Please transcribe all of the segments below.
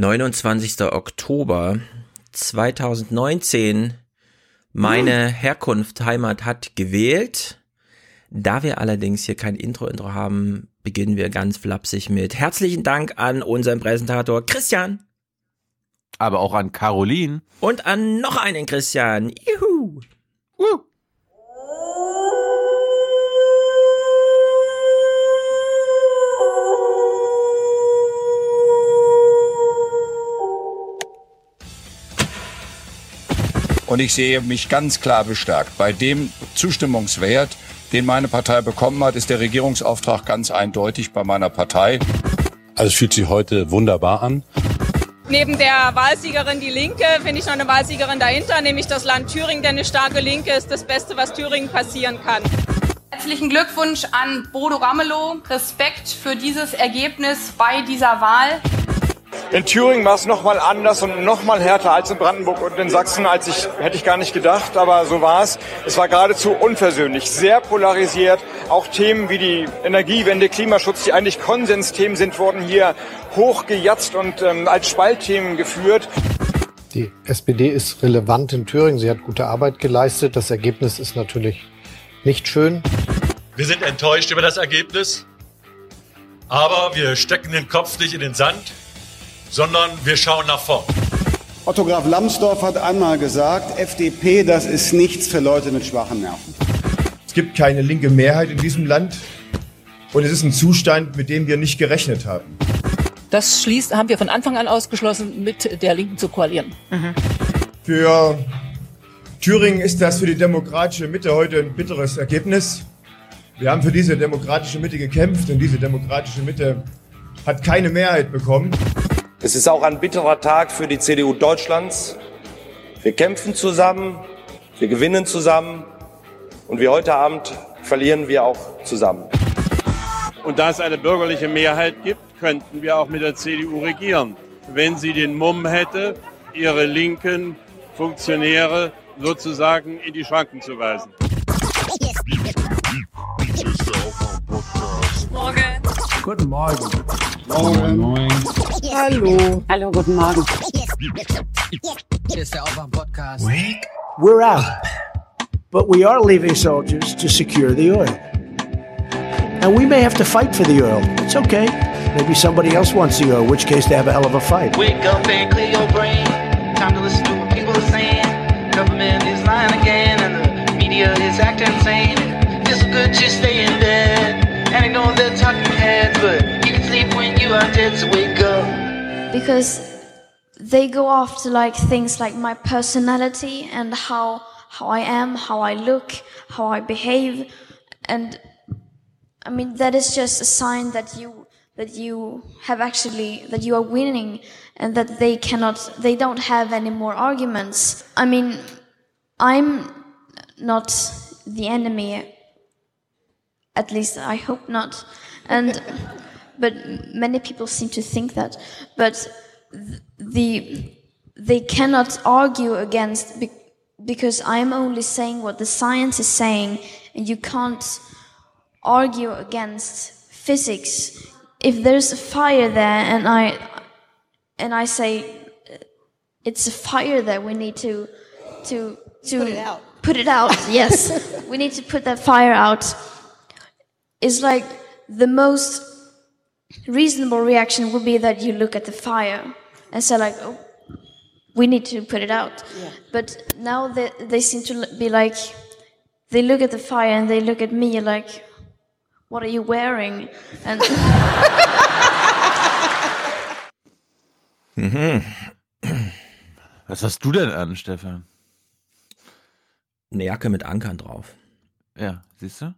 29. Oktober 2019. Meine Herkunft, Heimat hat gewählt. Da wir allerdings hier kein Intro-Intro haben, beginnen wir ganz flapsig mit herzlichen Dank an unseren Präsentator Christian. Aber auch an Caroline. Und an noch einen Christian. Juhu. Uh. Und ich sehe mich ganz klar bestärkt. Bei dem Zustimmungswert, den meine Partei bekommen hat, ist der Regierungsauftrag ganz eindeutig bei meiner Partei. Also es fühlt sich heute wunderbar an. Neben der Wahlsiegerin Die Linke finde ich noch eine Wahlsiegerin dahinter, nämlich das Land Thüringen, denn eine starke Linke ist das Beste, was Thüringen passieren kann. Herzlichen Glückwunsch an Bodo Ramelow. Respekt für dieses Ergebnis bei dieser Wahl. In Thüringen war es nochmal anders und nochmal härter als in Brandenburg und in Sachsen, als ich, hätte ich gar nicht gedacht, aber so war es. Es war geradezu unversöhnlich, sehr polarisiert. Auch Themen wie die Energiewende, Klimaschutz, die eigentlich Konsensthemen sind, wurden hier hochgejatzt und ähm, als Spaltthemen geführt. Die SPD ist relevant in Thüringen. Sie hat gute Arbeit geleistet. Das Ergebnis ist natürlich nicht schön. Wir sind enttäuscht über das Ergebnis, aber wir stecken den Kopf nicht in den Sand sondern wir schauen nach vorn. Otto Graf Lambsdorff hat einmal gesagt, FDP, das ist nichts für Leute mit schwachen Nerven. Es gibt keine linke Mehrheit in diesem Land und es ist ein Zustand, mit dem wir nicht gerechnet haben. Das schließt, haben wir von Anfang an ausgeschlossen, mit der Linken zu koalieren. Mhm. Für Thüringen ist das für die demokratische Mitte heute ein bitteres Ergebnis. Wir haben für diese demokratische Mitte gekämpft und diese demokratische Mitte hat keine Mehrheit bekommen. Es ist auch ein bitterer Tag für die CDU Deutschlands. Wir kämpfen zusammen, wir gewinnen zusammen und wie heute Abend verlieren wir auch zusammen. Und da es eine bürgerliche Mehrheit gibt, könnten wir auch mit der CDU regieren, wenn sie den Mumm hätte, ihre linken Funktionäre sozusagen in die Schranken zu weisen. Morgen. Guten Morgen. Morgen. Morgen. Hallo. Hallo, guten Morgen. Hier ist der Aufwand-Podcast. We're out. But we are leaving soldiers to secure the oil. And we may have to fight for the oil. It's okay. Maybe somebody else wants the oil, in which case they have a hell of a fight. Wake up and clear your brain. Time to listen to what people are saying. Government is lying again, and the media is acting insane. It's good to stay in bed. And I know they're talking heads, but you can sleep when you are dead, so wake up. Because they go after like things like my personality and how how I am, how I look, how I behave, and I mean that is just a sign that you that you have actually that you are winning and that they cannot they don't have any more arguments. I mean, I'm not the enemy at least I hope not. And but many people seem to think that. But the they cannot argue against because I'm only saying what the science is saying, and you can't argue against physics. If there's a fire there, and I and I say uh, it's a fire there, we need to to to put it out. Put it out. yes, we need to put that fire out It's like the most reasonable reaction would be that you look at the fire and say like, oh, we need to put it out. Yeah. But now they, they seem to be like, they look at the fire and they look at me like, what are you wearing? And Mhm. Was hast du denn an, Stefan? Eine Jacke mit Ankern drauf. Ja, siehst du?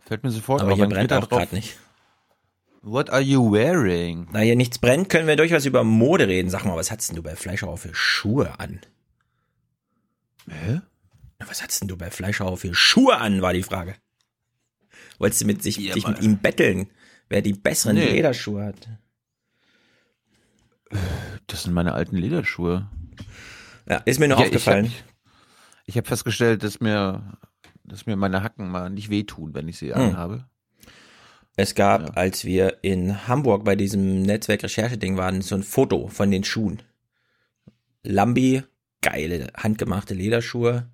Fällt mir sofort Aber auf, hier brennt auch drauf- gerade nicht. What are you wearing? Da hier nichts brennt, können wir durchaus über Mode reden. Sag mal, was hattest du bei Fleischhauer für Schuhe an? Hä? Na, Was hattest du bei Fleischhauer für Schuhe an, war die Frage. Wolltest du mit sich, Ja, dich mit ihm betteln, wer die besseren Nee. Lederschuhe hat? Das sind meine alten Lederschuhe. Ja, ist mir nur Ja, aufgefallen. Ich habe hab festgestellt, dass mir, dass mir meine Hacken mal nicht wehtun, wenn ich sie Hm. anhabe. Es gab, als wir in Hamburg bei diesem Netzwerk-Recherche-Ding waren, so ein Foto von den Schuhen. Lambi, geile, handgemachte Lederschuhe.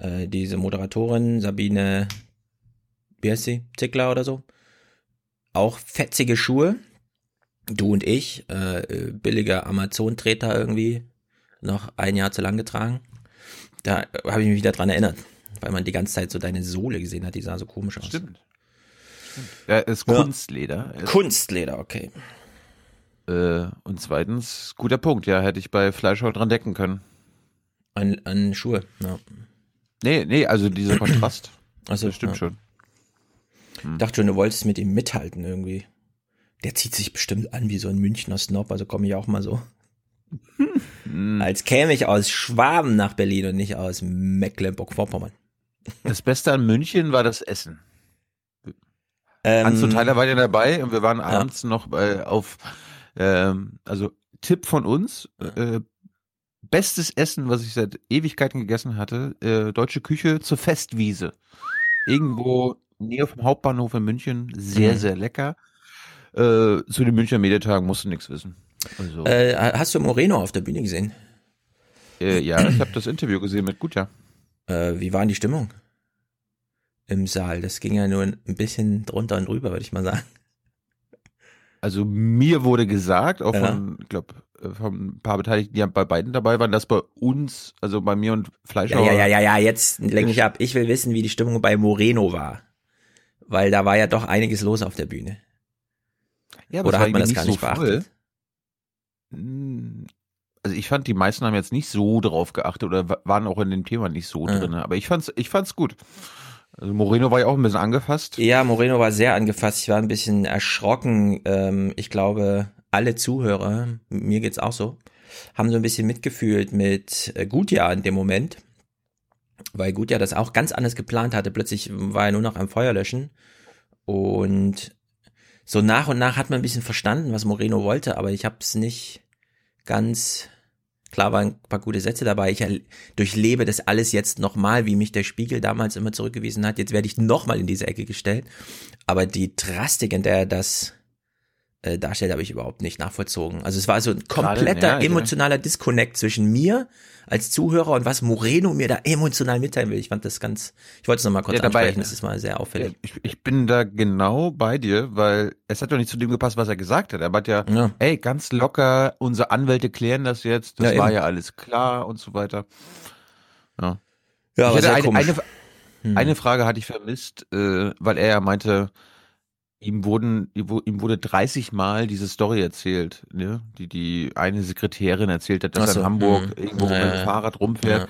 Äh, diese Moderatorin, Sabine, wie heißt sie? Zickler oder so. Auch fetzige Schuhe. Du und ich, äh, billiger Amazon-Treter irgendwie, noch ein Jahr zu lang getragen. Da habe ich mich wieder dran erinnert, weil man die ganze Zeit so deine Sohle gesehen hat, die sah so komisch aus. Stimmt. Ja, ist Kunstleder. Ja. Kunstleder, okay. Äh, und zweitens, guter Punkt, ja, hätte ich bei Fleischhaut dran decken können. An, an Schuhe, ja. Nee, nee, also dieser Kontrast. Also das stimmt ja. schon. Ich dachte schon, du wolltest mit ihm mithalten irgendwie. Der zieht sich bestimmt an wie so ein Münchner Snob, also komme ich auch mal so. Als käme ich aus Schwaben nach Berlin und nicht aus Mecklenburg-Vorpommern. Das Beste an München war das Essen. Ähm, Hans Tyler waren ja dabei und wir waren abends noch bei, auf, ähm, also Tipp von uns, äh, bestes Essen, was ich seit Ewigkeiten gegessen hatte, äh, deutsche Küche zur Festwiese. Irgendwo näher vom Hauptbahnhof in München, sehr, Mhm. sehr lecker. Äh, zu den Münchner Medientagen musst du nichts wissen. Also, Äh, hast du Moreno auf der Bühne gesehen? äh, ja, ich habe das Interview gesehen mit Gutja. Äh, wie war denn die Stimmung? Im Saal. Das ging ja nur ein bisschen drunter und drüber, würde ich mal sagen. Also mir wurde gesagt, auch Ja. von, ich glaube, von ein paar Beteiligten, die bei beiden dabei waren, dass bei uns, also bei mir und Ja, Fleischhauer, ja, ja, ja, ja, jetzt lenke ich ab. Ich will wissen, wie die Stimmung bei Moreno war. Weil da war ja doch einiges los auf der Bühne. Ja, aber Oder hat man das gar nicht so beachtet? Hm, Also ich fand, die meisten haben jetzt nicht so drauf geachtet oder wa- waren auch in dem Thema nicht so Ja. drin. Aber ich fand's, ich fand's gut. Also Moreno war ja auch ein bisschen angefasst. Ja, Moreno war sehr angefasst. Ich war ein bisschen erschrocken. Ähm, ich glaube, alle Zuhörer, mir geht's auch so, haben so ein bisschen mitgefühlt mit äh, Gutjahr in dem Moment. Weil Gutjahr das auch ganz anders geplant hatte. Plötzlich war er nur noch am Feuer löschen. Und so nach und nach hat man ein bisschen verstanden, was Moreno wollte, aber ich habe es nicht ganz klar waren ein paar gute Sätze dabei. Ich durchlebe das alles jetzt nochmal, wie mich der Spiegel damals immer zurückgewiesen hat. Jetzt werde ich nochmal in diese Ecke gestellt. Aber die Drastik, in der er das äh, darstellt, habe ich überhaupt nicht nachvollzogen. Also es war so ein kompletter ja, ich- emotionaler Disconnect zwischen mir als Zuhörer und was Moreno mir da emotional mitteilen will. Ich fand das ganz, ich wollte es nochmal kurz Ja, dabei- ansprechen, das ist mal sehr auffällig. Ich, ich bin da genau bei dir, weil es hat doch nicht zu dem gepasst, was er gesagt hat. Er hat ja, Ja. ey, ganz locker, unsere Anwälte klären das jetzt, das Ja, war eben. ja alles klar und so weiter. Ja, Ja, ich aber sehr eine, komisch. eine, Hm. eine Frage hatte ich vermisst, äh, weil er ja meinte, ihm wurden, ihm wu- ihm wurde 30 Mal diese Story erzählt, ne? die die eine Sekretärin erzählt hat, dass Ach er so, in Hamburg hm. irgendwo mit dem Fahrrad rumfährt. Ja.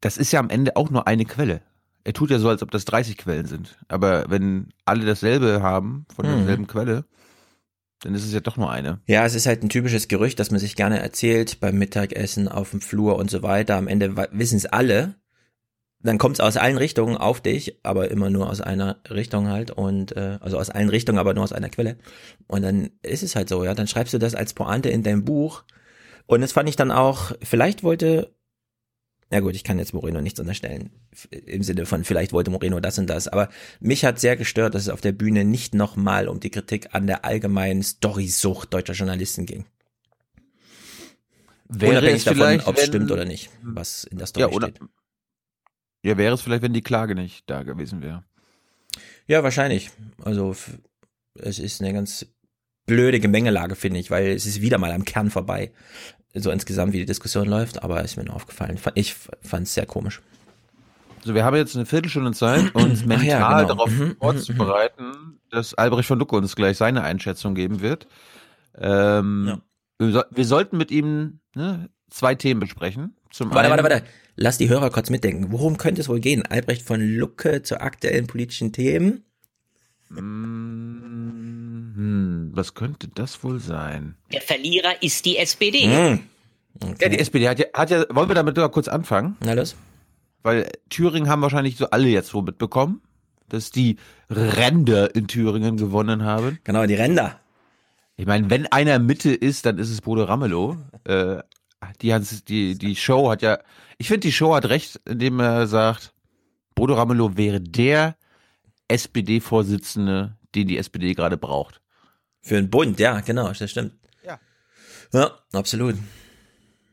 Das ist ja am Ende auch nur eine Quelle. Er tut ja so, als ob das 30 Quellen sind. Aber wenn alle dasselbe haben, von Mhm. derselben Quelle, dann ist es ja doch nur eine. Ja, es ist halt ein typisches Gerücht, das man sich gerne erzählt beim Mittagessen, auf dem Flur und so weiter. Am Ende wissen es alle. Dann kommt es aus allen Richtungen auf dich, aber immer nur aus einer Richtung halt und äh, also aus allen Richtungen, aber nur aus einer Quelle. Und dann ist es halt so, ja. Dann schreibst du das als Pointe in dein Buch. Und das fand ich dann auch. Vielleicht wollte ja gut, ich kann jetzt Moreno nichts unterstellen. Im Sinne von, vielleicht wollte Moreno das und das. Aber mich hat sehr gestört, dass es auf der Bühne nicht nochmal um die Kritik an der allgemeinen Storysucht deutscher Journalisten ging. Wäre Unabhängig davon, ob es stimmt oder nicht, was in der Story Ja, oder, steht. Ja, wäre es vielleicht, wenn die Klage nicht da gewesen wäre. Ja, wahrscheinlich. Also es ist eine ganz blöde Gemengelage, finde ich, weil es ist wieder mal am Kern vorbei. So insgesamt, wie die Diskussion läuft, aber ist mir nur aufgefallen. Fa- Ich fand es sehr komisch. So, wir haben jetzt eine Viertelstunde Zeit, uns mental ja, genau. darauf Mhm, vorzubereiten, dass Albrecht von Lucke uns gleich seine Einschätzung geben wird. Ähm, wir, so, wir sollten mit ihm ne, zwei Themen besprechen. Zum Warte, einen, warte, warte. Lass die Hörer kurz mitdenken. Worum könnte es wohl gehen? Albrecht von Lucke zu aktuellen politischen Themen? Hm, was könnte das wohl sein? Der Verlierer ist die SPD. Hm. Ja, die SPD hat ja, hat ja, wollen wir damit mal kurz anfangen? Na los. Weil Thüringen haben wahrscheinlich so alle jetzt so mitbekommen, dass die Ränder in Thüringen gewonnen haben. Genau, die Ränder. Ich meine, wenn einer Mitte ist, dann ist es Bodo Ramelow. Äh, die, hat, die, die Show hat ja, ich finde, die Show hat recht, indem er sagt, Bodo Ramelow wäre der SPD-Vorsitzende, den die SPD gerade braucht. Für einen Bund, ja, genau, das stimmt. Ja. Ja, absolut.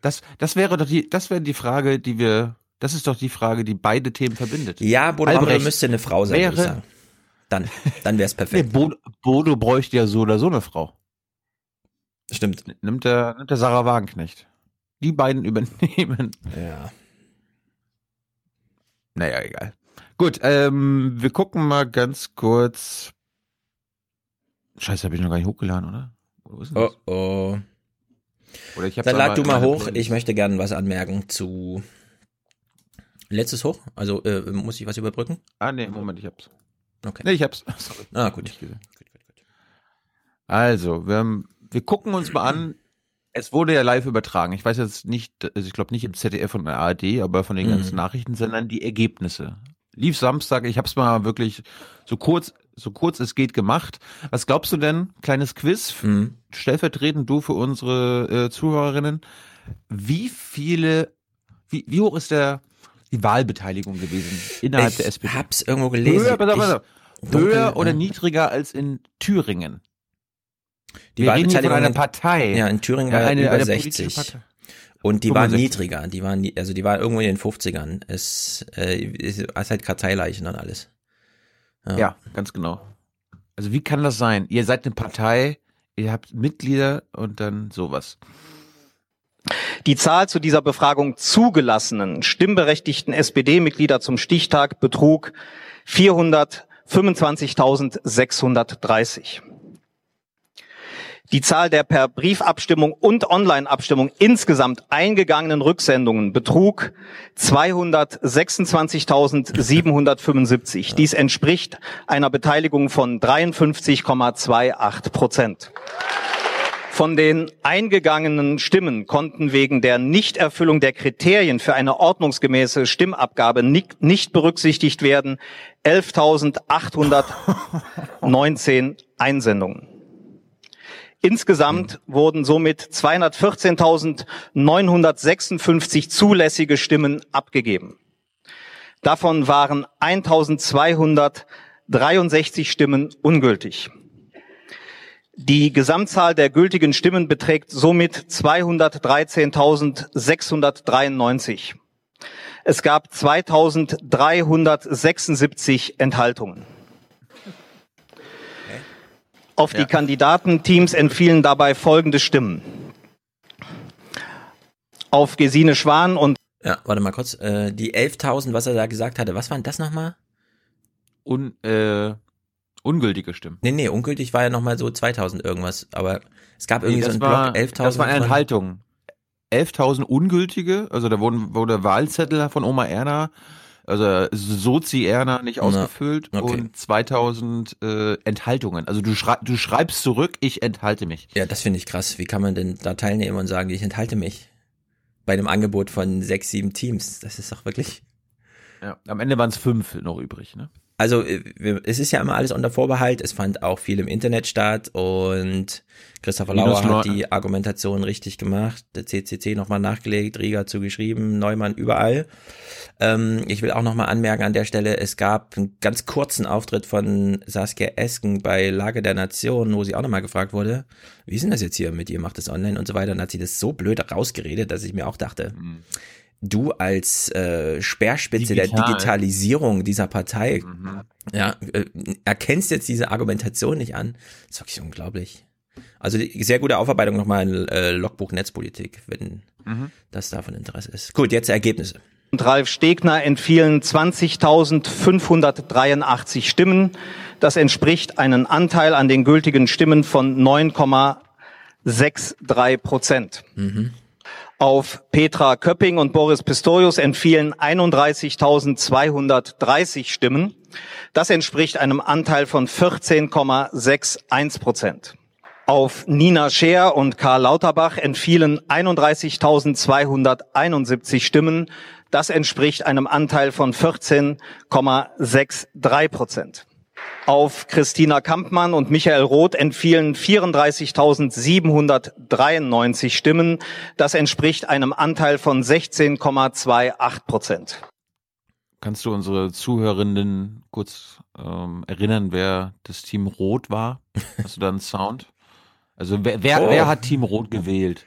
Das, das wäre doch die, das wäre die Frage, die wir, das ist doch die Frage, die beide Themen verbindet. Ja, Bodo Ramelow Albrecht müsste eine Frau sein, würde ich wäre- sagen. Dann, dann wäre es Nee, perfekt. Bodo, Bodo bräuchte ja so oder so eine Frau. Stimmt. Nimmt der, nimmt der Sarah Wagenknecht. Die beiden übernehmen. Ja. Naja, egal. Gut, ähm, wir gucken mal ganz kurz. Scheiße, habe ich noch gar nicht hochgeladen, oder? Wo ist denn Oh das? oh. Oder ich Dann lad du mal hoch. Playlist. Ich möchte gerne was anmerken zu letztes hoch. Also äh, muss ich was überbrücken? Ah, nee, Moment, ich hab's. Okay. Nee, ich hab's. Sorry. Ah, gut. Nicht gesehen. Also, wir, wir gucken uns mal an. Es wurde ja live übertragen. Ich weiß jetzt nicht, also ich glaube nicht im ZDF und der ARD, aber von den Mhm. ganzen Nachrichtensendern die Ergebnisse. Lief Samstag, ich habe es mal wirklich so kurz, so kurz es geht gemacht. Was glaubst du denn? Kleines Quiz, Mhm. stellvertretend du für unsere äh, Zuhörerinnen. Wie viele, wie, wie hoch ist der die Wahlbeteiligung gewesen innerhalb ich der SPD? hab's irgendwo gelesen. Höher. Ich- höher oder ja. niedriger als in Thüringen? Die Wir reden hier von einer in- Partei. Ja, in Thüringen Ja, war eine- über eine politische 60. Partei. Und die waren 65. niedriger. Die waren, also die waren irgendwo in den 50ern. Es äh, ist, ist halt Karteileichen und alles. Ja. ganz genau. Also wie kann das sein? Ihr seid eine Partei, ihr habt Mitglieder und dann sowas. Die Zahl zu dieser Befragung zugelassenen stimmberechtigten SPD-Mitglieder zum Stichtag betrug 425.630. Die Zahl der per Briefabstimmung und Online-Abstimmung insgesamt eingegangenen Rücksendungen betrug 226.775. Dies entspricht einer Beteiligung von 53,28 Prozent. Von den eingegangenen Stimmen konnten wegen der Nichterfüllung der Kriterien für eine ordnungsgemäße Stimmabgabe nicht, nicht berücksichtigt werden 11.819 Einsendungen. Insgesamt wurden somit 214.956 zulässige Stimmen abgegeben. Davon waren 1.263 Stimmen ungültig. Die Gesamtzahl der gültigen Stimmen beträgt somit 213.693. Es gab 2.376 Enthaltungen. Auf die Kandidatenteams entfielen dabei folgende Stimmen. Auf Gesine Schwan und Ja, warte mal kurz. Äh, die 11.000, was er da gesagt hatte, was waren das nochmal? Un, äh, ungültige Stimmen. Nee, nee, ungültig war ja nochmal so 2000 irgendwas, aber es gab irgendwie Nee, so das einen war, Block 11.000. das war eine von- Enthaltung. 11.000 ungültige, also da wurden, wurde Wahlzettel von Oma Erna, also Sozi Erna nicht Na, ausgefüllt okay. und 2000 äh, Enthaltungen. Also du, schrei du schreibst zurück, ich enthalte mich. Ja, das finde ich krass. Wie kann man denn da teilnehmen und sagen, ich enthalte mich? Bei einem Angebot von sechs, sieben Teams. Das ist doch wirklich. Ja, am Ende waren es fünf noch übrig, ne? Also äh, es ist ja immer alles unter Vorbehalt. Es fand auch viel im Internet statt und Christopher Lauer hat die Argumentation richtig gemacht. Der CCC nochmal nachgelegt, Rieger zugeschrieben, Neumann überall. Ähm, ich will auch nochmal anmerken an der Stelle, es gab einen ganz kurzen Auftritt von Saskia Esken bei Lage der Nation, wo sie auch nochmal gefragt wurde, wie ist denn das jetzt hier mit ihr, macht das online und so weiter. Und hat sie das so blöd rausgeredet, dass ich mir auch dachte, du als äh, Speerspitze der Digital. Digitalisierung dieser Partei, ja, äh, erkennst jetzt diese Argumentation nicht an. Das ist wirklich unglaublich. Also die, sehr gute Aufarbeitung nochmal in äh, Logbuch Netzpolitik, wenn Mhm. das davon Interesse ist. Gut, jetzt Ergebnisse. und Ralf Stegner entfielen 20.583 Stimmen. Das entspricht einem Anteil an den gültigen Stimmen von 9,63 Prozent. Auf Petra Köpping und Boris Pistorius entfielen 31.230 Stimmen. Das entspricht einem Anteil von 14,61 Prozent. Auf Nina Scheer und Karl Lauterbach entfielen 31.271 Stimmen. Das entspricht einem Anteil von 14,63 Prozent. Auf Christina Kampmann und Michael Roth entfielen 34.793 Stimmen. Das entspricht einem Anteil von 16,28 Prozent. Kannst du unsere Zuhörenden kurz ähm, erinnern, wer das Team Rot war? Hast du da einen Sound? Also wer, wer, Oh. wer hat Team Rot gewählt?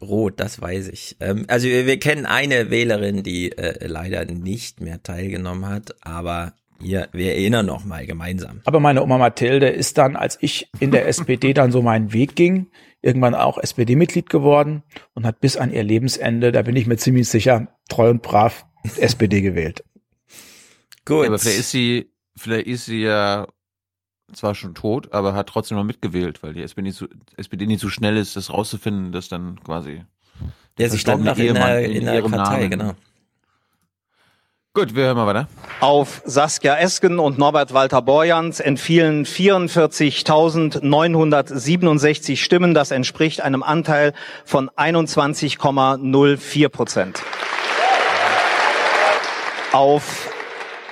Rot, das weiß ich. Ähm, also wir, wir kennen eine Wählerin, die äh, leider nicht mehr teilgenommen hat, aber wir, wir erinnern noch mal gemeinsam. Aber meine Oma Mathilde ist dann, als ich in der SPD dann so meinen Weg ging, irgendwann auch SPD-Mitglied geworden und hat bis an ihr Lebensende, da bin ich mir ziemlich sicher, treu und brav SPD gewählt. Gut. Ja, aber vielleicht ist sie, vielleicht ist sie ja zwar schon tot, aber hat trotzdem noch mitgewählt, weil die SPD nicht so, SPD nicht so schnell ist, das rauszufinden, dass dann quasi Ja, sie stand verstorbene noch in der, Ehemann in der ihrem Partei, Namen. genau. Gut, wir hören mal weiter. Auf Saskia Esken und Norbert Walter Borjans entfielen 44.967 Stimmen. Das entspricht einem Anteil von 21,04 Prozent. Auf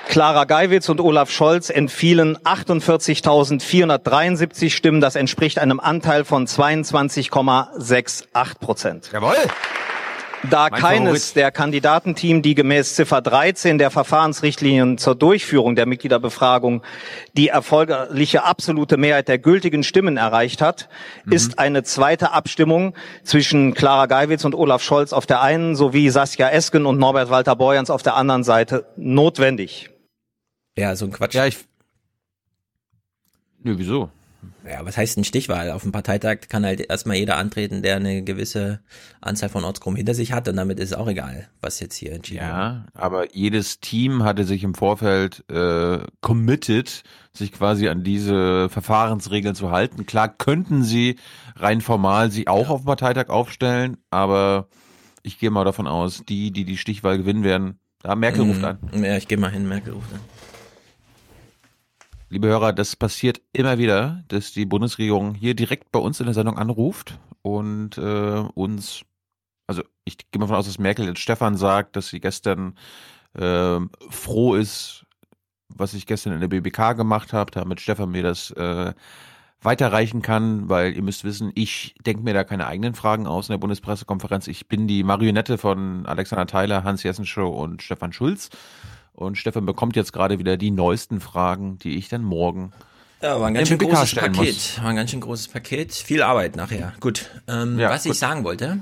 Clara Geiwitz und Olaf Scholz entfielen 48.473 Stimmen. Das entspricht einem Anteil von 22,68 Prozent. Jawohl. Da Mein keines Favorit. der Kandidatenteam, die gemäß Ziffer 13 der Verfahrensrichtlinien zur Durchführung der Mitgliederbefragung die erforderliche absolute Mehrheit der gültigen Stimmen erreicht hat, Mhm. ist eine zweite Abstimmung zwischen Clara Geiwitz und Olaf Scholz auf der einen sowie Saskia Esken und Norbert Walter Borjans auf der anderen Seite notwendig. Ja, so ein Quatsch. Ja, ich. Nö, wieso? Ja, was heißt ein Stichwahl? Auf dem Parteitag kann halt erstmal jeder antreten, der eine gewisse Anzahl von Ortsgruppen hinter sich hat und damit ist es auch egal, was jetzt hier entschieden wird. Ja, aber jedes Team hatte sich im Vorfeld äh, committed, sich quasi an diese Verfahrensregeln zu halten. Klar könnten sie rein formal sich auch auf dem Parteitag aufstellen, aber ich gehe mal davon aus, die, die die Stichwahl gewinnen werden, da Merkel ruft an. Mhm. Ja, ich gehe mal hin, Merkel ruft an. Liebe Hörer, das passiert immer wieder, dass die Bundesregierung hier direkt bei uns in der Sendung anruft und äh, uns, also ich gehe mal davon aus, dass Merkel jetzt Stefan sagt, dass sie gestern ähm, froh ist, was ich gestern in der BBK gemacht habe, damit Stefan mir das äh, weiterreichen kann, weil ihr müsst wissen, ich denke mir da keine eigenen Fragen aus in der Bundespressekonferenz. Ich bin die Marionette von Alexander Theiler, Hans Jessen Show und Stefan Schulz. Und Stefan bekommt jetzt gerade wieder die neuesten Fragen, die ich dann morgen Ja, war ein ganz schön BBK großes Paket. muss. War ein ganz schön großes Paket. Viel Arbeit nachher. Gut. Ähm, Ja, was gut. ich sagen wollte,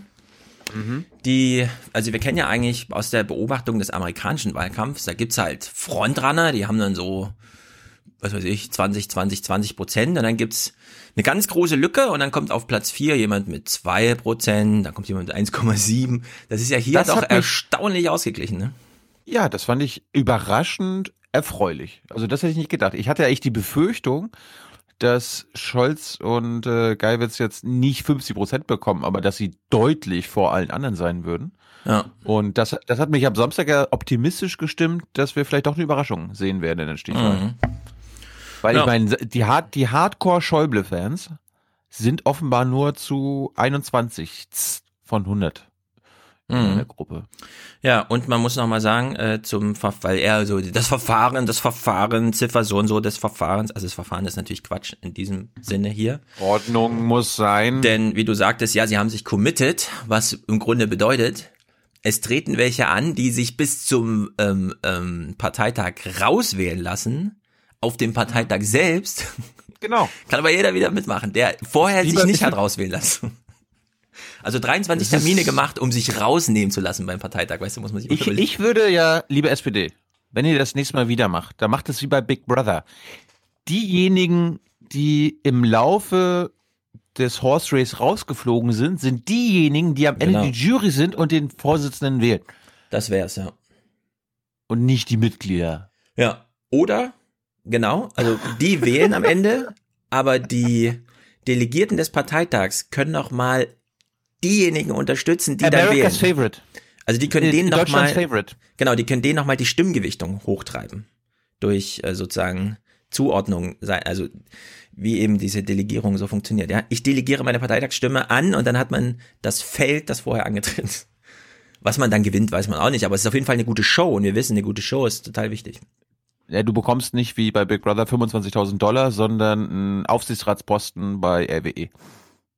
Mhm. die, also wir kennen ja eigentlich aus der Beobachtung des amerikanischen Wahlkampfs, da gibt's halt Frontrunner, die haben dann so, was weiß ich, 20, 20, 20 Prozent und dann gibt's eine ganz große Lücke und dann kommt auf Platz vier jemand mit zwei Prozent, dann kommt jemand mit 1,7. Das ist ja hier Das doch erstaunlich ausgeglichen, ne? Ja, das fand ich überraschend erfreulich. Also das hätte ich nicht gedacht. Ich hatte ja echt die Befürchtung, dass Scholz und äh, Geiwitz jetzt nicht 50 Prozent bekommen, aber dass sie deutlich vor allen anderen sein würden. Ja. Und das, das hat mich am Samstag ja optimistisch gestimmt, dass wir vielleicht doch eine Überraschung sehen werden in den Stichwahlen. Mhm. Weil Ja. ich meine, die, Hard, die Hardcore-Schäuble-Fans sind offenbar nur zu 21 von 100 in Mhm. der Gruppe. Ja, und man muss noch mal sagen, äh, zum Ver weil er so das Verfahren, das Verfahren, Ziffer so und so des Verfahrens, also das Verfahren ist natürlich Quatsch in diesem Sinne hier. Ordnung muss sein. Denn wie du sagtest, ja, sie haben sich committed, was im Grunde bedeutet, es treten welche an, die sich bis zum ähm, ähm, Parteitag rauswählen lassen. Auf dem Parteitag selbst Genau. kann aber jeder wieder mitmachen, der vorher Lieber sich nicht hat rauswählen lassen. Also 23 Das ist- Termine gemacht, um sich rausnehmen zu lassen beim Parteitag, weißt du, muss man sich Ich, überlegen. ich würde ja, liebe SPD, wenn ihr das nächste Mal wieder macht, dann macht es wie bei Big Brother. Diejenigen, die im Laufe des Horse Race rausgeflogen sind, sind diejenigen, die am Ende Genau. die Jury sind und den Vorsitzenden wählen. Das wär's, ja. Und nicht die Mitglieder. Ja. Oder, genau, also die wählen am Ende, aber die Delegierten des Parteitags können noch mal diejenigen unterstützen, die dann wählen. America's Favorite. Also die können denen noch Deutschlands mal, Favorite. genau, die können denen noch mal die Stimmgewichtung hochtreiben durch äh, sozusagen Zuordnung, sei- also wie eben diese Delegierung so funktioniert. Ja, ich delegiere meine Parteitagsstimme an und dann hat man das Feld, das vorher angetreten ist. Was man dann gewinnt, weiß man auch nicht, aber es ist auf jeden Fall eine gute Show und wir wissen, eine gute Show ist total wichtig. Ja, du bekommst nicht wie bei Big Brother 25.000 Dollar, sondern einen Aufsichtsratsposten bei RWE.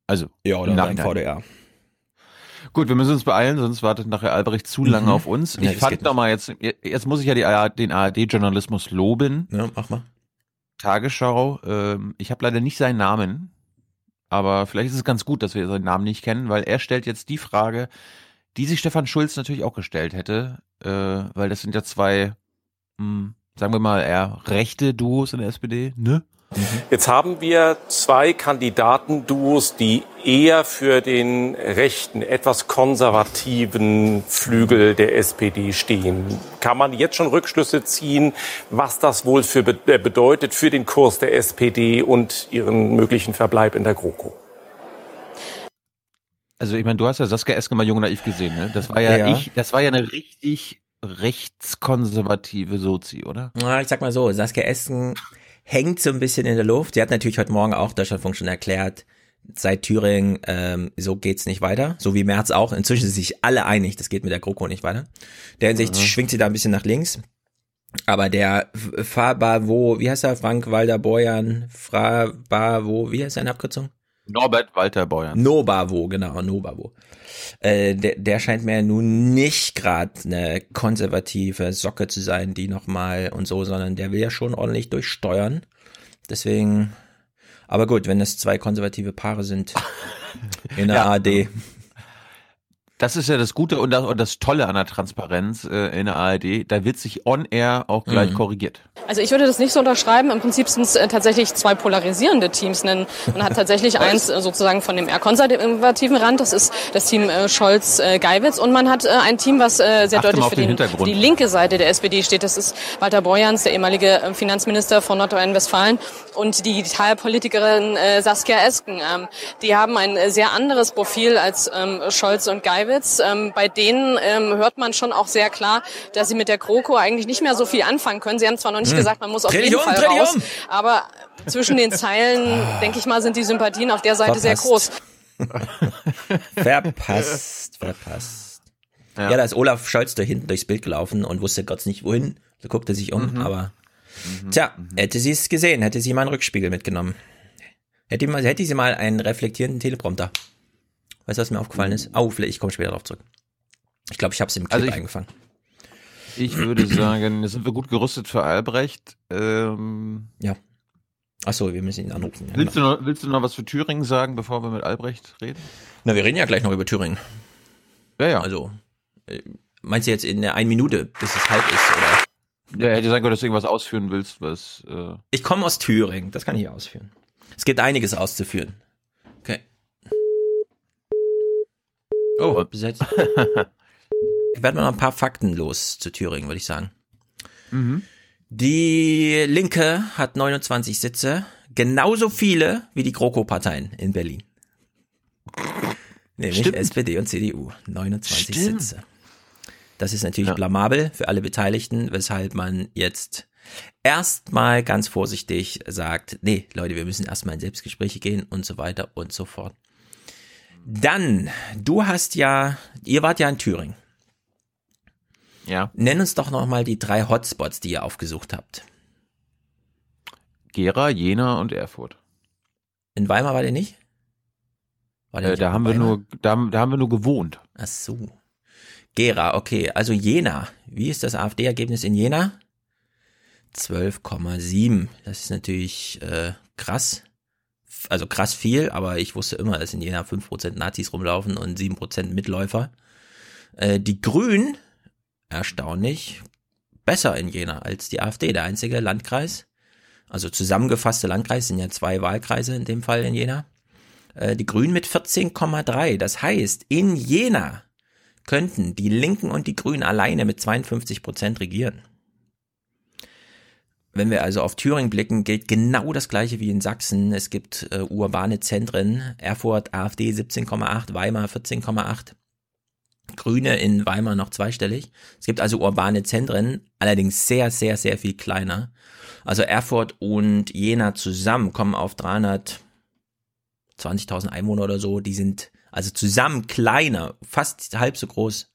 Also Ja, oder im beim. VDR. Gut, wir müssen uns beeilen, sonst wartet nachher Albrecht zu lange Mhm. auf uns. Ja, Ich das fand geht noch mal jetzt, jetzt muss ich ja ARD den ARD-Journalismus loben. Ja, mach mal. Tagesschau, ähm, ich habe leider nicht seinen Namen, aber vielleicht ist es ganz gut, dass wir seinen Namen nicht kennen, weil er stellt jetzt die Frage, die sich Stefan Schulz natürlich auch gestellt hätte, äh, weil das sind ja zwei, mh, sagen wir mal, eher rechte Duos in der SPD, ne? Jetzt haben wir zwei Kandidatenduos, die eher für den rechten, etwas konservativen Flügel der SPD stehen. Kann man jetzt schon Rückschlüsse ziehen, was das wohl für be äh, bedeutet für den Kurs der SPD und ihren möglichen Verbleib in der GroKo? Also ich meine, du hast ja Saskia Esken mal Jung und Naiv gesehen, ne? Das war ja, Ja. ich, das war ja eine richtig rechtskonservative Sozi, oder? Na, ich sag mal so, Saskia Esken hängt so ein bisschen in der Luft. Sie hat natürlich heute Morgen auch Deutschlandfunk schon erklärt, seit Thüringen, ähm, so geht's nicht weiter. So wie Merz auch. Inzwischen sind sich alle einig, das geht mit der GroKo nicht weiter. Der Hinsicht Mhm. schwingt sie da ein bisschen nach links. Aber der Fabavo, wie heißt er? Frank Walder Borjan, Frabavo, wie heißt seine Abkürzung? Norbert Walter Beuern. Nobavo, genau, Nobavo. Äh, der, der scheint mir nun nicht gerade eine konservative Socke zu sein, die nochmal und so, sondern der will ja schon ordentlich durchsteuern. Deswegen, aber gut, wenn es zwei konservative Paare sind in der Ja. ARD. Das ist ja das Gute und das, und das Tolle an der Transparenz äh, in der ARD. Da wird sich on air auch gleich Mhm. korrigiert. Also ich würde das nicht so unterschreiben. Im Prinzip sind es äh, tatsächlich zwei polarisierende Teams. Denn man hat tatsächlich eins äh, sozusagen von dem eher konservativen Rand. Das ist das Team äh, Scholz-Geiwitz. Und man hat äh, ein Team, was äh, sehr Achte deutlich für, den den, für die linke Seite der SPD steht. Das ist Walter Borjans, der ehemalige äh, Finanzminister von Nordrhein-Westfalen und die Digitalpolitikerin äh, Saskia Esken. Ähm, die haben ein äh, sehr anderes Profil als ähm, Scholz und Geiwitz. Ähm, bei denen ähm, hört man schon auch sehr klar, dass sie mit der GroKo eigentlich nicht mehr so viel anfangen können. Sie haben zwar noch nicht Hm. gesagt, man muss auf dich jeden Fall dich raus, aber zwischen den Zeilen, denke ich mal, sind die Sympathien auf der Seite sehr groß. Verpasst. Verpasst, verpasst. Ja. Ja. da ist Olaf Scholz da hinten durchs Bild gelaufen und wusste Gott nicht wohin. Da guckte sich um, Mhm. aber tja, hätte sie es gesehen, hätte sie mal einen Rückspiegel mitgenommen. Hätte, mal, hätte sie mal einen reflektierenden Teleprompter. Weißt du, was mir aufgefallen ist? Oh, vielleicht, ich komme später darauf zurück. Ich glaube, ich habe es im Clip Also ich- eingefangen. Ich würde sagen, sind wir gut gerüstet für Albrecht. Ähm, Ja. Ach so, wir müssen ihn anrufen. Ja, willst, genau. du noch, willst du noch was für Thüringen sagen, bevor wir mit Albrecht reden? Na, wir reden ja gleich noch über Thüringen. Ja, ja. Also, äh, meinst du jetzt in der einen Minute, bis es halb ist, oder? Ja, hätte sein können, dass du irgendwas ausführen willst, was. Äh, Ich komme aus Thüringen, das kann ich ausführen. Es gibt einiges auszuführen. Oh, besetzt. Ich werde mal noch ein paar Fakten los zu Thüringen, würde ich sagen. mhm. Die Linke hat 29 Sitze, genauso viele wie die GroKo-Parteien in Berlin. Nämlich Stimmt. SPD und CDU. 29 Stimmt. Sitze. Das ist natürlich Ja. blamabel für alle Beteiligten, weshalb man jetzt erstmal ganz vorsichtig sagt, nee, Leute, wir müssen erstmal in Selbstgespräche gehen und so weiter und so fort. Dann, du hast ja, ihr wart ja in Thüringen. Ja. Nenn uns doch nochmal die drei Hotspots, die ihr aufgesucht habt. Gera, Jena und Erfurt. In Weimar war der nicht? War der Äh, nicht da haben wir nur, da, da haben wir nur gewohnt. Ach so. Gera, okay. Also Jena. Wie ist das AfD-Ergebnis in Jena? 12,7. Das ist natürlich äh, krass. Also krass viel, aber ich wusste immer, dass in Jena 5% Nazis rumlaufen und 7% Mitläufer. Äh, die Grünen, erstaunlich, besser in Jena als die AfD. Der einzige Landkreis, also zusammengefasste Landkreis, sind ja zwei Wahlkreise in dem Fall in Jena. Äh, die Grünen mit 14,3. Das heißt, in Jena könnten die Linken und die Grünen alleine mit 52 Prozent regieren. Wenn wir also auf Thüringen blicken, gilt genau das gleiche wie in Sachsen. Es gibt äh, urbane Zentren, Erfurt AfD 17,8, Weimar 14,8. Grüne in Weimar noch zweistellig. Es gibt also urbane Zentren, allerdings sehr, sehr, sehr viel kleiner. Also Erfurt und Jena zusammen kommen auf 320.000 Einwohner oder so. Die sind also zusammen kleiner, fast halb so groß,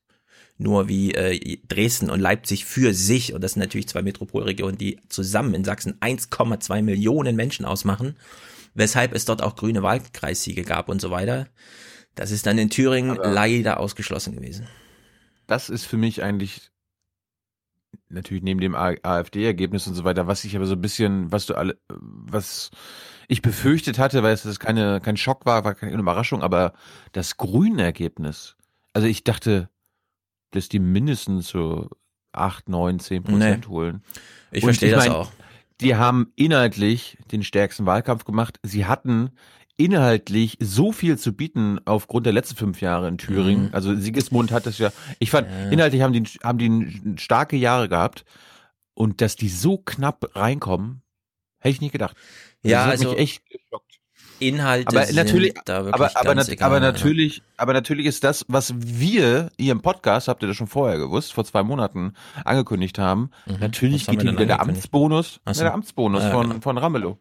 nur wie äh, Dresden und Leipzig für sich. Und das sind natürlich zwei Metropolregionen, die zusammen in Sachsen 1,2 Millionen Menschen ausmachen, weshalb es dort auch grüne Wahlkreissiege gab und so weiter. Das ist dann in Thüringen Aber- leider ausgeschlossen gewesen. Das ist für mich eigentlich natürlich neben dem AfD-Ergebnis und so weiter, was ich aber so ein bisschen, was du alle, was ich befürchtet hatte, weil es das keine kein Schock war, war keine Überraschung, aber das Grünen-Ergebnis. Also ich dachte, dass die mindestens so acht, neun, zehn Prozent Nee. holen. Ich Und verstehe das mein, auch. Die haben inhaltlich den stärksten Wahlkampf gemacht. Sie hatten inhaltlich so viel zu bieten aufgrund der letzten fünf Jahre in Thüringen. Mhm. Also Sigismund hat das ja, ich fand, Ja. inhaltlich haben die, haben die starke Jahre gehabt und dass die so knapp reinkommen, hätte ich nicht gedacht. Ja, das hat also mich echt geschockt. Inhalte Aber natürlich, da wirklich aber, aber, ganz nat- egal. aber ja. natürlich, aber natürlich ist das, was wir hier im Podcast, habt ihr das schon vorher gewusst, vor zwei Monaten angekündigt haben, natürlich Mhm. Haben geht denn wieder der? Amtsbonus, so. ja, der Amtsbonus Ja, von, genau. von Ramelow.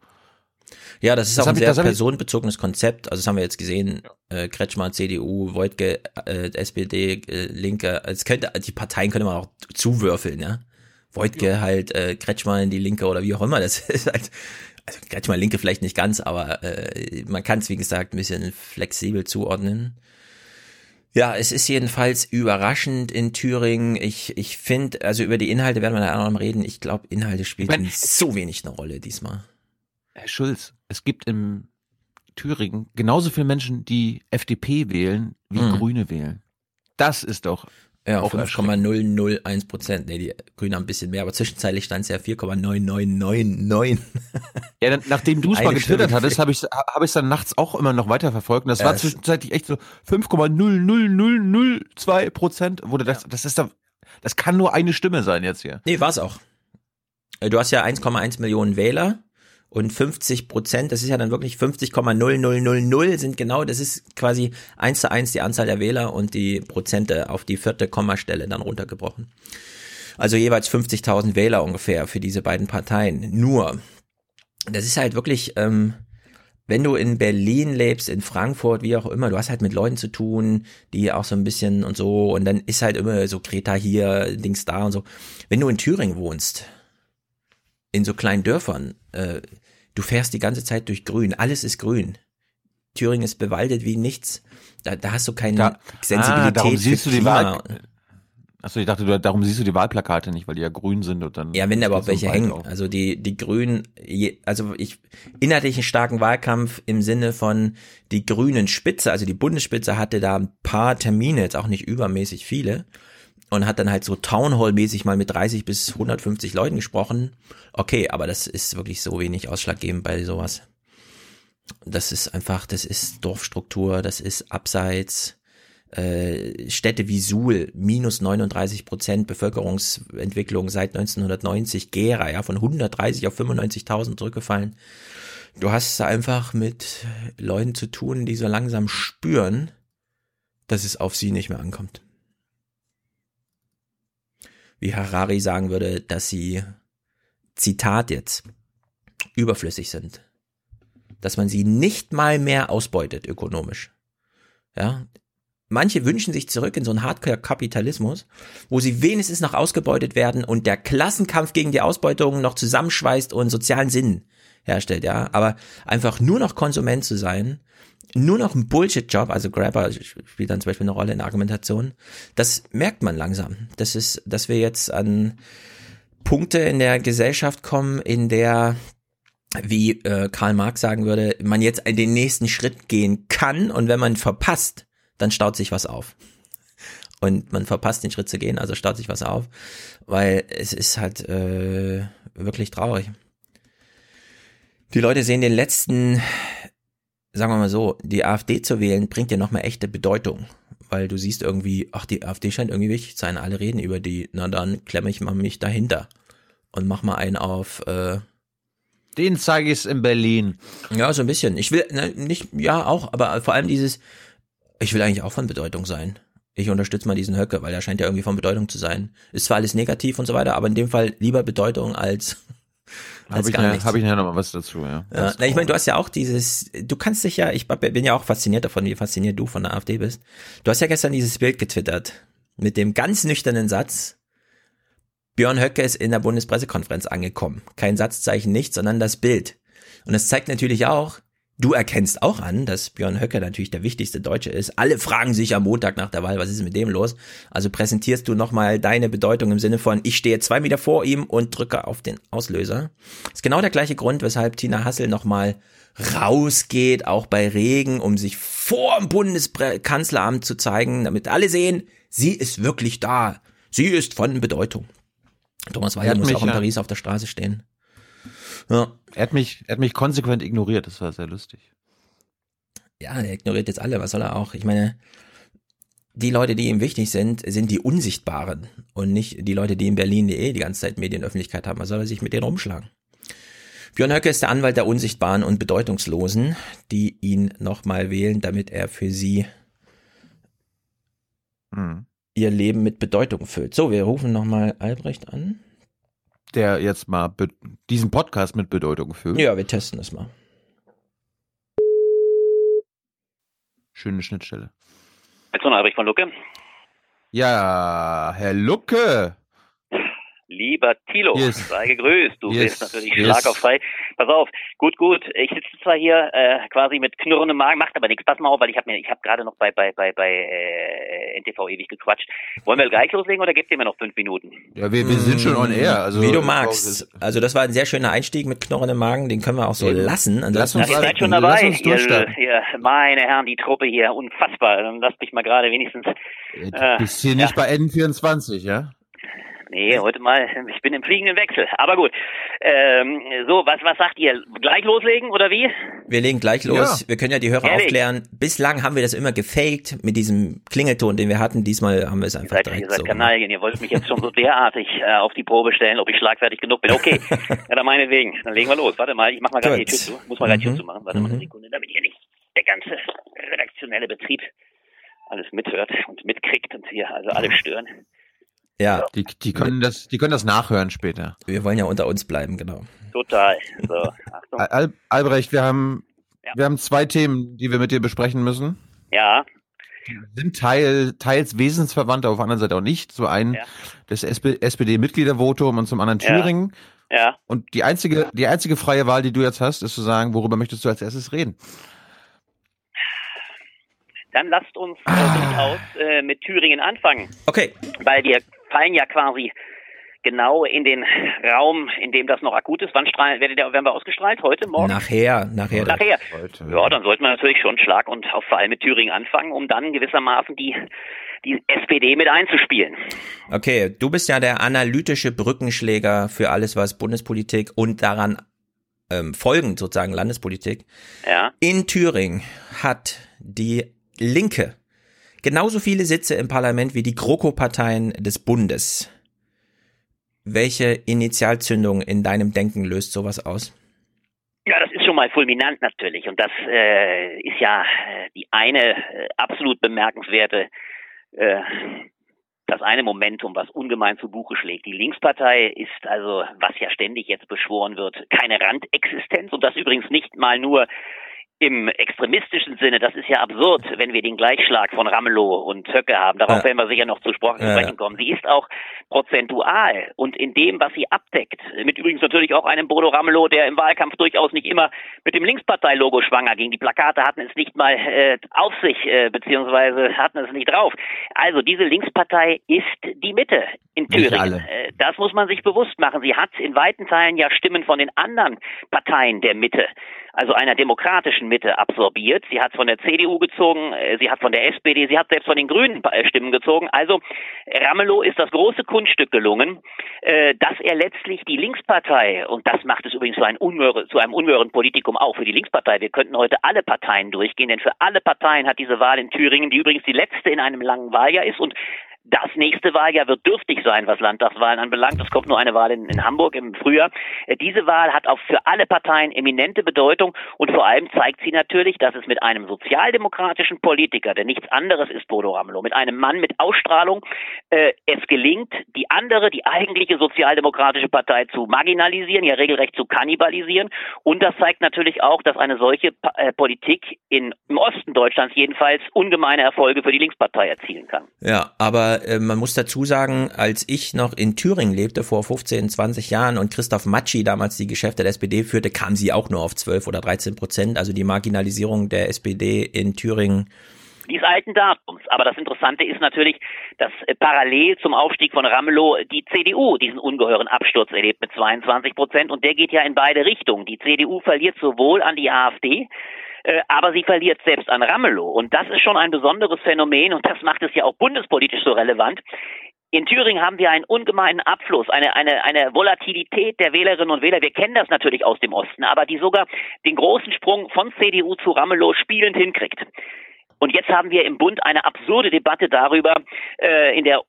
Ja, das ist Das auch ein sehr ich- personenbezogenes Konzept. Also das haben wir jetzt gesehen. Äh, Kretschmer, CDU, Wojtke, äh, SPD, äh, Linke. Es könnte, die Parteien könnte man auch zuwürfeln, ja. Wojtke halt, äh, Kretschmer in die Linke oder wie auch immer. Das ist halt, also Kretschmer Linke vielleicht nicht ganz, aber äh, man kann es, wie gesagt, ein bisschen flexibel zuordnen. Ja, es ist jedenfalls überraschend in Thüringen. Ich, ich finde, also über die Inhalte werden wir da auch noch reden. Ich glaube, Inhalte spielten so wenig eine Rolle diesmal. Herr Schulz, es gibt im Thüringen genauso viele Menschen, die FDP wählen, wie Mhm. Grüne wählen. Das ist doch Ja, auch erschreckend. 5,001 Prozent. Nee, die Grünen haben ein bisschen mehr, aber zwischenzeitlich stand es ja 4,9999. Ja, dann, nachdem du es mal getwittert hattest, habe ich habe ich dann nachts auch immer noch weiter verfolgt. Und das Ja, war es- zwischenzeitlich echt so 5,00002 Prozent. Wurde das, das ist da, das kann nur eine Stimme sein jetzt hier. Nee, war's auch. Äh, Du hast ja 1,1 Millionen Wähler und 50 Prozent, das ist ja dann wirklich 50,0000 sind genau, das ist quasi eins zu eins die Anzahl der Wähler und die Prozente auf die vierte Kommastelle dann runtergebrochen. Also jeweils 50.000 Wähler ungefähr für diese beiden Parteien. Nur, das ist halt wirklich, ähm, wenn du in Berlin lebst, in Frankfurt, wie auch immer, du hast halt mit Leuten zu tun, die auch so ein bisschen und so, und dann ist halt immer so Greta hier, Dings da und so. Wenn du in Thüringen wohnst, in so kleinen Dörfern, äh, du fährst die ganze Zeit durch Grün, alles ist grün. Thüringen ist bewaldet wie nichts. Da, da hast du keine Da- Sensibilität Ah, darum für siehst du die. Wahl. Achso, ich dachte, du, darum siehst du die Wahlplakate nicht, weil die ja grün sind und dann. Ja, wenn da überhaupt welche hängen. auf. Also die, die Grünen, also ich, inhaltlich einen starken Wahlkampf im Sinne von die Grünen Spitze, also die Bundesspitze hatte da ein paar Termine, jetzt auch nicht übermäßig viele, und hat dann halt so Townhall-mäßig mal mit 30 bis 150 Leuten gesprochen. Okay, aber das ist wirklich so wenig ausschlaggebend bei sowas. Das ist einfach, das ist Dorfstruktur, das ist Abseits, äh, Städte wie Suhl, minus 39 Prozent Bevölkerungsentwicklung seit 1990, Gera, ja, von 130 auf 95.000 zurückgefallen. Du hast einfach mit Leuten zu tun, die so langsam spüren, dass es auf sie nicht mehr ankommt. Wie Harari sagen würde, dass sie, Zitat jetzt, überflüssig sind. Dass man sie nicht mal mehr ausbeutet ökonomisch. Ja, Manche wünschen sich zurück in so einen Hardcore-Kapitalismus, wo sie wenigstens noch ausgebeutet werden und der Klassenkampf gegen die Ausbeutung noch zusammenschweißt und sozialen Sinn herstellt, ja. Aber einfach nur noch Konsument zu sein, nur noch ein Bullshit-Job, also Grabber spielt dann zum Beispiel eine Rolle in der Argumentation, das merkt man langsam. Das ist, dass wir jetzt an Punkte in der Gesellschaft kommen, in der wie äh, Karl Marx sagen würde, man jetzt den nächsten Schritt gehen kann und wenn man verpasst, dann staut sich was auf. Und man verpasst den Schritt zu gehen, also staut sich was auf, weil es ist halt äh, wirklich traurig. Die Leute sehen den letzten, sagen wir mal so, die AfD zu wählen, bringt dir nochmal echte Bedeutung. Weil du siehst irgendwie, ach, die AfD scheint irgendwie wichtig zu sein, alle reden über die, na dann klemme ich mal mich dahinter und mach mal einen auf, äh, Den zeige ich in Berlin. ja, so ein bisschen. Ich will, ne, nicht, ja, auch, aber vor allem dieses, ich will eigentlich auch von Bedeutung sein. Ich unterstütze mal diesen Höcke, weil er scheint ja irgendwie von Bedeutung zu sein. Ist zwar alles negativ und so weiter, aber in dem Fall lieber Bedeutung als Habe ich, ja, hab ich nachher noch mal was dazu, ja. Ja, na, ich meine, du hast ja auch dieses, du kannst dich ja, ich bin ja auch fasziniert davon, wie fasziniert du von der AfD bist. Du hast ja gestern dieses Bild getwittert mit dem ganz nüchternen Satz, Björn Höcke ist in der Bundespressekonferenz angekommen. Kein Satzzeichen, nichts, sondern das Bild. Und das zeigt natürlich auch, Du erkennst auch an, dass Björn Höcke natürlich der wichtigste Deutsche ist. Alle fragen sich am Montag nach der Wahl, was ist mit dem los? Also präsentierst du nochmal deine Bedeutung im Sinne von, ich stehe zwei Meter vor ihm und drücke auf den Auslöser. Das ist genau der gleiche Grund, weshalb Tina Hassel nochmal rausgeht, auch bei Regen, um sich vor dem Bundeskanzleramt zu zeigen, damit alle sehen, sie ist wirklich da. Sie ist von Bedeutung. Thomas Weiler muss auch in Paris auf der Straße stehen. Ja. Er hat mich, er hat mich konsequent ignoriert, das war sehr lustig. Ja, er ignoriert jetzt alle, was soll er auch? Ich meine, die Leute, die ihm wichtig sind, sind die Unsichtbaren und nicht die Leute, die in Berlin eh die ganze Zeit Medienöffentlichkeit haben. Was soll er sich mit denen rumschlagen? Björn Höcke ist der Anwalt der Unsichtbaren und Bedeutungslosen, die ihn nochmal wählen, damit er für sie hm. ihr Leben mit Bedeutung füllt. So, wir rufen nochmal Albrecht an der jetzt mal diesen Podcast mit Bedeutung füllt. Ja, wir testen das mal. Schöne Schnittstelle. Alexander Albrecht von Lucke. Ja, Herr Lucke. Lieber Thilo, yes. sei gegrüßt. Du yes. bist natürlich yes. schlagauffrei. Pass auf, gut, gut. Ich sitze zwar hier äh, quasi mit knurrendem Magen, macht aber nichts. Pass mal auf, weil ich habe mir, ich habe gerade noch bei bei bei bei äh, NTV ewig gequatscht. Wollen wir gleich loslegen oder gebt ihr mir noch fünf Minuten? Ja, wir, wir sind schon on air. Also wie du magst. Also das war ein sehr schöner Einstieg mit knurrendem Magen. Den können wir auch so ja. lassen. Lass uns, ja, ihr seid schon dabei. Uns ihr, ihr, meine Herren, die Truppe hier, unfassbar. Dann lasst mich mal gerade wenigstens. Äh, du bist hier nicht bei N24, ja? Nee, heute mal, ich bin im fliegenden Wechsel. Aber gut. Ähm, so, was, was sagt ihr? Gleich loslegen oder wie? Wir legen gleich los. Ja. Wir können ja die Hörer Ehrlich? aufklären. Bislang haben wir das immer gefaked mit diesem Klingelton, den wir hatten. Diesmal haben wir es einfach ihr seid, direkt ihr seid so. Kanalien. Ihr wollt mich jetzt schon so derartig äh, auf die Probe stellen, ob ich schlagfertig genug bin. Okay, ja, dann meinetwegen. Dann legen wir los. Warte mal, ich mach mal gerade die Tür zu. Muss mal mhm. gerade die Tür zu machen. Warte mhm. mal eine Sekunde, damit hier nicht der ganze redaktionelle Betrieb alles mithört und mitkriegt und hier also alle stören. Ja. Die, die können das, die können das nachhören später. Wir wollen ja unter uns bleiben, genau. Total. So. Al Albrecht, wir haben, ja. wir haben zwei Themen, die wir mit dir besprechen müssen. Ja. Sind Teil, teils Wesensverwandte, auf der anderen Seite auch nicht. Zum einen ja. das SPD-Mitgliedervotum und zum anderen Thüringen. Ja. ja. Und die einzige, die einzige freie Wahl, die du jetzt hast, ist zu sagen, worüber möchtest du als erstes reden? Dann lasst uns äh, durchaus äh, mit Thüringen anfangen. Okay. Weil wir fallen ja quasi genau in den Raum, in dem das noch akut ist. Wann strahlen, werdet ihr, werden wir ausgestrahlt? Heute, morgen? Nachher, nachher. Nachher. Heute. Ja, dann sollten wir natürlich schon Schlag und auf Fall mit Thüringen anfangen, um dann gewissermaßen die, die SPD mit einzuspielen. Okay, du bist ja der analytische Brückenschläger für alles, was Bundespolitik und daran ähm, folgend sozusagen Landespolitik. Ja. In Thüringen hat die Linke genauso viele Sitze im Parlament wie die GroKo-Parteien des Bundes. Welche Initialzündung in deinem Denken löst sowas aus? Ja, das ist schon mal fulminant natürlich. Und das äh, ist ja äh, die eine äh, absolut bemerkenswerte, äh, das eine Momentum, was ungemein zu Buche schlägt. Die Linkspartei ist also, was ja ständig jetzt beschworen wird, keine Randexistenz. Und das übrigens nicht mal nur im extremistischen Sinne, das ist ja absurd, wenn wir den Gleichschlag von Ramelow und Höcke haben. Darauf ja. werden wir sicher noch zu sprechen kommen. Sie ist auch prozentual und in dem, was sie abdeckt, mit übrigens natürlich auch einem Bodo Ramelow, der im Wahlkampf durchaus nicht immer mit dem Linksparteilogo schwanger ging. Die Plakate hatten es nicht mal äh, auf sich, äh, beziehungsweise hatten es nicht drauf. Also diese Linkspartei ist die Mitte in Thüringen. Äh, das muss man sich bewusst machen. Sie hat in weiten Teilen ja Stimmen von den anderen Parteien der Mitte also einer demokratischen Mitte absorbiert. Sie hat von der CDU gezogen, äh, sie hat von der SPD, sie hat selbst von den Grünen äh, Stimmen gezogen. Also Ramelow ist das große Kunststück gelungen, äh, dass er letztlich die Linkspartei, und das macht es übrigens zu einem, unhöre, zu einem unhöheren Politikum auch für die Linkspartei, wir könnten heute alle Parteien durchgehen, denn für alle Parteien hat diese Wahl in Thüringen, die übrigens die letzte in einem langen Wahljahr ist und das nächste Wahljahr wird dürftig sein, was Landtagswahlen anbelangt. Es kommt nur eine Wahl in, in, Hamburg im Frühjahr. Äh, diese Wahl hat auch für alle Parteien eminente Bedeutung und vor allem zeigt sie natürlich, dass es mit einem sozialdemokratischen Politiker, der nichts anderes ist, Bodo Ramelow, mit einem Mann mit Ausstrahlung, äh, es gelingt, die andere, die eigentliche sozialdemokratische Partei zu marginalisieren, ja regelrecht zu kannibalisieren. Und das zeigt natürlich auch, dass eine solche äh, Politik in, im Osten Deutschlands jedenfalls ungemeine Erfolge für die Linkspartei erzielen kann. Ja, aber Äh, man muss dazu sagen, als ich noch in Thüringen lebte vor 15, 20 Jahren und Christoph Matschi damals die Geschäfte der SPD führte, kam sie auch nur auf 12 oder 13 Prozent. Also die Marginalisierung der SPD in Thüringen dieses alten Datums. Aber das Interessante ist natürlich, dass äh, parallel zum Aufstieg von Ramelow die CDU diesen ungeheuren Absturz erlebt mit 22 Prozent und der geht ja in beide Richtungen. Die CDU verliert sowohl an die AfD, äh, aber sie verliert selbst an Ramelow. Und das ist schon ein besonderes Phänomen und das macht es ja auch bundespolitisch so relevant. In Thüringen haben wir einen ungemeinen Abfluss, eine, eine, eine Volatilität der Wählerinnen und Wähler. Wir kennen das natürlich aus dem Osten, aber die sogar den großen Sprung von CDU zu Ramelow spielend hinkriegt. Und jetzt haben wir im Bund eine absurde Debatte darüber, äh, in der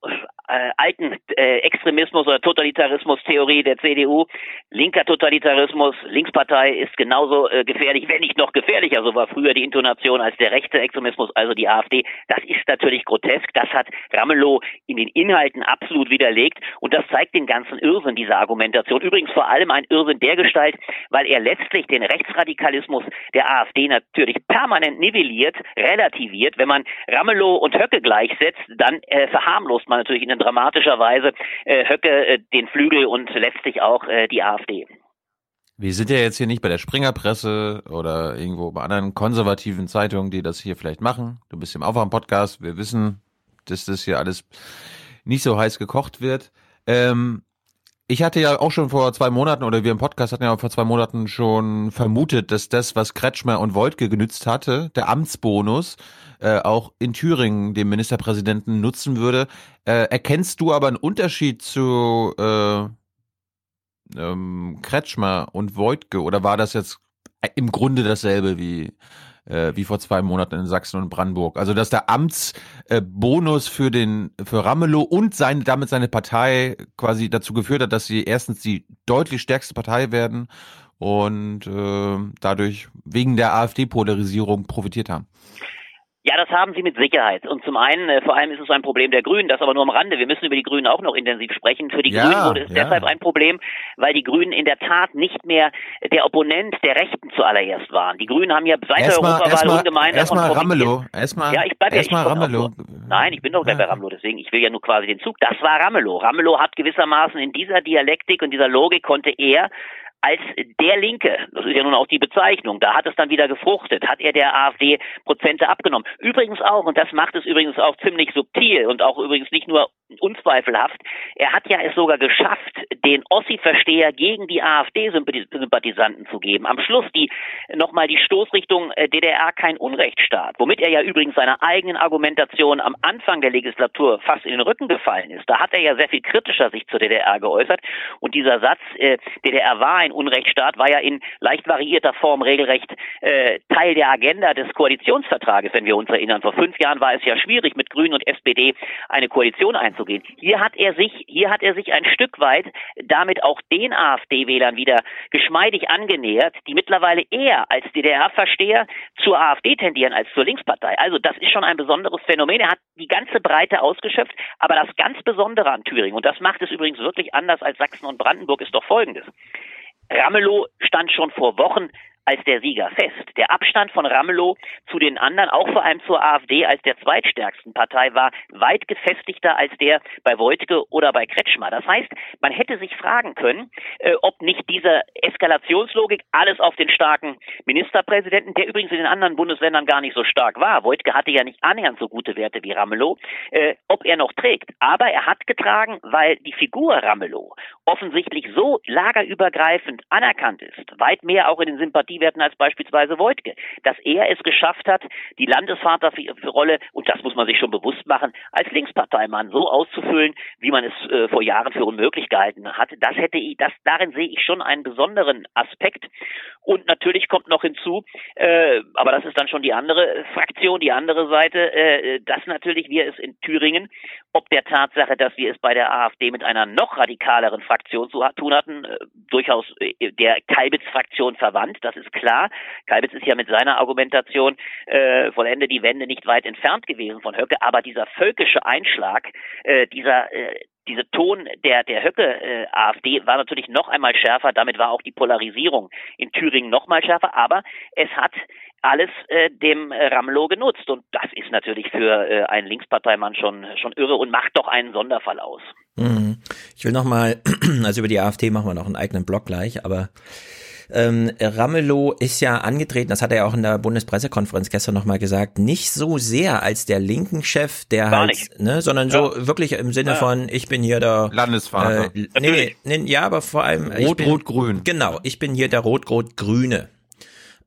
äh, alten äh, Extremismus- oder Totalitarismus-Theorie der CDU. Linker Totalitarismus, Linkspartei ist genauso äh, gefährlich, wenn nicht noch gefährlicher. So war früher die Intonation als der rechte Extremismus, also die AfD. Das ist natürlich grotesk. Das hat Ramelow in den Inhalten absolut widerlegt. Und das zeigt den ganzen Irrsinn dieser Argumentation. Übrigens vor allem ein Irrsinn der Gestalt, weil er letztlich den Rechtsradikalismus der AfD natürlich permanent nivelliert, relativiert. Wenn man Ramelow und Höcke gleichsetzt, dann äh, verharmlost man natürlich in in dramatischer Weise äh, Höcke äh, den Flügel und letztlich auch äh, die AfD. Wir sind ja jetzt hier nicht bei der Springerpresse oder irgendwo bei anderen konservativen Zeitungen, die das hier vielleicht machen. Du bist im Aufwärm-Podcast. Wir wissen, dass das hier alles nicht so heiß gekocht wird. Ähm, ich hatte ja auch schon vor zwei Monaten, oder wir im Podcast hatten ja vor zwei Monaten schon vermutet, dass das, was Kretschmer und Woltke genützt hatte, der Amtsbonus, äh, auch in Thüringen dem Ministerpräsidenten nutzen würde. Äh, erkennst du aber einen Unterschied zu äh, ähm, Kretschmer und Woltke, oder war das jetzt im Grunde dasselbe wie äh, wie vor zwei Monaten in Sachsen und Brandenburg. Also dass der Amtsbonus äh, für den für Ramelow und seine damit seine Partei quasi dazu geführt hat, dass sie erstens die deutlich stärkste Partei werden und äh, dadurch wegen der AfD-Polarisierung profitiert haben. Ja, das haben sie mit Sicherheit. Und zum einen, äh, vor allem ist es ein Problem der Grünen, das aber nur am Rande. Wir müssen über die Grünen auch noch intensiv sprechen. Für die ja, Grünen wurde es ja. deshalb ein Problem, weil die Grünen in der Tat nicht mehr der Opponent der Rechten zuallererst waren. Die Grünen haben ja seit der Europawahl ungemein erstmal Ramelow. Erstmal, ja, ich bleibe ja, erstmal Ramelow. Nein, ich bin doch gleich bei Ramelow, deswegen, ich will ja nur quasi den Zug. Das war Ramelow. Ramelow hat gewissermaßen in dieser Dialektik und dieser Logik konnte er als der Linke, das ist ja nun auch die Bezeichnung, da hat es dann wieder gefruchtet, hat er der AfD Prozente abgenommen. Übrigens auch, und das macht es übrigens auch ziemlich subtil und auch übrigens nicht nur unzweifelhaft, er hat ja es sogar geschafft, den Ossi-Versteher gegen die AfD-Sympathisanten zu geben. Am Schluss die nochmal die Stoßrichtung äh, DDR kein Unrechtsstaat, womit er ja übrigens seiner eigenen Argumentation am Anfang der Legislatur fast in den Rücken gefallen ist. Da hat er ja sehr viel kritischer sich zur DDR geäußert und dieser Satz, äh, DDR war ein Unrechtsstaat, war ja in leicht variierter Form regelrecht äh, Teil der Agenda des Koalitionsvertrages, wenn wir uns erinnern. Vor fünf Jahren war es ja schwierig, mit Grünen und SPD eine Koalition einzugehen. Hier hat er sich, hier hat er sich ein Stück weit damit auch den AfD-Wählern wieder geschmeidig angenähert, die mittlerweile eher als DDR-Versteher zur AfD tendieren als zur Linkspartei. Also das ist schon ein besonderes Phänomen. Er hat die ganze Breite ausgeschöpft, aber das ganz Besondere an Thüringen, und das macht es übrigens wirklich anders als Sachsen und Brandenburg, ist doch folgendes. Ramelow stand schon vor Wochen als der Sieger fest. Der Abstand von Ramelow zu den anderen, auch vor allem zur AfD als der zweitstärksten Partei, war weit gefestigter als der bei Wojtke oder bei Kretschmer. Das heißt, man hätte sich fragen können, äh, ob nicht diese Eskalationslogik alles auf den starken Ministerpräsidenten, der übrigens in den anderen Bundesländern gar nicht so stark war, Wojtke hatte ja nicht annähernd so gute Werte wie Ramelow, äh, ob er noch trägt. Aber er hat getragen, weil die Figur Ramelow offensichtlich so lagerübergreifend anerkannt ist, weit mehr auch in den Sympathien Sympathiewerten als beispielsweise Wojtke. Dass er es geschafft hat, die Landesvaterrolle, und das muss man sich schon bewusst machen, als Linksparteimann so auszufüllen, wie man es äh, vor Jahren für unmöglich gehalten hat. Das hätte ich, das, darin sehe ich schon einen besonderen Aspekt. Und natürlich kommt noch hinzu, äh, aber das ist dann schon die andere Fraktion, die andere Seite, äh, dass natürlich wir es in Thüringen, ob der Tatsache, dass wir es bei der AfD mit einer noch radikaleren Fraktion zu tun hatten, äh, durchaus äh, der Kalbitz-Fraktion verwandt. Das ist klar. Kalbitz ist ja mit seiner Argumentation äh, vollende die Wende nicht weit entfernt gewesen von Höcke, aber dieser völkische Einschlag, äh, dieser äh, diese Ton der, der Höcke-AfD war natürlich noch einmal schärfer. Damit war auch die Polarisierung in Thüringen noch mal schärfer. Aber es hat alles äh, dem äh, Ramelow genutzt. Und das ist natürlich für äh, einen Linksparteimann schon, schon irre und macht doch einen Sonderfall aus. Mhm. Ich will noch mal, also über die AfD machen wir noch einen eigenen Blog gleich, aber ähm, Ramelow ist ja angetreten, das hat er ja auch in der Bundespressekonferenz gestern nochmal gesagt, nicht so sehr als der linken Chef, der Gar halt, nicht. ne, sondern so wirklich im Sinne Ja. von, ich bin hier der Landesvater. Äh, nee, nee, ja, aber vor allem ich Rot, bin- Rot, Grün. Genau, ich bin hier der Rot-Rot-Grüne.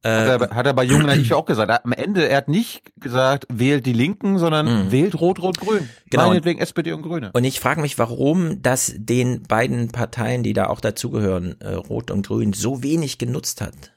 Äh, Hat er, hat er bei Jung Naiv auch gesagt. Am Ende, er hat nicht gesagt, wählt die Linken, sondern wählt Rot, Rot, Grün. Mhm. Genau. Meinetwegen SPD und Grüne. Und ich frage mich, warum das den beiden Parteien, die da auch dazugehören, äh, Rot und Grün, so wenig genutzt hat.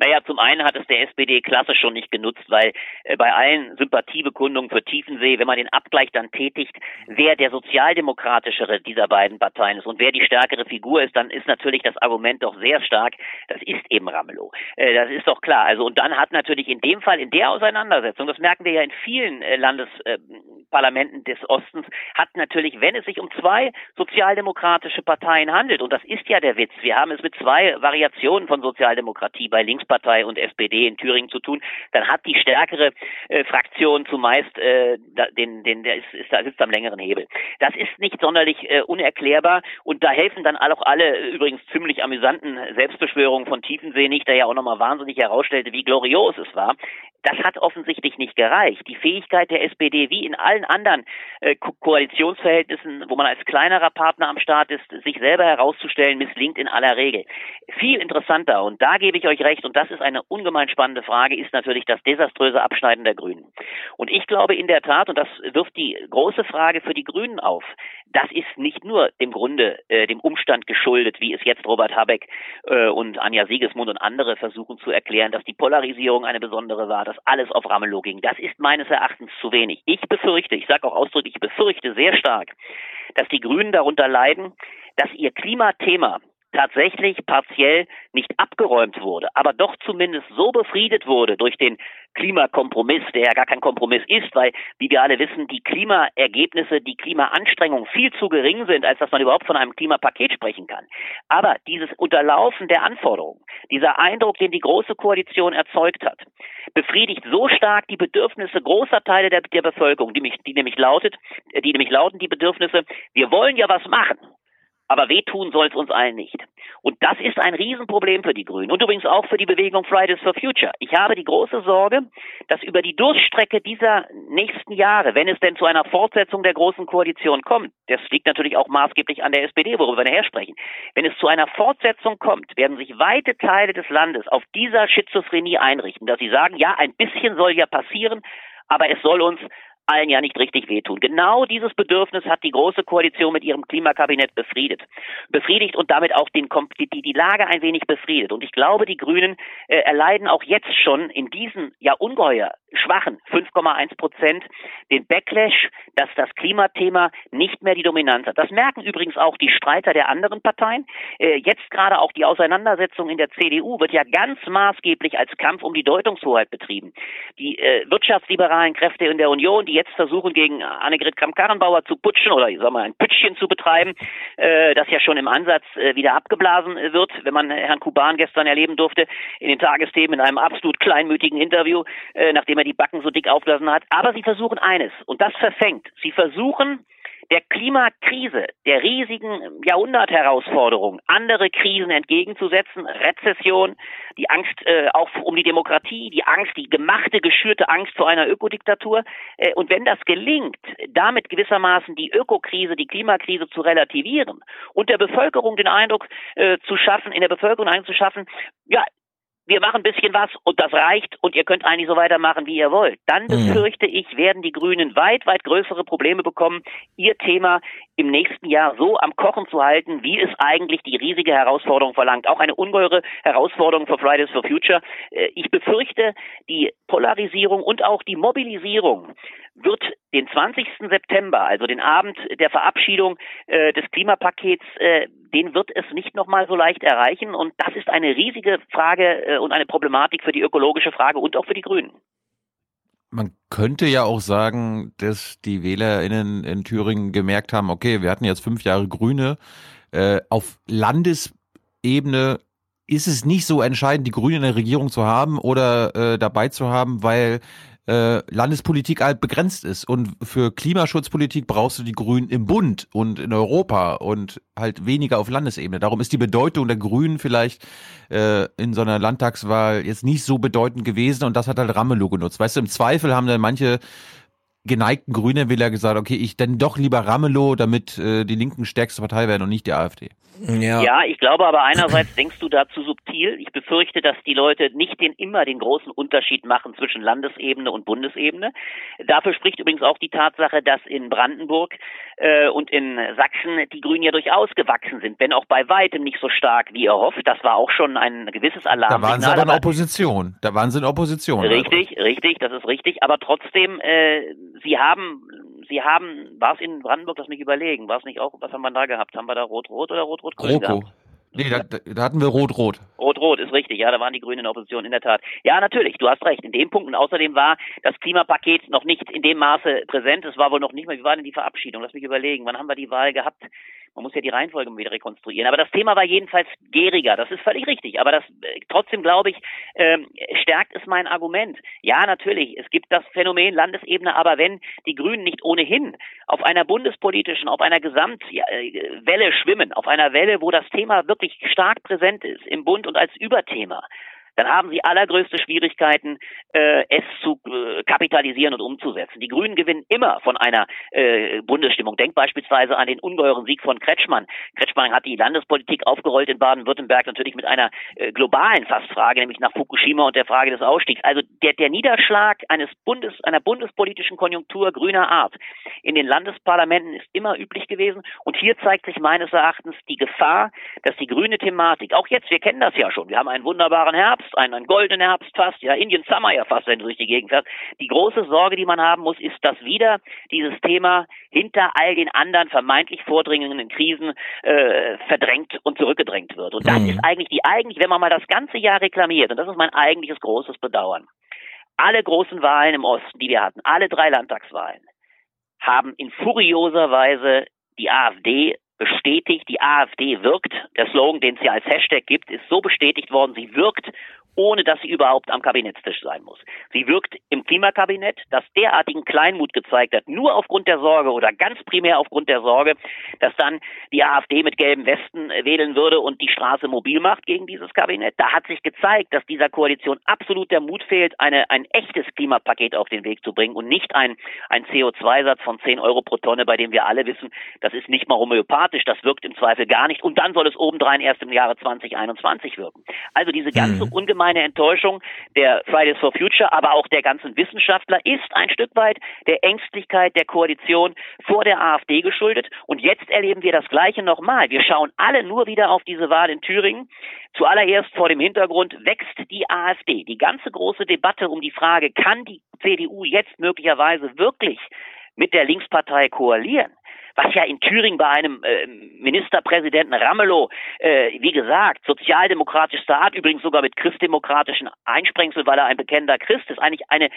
Naja, zum einen hat es der SPD klasse schon nicht genutzt, weil äh, bei allen Sympathiebekundungen für Tiefensee, wenn man den Abgleich dann tätigt, wer der sozialdemokratischere dieser beiden Parteien ist und wer die stärkere Figur ist, dann ist natürlich das Argument doch sehr stark, das ist eben Ramelow. Äh, das ist doch klar. Also und dann hat natürlich in dem Fall, in der Auseinandersetzung, das merken wir ja in vielen äh, Landesparlamenten des Ostens, hat natürlich, wenn es sich um zwei sozialdemokratische Parteien handelt, und das ist ja der Witz, wir haben es mit zwei Variationen von Sozialdemokratie bei Linkspartei und SPD in Thüringen zu tun, dann hat die stärkere äh, Fraktion zumeist äh, da, den, den, der ist, ist, da sitzt am längeren Hebel. Das ist nicht sonderlich äh, unerklärbar und da helfen dann auch alle äh, übrigens ziemlich amüsanten Selbstbeschwörungen von Tiefensee nicht, der ja auch nochmal wahnsinnig herausstellte, wie glorios es war. Das hat offensichtlich nicht gereicht. Die Fähigkeit der SPD, wie in allen anderen äh, Ko Koalitionsverhältnissen, wo man als kleinerer Partner am Start ist, sich selber herauszustellen, misslingt in aller Regel. Viel interessanter, und da gebe ich euch recht, und das ist eine ungemein spannende Frage, ist natürlich das desaströse Abschneiden der Grünen. Und ich glaube in der Tat, und das wirft die große Frage für die Grünen auf, das ist nicht nur im Grunde äh, dem Umstand geschuldet, wie es jetzt Robert Habeck äh, und Anja Siegesmund und andere versuchen zu erklären, dass die Polarisierung eine besondere war, dass alles auf Ramelow ging. Das ist meines Erachtens zu wenig. Ich befürchte, ich sage auch ausdrücklich, ich befürchte sehr stark, dass die Grünen darunter leiden, dass ihr Klimathema tatsächlich partiell nicht abgeräumt wurde, aber doch zumindest so befriedet wurde durch den Klimakompromiss, der ja gar kein Kompromiss ist, weil, wie wir alle wissen, die Klimaergebnisse, die Klimaanstrengungen viel zu gering sind, als dass man überhaupt von einem Klimapaket sprechen kann. Aber dieses Unterlaufen der Anforderungen, dieser Eindruck, den die Große Koalition erzeugt hat, befriedigt so stark die Bedürfnisse großer Teile der, der Bevölkerung, die, mich, die nämlich lautet, die nämlich lauten die Bedürfnisse, wir wollen ja was machen. Aber wehtun soll es uns allen nicht. Und das ist ein Riesenproblem für die Grünen und übrigens auch für die Bewegung Fridays for Future. Ich habe die große Sorge, dass über die Durchstrecke dieser nächsten Jahre, wenn es denn zu einer Fortsetzung der Großen Koalition kommt, das liegt natürlich auch maßgeblich an der SPD, worüber wir nachher sprechen, wenn es zu einer Fortsetzung kommt, werden sich weite Teile des Landes auf dieser Schizophrenie einrichten, dass sie sagen, ja, ein bisschen soll ja passieren, aber es soll uns allen ja nicht richtig wehtun. Genau dieses Bedürfnis hat die Große Koalition mit ihrem Klimakabinett befriedet. Befriedigt und damit auch den, die, die Lage ein wenig befriedet. Und ich glaube, die Grünen äh, erleiden auch jetzt schon in diesen ja ungeheuer schwachen 5,1 Prozent den Backlash, dass das Klimathema nicht mehr die Dominanz hat. Das merken übrigens auch die Streiter der anderen Parteien. Äh, jetzt gerade auch die Auseinandersetzung in der CDU wird ja ganz maßgeblich als Kampf um die Deutungshoheit betrieben. Die äh, wirtschaftsliberalen Kräfte in der Union, die jetzt versuchen, gegen Annegret Kramp-Karrenbauer zu putschen oder sagen wir ein Pütschchen zu betreiben, äh, das ja schon im Ansatz äh, wieder abgeblasen äh, wird, wenn man Herrn Kuban gestern erleben durfte in den Tagesthemen in einem absolut kleinmütigen Interview, äh, nachdem er die Backen so dick aufgelassen hat. Aber sie versuchen eines, und das verfängt. Sie versuchen, der Klimakrise, der riesigen Jahrhundertherausforderung, andere Krisen entgegenzusetzen, Rezession, die Angst äh, auch um die Demokratie, die Angst, die gemachte, geschürte Angst vor einer Ökodiktatur. Äh, und wenn das gelingt, damit gewissermaßen die Ökokrise, die Klimakrise zu relativieren und der Bevölkerung den Eindruck äh, zu schaffen, in der Bevölkerung den Eindruck zu schaffen, ja, wir machen ein bisschen was und das reicht und ihr könnt eigentlich so weitermachen, wie ihr wollt. Dann befürchte ich, werden die Grünen weit, weit größere Probleme bekommen, ihr Thema im nächsten Jahr so am Kochen zu halten, wie es eigentlich die riesige Herausforderung verlangt. Auch eine ungeheure Herausforderung für Fridays for Future. Äh, Ich befürchte, die Polarisierung und auch die Mobilisierung wird den 20. September, also den Abend der Verabschiedung äh, des Klimapakets, äh, den wird es nicht nochmal so leicht erreichen. Und das ist eine riesige Frage äh, und eine Problematik für die ökologische Frage und auch für die Grünen. Man könnte ja auch sagen, dass die WählerInnen in Thüringen gemerkt haben, okay, wir hatten jetzt fünf Jahre Grüne. Äh, auf Landesebene ist es nicht so entscheidend, die Grünen in der Regierung zu haben oder äh, dabei zu haben, weil äh, Landespolitik halt begrenzt ist. Und für Klimaschutzpolitik brauchst du die Grünen im Bund und in Europa und halt weniger auf Landesebene. Darum ist die Bedeutung der Grünen vielleicht äh, in so einer Landtagswahl jetzt nicht so bedeutend gewesen und das hat halt Ramelow genutzt. Weißt du, im Zweifel haben dann manche geneigten Grüne Wähler gesagt, okay, ich dann doch lieber Ramelow, damit äh, die Linken stärkste Partei werden und nicht die AfD. Ja. ja, ich glaube aber einerseits denkst du da zu subtil. Ich befürchte, dass die Leute nicht den, immer den großen Unterschied machen zwischen Landesebene und Bundesebene. Dafür spricht übrigens auch die Tatsache, dass in Brandenburg äh, und in Sachsen die Grünen ja durchaus gewachsen sind, wenn auch bei weitem nicht so stark wie erhofft. Das war auch schon ein gewisses Alarm. Da waren sie aber in Opposition. Da waren sie in Opposition. Richtig, richtig, das ist richtig. Aber trotzdem, äh, sie haben Sie haben, war es in Brandenburg, lass mich überlegen, war es nicht auch, was haben wir da gehabt? Haben wir da Rot-Rot oder Rot-Rot-Grün GroKo. Nee, da, da hatten wir Rot-Rot. Rot-Rot ist richtig, ja, da waren die Grünen in der Opposition, in der Tat. Ja, natürlich, du hast recht, in dem Punkt. Und außerdem war das Klimapaket noch nicht in dem Maße präsent. Es war wohl noch nicht mal, wie war denn die Verabschiedung? Lass mich überlegen, wann haben wir die Wahl gehabt? Man muss ja die Reihenfolge wieder rekonstruieren. Aber das Thema war jedenfalls gieriger. Das ist völlig richtig. Aber das äh, trotzdem glaube ich, ähm, stärkt es mein Argument. Ja, natürlich. Es gibt das Phänomen Landesebene. Aber wenn die Grünen nicht ohnehin auf einer bundespolitischen, auf einer Gesamtwelle schwimmen, auf einer Welle, wo das Thema wirklich stark präsent ist im Bund und als Überthema, dann haben sie allergrößte Schwierigkeiten, äh, es zu äh, kapitalisieren und umzusetzen. Die Grünen gewinnen immer von einer äh, Bundesstimmung. Denkt beispielsweise an den ungeheuren Sieg von Kretschmann. Kretschmann hat die Landespolitik aufgerollt in Baden-Württemberg natürlich mit einer äh, globalen Fastfrage, nämlich nach Fukushima und der Frage des Ausstiegs. Also der, der Niederschlag eines Bundes, einer bundespolitischen Konjunktur grüner Art in den Landesparlamenten ist immer üblich gewesen. Und hier zeigt sich meines Erachtens die Gefahr, dass die grüne Thematik, auch jetzt, wir kennen das ja schon, wir haben einen wunderbaren Herbst, einen, einen goldenen Herbst fast, ja, Indian Summer ja fast, wenn du durch die Gegend fährst. Die große Sorge, die man haben muss, ist, dass wieder dieses Thema hinter all den anderen vermeintlich vordringenden Krisen äh, verdrängt und zurückgedrängt wird. Und das Mhm. ist eigentlich die eigentlich, wenn man mal das ganze Jahr reklamiert, und das ist mein eigentliches großes Bedauern. Alle großen Wahlen im Osten, die wir hatten, alle drei Landtagswahlen, haben in furioser Weise die AfD bestätigt, die AfD wirkt. Der Slogan, den es ja als Hashtag gibt, ist so bestätigt worden, sie wirkt ohne dass sie überhaupt am Kabinettstisch sein muss. Sie wirkt im Klimakabinett, das derartigen Kleinmut gezeigt hat, nur aufgrund der Sorge oder ganz primär aufgrund der Sorge, dass dann die AfD mit gelben Westen äh, wählen würde und die Straße mobil macht gegen dieses Kabinett. Da hat sich gezeigt, dass dieser Koalition absolut der Mut fehlt, eine, ein echtes Klimapaket auf den Weg zu bringen und nicht ein, ein CO2-Satz von 10 Euro pro Tonne, bei dem wir alle wissen, das ist nicht mal homöopathisch, das wirkt im Zweifel gar nicht und dann soll es obendrein erst im Jahre 2021 wirken. Also diese ganze Mhm. ungemeine Enttäuschung der Fridays for Future, aber auch der ganzen Wissenschaftler ist ein Stück weit der Ängstlichkeit der Koalition vor der AfD geschuldet. Und jetzt erleben wir das Gleiche nochmal. Wir schauen alle nur wieder auf diese Wahl in Thüringen. Zuallererst vor dem Hintergrund wächst die AfD. Die ganze große Debatte um die Frage, kann die CDU jetzt möglicherweise wirklich mit der Linkspartei koalieren? Was ja in Thüringen bei einem äh, Ministerpräsidenten Ramelow, äh, wie gesagt, sozialdemokratischster Art, übrigens sogar mit christdemokratischen Einsprengsel, weil er ein bekennender Christ ist, eigentlich eine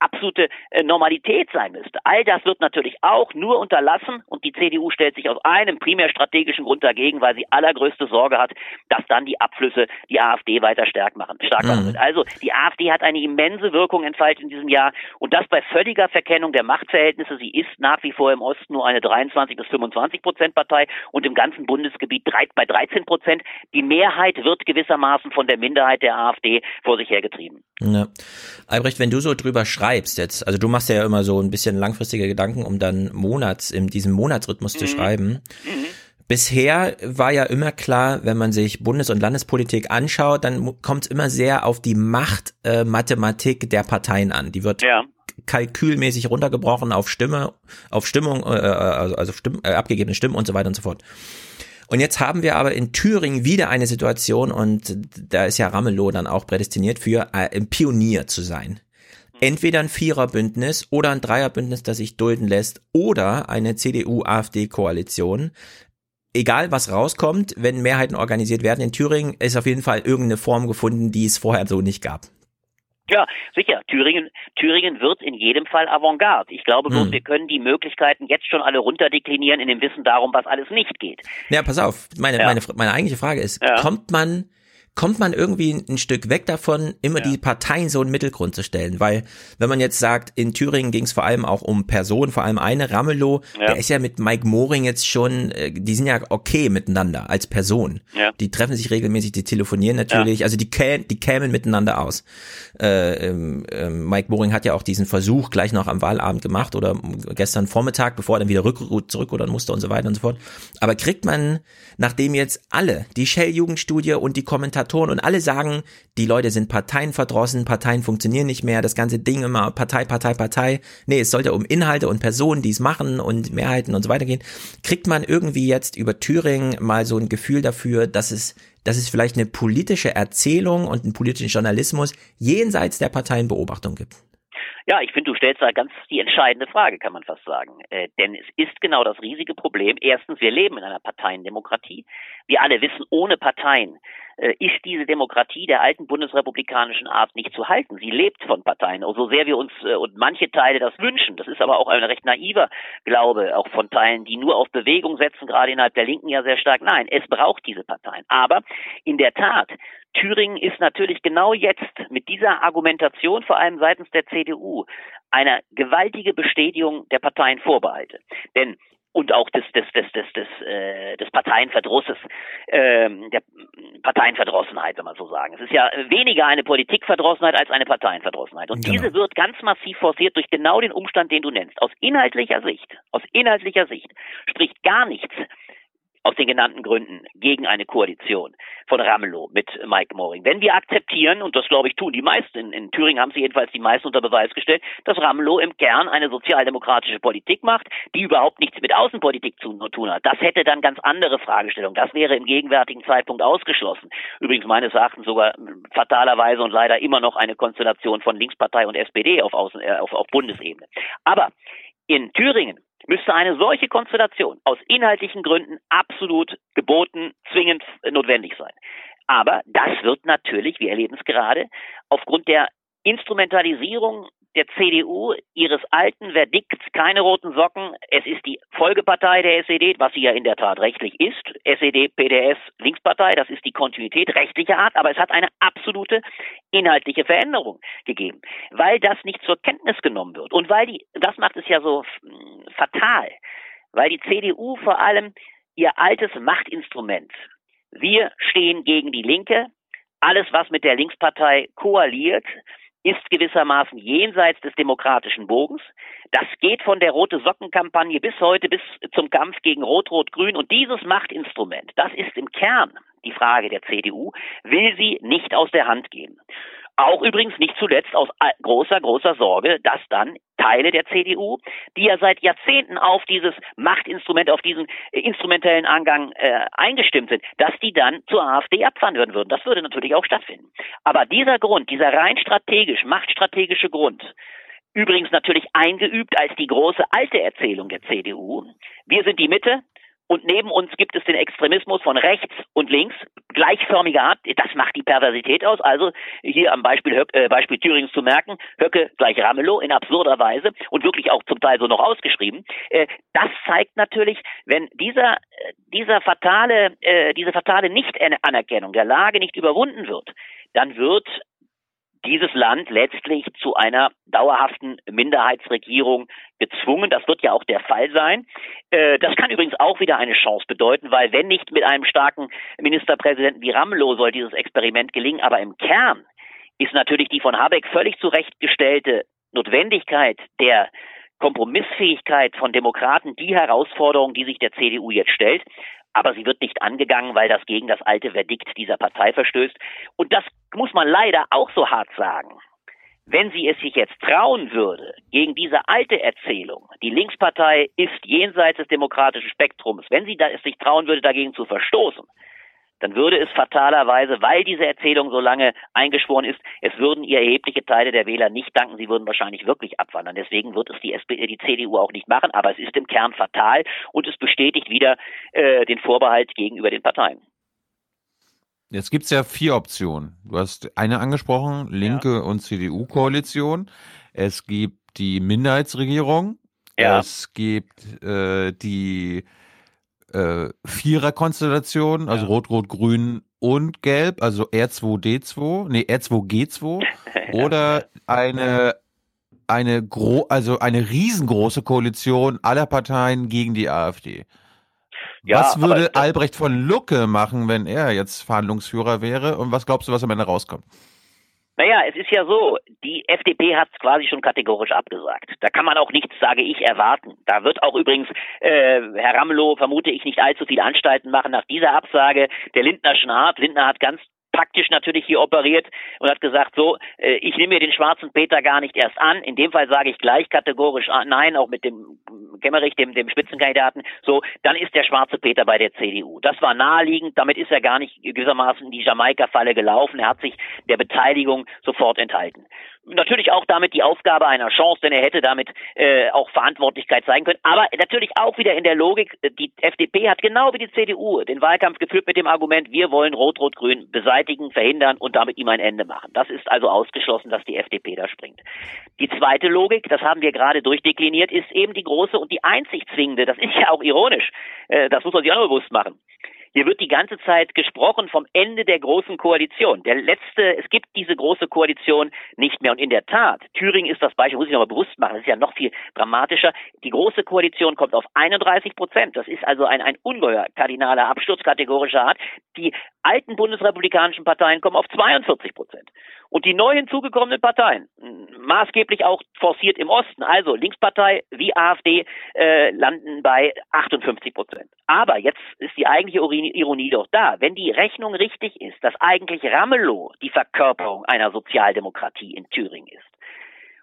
absolute äh, Normalität sein müsste. All das wird natürlich auch nur unterlassen und die CDU stellt sich aus einem primär strategischen Grund dagegen, weil sie allergrößte Sorge hat, dass dann die Abflüsse die AfD weiter stark machen, stark machen Mhm. wird. Also die AfD hat eine immense Wirkung entfaltet in diesem Jahr und das bei völliger Verkennung der Machtverhältnisse. Sie ist nach wie vor im Osten nur eine 23 bis 25 Prozent Partei und im ganzen Bundesgebiet bei 13 Prozent. Die Mehrheit wird gewissermaßen von der Minderheit der AfD vor sich hergetrieben. Ja. Albrecht, wenn du so drüber schreibst jetzt, also du machst ja immer so ein bisschen langfristige Gedanken, um dann Monats, in diesem Monatsrhythmus zu schreiben. Bisher war ja immer klar, wenn man sich Bundes- und Landespolitik anschaut, dann kommt es immer sehr auf die Machtmathematik äh, der Parteien an. Die wird Ja. kalkülmäßig runtergebrochen auf Stimme, auf Stimmung, äh, also, also Stimm, äh, abgegebene Stimmen und so weiter und so fort. Und jetzt haben wir aber in Thüringen wieder eine Situation und da ist ja Ramelow dann auch prädestiniert für äh, ein Pionier zu sein. Entweder ein Viererbündnis oder ein Dreierbündnis, das sich dulden lässt oder eine CDU-AfD-Koalition. Egal was rauskommt, wenn Mehrheiten organisiert werden in Thüringen, ist auf jeden Fall irgendeine Form gefunden, die es vorher so nicht gab. Ja, sicher. Thüringen, Thüringen wird in jedem Fall Avantgarde. Ich glaube bloß, Hm. wir können die Möglichkeiten jetzt schon alle runterdeklinieren in dem Wissen darum, was alles nicht geht. Ja, pass auf. Meine, Ja. meine, meine eigentliche Frage ist, Ja. kommt man, kommt man irgendwie ein Stück weg davon, immer die Parteien so in den Mittelgrund zu stellen? Weil, wenn man jetzt sagt, in Thüringen ging es vor allem auch um Personen, vor allem eine, Ramelow, Ja. der ist ja mit Mike Moring jetzt schon, äh, die sind ja okay miteinander als Person. Ja. Die treffen sich regelmäßig, die telefonieren natürlich, also die, kä die kämen miteinander aus. Äh, ähm, ähm, Mike Moring hat ja auch diesen Versuch gleich noch am Wahlabend gemacht oder gestern Vormittag, bevor er dann wieder rück, zurückrudern musste und so weiter und so fort. Aber kriegt man, nachdem jetzt alle, die Shell-Jugendstudie und die Kommentatoren und alle sagen, die Leute sind parteienverdrossen, Parteien funktionieren nicht mehr, das ganze Ding immer Partei, Partei, Partei. Nee, es sollte um Inhalte und Personen, die es machen und Mehrheiten und so weiter gehen. Kriegt man irgendwie jetzt über Thüringen mal so ein Gefühl dafür, dass es dass es vielleicht eine politische Erzählung und einen politischen Journalismus jenseits der Parteienbeobachtung gibt. Ja, ich finde, du stellst da ganz die entscheidende Frage, kann man fast sagen. Äh, denn es ist genau das riesige Problem. Erstens, wir leben in einer Parteiendemokratie. Wir alle wissen, ohne Parteien äh, ist diese Demokratie der alten bundesrepublikanischen Art nicht zu halten. Sie lebt von Parteien. So sehr wir uns äh, und manche Teile das wünschen, das ist aber auch ein recht naiver Glaube, auch von Teilen, die nur auf Bewegung setzen, gerade innerhalb der Linken ja sehr stark. Nein, es braucht diese Parteien. Aber in der Tat, Thüringen ist natürlich genau jetzt mit dieser Argumentation, vor allem seitens der CDU, eine gewaltige Bestätigung der Parteienvorbehalte. Denn und auch des des des des des, äh, des Parteienverdrusses, ähm, der Parteienverdrossenheit, wenn man so sagen. Es ist ja weniger eine Politikverdrossenheit als eine Parteienverdrossenheit. Und Genau. diese wird ganz massiv forciert durch genau den Umstand, den du nennst. Aus inhaltlicher Sicht, aus inhaltlicher Sicht spricht gar nichts aus den genannten Gründen gegen eine Koalition von Ramelow mit Mike Moring. Wenn wir akzeptieren, und das glaube ich tun die meisten, in, in Thüringen haben sie jedenfalls die meisten unter Beweis gestellt, dass Ramelow im Kern eine sozialdemokratische Politik macht, die überhaupt nichts mit Außenpolitik zu tun hat. Das hätte dann ganz andere Fragestellungen. Das wäre im gegenwärtigen Zeitpunkt ausgeschlossen. Übrigens meines Erachtens sogar fatalerweise und leider immer noch eine Konstellation von Linkspartei und SPD auf, Außen, äh, auf, auf Bundesebene. Aber in Thüringen müsste eine solche Konstellation aus inhaltlichen Gründen absolut geboten, zwingend notwendig sein. Aber das wird natürlich, wir erleben es gerade, aufgrund der Instrumentalisierung der CDU ihres alten Verdikts keine roten Socken. Es ist die Folgepartei der SED, was sie ja in der Tat rechtlich ist. SED, PDS, Linkspartei, das ist die Kontinuität rechtlicher Art, aber es hat eine absolute inhaltliche Veränderung gegeben, weil das nicht zur Kenntnis genommen wird. Und weil die, das macht es ja so mm, fatal, weil die CDU vor allem ihr altes Machtinstrument, wir stehen gegen die Linke, alles was mit der Linkspartei koaliert, ist gewissermaßen jenseits des demokratischen Bogens. Das geht von der rote Sockenkampagne bis heute bis zum Kampf gegen Rot-Rot-Grün. Und dieses Machtinstrument, das ist im Kern die Frage der CDU, will sie nicht aus der Hand geben. Auch übrigens nicht zuletzt aus großer, großer Sorge, dass dann Teile der CDU, die ja seit Jahrzehnten auf dieses Machtinstrument, auf diesen äh, instrumentellen Angang äh, eingestimmt sind, dass die dann zur AfD abwandern würden. Das würde natürlich auch stattfinden. Aber dieser Grund, dieser rein strategisch, machtstrategische Grund, übrigens natürlich eingeübt als die große alte Erzählung der CDU, wir sind die Mitte, und neben uns gibt es den Extremismus von rechts und links, gleichförmiger Art. Das macht die Perversität aus. Also hier am Beispiel, Höck, äh, Beispiel Thürings zu merken, Höcke gleich Ramelow in absurder Weise und wirklich auch zum Teil so noch ausgeschrieben. Äh, das zeigt natürlich, wenn dieser, äh, dieser fatale, äh, diese fatale Nicht-Anerkennung der Lage nicht überwunden wird, dann wird dieses Land letztlich zu einer dauerhaften Minderheitsregierung gezwungen. Das wird ja auch der Fall sein. Äh, Das kann übrigens auch wieder eine Chance bedeuten, weil wenn nicht mit einem starken Ministerpräsidenten wie Ramelow soll dieses Experiment gelingen, aber im Kern ist natürlich die von Habeck völlig zurechtgestellte Notwendigkeit der Kompromissfähigkeit von Demokraten die Herausforderung, die sich der CDU jetzt stellt. Aber sie wird nicht angegangen, weil das gegen das alte Verdikt dieser Partei verstößt. Und das muss man leider auch so hart sagen. Wenn sie es sich jetzt trauen würde, gegen diese alte Erzählung, die Linkspartei ist jenseits des demokratischen Spektrums, wenn sie es sich trauen würde, dagegen zu verstoßen, dann würde es fatalerweise, weil diese Erzählung so lange eingeschworen ist, es würden ihr erhebliche Teile der Wähler nicht danken, sie würden wahrscheinlich wirklich abwandern. Deswegen wird es die, SPD, die CDU auch nicht machen, aber es ist im Kern fatal und es bestätigt wieder äh, den Vorbehalt gegenüber den Parteien. Jetzt gibt's ja vier Optionen. Du hast eine angesprochen, Linke und CDU-Koalition. Es gibt die Minderheitsregierung. Ja. Es gibt äh, die äh, Vierer-Konstellation, also Rot, Rot, Grün und Gelb, also R2D2, nee, R2G2 oder eine eine gro also eine riesengroße Koalition aller Parteien gegen die AfD. Ja, was würde Albrecht von Lucke machen, wenn er jetzt Verhandlungsführer wäre? Und was glaubst du, was am Ende rauskommt? Naja, es ist ja so, die FDP hat es quasi schon kategorisch abgesagt. Da kann man auch nichts, sage ich, erwarten. Da wird auch übrigens äh, Herr Ramelow, vermute ich, nicht allzu viele Anstalten machen nach dieser Absage. Der Lindner Schnarrt, Lindner hat ganz praktisch natürlich hier operiert und hat gesagt, so, äh, ich nehme mir den schwarzen Peter gar nicht erst an. In dem Fall sage ich gleich kategorisch ah, nein, auch mit dem Kemmerich, dem, dem Spitzenkandidaten. So, dann ist der schwarze Peter bei der CDU. Das war naheliegend, damit ist er gar nicht gewissermaßen in die Jamaika-Falle gelaufen. Er hat sich der Beteiligung sofort enthalten. Natürlich auch damit die Aufgabe einer Chance, denn er hätte damit äh, auch Verantwortlichkeit zeigen können. Aber natürlich auch wieder in der Logik, äh, die FDP hat genau wie die CDU den Wahlkampf geführt mit dem Argument, wir wollen Rot-Rot-Grün beseitigen, verhindern und damit ihm ein Ende machen. Das ist also ausgeschlossen, dass die FDP da springt. Die zweite Logik, das haben wir gerade durchdekliniert, ist eben die große und die einzig zwingende. Das ist ja auch ironisch. Äh, das muss man sich auch bewusst machen. Hier wird die ganze Zeit gesprochen vom Ende der großen Koalition. Der letzte, es gibt diese große Koalition nicht mehr. Und in der Tat, Thüringen ist das Beispiel, muss ich noch mal bewusst machen, das ist ja noch viel dramatischer. Die große Koalition kommt auf 31 Prozent. Das ist also ein, ein ungeheuer kardinaler Absturz kategorischer Art. Die alten bundesrepublikanischen Parteien kommen auf 42 Prozent. Und die neu hinzugekommenen Parteien, maßgeblich auch forciert im Osten, also Linkspartei wie AfD, äh, landen bei 58 Prozent. Aber jetzt ist die eigentliche Ironie doch da. Wenn die Rechnung richtig ist, dass eigentlich Ramelow die Verkörperung einer Sozialdemokratie in Thüringen ist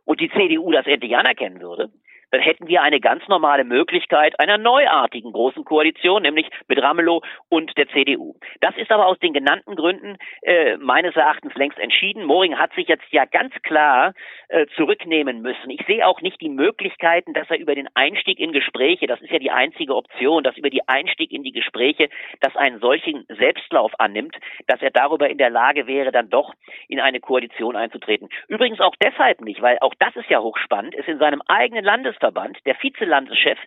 und die CDU das endlich anerkennen würde, dann hätten wir eine ganz normale Möglichkeit einer neuartigen großen Koalition, nämlich mit Ramelow und der CDU. Das ist aber aus den genannten Gründen äh, meines Erachtens längst entschieden. Moring hat sich jetzt ja ganz klar äh, zurücknehmen müssen. Ich sehe auch nicht die Möglichkeiten, dass er über den Einstieg in Gespräche, das ist ja die einzige Option, dass über die Einstieg in die Gespräche, dass einen solchen Selbstlauf annimmt, dass er darüber in der Lage wäre, dann doch in eine Koalition einzutreten. Übrigens auch deshalb nicht, weil auch das ist ja hochspannend, ist in seinem eigenen Landesverband der Vizelandeschef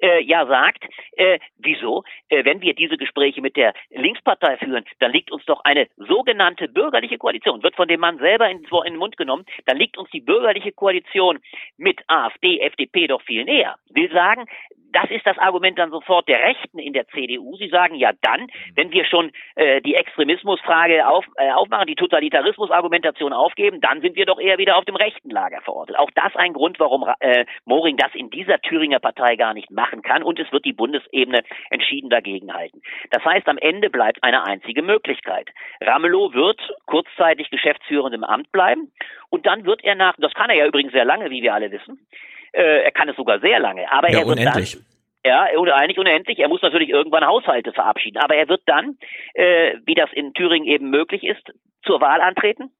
äh, ja sagt, äh, wieso, äh, wenn wir diese Gespräche mit der Linkspartei führen, dann liegt uns doch eine sogenannte bürgerliche Koalition, wird von dem Mann selber in, in den Mund genommen, dann liegt uns die bürgerliche Koalition mit AfD, FDP doch viel näher. Will sagen, das ist das Argument dann sofort der Rechten in der CDU. Sie sagen ja dann, wenn wir schon äh, die Extremismusfrage auf, äh, aufmachen, die Totalitarismusargumentation aufgeben, dann sind wir doch eher wieder auf dem rechten Lager verortet. Auch das ein Grund, warum äh, Moring das in dieser Thüringer Partei gar nicht machen kann und es wird die Bundesebene entschieden dagegen halten. Das heißt, am Ende bleibt eine einzige Möglichkeit. Ramelow wird kurzzeitig geschäftsführend im Amt bleiben und dann wird er nach, das kann er ja übrigens sehr lange, wie wir alle wissen, äh, er kann es sogar sehr lange, aber Ja, er wird unendlich. dann ja, oder eigentlich unendlich. Er muss natürlich irgendwann Haushalte verabschieden. Aber er wird dann, äh, wie das in Thüringen eben möglich ist, zur Wahl antreten.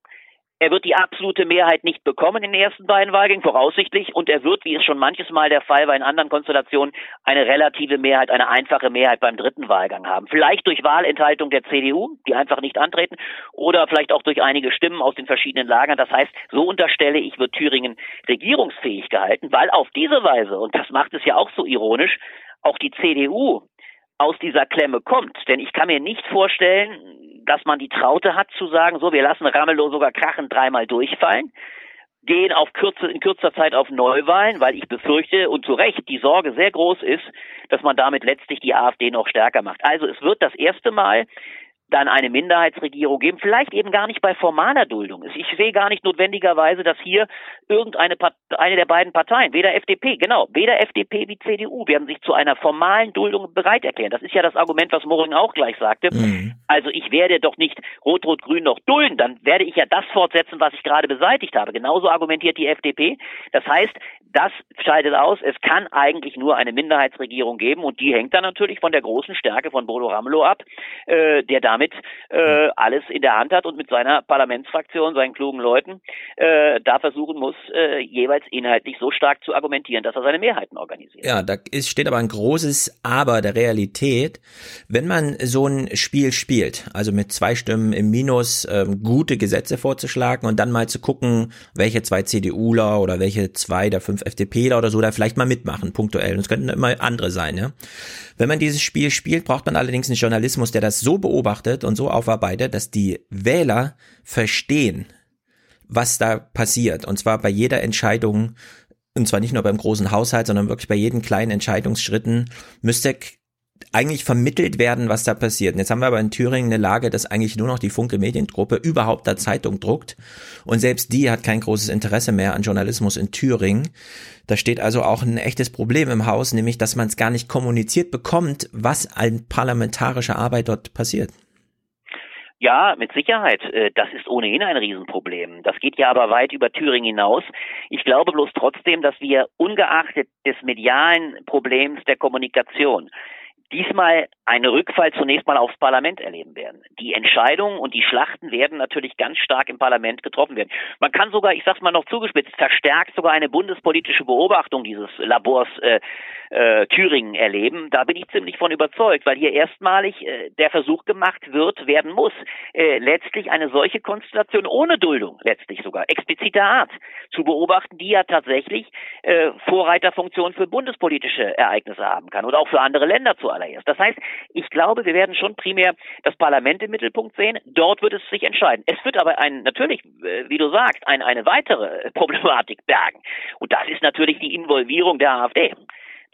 Er wird die absolute Mehrheit nicht bekommen in den ersten beiden Wahlgängen, voraussichtlich. Und er wird, wie es schon manches Mal der Fall war in anderen Konstellationen, eine relative Mehrheit, eine einfache Mehrheit beim dritten Wahlgang haben. Vielleicht durch Wahlenthaltung der CDU, die einfach nicht antreten, oder vielleicht auch durch einige Stimmen aus den verschiedenen Lagern. Das heißt, so unterstelle ich, wird Thüringen regierungsfähig gehalten, weil auf diese Weise, und das macht es ja auch so ironisch, auch die CDU aus dieser Klemme kommt. Denn ich kann mir nicht vorstellen, dass man die Traute hat zu sagen, so, wir lassen Ramelow sogar krachend dreimal durchfallen, gehen auf kürze, in kürzer Zeit auf Neuwahlen, weil ich befürchte und zu Recht die Sorge sehr groß ist, dass man damit letztlich die AfD noch stärker macht. Also es wird das erste Mal dann eine Minderheitsregierung geben, vielleicht eben gar nicht bei formaler Duldung. Ich sehe gar nicht notwendigerweise, dass hier irgendeine Part eine der beiden Parteien, weder FDP, genau, weder FDP wie CDU werden sich zu einer formalen Duldung bereit erklären. Das ist ja das Argument, was Moring auch gleich sagte. Also ich werde doch nicht Rot-Rot-Grün noch dulden, dann werde ich ja das fortsetzen, was ich gerade beseitigt habe. Genauso argumentiert die FDP. Das heißt, das scheidet aus, es kann eigentlich nur eine Minderheitsregierung geben und die hängt dann natürlich von der großen Stärke von Bodo Ramelow ab, äh, der damit damit äh, alles in der Hand hat und mit seiner Parlamentsfraktion, seinen klugen Leuten, äh, da versuchen muss, äh, jeweils inhaltlich so stark zu argumentieren, dass er seine Mehrheiten organisiert. Ja, da ist, steht aber ein großes Aber der Realität. Wenn man so ein Spiel spielt, also mit zwei Stimmen im Minus ähm, gute Gesetze vorzuschlagen und dann mal zu gucken, welche zwei CDUler oder welche zwei der fünf FDPler oder so da vielleicht mal mitmachen, punktuell. Und es könnten immer andere sein, ja. Wenn man dieses Spiel spielt, braucht man allerdings einen Journalismus, der das so beobachtet und so aufarbeitet, dass die Wähler verstehen, was da passiert. Und zwar bei jeder Entscheidung, und zwar nicht nur beim großen Haushalt, sondern wirklich bei jeden kleinen Entscheidungsschritten, müsste eigentlich vermittelt werden, was da passiert. Und jetzt haben wir aber in Thüringen eine Lage, dass eigentlich nur noch die Funke Mediengruppe überhaupt da Zeitung druckt. Und selbst die hat kein großes Interesse mehr an Journalismus in Thüringen. Da steht also auch ein echtes Problem im Haus, nämlich, dass man es gar nicht kommuniziert bekommt, was an parlamentarischer Arbeit dort passiert. Ja, mit Sicherheit. Äh, das ist ohnehin ein Riesenproblem. Das geht ja aber weit über Thüringen hinaus. Ich glaube bloß trotzdem, dass wir ungeachtet des medialen Problems der Kommunikation diesmal einen Rückfall zunächst mal aufs Parlament erleben werden. Die Entscheidungen und die Schlachten werden natürlich ganz stark im Parlament getroffen werden. Man kann sogar, ich sag's mal noch zugespitzt, verstärkt sogar eine bundespolitische Beobachtung dieses Labors äh, äh, Thüringen erleben. Da bin ich ziemlich von überzeugt, weil hier erstmalig äh, der Versuch gemacht wird, werden muss, äh, letztlich eine solche Konstellation ohne Duldung, letztlich sogar expliziter Art zu beobachten, die ja tatsächlich äh, Vorreiterfunktion für bundespolitische Ereignisse haben kann und auch für andere Länder zuallererst. Das heißt, ich glaube, wir werden schon primär das Parlament im Mittelpunkt sehen. Dort wird es sich entscheiden. Es wird aber ein, natürlich, äh, wie du sagst, ein, eine weitere Problematik bergen. Und das ist natürlich die Involvierung der AfD.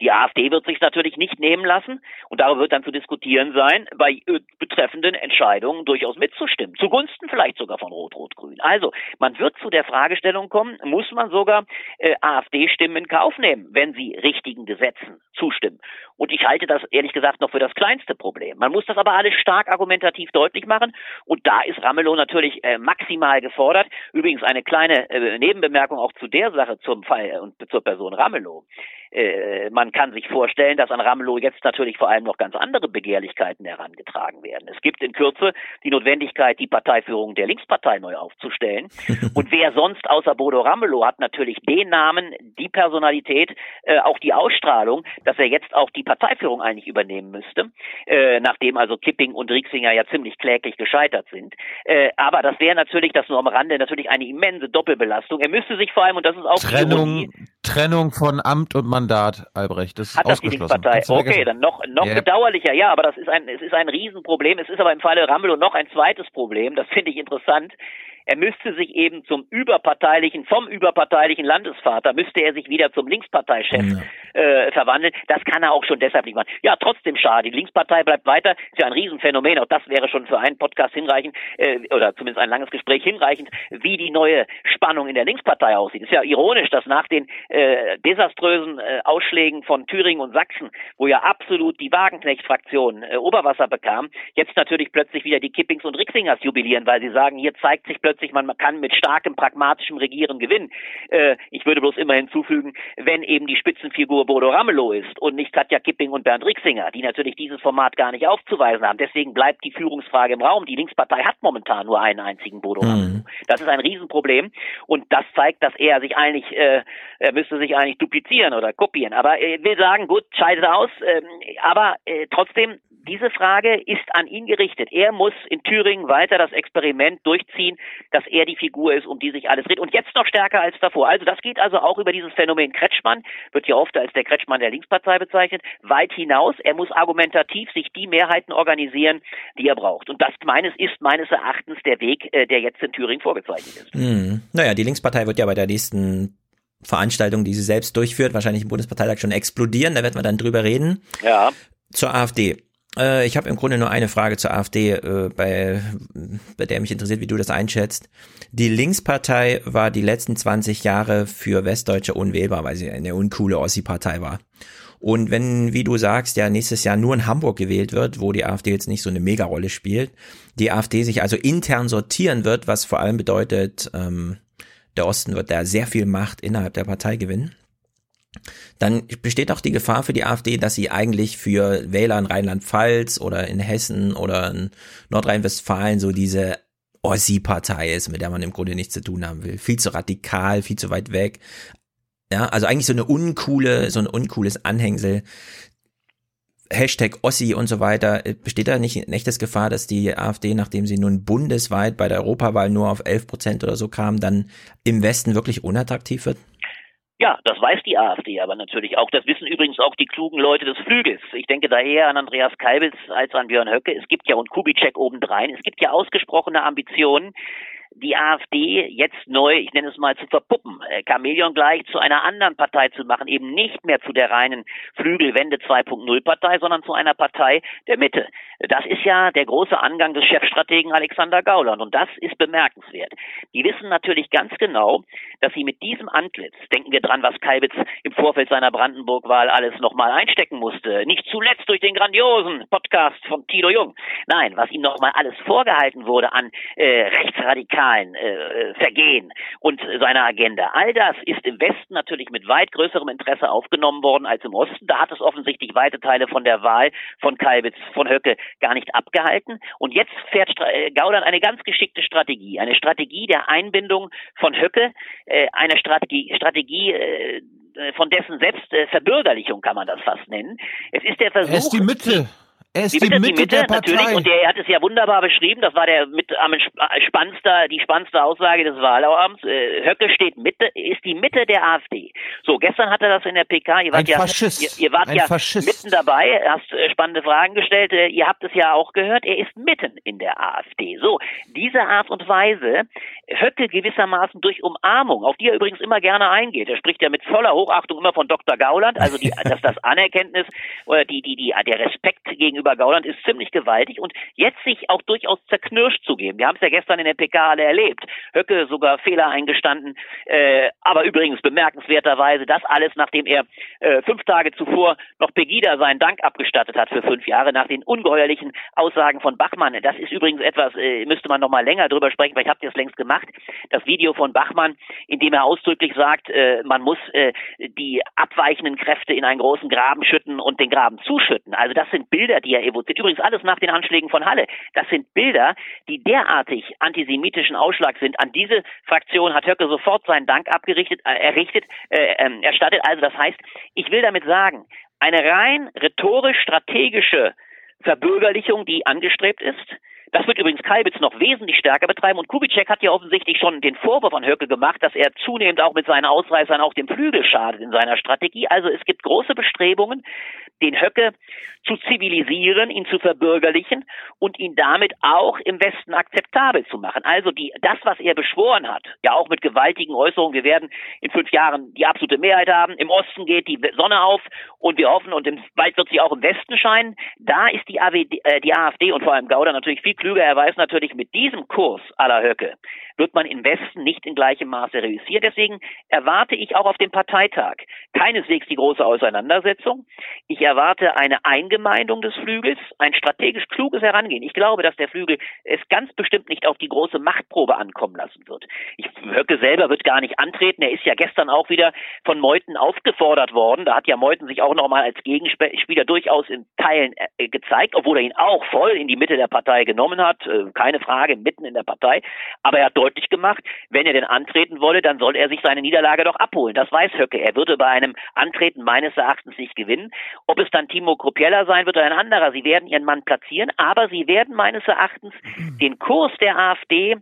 Die AfD wird sich natürlich nicht nehmen lassen und darüber wird dann zu diskutieren sein, bei äh, betreffenden Entscheidungen durchaus mitzustimmen. Zugunsten vielleicht sogar von Rot-Rot-Grün. Also, man wird zu der Fragestellung kommen, muss man sogar äh, AfD-Stimmen in Kauf nehmen, wenn sie richtigen Gesetzen zustimmen. Und ich halte das ehrlich gesagt noch für das kleinste Problem. Man muss das aber alles stark argumentativ deutlich machen. Und da ist Ramelow natürlich äh, maximal gefordert. Übrigens eine kleine äh, Nebenbemerkung auch zu der Sache zum Fall und zur Person Ramelow. Äh, man kann sich vorstellen, dass an Ramelow jetzt natürlich vor allem noch ganz andere Begehrlichkeiten herangetragen werden. Es gibt in Kürze die Notwendigkeit, die Parteiführung der Linkspartei neu aufzustellen. Und wer sonst außer Bodo Ramelow hat natürlich den Namen, die Personalität, äh, auch die Ausstrahlung, dass er jetzt auch die Parteiführung eigentlich übernehmen müsste, äh, nachdem also Kipping und Rieksinger ja ziemlich kläglich gescheitert sind. Äh, aber das wäre natürlich, das nur am Rande, natürlich eine immense Doppelbelastung. Er müsste sich vor allem, und das ist auch Trennung, Trennung von Amt und Mandat, Albrecht. Das ist Hat das die Linkspartei? Okay, dann noch, noch Ja. bedauerlicher, ja, aber das ist ein, es ist ein Riesenproblem. Es ist aber im Falle Ramelow noch ein zweites Problem, das finde ich interessant. Er müsste sich eben zum überparteilichen, vom überparteilichen Landesvater, müsste er sich wieder zum Linksparteichef äh, verwandeln. Das kann er auch schon deshalb nicht machen. Ja, trotzdem schade. Die Linkspartei bleibt weiter. Ist ja ein Riesenphänomen. Auch das wäre schon für einen Podcast hinreichend, äh, oder zumindest ein langes Gespräch hinreichend, wie die neue Spannung in der Linkspartei aussieht. Ist ja ironisch, dass nach den äh, desaströsen äh, Ausschlägen von Thüringen und Sachsen, wo ja absolut die Wagenknecht-Fraktion äh, Oberwasser bekam, jetzt natürlich plötzlich wieder die Kippings und Rixingers jubilieren, weil sie sagen, hier zeigt sich plötzlich, man kann mit starkem pragmatischem Regieren gewinnen. Äh, ich würde bloß immer hinzufügen, wenn eben die Spitzenfigur Bodo Ramelow ist und nicht Katja Kipping und Bernd Rixinger, die natürlich dieses Format gar nicht aufzuweisen haben. Deswegen bleibt die Führungsfrage im Raum. Die Linkspartei hat momentan nur einen einzigen Bodo Ramelow. Das ist ein Riesenproblem und das zeigt, dass er sich eigentlich, äh, er müsste sich eigentlich duplizieren oder kopieren. Aber äh, will sagen, gut, scheidet aus, ähm, aber äh, trotzdem diese Frage ist an ihn gerichtet. Er muss in Thüringen weiter das Experiment durchziehen, dass er die Figur ist, um die sich alles dreht. Und jetzt noch stärker als davor. Also das geht also auch über dieses Phänomen Kretschmann, wird ja oft als der Kretschmann der Linkspartei bezeichnet, weit hinaus. Er muss argumentativ sich die Mehrheiten organisieren, die er braucht. Und das meines ist meines Erachtens der Weg, äh, der jetzt in Thüringen vorgezeichnet ist. Hm. Naja, die Linkspartei wird ja bei der nächsten Veranstaltung, die sie selbst durchführt, wahrscheinlich im Bundesparteitag schon explodieren. Da werden wir dann drüber reden. Ja. Zur AfD. Äh, ich habe im Grunde nur eine Frage zur AfD, äh, bei, bei der mich interessiert, wie du das einschätzt. Die Linkspartei war die letzten 20 Jahre für Westdeutsche unwählbar, weil sie eine uncoole Ossi-Partei war. Und wenn, wie du sagst, ja nächstes Jahr nur in Hamburg gewählt wird, wo die AfD jetzt nicht so eine Megarolle spielt, die AfD sich also intern sortieren wird, was vor allem bedeutet, ähm, der Osten wird da sehr viel Macht innerhalb der Partei gewinnen. Dann besteht auch die Gefahr für die AfD, dass sie eigentlich für Wähler in Rheinland-Pfalz oder in Hessen oder in Nordrhein-Westfalen so diese Ossi-Partei ist, mit der man im Grunde nichts zu tun haben will. Viel zu radikal, viel zu weit weg. Ja, also eigentlich so eine uncoole, so ein uncooles Anhängsel. Hashtag Ossi und so weiter. Besteht da nicht ein echtes Gefahr, dass die AfD, nachdem sie nun bundesweit bei der Europawahl nur auf 11 Prozent oder so kam, dann im Westen wirklich unattraktiv wird? Ja, das weiß die AfD aber natürlich auch. Das wissen übrigens auch die klugen Leute des Flügels. Ich denke da eher an Andreas Kalbitz als an Björn Höcke. Es gibt ja und Kubitschek obendrein. Es gibt ja ausgesprochene Ambitionen, die AfD jetzt neu, ich nenne es mal, zu verpuppen, äh, Chamäleon gleich zu einer anderen Partei zu machen, eben nicht mehr zu der reinen Flügelwende 2.0 Partei, sondern zu einer Partei der Mitte. Das ist ja der große Angang des Chefstrategen Alexander Gauland und das ist bemerkenswert. Die wissen natürlich ganz genau, dass sie mit diesem Antlitz, denken wir dran, was Kalbitz im Vorfeld seiner Brandenburg-Wahl alles nochmal einstecken musste, nicht zuletzt durch den grandiosen Podcast von Tilo Jung. Nein, was ihm nochmal alles vorgehalten wurde an äh, rechtsradikalen radikalen äh, Vergehen und seiner Agenda. All das ist im Westen natürlich mit weit größerem Interesse aufgenommen worden als im Osten. Da hat es offensichtlich weite Teile von der Wahl von Kalbitz, von Höcke gar nicht abgehalten. Und jetzt fährt äh, Gauland eine ganz geschickte Strategie. Eine Strategie der Einbindung von Höcke, äh, eine Strategie, Strategie äh, von dessen Selbstverbürgerlichung kann man das fast nennen. Es ist der Versuch. Er ist die Mitte. Er ist die die Mitte, Mitte, die Mitte der Partei. natürlich, und er hat es ja wunderbar beschrieben, das war der mit am sp- spannendster, die spannendste Aussage des Wahlabends. Äh, Höcke steht Mitte, ist die Mitte der AfD. So, gestern hat er das in der PK, ihr wart Ein ja, Faschist. Ihr, ihr wart Ein ja Faschist. mitten dabei, hast äh, spannende Fragen gestellt, äh, ihr habt es ja auch gehört, er ist mitten in der AfD. So, diese Art und Weise, Höcke gewissermaßen durch Umarmung, auf die er übrigens immer gerne eingeht. Er spricht ja mit voller Hochachtung immer von Dr. Gauland, also die, dass das Anerkenntnis oder die, die, die, der Respekt gegenüber Gauland ist ziemlich gewaltig und jetzt sich auch durchaus zerknirscht zu geben. Wir haben es ja gestern in der PK alle erlebt. Höcke sogar Fehler eingestanden, äh, aber übrigens bemerkenswerterweise das alles, nachdem er äh, fünf Tage zuvor noch Pegida seinen Dank abgestattet hat für fünf Jahre nach den ungeheuerlichen Aussagen von Bachmann. Das ist übrigens etwas, äh, müsste man noch mal länger drüber sprechen, vielleicht habt ihr es längst gemacht. Das Video von Bachmann, in dem er ausdrücklich sagt, äh, man muss äh, die abweichenden Kräfte in einen großen Graben schütten und den Graben zuschütten. Also das sind Bilder, die er evoziert. Übrigens alles nach den Anschlägen von Halle. Das sind Bilder, die derartig antisemitischen Ausschlag sind. An diese Fraktion hat Höcke sofort seinen Dank abgerichtet, äh, errichtet, äh, ähm, erstattet. Also das heißt, ich will damit sagen, eine rein rhetorisch-strategische Verbürgerlichung, die angestrebt ist, das wird übrigens Kalbitz noch wesentlich stärker betreiben und Kubitschek hat ja offensichtlich schon den Vorwurf an Höcke gemacht, dass er zunehmend auch mit seinen Ausreißern auch dem Flügel schadet in seiner Strategie. Also es gibt große Bestrebungen, den Höcke zu zivilisieren, ihn zu verbürgerlichen und ihn damit auch im Westen akzeptabel zu machen. Also die, das, was er beschworen hat, ja auch mit gewaltigen Äußerungen, wir werden in fünf Jahren die absolute Mehrheit haben, im Osten geht die Sonne auf und wir hoffen und bald wird sie auch im Westen scheinen, da ist die, AWD, äh, die AfD und vor allem Gauder natürlich viel klüger. Er weiß natürlich, mit diesem Kurs aller Höcke wird man im Westen nicht in gleichem Maße reüssieren. Deswegen erwarte ich auch auf dem Parteitag keineswegs die große Auseinandersetzung. Ich erwarte eine Eingemeindung des Flügels, ein strategisch kluges Herangehen. Ich glaube, dass der Flügel es ganz bestimmt nicht auf die große Machtprobe ankommen lassen wird. Ich, Höcke selber wird gar nicht antreten. Er ist ja gestern auch wieder von Meuthen aufgefordert worden. Da hat ja Meuthen sich auch nochmal als Gegenspieler durchaus in Teilen äh, gezeigt, obwohl er ihn auch voll in die Mitte der Partei genommen hat. Äh, keine Frage, mitten in der Partei. Aber er hat deutlich gemacht, wenn er denn antreten wolle, dann soll er sich seine Niederlage doch abholen. Das weiß Höcke. Er würde bei einem Antreten meines Erachtens nicht gewinnen. Ob es dann Timo Krupiella sein wird oder ein anderer, sie werden ihren Mann platzieren, aber sie werden meines Erachtens den Kurs der AfD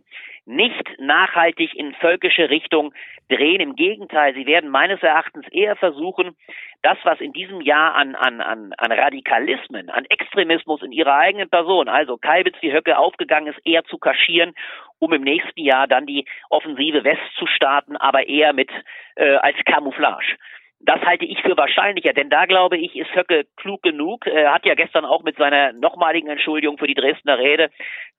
nicht nachhaltig in völkische Richtung drehen. Im Gegenteil, sie werden meines Erachtens eher versuchen, das, was in diesem Jahr an, an, an, an Radikalismen, an Extremismus in ihrer eigenen Person, also Kalbitz die Höcke aufgegangen ist, eher zu kaschieren, um im nächsten Jahr dann die Offensive West zu starten, aber eher mit äh, als Camouflage. Das halte ich für wahrscheinlicher, denn da glaube ich, ist Höcke klug genug. Er hat ja gestern auch mit seiner nochmaligen Entschuldigung für die Dresdner Rede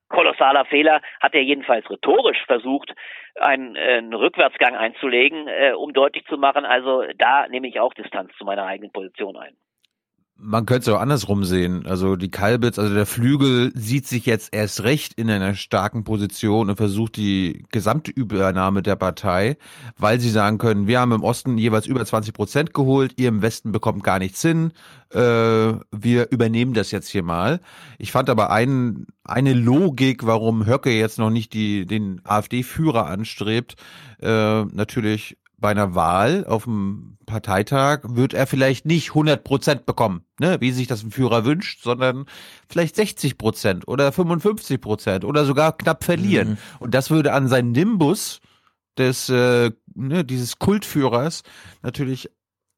kolossaler Fehler, hat er jedenfalls rhetorisch versucht, einen, äh, einen Rückwärtsgang einzulegen, äh, um deutlich zu machen, also da nehme ich auch Distanz zu meiner eigenen Position ein. Man könnte es auch andersrum sehen. Also die Kalbitz, also der Flügel sieht sich jetzt erst recht in einer starken Position und versucht die gesamte Übernahme der Partei, weil sie sagen können, wir haben im Osten jeweils über 20 Prozent geholt, ihr im Westen bekommt gar nichts hin, äh, wir übernehmen das jetzt hier mal. Ich fand aber ein, eine Logik, warum Höcke jetzt noch nicht die, den AfD-Führer anstrebt, äh, natürlich bei einer Wahl auf dem Parteitag wird er vielleicht nicht 100 Prozent bekommen, ne, wie sich das ein Führer wünscht, sondern vielleicht 60 Prozent oder 55 Prozent oder sogar knapp verlieren. Mhm. Und das würde an seinen Nimbus des, äh, ne, dieses Kultführers natürlich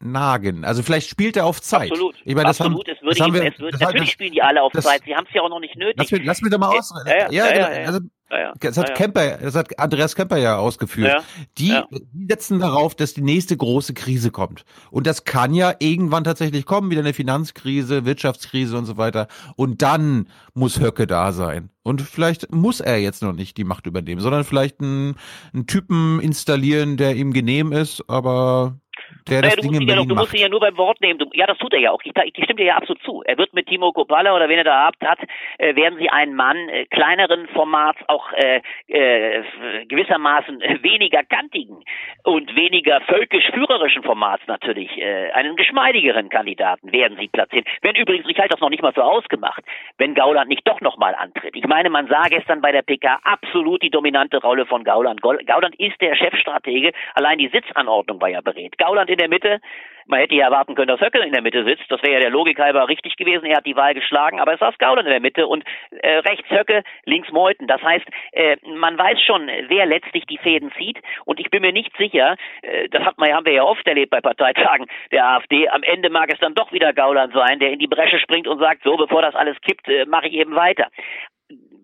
nagen. Also vielleicht spielt er auf Zeit. Absolut. Ich meine, das Absolut. haben, es würde das haben wir, es würde, natürlich das- spielen die alle auf das- Zeit. Sie haben es ja auch noch nicht nötig. Lass mich, lass mich doch mal Äh, ausreden. ja, ja, ja, genau. ja, ja. Also, Ja, das hat ja. Kemper, das hat Andreas Kemper ja ausgeführt. Ja, Die, ja. die setzen darauf, dass die nächste große Krise kommt. Und das kann ja irgendwann tatsächlich kommen, wieder eine Finanzkrise, Wirtschaftskrise und so weiter. Und dann muss Höcke da sein. Und vielleicht muss er jetzt noch nicht die Macht übernehmen, sondern vielleicht einen, einen Typen installieren, der ihm genehm ist, aber der Naja, das du Ding musst, in ihn ja, Berlin du musst ihn ja nur beim Wort nehmen. Du, ja, das tut er ja auch. Ich, ich stimme dir ja absolut zu. Er wird mit Timo Kopalla oder wen er da habt, hat, äh, werden sie einen Mann äh, kleineren Formats, auch äh, äh, gewissermaßen äh, weniger kantigen und weniger völkisch-führerischen Formats natürlich, äh, einen geschmeidigeren Kandidaten werden sie platzieren. Wenn übrigens, ich halte das noch nicht mal für ausgemacht, wenn Gauland nicht doch nochmal antritt. Ich meine, man sah gestern bei der PK absolut die dominante Rolle von Gauland. Gauland ist der Chefstratege, allein die Sitzanordnung war ja berät. Gauland in der Mitte, man hätte ja erwarten können, dass Höckel in der Mitte sitzt. Das wäre ja der Logik halber richtig gewesen. Er hat die Wahl geschlagen, aber es saß Gauland in der Mitte und äh, rechts Höcke, links Meuthen. Das heißt, äh, man weiß schon, wer letztlich die Fäden zieht. Und ich bin mir nicht sicher, äh, das hat man, haben wir ja oft erlebt bei Parteitagen der AfD. Am Ende mag es dann doch wieder Gauland sein, der in die Bresche springt und sagt, so, bevor das alles kippt, äh, mache ich eben weiter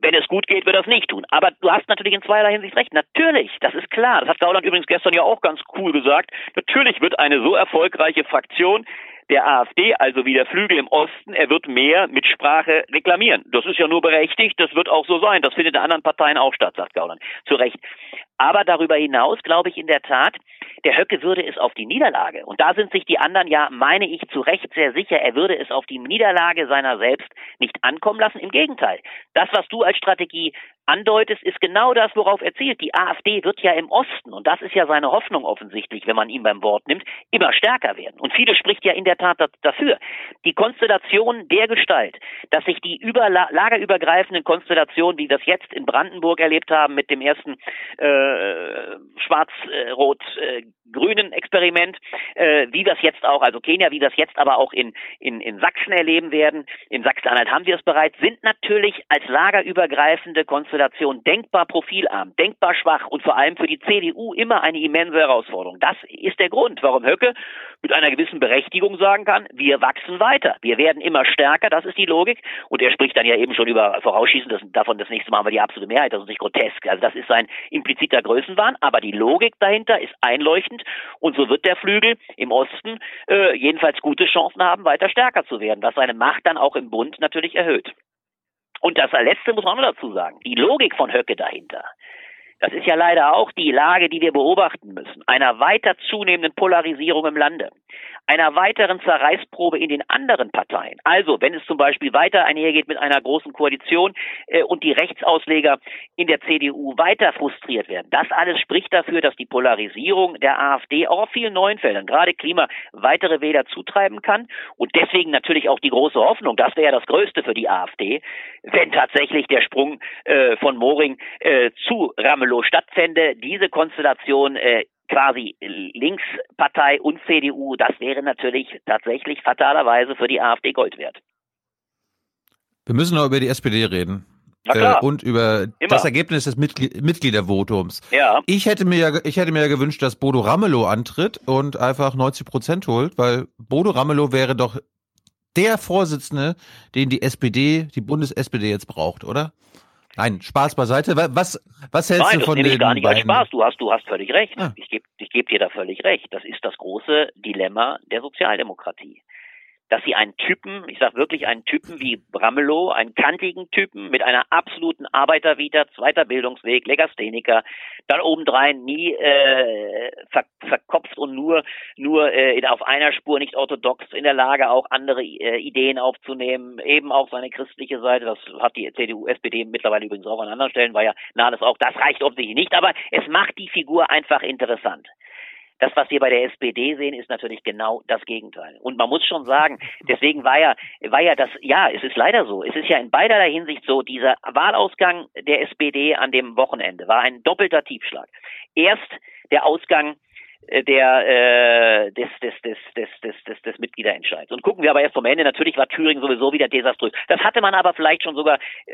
wenn es gut geht, wird er es nicht tun. Aber du hast natürlich in zweierlei Hinsicht recht. Natürlich, das ist klar. Das hat Gauland übrigens gestern ja auch ganz cool gesagt. Natürlich wird eine so erfolgreiche Fraktion der AfD, also wie der Flügel im Osten, er wird mehr Mitsprache reklamieren. Das ist ja nur berechtigt, das wird auch so sein. Das findet in anderen Parteien auch statt, sagt Gauland. Zu Recht. Aber darüber hinaus glaube ich in der Tat, der Höcke würde es auf die Niederlage, und da sind sich die anderen ja, meine ich, zu Recht sehr sicher, er würde es auf die Niederlage seiner selbst nicht ankommen lassen. Im Gegenteil. Das, was du als Strategie andeutest, ist genau das, worauf er zielt. Die AfD wird ja im Osten, und das ist ja seine Hoffnung offensichtlich, wenn man ihn beim Wort nimmt, immer stärker werden. Und viele spricht ja in der Tat da- dafür. Die Konstellation der Gestalt, dass sich die über, lagerübergreifenden Konstellationen, wie wir das jetzt in Brandenburg erlebt haben mit dem ersten äh, schwarz-rot-grünen Experiment, äh, wie es jetzt auch, also Kenia, wie es jetzt aber auch in, in, in Sachsen erleben werden, in Sachsen-Anhalt haben wir es bereits, sind natürlich als lagerübergreifende Konstellation denkbar profilarm, denkbar schwach und vor allem für die CDU immer eine immense Herausforderung. Das ist der Grund, warum Höcke mit einer gewissen Berechtigung sagen kann, wir wachsen weiter, wir werden immer stärker, das ist die Logik. Und er spricht dann ja eben schon über vorausschießend das, davon, das nächste Mal haben wir die absolute Mehrheit, das ist nicht grotesk. Also das ist sein impliziter Größenwahn, aber die Logik dahinter ist einleuchtend und so wird der Flügel im Osten äh, jedenfalls gute Chancen haben, weiter stärker zu werden, was seine Macht dann auch im Bund natürlich erhöht. Und das letzte muss man auch noch dazu sagen, die Logik von Höcke dahinter. Das ist ja leider auch die Lage, die wir beobachten müssen, einer weiter zunehmenden Polarisierung im Lande, einer weiteren Zerreißprobe in den anderen Parteien. Also, wenn es zum Beispiel weiter einhergeht mit einer großen Koalition äh, und die Rechtsausleger in der CDU weiter frustriert werden, das alles spricht dafür, dass die Polarisierung der AfD auch auf vielen neuen Feldern, gerade Klima, weitere Wähler zutreiben kann. Und deswegen natürlich auch die große Hoffnung, das wäre ja das Größte für die AfD, wenn tatsächlich der Sprung äh, von Moring äh, zu Ramelow stattfände, diese Konstellation äh, quasi Linkspartei und CDU, das wäre natürlich tatsächlich fatalerweise für die AfD Gold wert. Wir müssen noch über die SPD reden. Äh, und über Immer. das Ergebnis des Mitgli Mitgliedervotums. Ja. Ich hätte mir ja, ich hätte mir ja gewünscht, dass Bodo Ramelow antritt und einfach 90 Prozent holt, weil Bodo Ramelow wäre doch der Vorsitzende, den die SPD, die Bundes-SPD jetzt braucht, oder? Nein, Spaß beiseite. Wa- Was, was hältst Nein, du das von nehme ich gar nicht als? Spaß. Du hast, du hast völlig recht. Ah. Ich gebe ich geb dir da völlig recht. Das ist das große Dilemma der Sozialdemokratie. Dass sie einen Typen, ich sage wirklich einen Typen wie Bramelow, einen kantigen Typen mit einer absoluten Arbeitervita, zweiter Bildungsweg, Legastheniker, dann obendrein nie äh, ver verkopft und nur nur äh, auf einer Spur nicht orthodox, in der Lage auch andere äh, Ideen aufzunehmen, eben auch seine christliche Seite, das hat die CDU, SPD mittlerweile übrigens auch an anderen Stellen, war ja Nahles auch, das reicht offensichtlich nicht, aber es macht die Figur einfach interessant. Das, was wir bei der SPD sehen, ist natürlich genau das Gegenteil. Und man muss schon sagen, deswegen war ja, war ja das, ja, es ist leider so. Es ist ja in beiderlei Hinsicht so, dieser Wahlausgang der SPD an dem Wochenende war ein doppelter Tiefschlag. Erst der Ausgang der äh, des, des, des, des, des, des, des Mitgliederentscheids. Und gucken wir aber erst vom Ende, natürlich war Thüringen sowieso wieder desaströs. Das hatte man aber vielleicht schon sogar äh,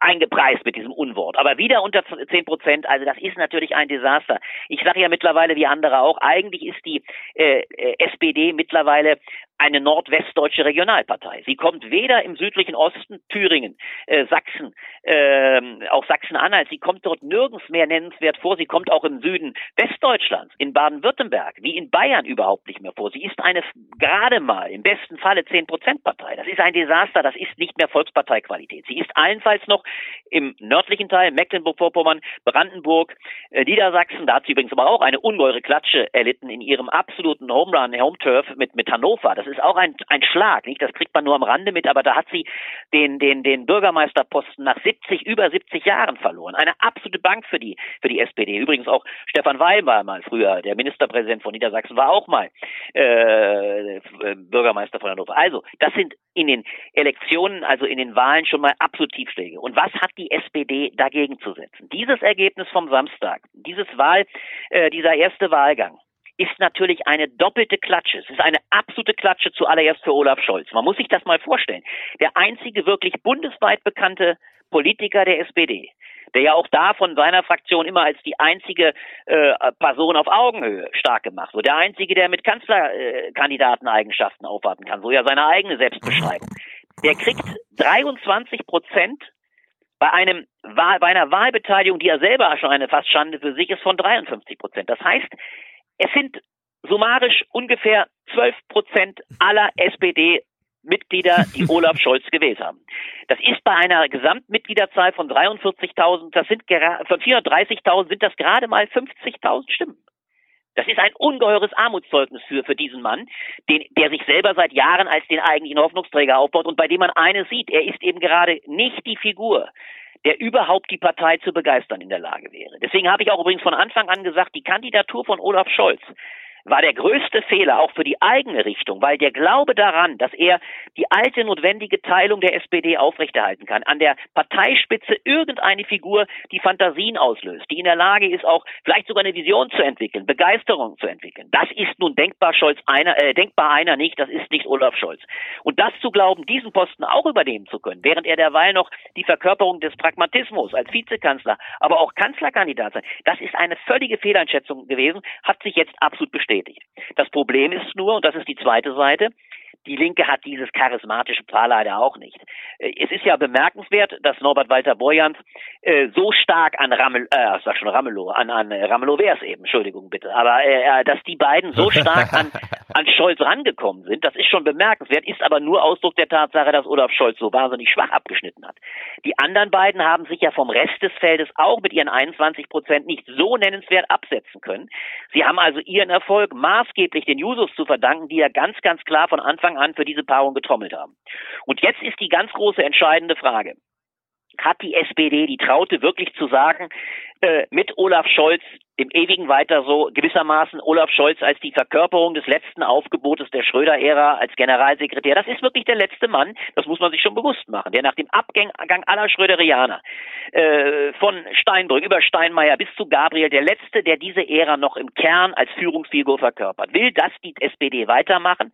eingepreist mit diesem Unwort. Aber wieder unter zehn Prozent, also das ist natürlich ein Desaster. Ich sage ja mittlerweile wie andere auch, eigentlich ist die äh, äh SPD mittlerweile eine nordwestdeutsche Regionalpartei. Sie kommt weder im südlichen Osten, Thüringen, äh, Sachsen, äh, auch Sachsen-Anhalt, sie kommt dort nirgends mehr nennenswert vor. Sie kommt auch im Süden Westdeutschlands, in Baden-Württemberg, wie in Bayern überhaupt nicht mehr vor. Sie ist eine gerade mal, im besten Falle 10% Partei. Das ist ein Desaster, das ist nicht mehr Volksparteiqualität. Sie ist allenfalls noch im nördlichen Teil, Mecklenburg-Vorpommern, Brandenburg, äh, Niedersachsen, da hat sie übrigens aber auch eine ungeheure Klatsche erlitten in ihrem absoluten Home Run, Home Turf mit, mit Hannover. Das ist auch ein, ein Schlag, nicht? Das kriegt man nur am Rande mit, aber da hat sie den, den, den Bürgermeisterposten nach 70, über 70 Jahren verloren. Eine absolute Bank für die, für die SPD. Übrigens auch Stefan Weil war mal früher, der Ministerpräsident von Niedersachsen war auch mal äh, Bürgermeister von Hannover. Also, das sind in den Elektionen, also in den Wahlen schon mal absolut Tiefschläge. Und was hat die SPD dagegen zu setzen? Dieses Ergebnis vom Samstag, dieses Wahl, äh, dieser erste Wahlgang, ist natürlich eine doppelte Klatsche. Es ist eine absolute Klatsche zuallererst für Olaf Scholz. Man muss sich das mal vorstellen. Der einzige wirklich bundesweit bekannte Politiker der SPD, der ja auch da von seiner Fraktion immer als die einzige äh, Person auf Augenhöhe stark gemacht wird. Der einzige, der mit Kanzlerkandidateneigenschaften aufwarten kann, so ja seine eigene Selbstbeschreibung. Der kriegt 23 Prozent bei einem bei einer Wahlbeteiligung, die er selber schon eine fast Schande für sich ist, von 53 Prozent. Das heißt, es sind summarisch ungefähr 12 Prozent aller SPD-Mitglieder, die Olaf Scholz gewählt haben. Das ist bei einer Gesamtmitgliederzahl von 43.000, das sind von 430.000 sind das gerade mal 50.000 Stimmen. Das ist ein ungeheures Armutszeugnis für, für diesen Mann, den, der sich selber seit Jahren als den eigentlichen Hoffnungsträger aufbaut und bei dem man eines sieht, er ist eben gerade nicht die Figur, der überhaupt die Partei zu begeistern in der Lage wäre. Deswegen habe ich auch übrigens von Anfang an gesagt, die Kandidatur von Olaf Scholz war der größte Fehler auch für die eigene Richtung, weil der Glaube daran, dass er die alte notwendige Teilung der SPD aufrechterhalten kann, an der Parteispitze irgendeine Figur, die Fantasien auslöst, die in der Lage ist, auch vielleicht sogar eine Vision zu entwickeln, Begeisterung zu entwickeln. Das ist nun denkbar Scholz einer, äh, denkbar einer nicht, das ist nicht Olaf Scholz. Und das zu glauben, diesen Posten auch übernehmen zu können, während er derweil noch die Verkörperung des Pragmatismus als Vizekanzler, aber auch Kanzlerkandidat sein, das ist eine völlige Fehleinschätzung gewesen, hat sich jetzt absolut bestätigt bestätigt. Das Problem ist nur, und das ist die zweite Seite, die Linke hat dieses charismatische Paar leider auch nicht. Äh, es ist ja bemerkenswert, dass Norbert Walter Borjans äh, so stark an Rammel, äh, sag schon Ramelow, an, an Ramelow wär's eben, Entschuldigung bitte, aber äh, äh dass die beiden so stark an, an Scholz rangekommen sind, das ist schon bemerkenswert, ist aber nur Ausdruck der Tatsache, dass Olaf Scholz so wahnsinnig schwach abgeschnitten hat. Die anderen beiden haben sich ja vom Rest des Feldes auch mit ihren 21 Prozent nicht so nennenswert absetzen können. Sie haben also ihren Erfolg maßgeblich den Jusos zu verdanken, die ja ganz, ganz klar von Anfang Anfang an für diese Paarung getrommelt haben. Und jetzt ist die ganz große entscheidende Frage. Hat die SPD die Traute wirklich zu sagen, äh, mit Olaf Scholz im ewigen weiter so gewissermaßen Olaf Scholz als die Verkörperung des letzten Aufgebotes der Schröder-Ära als Generalsekretär. Das ist wirklich der letzte Mann, das muss man sich schon bewusst machen, der nach dem Abgang aller Schröderianer äh, von Steinbrück über Steinmeier bis zu Gabriel, der letzte, der diese Ära noch im Kern als Führungsfigur verkörpert. Will das die SPD weitermachen?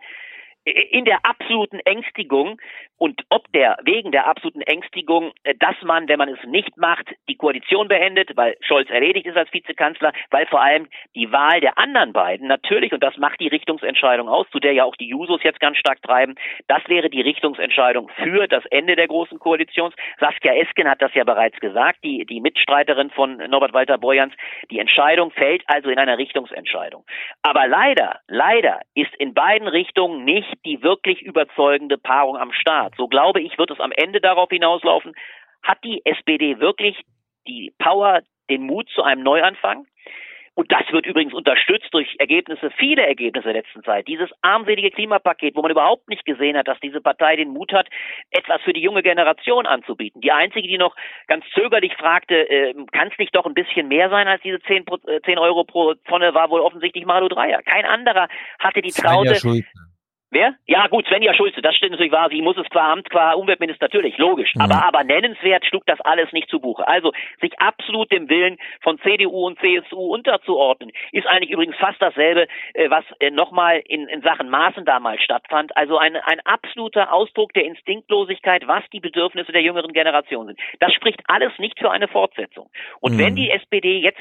In der absoluten Ängstigung und ob der wegen der absoluten Ängstigung, äh, dass man, wenn man es nicht macht, die Koalition beendet, weil Scholz erledigt ist als Vizekanzler, weil vor allem die Wahl der anderen beiden natürlich, und das macht die Richtungsentscheidung aus, zu der ja auch die Jusos jetzt ganz stark treiben, das wäre die Richtungsentscheidung für das Ende der großen Koalition. Saskia Esken hat das ja bereits gesagt, die, die Mitstreiterin von Norbert Walter Borjans. Die Entscheidung fällt also in einer Richtungsentscheidung. Aber leider, leider ist in beiden Richtungen nicht die wirklich überzeugende Paarung am Start. So glaube ich, wird es am Ende darauf hinauslaufen, hat die SPD wirklich die Power, den Mut zu einem Neuanfang? Und das wird übrigens unterstützt durch Ergebnisse, viele Ergebnisse der letzten Zeit. Dieses armselige Klimapaket, wo man überhaupt nicht gesehen hat, dass diese Partei den Mut hat, etwas für die junge Generation anzubieten. Die einzige, die noch ganz zögerlich fragte, äh, kann es nicht doch ein bisschen mehr sein als diese 10, äh, 10 Euro pro Tonne, war wohl offensichtlich Malu Dreyer. Kein anderer hatte die Traute. Wer? Ja, gut, Svenja Schulze, das stimmt natürlich wahr. Sie muss es qua Amt, qua Umweltminister, natürlich, logisch. Mhm. Aber, aber nennenswert schlug das alles nicht zu Buche. Also, sich absolut dem Willen von CDU und CSU unterzuordnen, ist eigentlich übrigens fast dasselbe, äh, was äh, nochmal in, in Sachen Maßen damals stattfand. Also ein, ein absoluter Ausdruck der Instinktlosigkeit, was die Bedürfnisse der jüngeren Generation sind. Das spricht alles nicht für eine Fortsetzung. Und mhm. wenn die SPD jetzt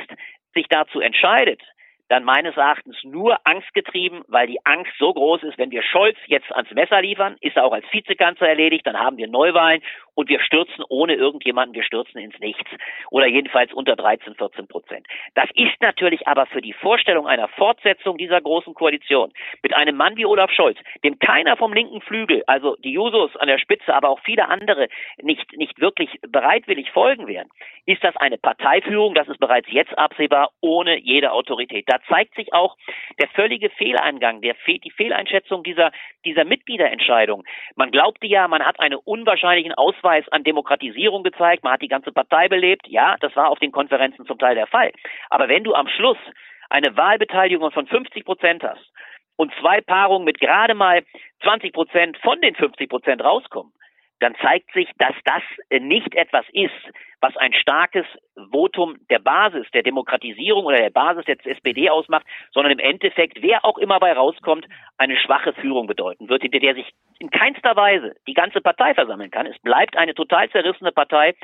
sich dazu entscheidet, dann meines Erachtens nur angstgetrieben, weil die Angst so groß ist, wenn wir Scholz jetzt ans Messer liefern, ist er auch als Vizekanzler erledigt, dann haben wir Neuwahlen und wir stürzen ohne irgendjemanden, wir stürzen ins Nichts oder jedenfalls unter 13, 14 Prozent. Das ist natürlich aber für die Vorstellung einer Fortsetzung dieser großen Koalition mit einem Mann wie Olaf Scholz, dem keiner vom linken Flügel, also die Jusos an der Spitze, aber auch viele andere nicht, nicht wirklich bereitwillig folgen werden, ist das eine Parteiführung, das ist bereits jetzt absehbar, ohne jede Autorität. Da zeigt sich auch der völlige Fehleingang, der, die Fehleinschätzung dieser, dieser Mitgliederentscheidung. Man glaubte ja, man hat einen unwahrscheinlichen Nachweis an Demokratisierung gezeigt, man hat die ganze Partei belebt. Ja, das war auf den Konferenzen zum Teil der Fall. Aber wenn du am Schluss eine Wahlbeteiligung von 50 Prozent hast und zwei Paarungen mit gerade mal 20 Prozent von den 50 Prozent rauskommen, dann zeigt sich, dass das nicht etwas ist, was ein starkes Votum der Basis, der Demokratisierung oder der Basis der SPD ausmacht, sondern im Endeffekt, wer auch immer bei rauskommt, eine schwache Führung bedeuten wird, hinter der sich in keinster Weise die ganze Partei versammeln kann. Es bleibt eine total zerrissene Partei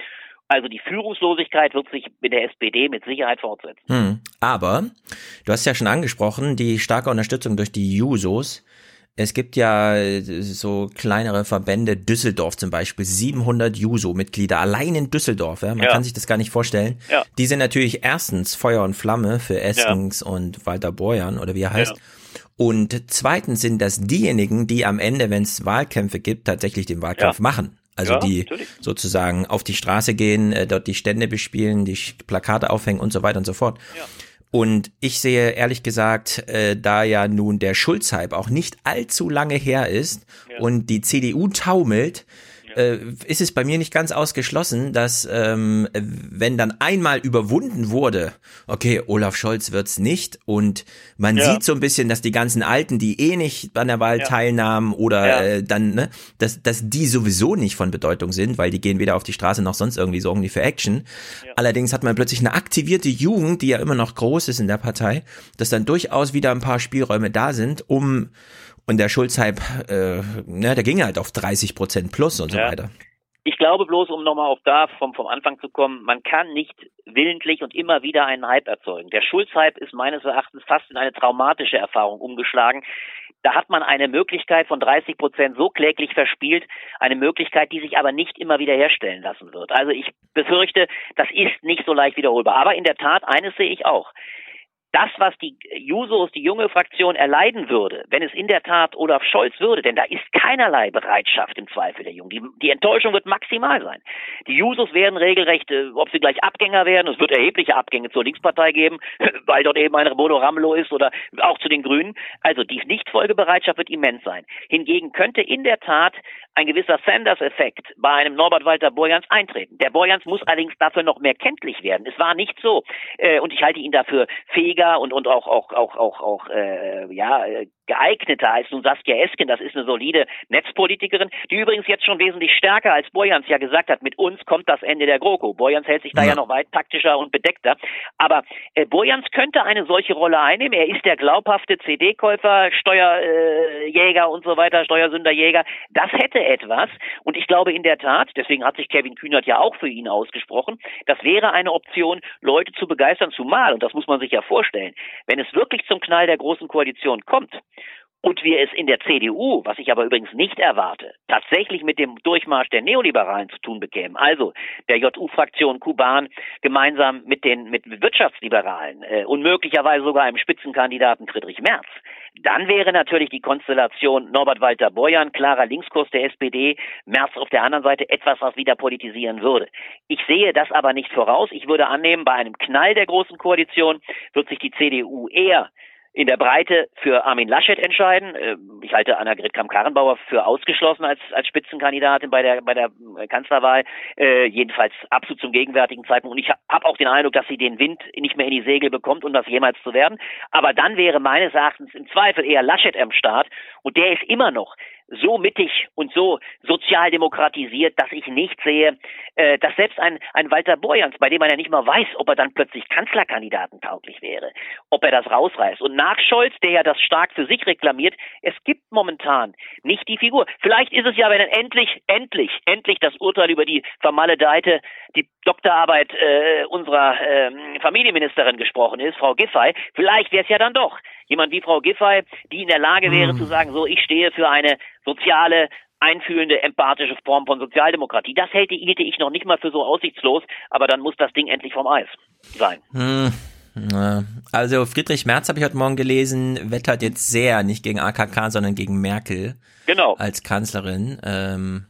also die Führungslosigkeit wird sich mit der SPD mit Sicherheit fortsetzen. Hm. Aber du hast ja schon angesprochen, die starke Unterstützung durch die Jusos es gibt ja äh, so kleinere Verbände, Düsseldorf zum Beispiel, 700 Juso-Mitglieder, allein in Düsseldorf, ja? man ja. kann sich das gar nicht vorstellen. Ja. Die sind natürlich erstens Feuer und Flamme für Eskens ja. und Walter Borjan oder wie er heißt. Und zweitens sind das diejenigen, die am Ende, wenn es Wahlkämpfe gibt, tatsächlich den Wahlkampf machen. Also die natürlich. sozusagen auf die Straße gehen, äh, dort die Stände bespielen, die Plakate aufhängen und so weiter und so fort. Und ich sehe ehrlich gesagt, äh, da ja nun der Schulzhype auch nicht allzu lange her ist ja. und die CDU taumelt, äh, ist es bei mir nicht ganz ausgeschlossen, dass ähm, wenn dann einmal überwunden wurde, okay, Olaf Scholz wird's nicht und man ja. sieht so ein bisschen, dass die ganzen Alten, die eh nicht an der Wahl ja. teilnahmen oder ja. äh, dann, ne, dass, dass die sowieso nicht von Bedeutung sind, weil die gehen weder auf die Straße noch sonst irgendwie sorgen die für Action. Allerdings hat man plötzlich eine aktivierte Jugend, die ja immer noch groß ist in der Partei, dass dann durchaus wieder ein paar Spielräume da sind, um und der Schulzhype, äh, ne, der ging halt auf 30 Prozent plus und so ja. weiter. Ich glaube bloß, um nochmal auf da vom, vom Anfang zu kommen, man kann nicht willentlich und immer wieder einen Hype erzeugen. Der Schulzhype ist meines Erachtens fast in eine traumatische Erfahrung umgeschlagen. Da hat man eine Möglichkeit von 30 Prozent so kläglich verspielt, eine Möglichkeit, die sich aber nicht immer wieder herstellen lassen wird. Also ich befürchte, das ist nicht so leicht wiederholbar. Aber in der Tat, eines sehe ich auch das, was die Jusos, die junge Fraktion erleiden würde, wenn es in der Tat Olaf Scholz würde, denn da ist keinerlei Bereitschaft im Zweifel der Jungen. Die, die Enttäuschung wird maximal sein. Die Jusos werden regelrecht, äh, ob sie gleich Abgänger werden, es wird erhebliche Abgänge zur Linkspartei geben, weil dort eben ein Bodo Ramelow ist oder auch zu den Grünen. Also die Nichtfolgebereitschaft wird immens sein. Hingegen könnte in der Tat ein gewisser Sanders-Effekt bei einem Norbert Walter Borjans eintreten. Der Borjans muss allerdings dafür noch mehr kenntlich werden. Es war nicht so, äh, und ich halte ihn dafür fähiger und, und auch, auch, auch, auch, auch äh, ja, geeigneter als nun Saskia Esken. Das ist eine solide Netzpolitikerin, die übrigens jetzt schon wesentlich stärker als Borjans ja gesagt hat, mit uns kommt das Ende der GroKo. Borjans hält sich da ja, ja noch weit taktischer und bedeckter. Aber äh, Borjans könnte eine solche Rolle einnehmen. Er ist der glaubhafte CD-Käufer, Steuerjäger äh, und so weiter, Steuersünderjäger. Das hätte etwas. Und ich glaube in der Tat, deswegen hat sich Kevin Kühnert ja auch für ihn ausgesprochen, das wäre eine Option, Leute zu begeistern, zumal, und das muss man sich ja vorstellen, wenn es wirklich zum Knall der großen Koalition kommt, und wir es in der CDU, was ich aber übrigens nicht erwarte, tatsächlich mit dem Durchmarsch der Neoliberalen zu tun bekämen, also der JU-Fraktion Kuban gemeinsam mit den mit Wirtschaftsliberalen äh, und möglicherweise sogar einem Spitzenkandidaten Friedrich Merz, dann wäre natürlich die Konstellation Norbert Walter Borjan, klarer Linkskurs der SPD, Merz auf der anderen Seite etwas, was wieder politisieren würde. Ich sehe das aber nicht voraus. Ich würde annehmen, bei einem Knall der Großen Koalition wird sich die CDU eher in der Breite für Armin Laschet entscheiden. Äh, ich halte Annegret Kramp-Karrenbauer für ausgeschlossen als, als Spitzenkandidatin bei der, bei der Kanzlerwahl, äh, jedenfalls absolut zum gegenwärtigen Zeitpunkt. Und ich habe auch den Eindruck, dass sie den Wind nicht mehr in die Segel bekommt, um das jemals zu werden. Aber dann wäre meines Erachtens im Zweifel eher Laschet am Start. Und der ist immer noch so mittig und so sozialdemokratisiert, dass ich nicht sehe, äh, dass selbst ein, ein Walter Borjans, bei dem man ja nicht mal weiß, ob er dann plötzlich Kanzlerkandidaten tauglich wäre, ob er das rausreißt. Und nach Scholz, der ja das stark für sich reklamiert, es gibt momentan nicht die Figur. Vielleicht ist es ja, wenn endlich, endlich, endlich das Urteil über die vermaledeite, die Doktorarbeit äh, unserer äh, Familienministerin gesprochen ist, Frau Giffey, vielleicht wäre es ja dann doch jemand wie Frau Giffey, die in der Lage wäre hm. zu sagen, so, ich stehe für eine soziale, einfühlende, empathische Form von Sozialdemokratie. Das hielte, hielte ich noch nicht mal für so aussichtslos, aber dann muss das Ding endlich vom Eis sein. Hm. Also Friedrich Merz habe ich heute Morgen gelesen, wettert jetzt sehr nicht gegen AKK, sondern gegen Merkel. Genau. Als Kanzlerin. Ähm,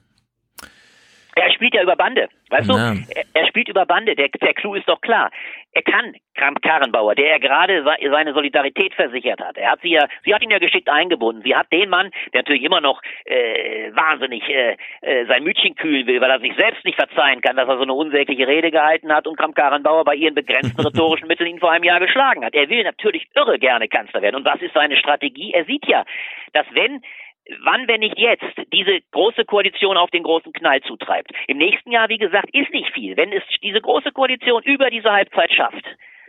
spielt ja über Bande, weißt ja. du? Er, spielt über Bande. Der, der Clou ist doch klar. Er kann Kramp Karrenbauer, der er gerade seine Solidarität versichert hat. Er hat sie ja, sie hat ihn ja geschickt eingebunden. Sie hat den Mann, der natürlich immer noch äh, wahnsinnig äh, äh, sein Mütchen kühlen will, weil er sich selbst nicht verzeihen kann, dass er so eine unsägliche Rede gehalten hat und Kramp Karrenbauer bei ihren begrenzten rhetorischen Mitteln ihn vor einem Jahr geschlagen hat. Er will natürlich irre gerne Kanzler werden. Und was ist seine Strategie? Er sieht ja, dass wenn wann, wenn nicht jetzt, diese große Koalition auf den großen Knall zutreibt. Im nächsten Jahr, wie gesagt, ist nicht viel. Wenn es diese große Koalition über diese Halbzeit schafft,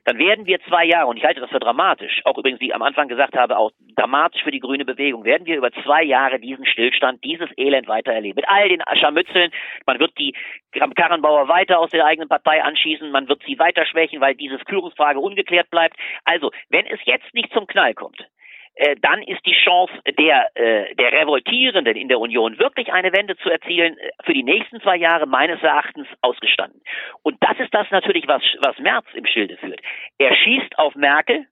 dann werden wir zwei Jahre, und ich halte das für dramatisch, auch übrigens, wie ich am Anfang gesagt habe, auch dramatisch für die grüne Bewegung, werden wir über zwei Jahre diesen Stillstand, dieses Elend weiter erleben. Mit all den Scharmützeln, man wird die Karrenbauer weiter aus der eigenen Partei anschießen, man wird sie weiter schwächen, weil diese Führungsfrage ungeklärt bleibt. Also, wenn es jetzt nicht zum Knall kommt, äh, dann ist die Chance der, äh, der Revoltierenden in der Union wirklich eine Wende zu erzielen äh, für die nächsten zwei Jahre meines Erachtens ausgestanden. Und das ist das natürlich, was, was Merz im Schilde führt. Er schießt auf Merkel,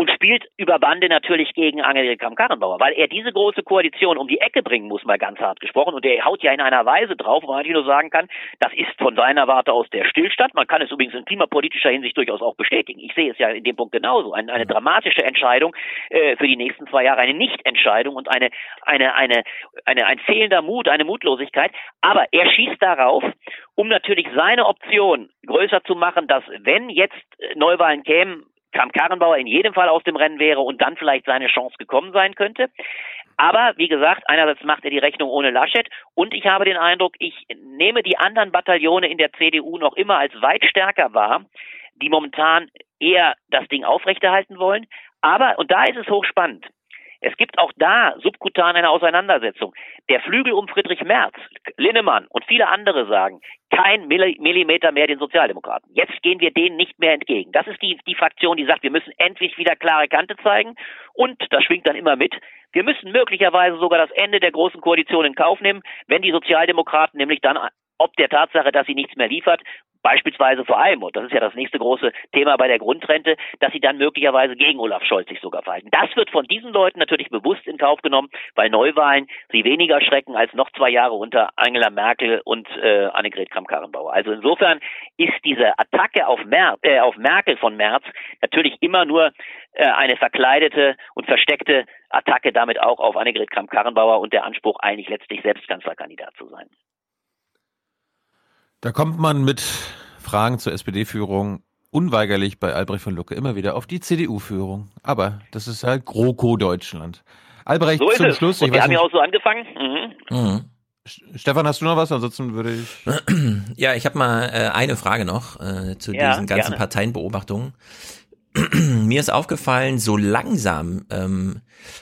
und spielt über Bande natürlich gegen Angela Kramp-Karrenbauer, weil er diese große Koalition um die Ecke bringen muss, mal ganz hart gesprochen. Und er haut ja in einer Weise drauf, wo man nur sagen kann, das ist von seiner Warte aus der Stillstand. Man kann es übrigens in klimapolitischer Hinsicht durchaus auch bestätigen. Ich sehe es ja in dem Punkt genauso. Eine, eine dramatische Entscheidung äh, für die nächsten zwei Jahre, eine Nichtentscheidung und eine, eine, eine, eine, ein fehlender Mut, eine Mutlosigkeit. Aber er schießt darauf, um natürlich seine Option größer zu machen, dass wenn jetzt Neuwahlen kämen, Kram Karrenbauer in jedem Fall aus dem Rennen wäre und dann vielleicht seine Chance gekommen sein könnte. Aber wie gesagt, einerseits macht er die Rechnung ohne Laschet und ich habe den Eindruck, ich nehme die anderen Bataillone in der CDU noch immer als weit stärker wahr, die momentan eher das Ding aufrechterhalten wollen. Aber, und da ist es hochspannend, es gibt auch da subkutan eine Auseinandersetzung. Der Flügel um Friedrich Merz, Linnemann und viele andere sagen, kein Millimeter mehr den Sozialdemokraten. Jetzt gehen wir denen nicht mehr entgegen. Das ist die, die Fraktion, die sagt, wir müssen endlich wieder klare Kante zeigen. Und das schwingt dann immer mit. Wir müssen möglicherweise sogar das Ende der großen Koalition in Kauf nehmen, wenn die Sozialdemokraten nämlich dann ob der Tatsache, dass sie nichts mehr liefert, Beispielsweise vor allem, und das ist ja das nächste große Thema bei der Grundrente, dass sie dann möglicherweise gegen Olaf Scholz sich sogar verhalten. Das wird von diesen Leuten natürlich bewusst in Kauf genommen, weil Neuwahlen sie weniger schrecken als noch zwei Jahre unter Angela Merkel und äh, Annegret Kramp-Karrenbauer. Also insofern ist diese Attacke auf, Mer äh, auf Merkel von März natürlich immer nur äh, eine verkleidete und versteckte Attacke damit auch auf Annegret Kramp-Karrenbauer und der Anspruch, eigentlich letztlich selbst Kanzlerkandidat zu sein. Da kommt man mit Fragen zur SPD-Führung unweigerlich bei Albrecht von Lucke immer wieder auf die CDU-Führung. Aber das ist halt GroKo Deutschland. Albrecht, so zum es. Schluss. Und wir haben ja auch so angefangen. Mhm. Mhm. Stefan, hast du noch was? Ansonsten würde ich. Ja, ich habe mal äh, eine Frage noch äh, zu Ja, diesen ganzen gerne. Parteienbeobachtungen. Mir ist aufgefallen, so langsam ähm,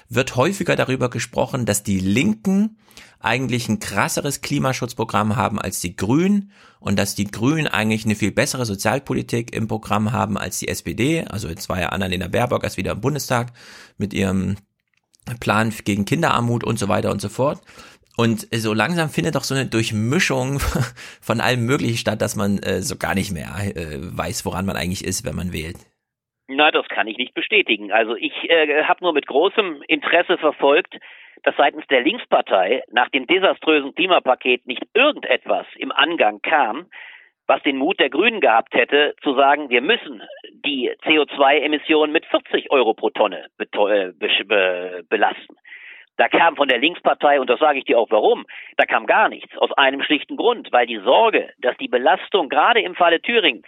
wird häufiger darüber gesprochen, dass die Linken eigentlich ein krasseres Klimaschutzprogramm haben als die Grünen und dass die Grünen eigentlich eine viel bessere Sozialpolitik im Programm haben als die SPD. Also jetzt war ja Annalena Baerbock erst wieder im Bundestag mit ihrem Plan gegen Kinderarmut und so weiter und so fort. Und so langsam findet doch so eine Durchmischung von allem Möglichen statt, dass man äh, so gar nicht mehr äh, weiß, woran man eigentlich ist, wenn man wählt. Na, das kann ich nicht bestätigen. Also ich äh, habe nur mit großem Interesse verfolgt, dass seitens der Linkspartei nach dem desaströsen Klimapaket nicht irgendetwas im Angang kam, was den Mut der Grünen gehabt hätte, zu sagen, wir müssen die CO2-Emissionen mit 40 Euro pro Tonne be be belasten. Da kam von der Linkspartei, und das sage ich dir auch warum, da kam gar nichts. Aus einem schlichten Grund, weil die Sorge, dass die Belastung gerade im Falle Thürings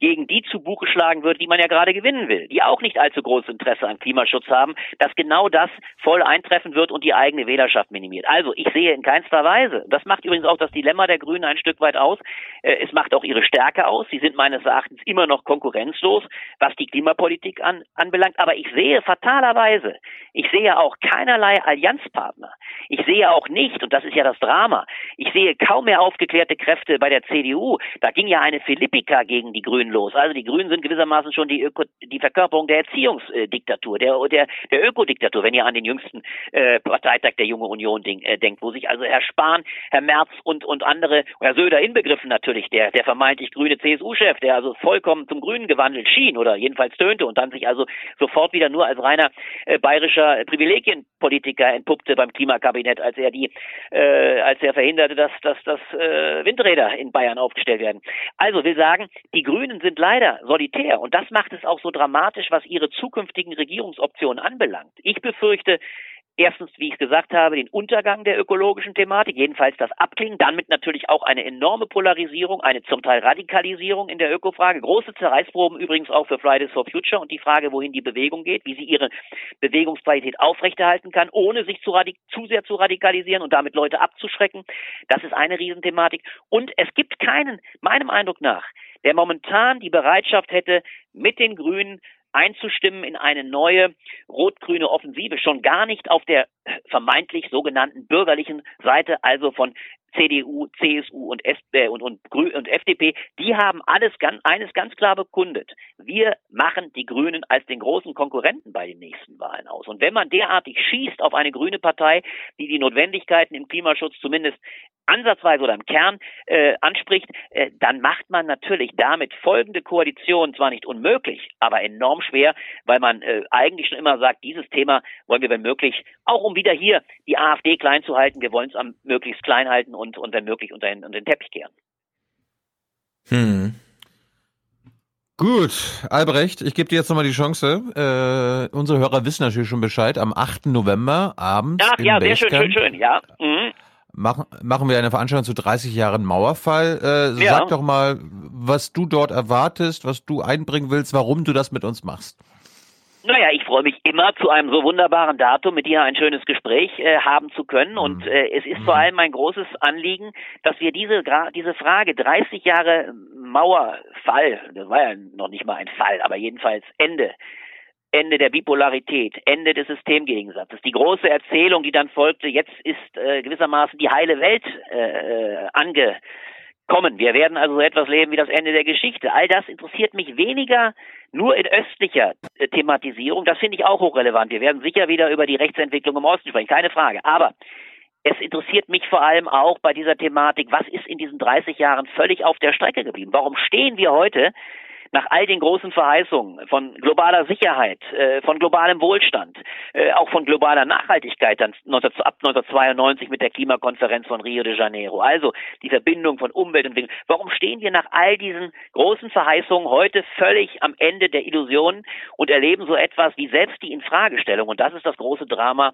gegen die zu Buche schlagen wird, die man ja gerade gewinnen will, die auch nicht allzu großes Interesse an Klimaschutz haben, dass genau das voll eintreffen wird und die eigene Wählerschaft minimiert. Also ich sehe in keinster Weise, das macht übrigens auch das Dilemma der Grünen ein Stück weit aus, äh, es macht auch ihre Stärke aus, sie sind meines Erachtens immer noch konkurrenzlos, was die Klimapolitik an, anbelangt, aber ich sehe fatalerweise, ich sehe auch keinerlei Allianzpartner, ich sehe auch nicht, und das ist ja das Drama, ich sehe kaum mehr aufgeklärte Kräfte bei der CDU, da ging ja eine Philippika gegen die Grünen los. Also die Grünen sind gewissermaßen schon die, Öko, die Verkörperung der Erziehungsdiktatur, der, der, der Ökodiktatur, wenn ihr an den jüngsten äh, Parteitag der Junge Union ding, äh, denkt, wo sich also Herr Spahn, Herr Merz und, und andere, Herr Söder inbegriffen natürlich, der, der vermeintlich grüne CSU-Chef, der also vollkommen zum Grünen gewandelt schien oder jedenfalls tönte und dann sich also sofort wieder nur als reiner äh, bayerischer Privilegienpolitiker entpuppte beim Klimakabinett, als er die, äh, als er verhinderte, dass, dass, dass äh, Windräder in Bayern aufgestellt werden. Also will sagen, die Grünen sind leider solitär und das macht es auch so dramatisch, was ihre zukünftigen Regierungsoptionen anbelangt. Ich befürchte, erstens, wie ich gesagt habe, den Untergang der ökologischen Thematik, jedenfalls das Abklingen, damit natürlich auch eine enorme Polarisierung, eine zum Teil Radikalisierung in der Ökofrage, große Zerreißproben übrigens auch für Fridays for Future und die Frage, wohin die Bewegung geht, wie sie ihre Bewegungsqualität aufrechterhalten kann, ohne sich zu, zu sehr zu radikalisieren und damit Leute abzuschrecken. Das ist eine Riesenthematik. Und es gibt keinen, meinem Eindruck nach, der momentan die Bereitschaft hätte, mit den Grünen einzustimmen in eine neue rot-grüne Offensive, schon gar nicht auf der vermeintlich sogenannten bürgerlichen Seite, also von CDU, CSU und, SP, und, und, und FDP, die haben alles ganz, eines ganz klar bekundet. Wir machen die Grünen als den großen Konkurrenten bei den nächsten Wahlen aus. Und wenn man derartig schießt auf eine grüne Partei, die die Notwendigkeiten im Klimaschutz zumindest ansatzweise oder im Kern äh, anspricht, äh, dann macht man natürlich damit folgende Koalition zwar nicht unmöglich, aber enorm schwer, weil man äh, eigentlich schon immer sagt, dieses Thema wollen wir wenn möglich, auch um wieder hier die AfD klein zu halten, wir wollen es am möglichst klein halten und, und wenn möglich unter den, unter den Teppich kehren. Hm. Gut, Albrecht, ich gebe dir jetzt nochmal die Chance. Äh, unsere Hörer wissen natürlich schon Bescheid. Am 8. November abends. Ach ja, sehr schön, schön, schön, ja. Mhm. Machen, machen wir eine Veranstaltung zu 30 Jahren Mauerfall. Äh, ja. Sag doch mal, was du dort erwartest, was du einbringen willst, warum du das mit uns machst. Naja, ich freue mich immer, zu einem so wunderbaren Datum mit dir ein schönes Gespräch äh, haben zu können. Und mhm. äh, es ist vor mhm. allem mein großes Anliegen, dass wir diese, diese Frage 30 Jahre Mauerfall, das war ja noch nicht mal ein Fall, aber jedenfalls Ende, Ende der Bipolarität, Ende des Systemgegensatzes. Die große Erzählung, die dann folgte, jetzt ist äh, gewissermaßen die heile Welt äh, äh ange kommen. Wir werden also so etwas leben wie das Ende der Geschichte. All das interessiert mich weniger nur in östlicher äh, Thematisierung. Das finde ich auch hochrelevant. Wir werden sicher wieder über die Rechtsentwicklung im Osten sprechen, keine Frage. Aber es interessiert mich vor allem auch bei dieser Thematik, was ist in diesen 30 Jahren völlig auf der Strecke geblieben? Warum stehen wir heute nach all den großen Verheißungen von globaler Sicherheit, äh, von globalem Wohlstand, äh, auch von globaler Nachhaltigkeit dann 19, ab 1992 mit der Klimakonferenz von Rio de Janeiro. Also die Verbindung von Umwelt und Entwicklung. Warum stehen wir nach all diesen großen Verheißungen heute völlig am Ende der Illusionen und erleben so etwas wie selbst die Infragestellung? Und das ist das große Drama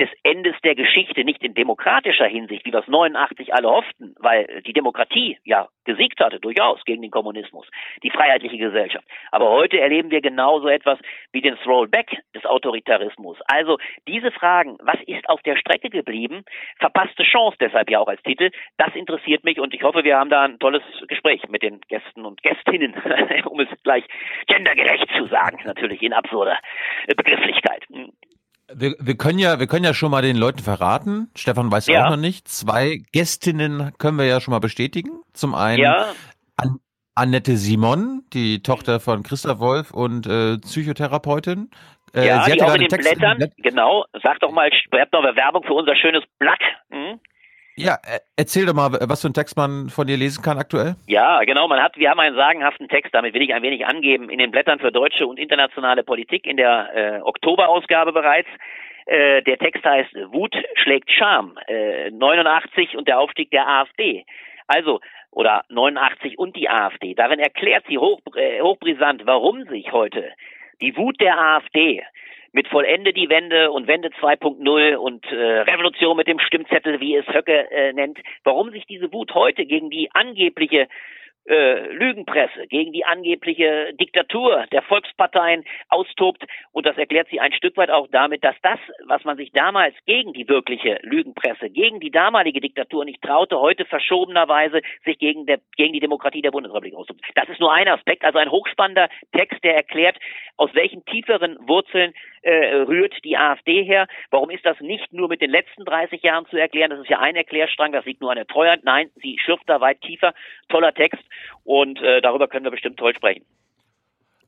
des Endes der Geschichte, nicht in demokratischer Hinsicht, wie wir es 89 alle hofften, weil die Demokratie ja gesiegt hatte, durchaus gegen den Kommunismus, die freiheitliche Gesellschaft. Aber heute erleben wir genauso etwas wie den Throwback des Autoritarismus. Also diese Fragen, was ist auf der Strecke geblieben, verpasste Chance deshalb ja auch als Titel, das interessiert mich und ich hoffe, wir haben da ein tolles Gespräch mit den Gästen und Gästinnen, um es gleich gendergerecht zu sagen, natürlich in absurder Begrifflichkeit. Wir, wir können ja, wir können ja schon mal den Leuten verraten. Stefan weiß ja auch noch nicht. Zwei Gästinnen können wir ja schon mal bestätigen. Zum einen ja. An Annette Simon, die Tochter von Christa Wolf und äh, Psychotherapeutin. Äh, ja, sie die auch in den Text Blättern, Blätt genau. Sag doch mal, schreibt noch eine Werbung für unser schönes Blatt. Hm? Ja, äh, erzähl doch mal, was für ein Text man von dir lesen kann aktuell. Ja, genau. Man hat, wir haben einen sagenhaften Text, damit will ich ein wenig angeben, in den Blättern für deutsche und internationale Politik in der äh, Oktoberausgabe bereits. Äh, der Text heißt Wut schlägt Scham, äh, 89 und der Aufstieg der AfD. Also, oder 89 und die AfD. Darin erklärt sie hoch, äh, hochbrisant, warum sich heute die Wut der AfD mit Vollende die Wende und Wende 2.0 und äh, Revolution mit dem Stimmzettel, wie es Höcke äh, nennt, warum sich diese Wut heute gegen die angebliche äh, Lügenpresse, gegen die angebliche Diktatur der Volksparteien austobt. Und das erklärt sie ein Stück weit auch damit, dass das, was man sich damals gegen die wirkliche Lügenpresse, gegen die damalige Diktatur nicht traute, heute verschobenerweise sich gegen, der, gegen die Demokratie der Bundesrepublik austobt. Das ist nur ein Aspekt, also ein hochspannender Text, der erklärt, aus welchen tieferen Wurzeln äh, rührt die AfD her. Warum ist das nicht nur mit den letzten 30 Jahren zu erklären? Das ist ja ein Erklärstrang, das liegt nur an der Treuhand. Nein, sie schürft da weit tiefer. Toller Text und äh, darüber können wir bestimmt toll sprechen.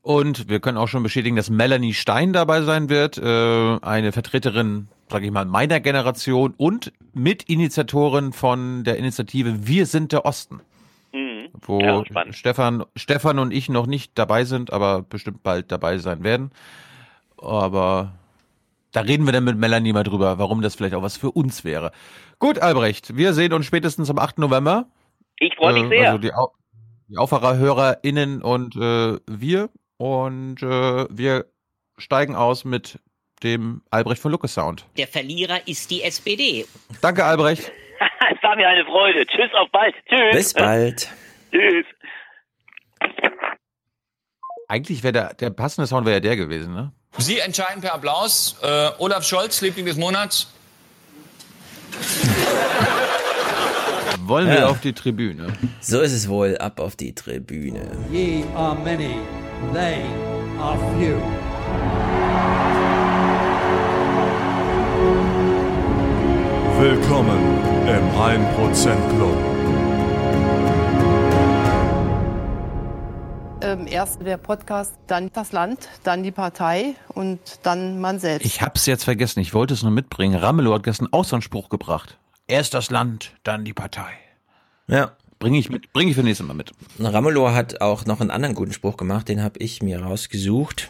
Und wir können auch schon bestätigen, dass Melanie Stein dabei sein wird, äh, eine Vertreterin, sage ich mal, meiner Generation und Mitinitiatorin von der Initiative Wir sind der Osten. Mhm. Wo Ja, Stefan, Stefan und ich noch nicht dabei sind, aber bestimmt bald dabei sein werden. Aber da reden wir dann mit Melanie mal drüber, warum das vielleicht auch was für uns wäre. Gut, Albrecht, wir sehen uns spätestens am 8. November. Ich freue mich Äh, sehr. Also die, Au die AufwacherhörerInnen und äh, wir. Und äh, wir steigen aus mit dem Albrecht von Lucke Sound. Der Verlierer ist die SPD. Danke, Albrecht. es war mir eine Freude. Tschüss, auf bald. Tschüss. Bis bald. Tschüss. Eigentlich wäre der, der passende Sound wäre ja der gewesen, ne? Sie entscheiden per Applaus. Äh, Olaf Scholz, Liebling des Monats. Wollen wir Ja. auf die Tribüne? So ist es wohl. Ab auf die Tribüne. Ye are many, they are few. Willkommen im 1% Club. Ähm, erst der Podcast, dann das Land, dann die Partei und dann man selbst. Ich hab's jetzt vergessen, ich wollte es nur mitbringen. Ramelow hat gestern auch so einen Spruch gebracht. Erst das Land, dann die Partei. Ja. Bringe ich mit, bringe ich für nächstes Mal mit. Ramelow hat auch noch einen anderen guten Spruch gemacht, den habe ich mir rausgesucht.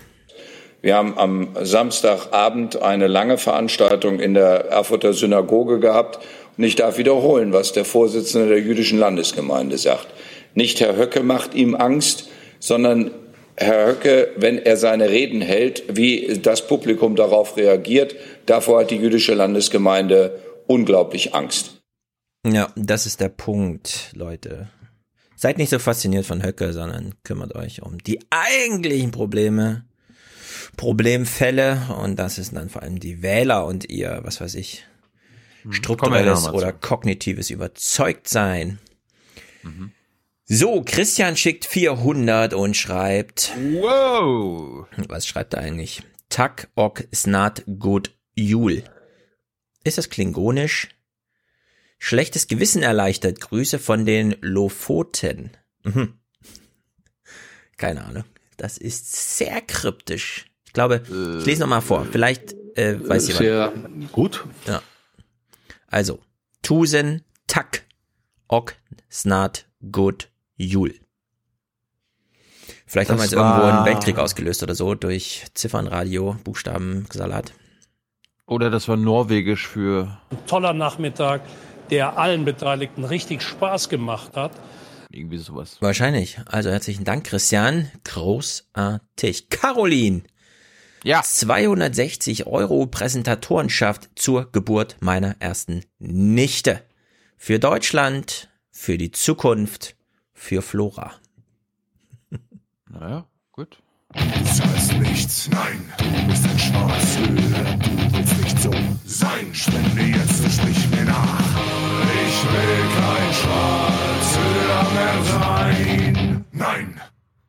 Wir haben am Samstagabend eine lange Veranstaltung in der Erfurter Synagoge gehabt. Und ich darf wiederholen, was der Vorsitzende der jüdischen Landesgemeinde sagt. Nicht Herr Höcke macht ihm Angst, sondern Herr Höcke, wenn er seine Reden hält, wie das Publikum darauf reagiert, davor hat die jüdische Landesgemeinde unglaublich Angst. Ja, das ist der Punkt, Leute. Seid nicht so fasziniert von Höcke, sondern kümmert euch um die eigentlichen Probleme, Problemfälle und das ist dann vor allem die Wähler und ihr, was weiß ich, wir strukturelles oder kognitives Überzeugtsein. So, Christian schickt 400 und schreibt. Wow. Was schreibt er eigentlich? Tak ok snat gut jul. Ist das klingonisch? Schlechtes Gewissen erleichtert. Grüße von den Lofoten. Mhm. Keine Ahnung. Das ist sehr kryptisch. Ich glaube, ich lese nochmal vor. Vielleicht äh, weiß jemand. Sehr gut. Ja. Also, Tusen tak ok snat gut jul. Vielleicht haben wir Das jetzt irgendwo einen Weltkrieg ausgelöst oder so durch Ziffernradio, Buchstabensalat. Oder das war norwegisch für toller Nachmittag, der allen Beteiligten richtig Spaß gemacht hat. irgendwie sowas. Wahrscheinlich. Also herzlichen Dank, Christian. Großartig. Caroline. Ja. 260 Euro Präsentatorenschaft zur Geburt meiner ersten Nichte. Für Deutschland, für die Zukunft, für Flora. Naja, gut. Du zahlst nichts, nein, du bist ein Schwarzhöhler. Du willst nicht so sein. Spende jetzt und sprich mir nach. Ich will kein Schwarzhöhler mehr sein. Nein.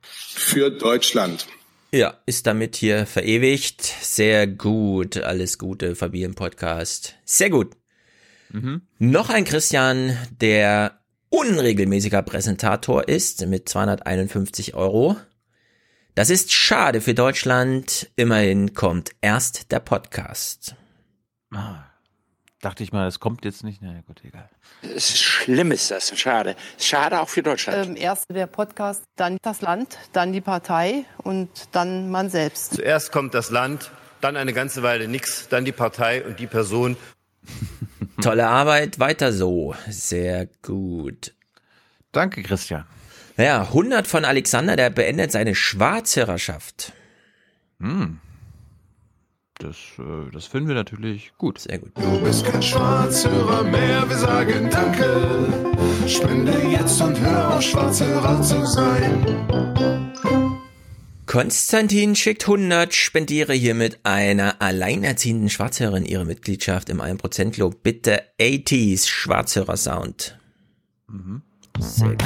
Für Deutschland. Ja, ist damit hier verewigt. Sehr gut. Alles Gute, Familienpodcast. Sehr gut. Noch ein Christian, der unregelmäßiger Präsentator ist mit 251 Euro. Das ist schade für Deutschland. Immerhin kommt erst der Podcast. Dachte ich mal, das kommt jetzt nicht. Na gut, egal. Es ist schlimm ist das, schade. Schade auch für Deutschland. Ähm, erst der Podcast, dann das Land, dann die Partei und dann man selbst. Zuerst kommt das Land, dann eine ganze Weile nichts, dann die Partei und die Person. Tolle Arbeit, weiter so. Sehr gut. Danke, Christian. Ja, 100 von Alexander, der beendet seine Schwarzhörerschaft. Hm. Das, äh, das finden wir natürlich gut. Sehr gut. Du bist kein Schwarzhörer mehr, wir sagen Danke. Spende jetzt und hör auf, Schwarzhörer zu sein. Konstantin schickt 100, spendiere hiermit einer alleinerziehenden Schwarzhörerin ihre Mitgliedschaft im 1% Club. Bitte 80s Schwarzhörer Sound. Mhm. Sehr gut.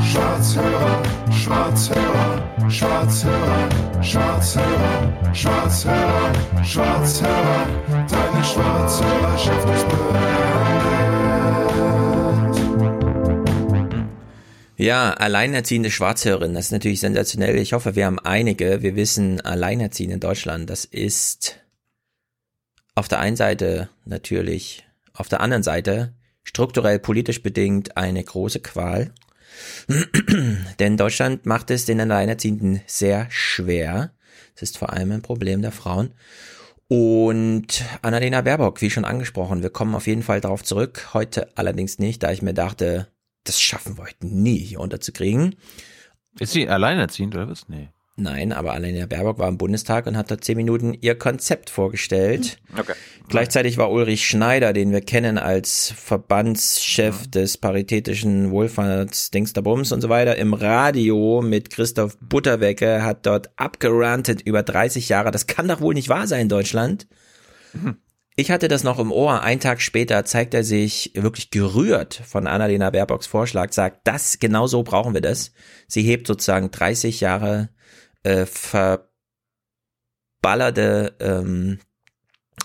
Schwarzhörer, Schwarzhörer, Schwarzhörer, Schwarzhörer, Schwarzhörer, Schwarzhörer, deine Schwarzhörerschaft ist beendet. Ja, alleinerziehende Schwarzhörerin, das ist natürlich sensationell. Ich hoffe, wir haben einige. Wir wissen, alleinerziehend in Deutschland, das ist auf der einen Seite natürlich, auf der anderen Seite strukturell politisch bedingt eine große Qual. Denn Deutschland macht es den Alleinerziehenden sehr schwer. Es ist vor allem ein Problem der Frauen. Und Annalena Baerbock, wie schon angesprochen, wir kommen auf jeden Fall darauf zurück. Heute allerdings nicht, da ich mir dachte, das schaffen wir heute nie hier unterzukriegen. Ist sie alleinerziehend oder was? Nee. Nein, aber Annalena Baerbock war im Bundestag und hat da zehn Minuten ihr Konzept vorgestellt. Okay. Gleichzeitig war Ulrich Schneider, den wir kennen als Verbandschef Mhm. des paritätischen Wohlfahrtsdingsterbums und so weiter, im Radio mit Christoph Butterwecke, hat dort abgerantet über 30 Jahre. Das kann doch wohl nicht wahr sein, Deutschland. Mhm. Ich hatte das noch im Ohr. Ein Tag später zeigt er sich wirklich gerührt von Annalena Baerbocks Vorschlag, sagt, das, genau so brauchen wir das. Sie hebt sozusagen 30 Jahre äh, verballerte ähm,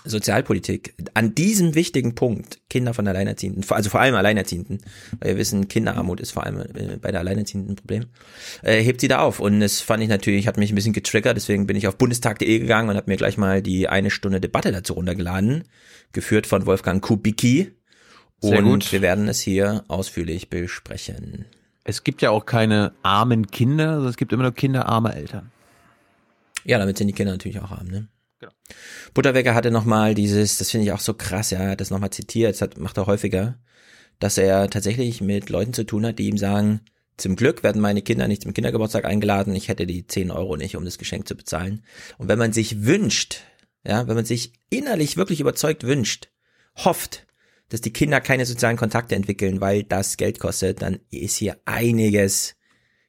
Sozialpolitik an diesem wichtigen Punkt, Kinder von Alleinerziehenden, also vor allem Alleinerziehenden, weil wir wissen, Kinderarmut ist vor allem äh, bei der Alleinerziehenden ein Problem, äh, hebt sie da auf. Und das fand ich natürlich, hat mich ein bisschen getriggert, deswegen bin ich auf bundestag.de gegangen und habe mir gleich mal die eine Stunde Debatte dazu runtergeladen, geführt von Wolfgang Kubicki. Sehr und gut. wir werden es hier ausführlich besprechen. Es gibt ja auch keine armen Kinder, sondern es gibt immer nur kinderarme Eltern. Ja, damit sind die Kinder natürlich auch arm, ne? Butterwecker hatte nochmal dieses, das finde ich auch so krass, ja, das nochmal zitiert, das hat, macht er häufiger, dass er tatsächlich mit Leuten zu tun hat, die ihm sagen, zum Glück werden meine Kinder nicht zum Kindergeburtstag eingeladen, ich hätte die 10 Euro nicht, um das Geschenk zu bezahlen. Und wenn man sich wünscht, ja, wenn man sich innerlich wirklich überzeugt wünscht, hofft, dass die Kinder keine sozialen Kontakte entwickeln, weil das Geld kostet, dann ist hier einiges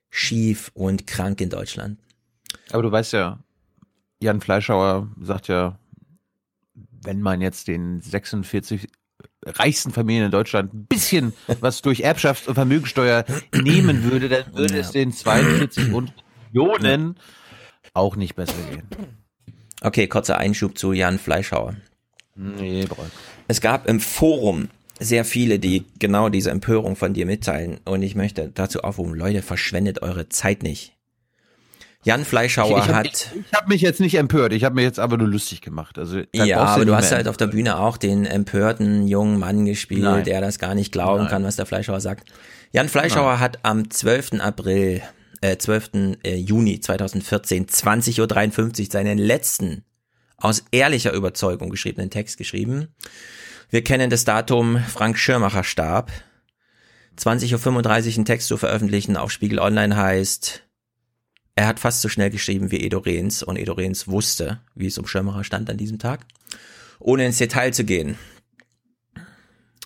schief und krank in Deutschland. Aber du weißt ja, Jan Fleischhauer sagt ja, wenn man jetzt den 46 reichsten Familien in Deutschland ein bisschen was durch Erbschaft und Vermögensteuer nehmen würde, dann würde Ja. es den 42 und Millionen auch nicht besser gehen. Okay, kurzer Einschub zu Jan Fleischhauer. Nee, Bräuch. Es gab im Forum sehr viele, die genau diese Empörung von dir mitteilen. Und ich möchte dazu aufrufen, Leute, verschwendet eure Zeit nicht. Jan Fleischhauer ich, ich hab, hat, Ich, ich habe mich jetzt nicht empört, ich habe mir jetzt aber nur lustig gemacht. Also ja, aber du hast halt auf der Bühne auch den empörten jungen Mann gespielt, Nein. der das gar nicht glauben Nein. kann, was der Fleischhauer sagt. Jan Fleischhauer hat am 12. April, äh, 12. äh, Juni 2014, 20.53 Uhr seinen letzten aus ehrlicher Überzeugung geschriebenen Text geschrieben. Wir kennen das Datum, Frank Schirmacher starb. 20.35 Uhr einen Text zu veröffentlichen auf Spiegel Online heißt, er hat fast so schnell geschrieben wie Edo Rehns und Edo Rehns wusste, wie es um Schirmacher stand an diesem Tag. Ohne ins Detail zu gehen.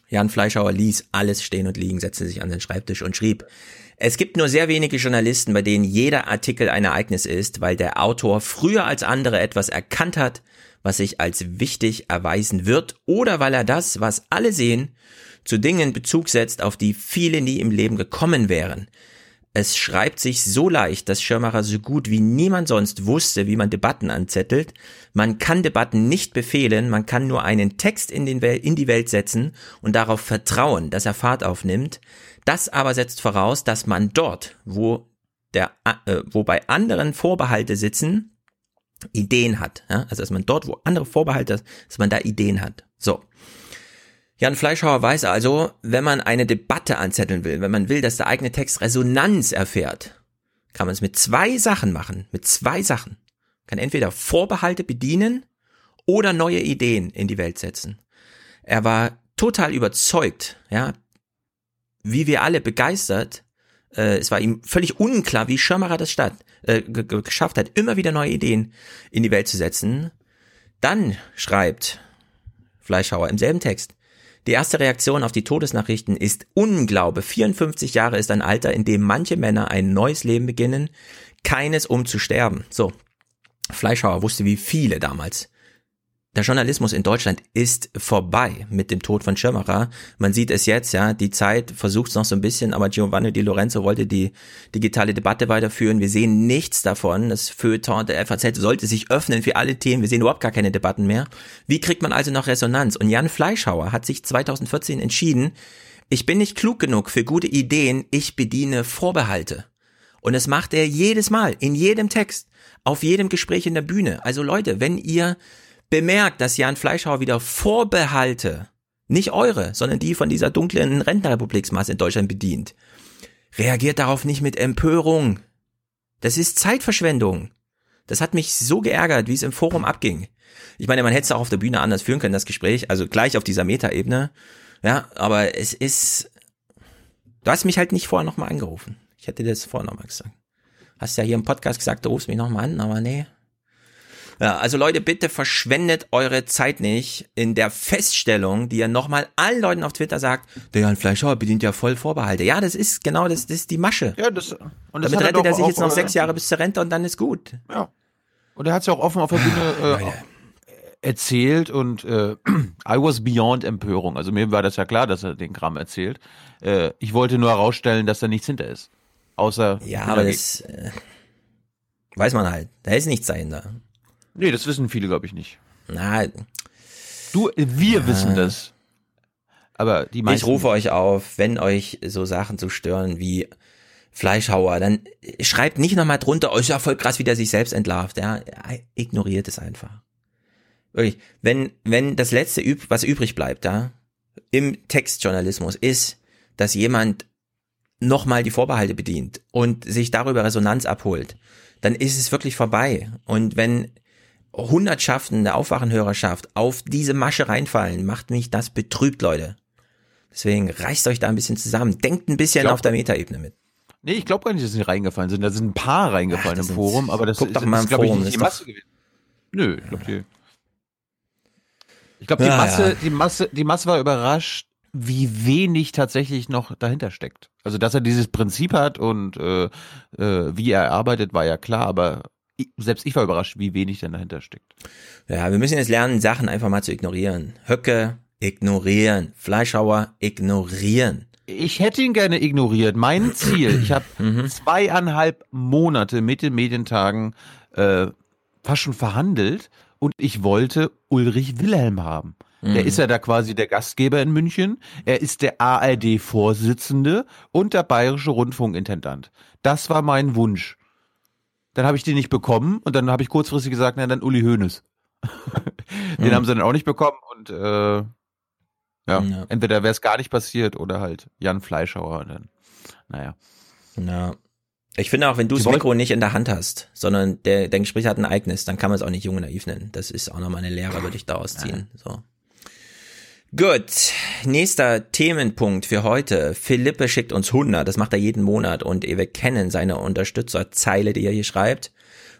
Jan Fleischhauer ließ alles stehen und liegen, setzte sich an den Schreibtisch und schrieb, es gibt nur sehr wenige Journalisten, bei denen jeder Artikel ein Ereignis ist, weil der Autor früher als andere etwas erkannt hat, was sich als wichtig erweisen wird, oder weil er das, was alle sehen, zu Dingen Bezug setzt, auf die viele nie im Leben gekommen wären. Es schreibt sich so leicht, dass Schirmacher so gut wie niemand sonst wusste, wie man Debatten anzettelt. Man kann Debatten nicht befehlen, man kann nur einen Text in, in die Welt setzen und darauf vertrauen, dass er Fahrt aufnimmt. Das aber setzt voraus, dass man dort, wo der, äh, wo bei anderen Vorbehalte sitzen, Ideen hat. Ja? Also dass man dort, wo andere Vorbehalte, dass man da Ideen hat. So. Jan Fleischhauer weiß also, wenn man eine Debatte anzetteln will, wenn man will, dass der eigene Text Resonanz erfährt, kann man es mit zwei Sachen machen. Mit zwei Sachen. Kann entweder Vorbehalte bedienen oder neue Ideen in die Welt setzen. Er war total überzeugt, ja, wie wir alle begeistert. Äh, es war ihm völlig unklar, wie Schirmacher das statt, äh, geschafft hat, immer wieder neue Ideen in die Welt zu setzen. Dann schreibt Fleischhauer im selben Text, die erste Reaktion auf die Todesnachrichten ist Unglaube. 54 Jahre ist ein Alter, in dem manche Männer ein neues Leben beginnen, keines um zu sterben. So. Fleischhauer wusste wie viele damals der Journalismus in Deutschland ist vorbei mit dem Tod von Schirmacher. Man sieht es jetzt, ja, die Zeit versucht es noch so ein bisschen, aber Giovanni Di Lorenzo wollte die digitale Debatte weiterführen. Wir sehen nichts davon. Das Feuilleton der FAZ sollte sich öffnen für alle Themen. Wir sehen überhaupt gar keine Debatten mehr. Wie kriegt man also noch Resonanz? Und Jan Fleischhauer hat sich 2014 entschieden, ich bin nicht klug genug für gute Ideen, ich bediene Vorbehalte. Und das macht er jedes Mal, in jedem Text, auf jedem Gespräch in der Bühne. Also Leute, wenn ihr bemerkt, dass Jan Fleischhauer wieder Vorbehalte, nicht eure, sondern die von dieser dunklen Rentenrepubliksmasse in Deutschland bedient, reagiert darauf nicht mit Empörung. Das ist Zeitverschwendung. Das hat mich so geärgert, wie es im Forum abging. Ich meine, man hätte es auch auf der Bühne anders führen können, das Gespräch, also gleich auf dieser Metaebene. Ja, aber es ist, du hast mich halt nicht vorher nochmal angerufen. Ich hätte dir das vorher nochmal gesagt. Hast ja hier im Podcast gesagt, du rufst mich nochmal an, aber nee, ja, also Leute, bitte verschwendet eure Zeit nicht in der Feststellung, die ihr nochmal allen Leuten auf Twitter sagt, der Jan Fleischhauer bedient ja voll Vorbehalte. Ja, das ist genau das, das ist die Masche. Ja, das, und das Damit rettet er sich jetzt noch sechs Jahre bis zur Rente und dann ist gut. Ja. Und er hat es ja auch offen auf der Bühne äh, erzählt und äh, I was beyond Empörung. Also mir war das ja klar, dass er den Kram erzählt. Äh, ich wollte nur herausstellen, dass da nichts hinter ist. Außer. Ja, aber das äh, weiß man halt. Da ist nichts dahinter. Nee, das wissen viele, glaube ich, nicht. Na, du, wir na, wissen das. Aber die meisten. Ich rufe euch auf, wenn euch so Sachen zu stören wie Fleischhauer, dann schreibt nicht nochmal drunter, oh, ist ja voll krass, wie der sich selbst entlarvt. Ja, ignoriert es einfach. Wirklich, wenn, wenn das letzte, was übrig bleibt, da, im Textjournalismus ist, dass jemand nochmal die Vorbehalte bedient und sich darüber Resonanz abholt, dann ist es wirklich vorbei. Und wenn Hundertschaften der Aufwachenhörerschaft auf diese Masche reinfallen, macht mich das betrübt, Leute. Deswegen reißt euch da ein bisschen zusammen. Denkt ein bisschen glaub, auf der Metaebene mit. Nee, ich glaube gar nicht, dass sie reingefallen sind. Da sind ein paar reingefallen Ach, im Forum, aber das guck ist, doch mal im ist, Forum. Ich, nicht die Masse gewesen. Nö, ich glaube, die, ich glaub, die, ja, Masse, ja. die, Masse, die Masse war überrascht, wie wenig tatsächlich noch dahinter steckt. Also, dass er dieses Prinzip hat und äh, äh, wie er arbeitet, war ja klar, aber selbst ich war überrascht, wie wenig denn dahinter steckt. Ja, wir müssen jetzt lernen, Sachen einfach mal zu ignorieren. Höcke, ignorieren. Fleischhauer, ignorieren. Ich hätte ihn gerne ignoriert. Mein Ziel, ich habe mhm. zweieinhalb Monate mit den Medientagen äh, fast schon verhandelt und ich wollte Ulrich Wilhelm haben. Der mhm. ist ja da quasi der Gastgeber in München. Er ist der ARD-Vorsitzende und der bayerische Rundfunkintendant. Das war mein Wunsch. Dann habe ich den nicht bekommen und dann habe ich kurzfristig gesagt, na dann Uli Hoeneß. den mhm. haben sie dann auch nicht bekommen und äh, ja, ja. entweder wäre es gar nicht passiert oder halt Jan Fleischhauer. Dann, naja. Ja. Ich finde auch, wenn du das Mikro nicht in der Hand hast, sondern der, der Gespräch hat ein Ereignis, dann kann man es auch nicht jung und naiv nennen. Das ist auch nochmal eine Lehre, würde ich daraus ziehen. Ja. So. Gut, nächster Themenpunkt für heute. Philippe schickt uns 100, das macht er jeden Monat und wir kennen seine Unterstützerzeile, die er hier schreibt.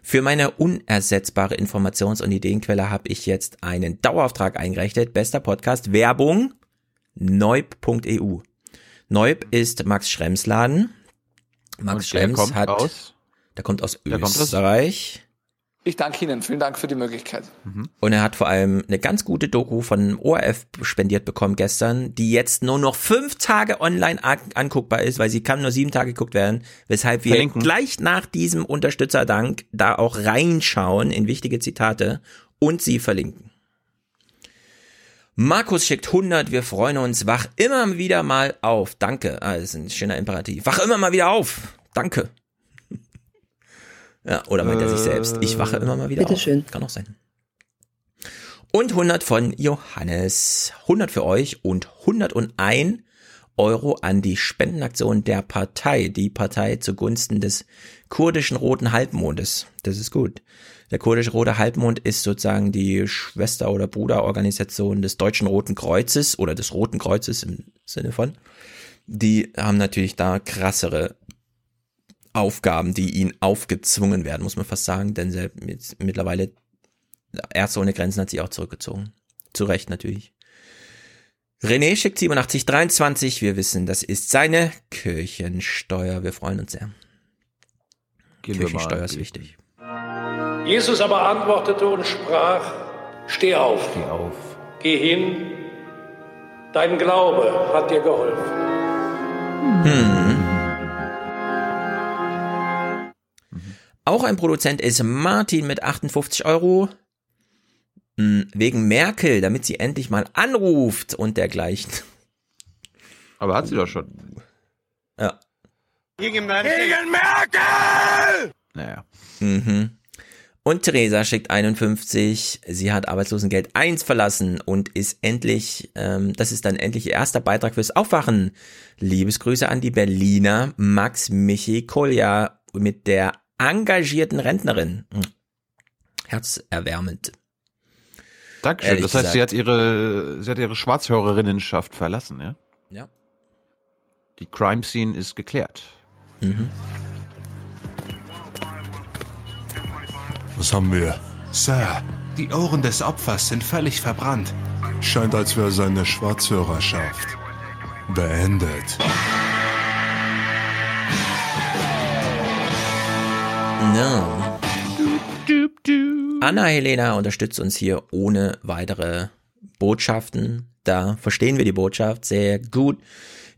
Für meine unersetzbare Informations- und Ideenquelle habe ich jetzt einen Dauerauftrag eingerichtet. Bester Podcast, Werbung, neub.eu. Neub ist Max Schrems Laden. Max Schrems hat, aus? der kommt aus der Österreich. Ich danke Ihnen. Vielen Dank für die Möglichkeit. Und er hat vor allem eine ganz gute Doku von ORF spendiert bekommen gestern, die jetzt nur noch fünf Tage online an anguckbar ist, weil sie kann nur sieben Tage geguckt werden, weshalb wir Verlinken. gleich nach diesem Unterstützerdank da auch reinschauen in wichtige Zitate und sie verlinken. Markus schickt 100, wir freuen uns. Wach immer wieder mal auf. Danke. Ah, das ist ein schöner Imperativ. Wach immer mal wieder auf. Danke. Ja, oder meint er sich selbst? Ich wache immer mal wieder Bitteschön. Kann auch sein. Und 100 von Johannes. 100 für euch und 101 Euro an die Spendenaktion der Partei, die Partei zugunsten des kurdischen Roten Halbmondes. Das ist gut. Der kurdische Rote Halbmond ist sozusagen die Schwester- oder Bruderorganisation des Deutschen Roten Kreuzes oder des Roten Kreuzes im Sinne von. Die haben natürlich da krassere Aufgaben, die ihnen aufgezwungen werden, muss man fast sagen, denn selbst mittlerweile Ärzte ohne Grenzen hat sich auch zurückgezogen. Zu Recht natürlich. René schickt 8723. Wir wissen, das ist seine Kirchensteuer. Wir freuen uns sehr. Gehen Kirchensteuer ist wichtig. Jesus aber antwortete und sprach, steh auf, Steh auf. geh hin, dein Glaube hat dir geholfen. Hm. Auch ein Produzent ist Martin mit 58 Euro. Hm, Wegen Merkel, damit sie endlich mal anruft und dergleichen. Aber hat sie doch schon. Ja. Gegen Merkel! Naja. Mhm. Und Theresa schickt 51. Sie hat Arbeitslosengeld 1 verlassen und ist endlich, ähm, das ist dann endlich ihr erster Beitrag fürs Aufwachen. Liebesgrüße an die Berliner Max Michi Kolja mit der engagierten Rentnerin. Hm. Herzerwärmend. Dankeschön. Ehrlich das heißt, sie gesagt. hat ihre, sie hat ihre Schwarzhörerinnenschaft verlassen, ja? Ja. Die Crime Scene ist geklärt. Mhm. Was haben wir? Sir, die Ohren des Opfers sind völlig verbrannt. Scheint, als wäre seine Schwarzhörerschaft beendet. No. Anna Helena unterstützt uns hier ohne weitere Botschaften. Da verstehen wir die Botschaft sehr gut.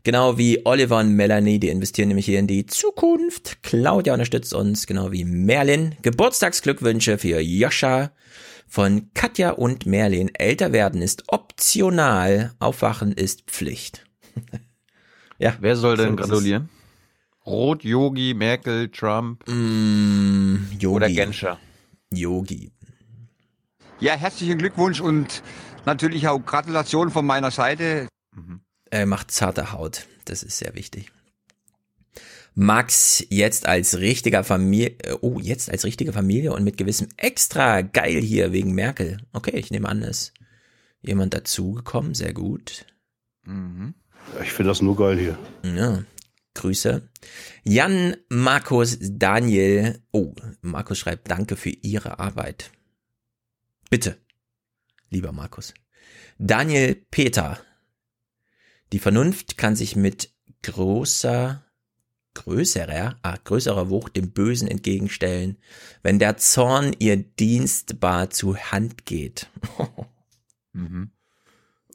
Genau wie Oliver und Melanie, die investieren nämlich hier in die Zukunft. Claudia unterstützt uns, genau wie Merlin. Geburtstagsglückwünsche für Joscha von Katja und Merlin. Älter werden ist optional, aufwachen ist Pflicht. ja. Wer soll denn gratulieren? Rot, Yogi, Merkel, Trump Mm, Yogi. oder Genscher? Yogi. Ja, herzlichen Glückwunsch und natürlich auch Gratulation von meiner Seite. Er macht zarte Haut. Das ist sehr wichtig. Max jetzt als richtiger Familie, oh, jetzt als richtige Familie und mit gewissem extra geil hier wegen Merkel. Okay, ich nehme an, ist jemand dazugekommen. Sehr gut. Ich finde das nur geil hier. Ja. Grüße. Jan, Markus, Daniel. Oh, Markus schreibt Danke für Ihre Arbeit. Bitte, lieber Markus. Daniel Peter. Die Vernunft kann sich mit großer, größerer, ah, größerer Wucht dem Bösen entgegenstellen, wenn der Zorn ihr dienstbar zu Hand geht. Mhm.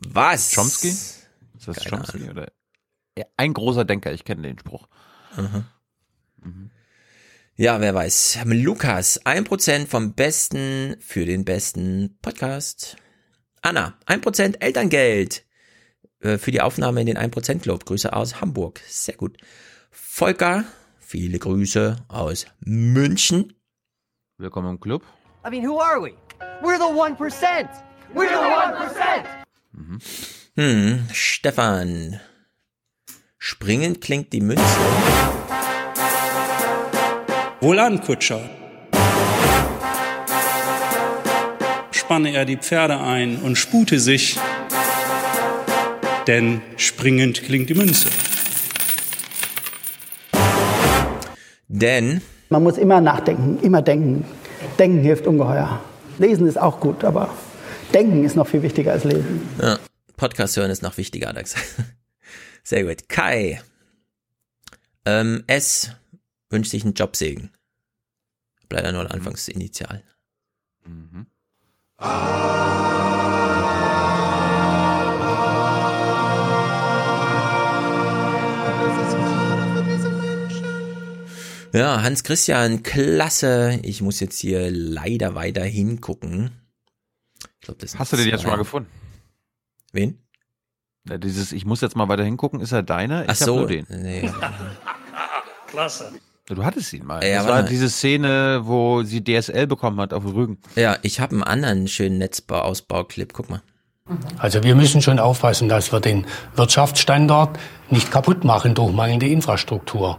Was? Chomsky? Ist das Keine Chomsky Ahnung. oder? Ein großer Denker, ich kenne den Spruch. Aha. Ja, wer weiß. Lukas, 1% vom besten für den besten Podcast. Anna, 1% Elterngeld äh, für die Aufnahme in den 1% Club. Grüße aus Hamburg. Sehr gut. Volker, viele Grüße aus München. Willkommen im Club. I mean, who are we? We're the 1%. We're the 1%. Hm, Stefan. Springend klingt die Münze. Wohlan, Kutscher. Spanne er die Pferde ein und spute sich, denn springend klingt die Münze. Denn Man muss immer nachdenken, immer denken. Denken hilft ungeheuer. Lesen ist auch gut, aber denken ist noch viel wichtiger als lesen. Ja, Podcast hören ist noch wichtiger, er gesagt. Sehr gut. Kai. Ähm, S wünscht sich einen Jobsegen. Leider nur ein Anfangsinitial. Ja, Hans Christian, klasse. Ich muss jetzt hier leider weiter hingucken. Ich glaub, das Hast du den jetzt schon mal gefunden? Wen? Ja, dieses, ich muss jetzt mal weiter hingucken, ist er deiner? Ach Ich hab so. nur den. Nee. Klasse. Du hattest ihn mal. Ja, das war mal. diese Szene, wo sie DSL bekommen hat auf dem Rücken. Ja, ich habe einen anderen schönen Netzbau-Ausbau-Clip. Guck mal. Also wir müssen schon aufpassen, dass wir den Wirtschaftsstandort nicht kaputt machen durch mangelnde Infrastruktur.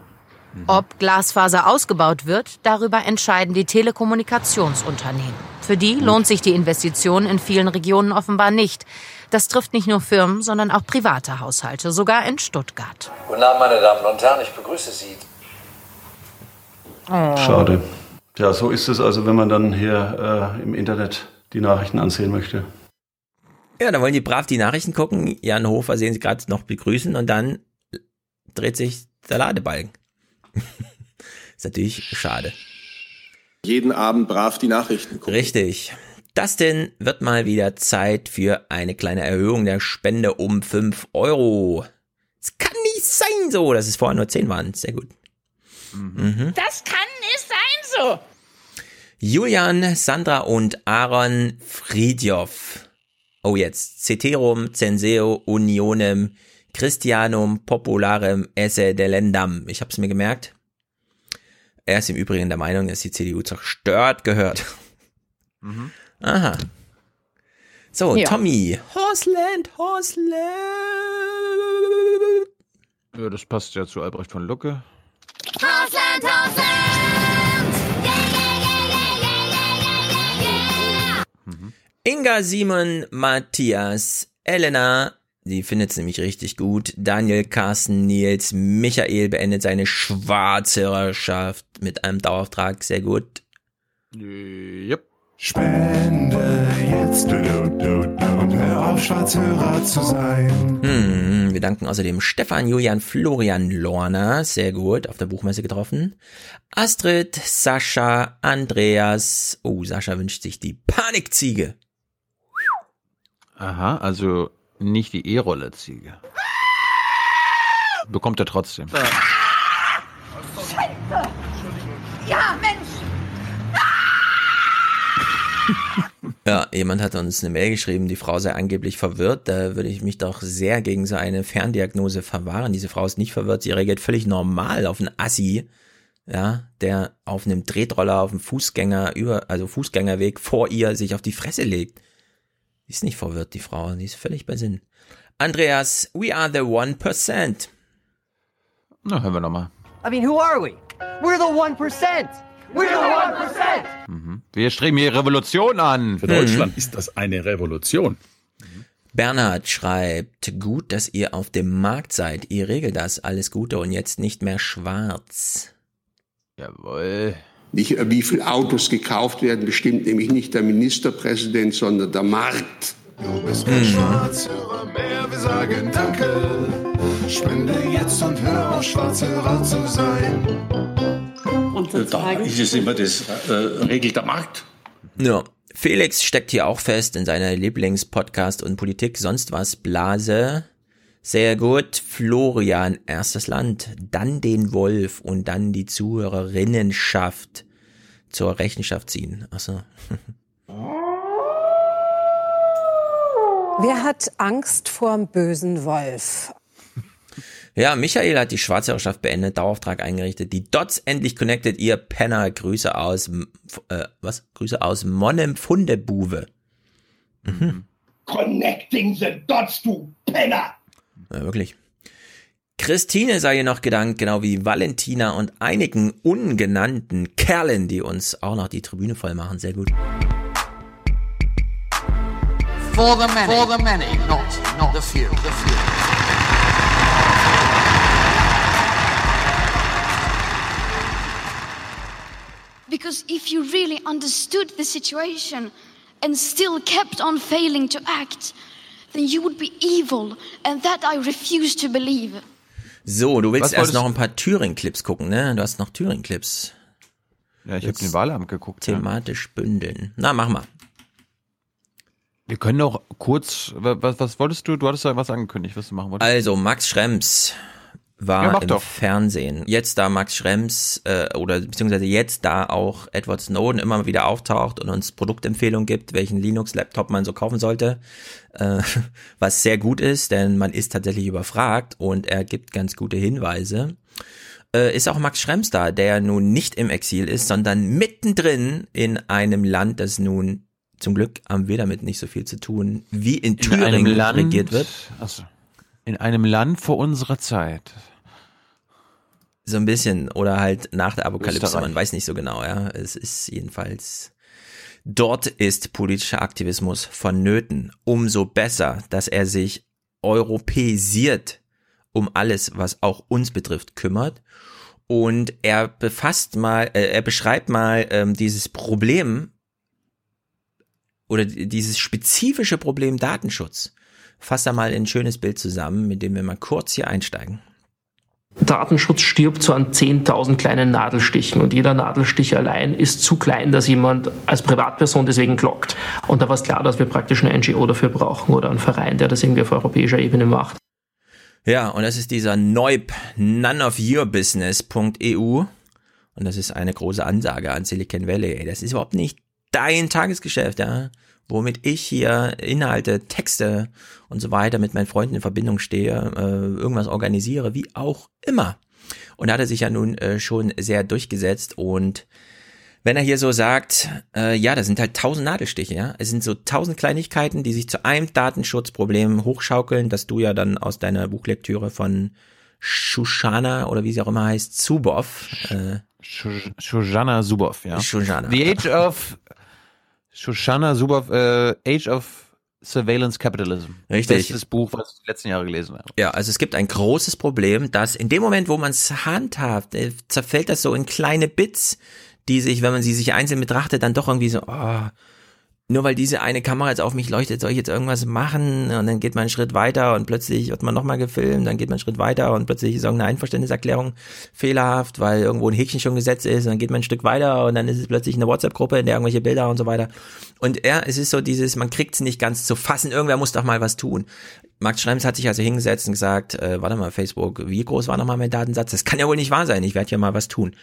Ob Glasfaser ausgebaut wird, darüber entscheiden die Telekommunikationsunternehmen. Für die lohnt sich die Investition in vielen Regionen offenbar nicht. Das trifft nicht nur Firmen, sondern auch private Haushalte, sogar in Stuttgart. Guten Abend, meine Damen und Herren, ich begrüße Sie. Schade. Ja, so ist es also, wenn man dann hier äh, im Internet die Nachrichten ansehen möchte. Ja, da wollen die brav die Nachrichten gucken. Jan Hofer sehen sie gerade noch begrüßen und dann dreht sich der Ladebalken. ist natürlich schade. Jeden Abend brav die Nachrichten gucken. Richtig. Das denn wird mal wieder Zeit für eine kleine Erhöhung der Spende um 5 Euro. Es kann nicht sein so, dass es vorher nur 10 waren. Sehr gut. Mhm. Das kann nicht sein so. Julian, Sandra und Aaron Fridjof. Oh jetzt. Ceterum censeo unionem Christianum popularem esse delendam. Ich hab's mir gemerkt. Er ist im Übrigen der Meinung, dass die CDU zerstört gehört. Mhm. Aha. So, Ja. Tommy. Horseland, Horseland. Ja, das passt ja zu Albrecht von Lucke. Hausland, Inga, Simon, Matthias, Elena, die findet es nämlich richtig gut. Daniel, Carsten, Nils, Michael beendet seine Schwarzhörerschaft mit einem Dauerauftrag. Sehr gut. Yep. Spende jetzt du, du, du, du, und hör auf, Schwarzhörer zu sein. Hm, wir danken außerdem Stefan, Julian, Florian, Lorna, sehr gut, auf der Buchmesse getroffen. Astrid, Sascha, Andreas. Oh, Sascha wünscht sich die Panikziege. Aha, also nicht die E-Roller-Ziege. Bekommt er trotzdem. Ja, Ja, jemand hat uns eine Mail geschrieben, die Frau sei angeblich verwirrt. Da würde ich mich doch sehr gegen so eine Ferndiagnose verwahren. Diese Frau ist nicht verwirrt, sie reagiert völlig normal auf einen Assi, ja, der auf einem Tretroller auf dem Fußgänger über, also Fußgängerweg vor ihr sich auf die Fresse legt. Die ist nicht verwirrt, die Frau, die ist völlig bei Sinn. Andreas, we are the one percent. Na, hören wir nochmal. I mean, who are we? We're the 1%. We're the 1%. Mhm. Wir streben hier Revolution an. Für Deutschland ist das eine Revolution. Bernhard schreibt, gut, dass ihr auf dem Markt seid. Ihr regelt das. Alles Gute und jetzt nicht mehr schwarz. Jawohl. Nicht, äh, wie viele Autos gekauft werden, bestimmt nämlich nicht der Ministerpräsident, sondern der Markt. Du bist kein Schwarzhörer mehr, wir sagen Danke. Spende jetzt und hör auf, Schwarzhörer zu sein. Und da ist es immer das, äh, regelt der Markt. Ja. Felix steckt hier auch fest in seiner Lieblingspodcast und Politik sonst was Blase. Sehr gut. Florian, erstes Land, dann den Wolf und dann die Zuhörerinnenschaft zur Rechenschaft ziehen. Achso. Wer hat Angst vorm bösen Wolf? Ja, Michael hat die Schwarzhörerschaft beendet, Dauerauftrag eingerichtet. Die Dots endlich connected, ihr Penner. Grüße aus, äh, was? Grüße aus Monnem Fundebuwe. Mhm. Connecting the dots, du Penner. Ja, wirklich. Christine sei ihr noch gedankt, genau wie Valentina und einigen ungenannten Kerlen, die uns auch noch die Tribüne voll machen. Sehr gut. For the many, for the many, not, not the few, the few. Because if you really understood the situation and still kept on failing to act, then you would be evil, and that I refuse to believe. So, du willst erst noch ein paar Thüringen-Clips gucken, ne? Du hast noch Thüringen-Clips. Ja, ich habe den Wahlamt geguckt. ja. Thematisch bündeln. Na, mach mal. Wir können doch kurz, was, was wolltest du? Du hattest ja was angekündigt, was du machen wolltest. Also, Max Schrems war Ja, im doch. Fernsehen. Jetzt da Max Schrems äh, oder beziehungsweise jetzt da auch Edward Snowden immer wieder auftaucht und uns Produktempfehlungen gibt, welchen Linux-Laptop man so kaufen sollte, äh, was sehr gut ist, denn man ist tatsächlich überfragt und er gibt ganz gute Hinweise. äh, ist auch Max Schrems da, der nun nicht im Exil ist, sondern mittendrin in einem Land, das nun zum Glück haben wir damit nicht so viel zu tun, wie in Thüringen Land, regiert wird. Achso. In einem Land vor unserer Zeit. So ein bisschen. Oder halt nach der Apokalypse, Österreich. man weiß nicht so genau, ja. Es ist jedenfalls. Dort ist politischer Aktivismus vonnöten. Umso besser, dass er sich europäisiert um alles, was auch uns betrifft, kümmert. Und er befasst mal, äh, er beschreibt mal ähm, dieses Problem oder dieses spezifische Problem Datenschutz. Fasst er mal in ein schönes Bild zusammen, mit dem wir mal kurz hier einsteigen. Datenschutz stirbt so an 10.000 kleinen Nadelstichen und jeder Nadelstich allein ist zu klein, dass jemand als Privatperson deswegen klockt. Und da war es klar, dass wir praktisch eine NGO dafür brauchen oder einen Verein, der das irgendwie auf europäischer Ebene macht. Ja, und das ist dieser Neub None of Your Business.eu. Und das ist eine große Ansage an Silicon Valley. Ey, das ist überhaupt nicht dein Tagesgeschäft, ja. Womit ich hier Inhalte, Texte und so weiter mit meinen Freunden in Verbindung stehe, äh, irgendwas organisiere, wie auch immer. Und da hat er sich ja nun äh, schon sehr durchgesetzt und wenn er hier so sagt, äh, ja, das sind halt tausend Nadelstiche, ja. Es sind so tausend Kleinigkeiten, die sich zu einem Datenschutzproblem hochschaukeln, dass du ja dann aus deiner Buchlektüre von Shushana oder wie sie auch immer heißt, Zuboff, äh, Shoshana Zuboff, ja. Shoshana. The Age of Shoshana Zuboff, äh, Age of Surveillance Capitalism. Richtig. Bestes Buch, was ich die letzten Jahre gelesen habe. Ja, also es gibt ein großes Problem, dass in dem Moment, wo man es handhabt, äh, zerfällt das so in kleine Bits, die sich, wenn man sie sich einzeln betrachtet, dann doch irgendwie so, oh, nur weil diese eine Kamera jetzt auf mich leuchtet, soll ich jetzt irgendwas machen? Und dann geht man einen Schritt weiter und plötzlich wird man nochmal gefilmt, dann geht man einen Schritt weiter und plötzlich ist irgendeine Einverständniserklärung fehlerhaft, weil irgendwo ein Häkchen schon gesetzt ist, und dann geht man ein Stück weiter und dann ist es plötzlich eine WhatsApp-Gruppe, in der irgendwelche Bilder und so weiter. Und ja, es ist so dieses, man kriegt es nicht ganz zu fassen, irgendwer muss doch mal was tun. Max Schrems hat sich also hingesetzt und gesagt, äh, warte mal, Facebook, wie groß war nochmal mein Datensatz? Das kann ja wohl nicht wahr sein, ich werde ja mal was tun.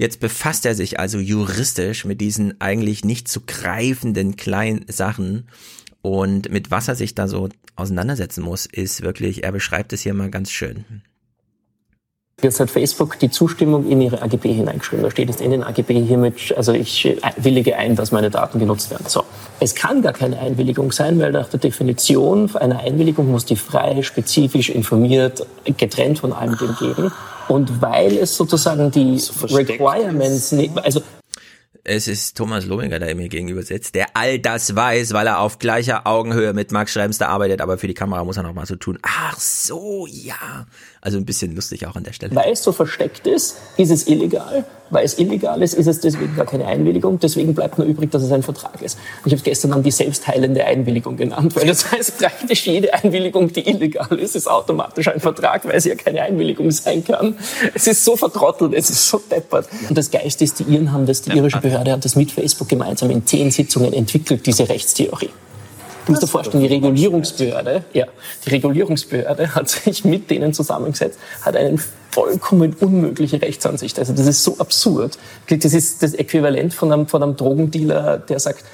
Jetzt befasst er sich also juristisch mit diesen eigentlich nicht zu greifenden kleinen Sachen. Und mit was er sich da so auseinandersetzen muss, ist wirklich, er beschreibt es hier mal ganz schön. Jetzt hat Facebook die Zustimmung in ihre AGB hineingeschrieben. Da steht jetzt in den AGB hiermit, also ich äh, willige ein, dass meine Daten genutzt werden. So. Es kann gar keine Einwilligung sein, weil nach der Definition einer Einwilligung muss die frei, spezifisch, informiert, getrennt von allem dem geben. Und weil es sozusagen die Requirements, nicht, also Es ist Thomas Lohinger, der mir gegenüber sitzt, der all das weiß, weil er auf gleicher Augenhöhe mit Max Schrems da arbeitet, aber für die Kamera muss er noch mal so tun. Ach so, ja. Also ein bisschen lustig auch an der Stelle. Weil es so versteckt ist, ist es illegal. Weil es illegal ist, ist es deswegen gar keine Einwilligung. Deswegen bleibt nur übrig, dass es ein Vertrag ist. Und ich habe es gestern dann die selbstheilende Einwilligung genannt, weil das heißt, praktisch jede Einwilligung, die illegal ist, ist automatisch ein Vertrag, weil es ja keine Einwilligung sein kann. Es ist so vertrottelt, es ist so deppert. Und das Geist ist, die Iren haben das, die irische Behörde hat das mit Facebook gemeinsam in zehn Sitzungen entwickelt, diese Rechtstheorie. Du musst dir vorstellen, die Regulierungsbehörde, ja, die Regulierungsbehörde hat sich mit denen zusammengesetzt, hat eine vollkommen unmögliche Rechtsansicht. Also das ist so absurd. Das ist das Äquivalent von einem, von einem Drogendealer, der sagt,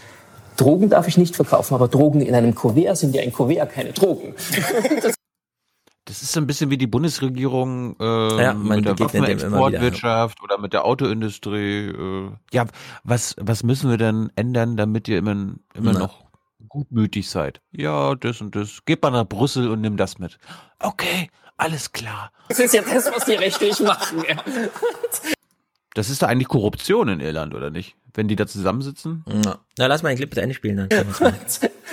Drogen darf ich nicht verkaufen, aber Drogen in einem Kuvert sind ja ein Kuvert keine Drogen. Das Das ist so ein bisschen wie die Bundesregierung äh, Ja, mit der. Waffenexportwirtschaft oder mit der Autoindustrie. Äh, ja, was, was müssen wir denn ändern, damit ihr immer, immer Na. noch gutmütig seid? Ja, das und das. Geht mal nach Brüssel und nimm das mit. Okay, alles klar. ist ja das, was die rechtlich machen. Ja. Das ist da eigentlich Korruption in Irland, oder nicht? Wenn die da zusammensitzen? Ja. Na, lass mal den Clip zu Ende spielen. Dann.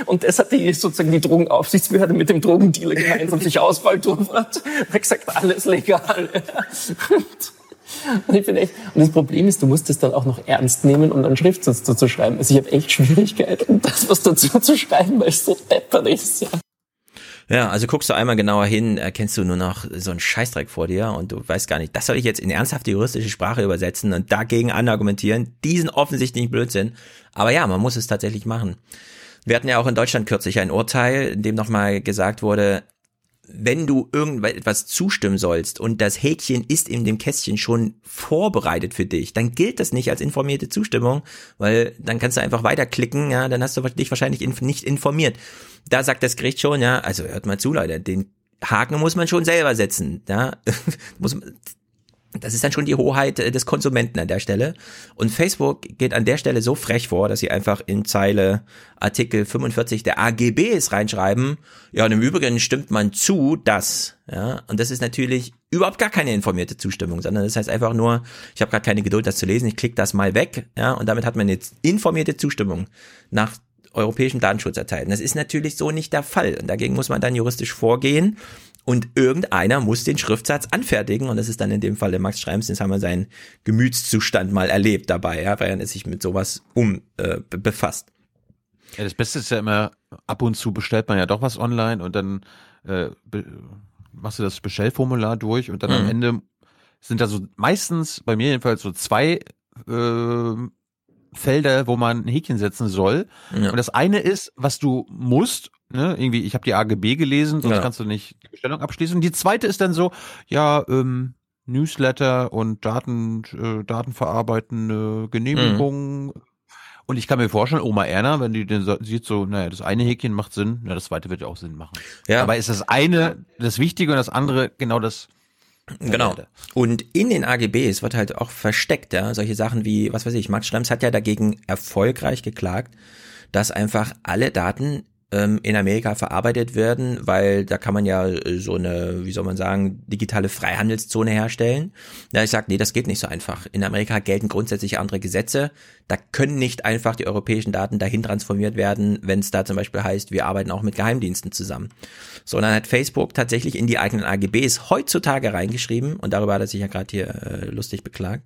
Und das hat die, sozusagen die Drogenaufsichtsbehörde mit dem Drogendealer gemeinsam sich ausbaldowert. Hat gesagt, alles legal. Und, ich bin echt, und das Problem ist, du musst es dann auch noch ernst nehmen und einen Schriftsatz dazu schreiben. Also ich habe echt Schwierigkeiten, das was dazu zu schreiben, weil es so deppert ist. Ja. Ja, also guckst du einmal genauer hin, erkennst du nur noch so einen Scheißdreck vor dir und du weißt gar nicht, das soll ich jetzt in ernsthafte juristische Sprache übersetzen und dagegen anargumentieren. Diesen offensichtlichen Blödsinn. Aber ja, man muss es tatsächlich machen. Wir hatten ja auch in Deutschland kürzlich ein Urteil, in dem nochmal gesagt wurde, wenn du irgendetwas zustimmen sollst und das Häkchen ist in dem Kästchen schon vorbereitet für dich, dann gilt das nicht als informierte Zustimmung, weil dann kannst du einfach weiterklicken, ja, dann hast du dich wahrscheinlich inf nicht informiert. Da sagt das Gericht schon, ja, also hört mal zu, Leute, den Haken muss man schon selber setzen, ja, muss man, Das ist dann schon die Hoheit äh, des Konsumenten an der Stelle. Und Facebook geht an der Stelle so frech vor, dass sie einfach in Zeile Artikel 45 der AGBs reinschreiben. Ja, und im Übrigen stimmt man zu, dass, ja, und das ist natürlich überhaupt gar keine informierte Zustimmung, sondern das heißt einfach nur, ich habe gerade keine Geduld, das zu lesen, ich klicke das mal weg, ja, und damit hat man jetzt informierte Zustimmung nach europäischem Datenschutz erteilt. Und das ist natürlich so nicht der Fall. Und dagegen muss man dann juristisch vorgehen. Und irgendeiner muss den Schriftsatz anfertigen und das ist dann in dem Fall der Max Schrems, jetzt haben wir seinen Gemütszustand mal erlebt dabei, ja, weil er sich mit sowas um äh, befasst. Ja, das Beste ist ja immer, ab und zu bestellt man ja doch was online und dann äh, machst du das Bestellformular durch und dann mhm. am Ende sind da so meistens, bei mir jedenfalls, so zwei äh, Felder, wo man ein Häkchen setzen soll. Ja. Und das eine ist, was du musst ne, irgendwie, ich habe die AGB gelesen, sonst ja. kannst du nicht die Bestellung abschließen. Die zweite ist dann so, ja, ähm, Newsletter und Daten, äh, datenverarbeitende Genehmigung. Mhm. Und ich kann mir vorstellen, Oma Erna, wenn die den sieht so, naja, das eine Häkchen macht Sinn, na, das zweite wird ja auch Sinn machen. Ja. Aber ist das eine das Wichtige und das andere genau das Genau. Und in den AGBs wird halt auch versteckt, ja, solche Sachen wie, was weiß ich, Max Schrems hat ja dagegen erfolgreich geklagt, dass einfach alle Daten ähm, in Amerika verarbeitet werden, weil da kann man ja äh, so eine, wie soll man sagen, digitale Freihandelszone herstellen. Ja, ich sage, nee, das geht nicht so einfach. In Amerika gelten grundsätzlich andere Gesetze. Da können nicht einfach die europäischen Daten dahin transformiert werden, wenn es da zum Beispiel heißt, wir arbeiten auch mit Geheimdiensten zusammen. Sondern hat Facebook tatsächlich in die eigenen AGBs heutzutage reingeschrieben, und darüber hat er sich ja gerade hier äh, lustig beklagt,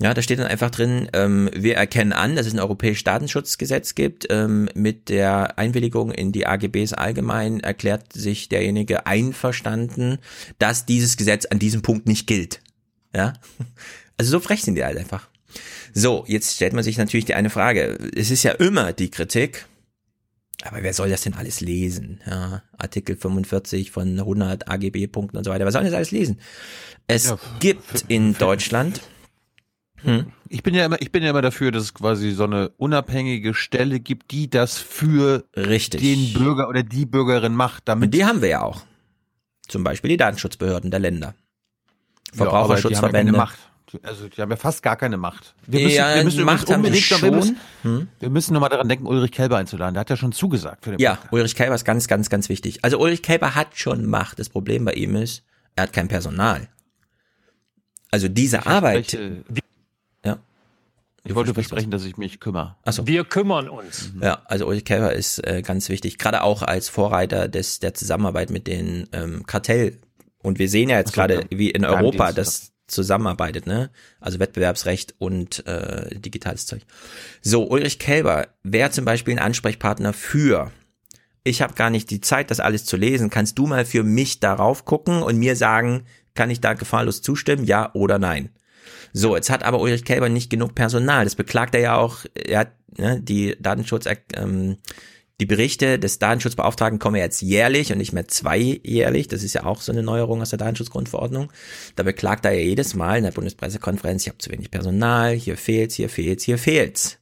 ja, da steht dann einfach drin, ähm, wir erkennen an, dass es ein europäisches Datenschutzgesetz gibt. Ähm, mit der Einwilligung in die AGBs allgemein erklärt sich derjenige einverstanden, dass dieses Gesetz an diesem Punkt nicht gilt. Ja, also so frech sind die halt einfach. So, jetzt stellt man sich natürlich die eine Frage. Es ist ja immer die Kritik, aber wer soll das denn alles lesen? Ja, Artikel 45 von 100 AGB-Punkten und so weiter. Wer soll das alles lesen? Es ja, gibt in Deutschland hm. Ich bin ja immer, ich bin ja immer dafür, dass es quasi so eine unabhängige Stelle gibt, die das für Richtig. den Bürger oder die Bürgerin macht. Damit Und die haben wir ja auch. Zum Beispiel die Datenschutzbehörden der Länder. Verbraucherschutzverbände. Ja. Also die haben ja fast gar keine Macht. Wir müssen, ja, wir müssen Macht unbedingt schon. Wir müssen, hm? wir müssen nochmal daran denken, Ulrich Kelber einzuladen. Der hat ja schon zugesagt. Für den ja, Podcast. Ulrich Kelber ist ganz, ganz, ganz wichtig. Also Ulrich Kelber hat schon Macht. Das Problem bei ihm ist, er hat kein Personal. Also diese Arbeit. Welche, ich wollte versprechen, dass ich mich kümmere. Achso. Wir kümmern uns. Mhm. Ja, also Ulrich Kelber ist äh, ganz wichtig, gerade auch als Vorreiter des der Zusammenarbeit mit den ähm, Kartell. Und wir sehen ja jetzt gerade, ja. wie in Europa das zusammenarbeitet, ne? Also Wettbewerbsrecht und äh, digitales Zeug. So, Ulrich Kelber wäre zum Beispiel ein Ansprechpartner für ich habe gar nicht die Zeit, das alles zu lesen. Kannst du mal für mich darauf gucken und mir sagen, kann ich da gefahrlos zustimmen, ja oder nein? So, jetzt hat aber Ulrich Kelber nicht genug Personal. Das beklagt er ja auch. Er hat ne, die Datenschutz, ähm, die Berichte des Datenschutzbeauftragten kommen jetzt jährlich und nicht mehr zweijährlich. Das ist ja auch so eine Neuerung aus der Datenschutzgrundverordnung. Da beklagt er ja jedes Mal in der Bundespressekonferenz, ich habe zu wenig Personal, hier fehlt's, hier fehlt's, hier fehlt's.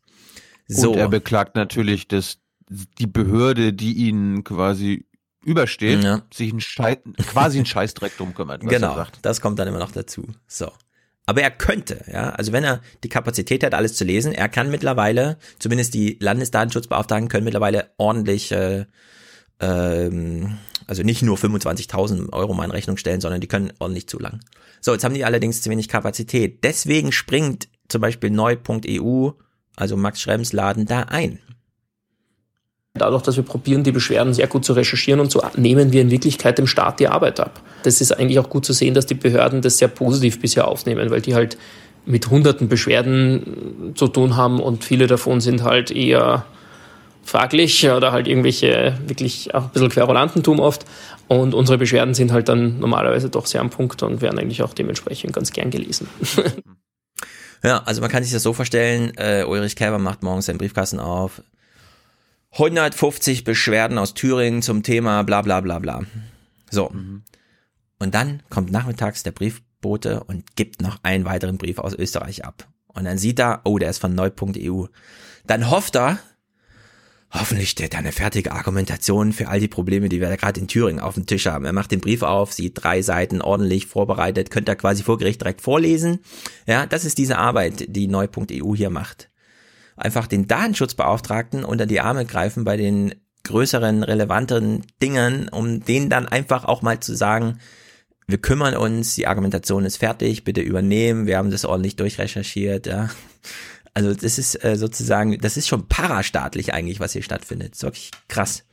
So. Und er beklagt natürlich, dass die Behörde, die ihn quasi übersteht, ja. sich einen Scheiß, quasi einen Scheißdreck drum kümmert. Genau, das kommt dann immer noch dazu. So. Aber er könnte, ja, also wenn er die Kapazität hat, alles zu lesen, er kann mittlerweile, zumindest die Landesdatenschutzbeauftragten können mittlerweile ordentlich, äh, ähm, also nicht nur 25.000 Euro mal in Rechnung stellen, sondern die können ordentlich zulangen. So, jetzt haben die allerdings zu wenig Kapazität. Deswegen springt zum Beispiel neu.eu, also Max Schrems Laden, da ein. Dadurch, dass wir probieren, die Beschwerden sehr gut zu recherchieren und so nehmen wir in Wirklichkeit dem Staat die Arbeit ab. Das ist eigentlich auch gut zu sehen, dass die Behörden das sehr positiv bisher aufnehmen, weil die halt mit hunderten Beschwerden zu tun haben und viele davon sind halt eher fraglich oder halt irgendwelche wirklich auch ein bisschen Querulantentum oft. Und unsere Beschwerden sind halt dann normalerweise doch sehr am Punkt und werden eigentlich auch dementsprechend ganz gern gelesen. Ja, also man kann sich das so vorstellen, äh, Ulrich Kälber macht morgens seinen Briefkasten auf, 150 Beschwerden aus Thüringen zum Thema bla bla bla bla. So. Mhm. Und dann kommt nachmittags der Briefbote und gibt noch einen weiteren Brief aus Österreich ab. Und dann sieht er, oh, der ist von neu.eu. Dann hofft er, hoffentlich der, der eine fertige Argumentation für all die Probleme, die wir da gerade in Thüringen auf dem Tisch haben. Er macht den Brief auf, sieht drei Seiten ordentlich vorbereitet, könnte er quasi vor Gericht direkt vorlesen. Ja, das ist diese Arbeit, die Neu.eu hier macht. Einfach den Datenschutzbeauftragten unter die Arme greifen bei den größeren, relevanteren Dingen, um denen dann einfach auch mal zu sagen, wir kümmern uns, die Argumentation ist fertig, bitte übernehmen, wir haben das ordentlich durchrecherchiert, ja. Also das ist äh, sozusagen, das ist schon parastaatlich eigentlich, was hier stattfindet. Das ist wirklich krass.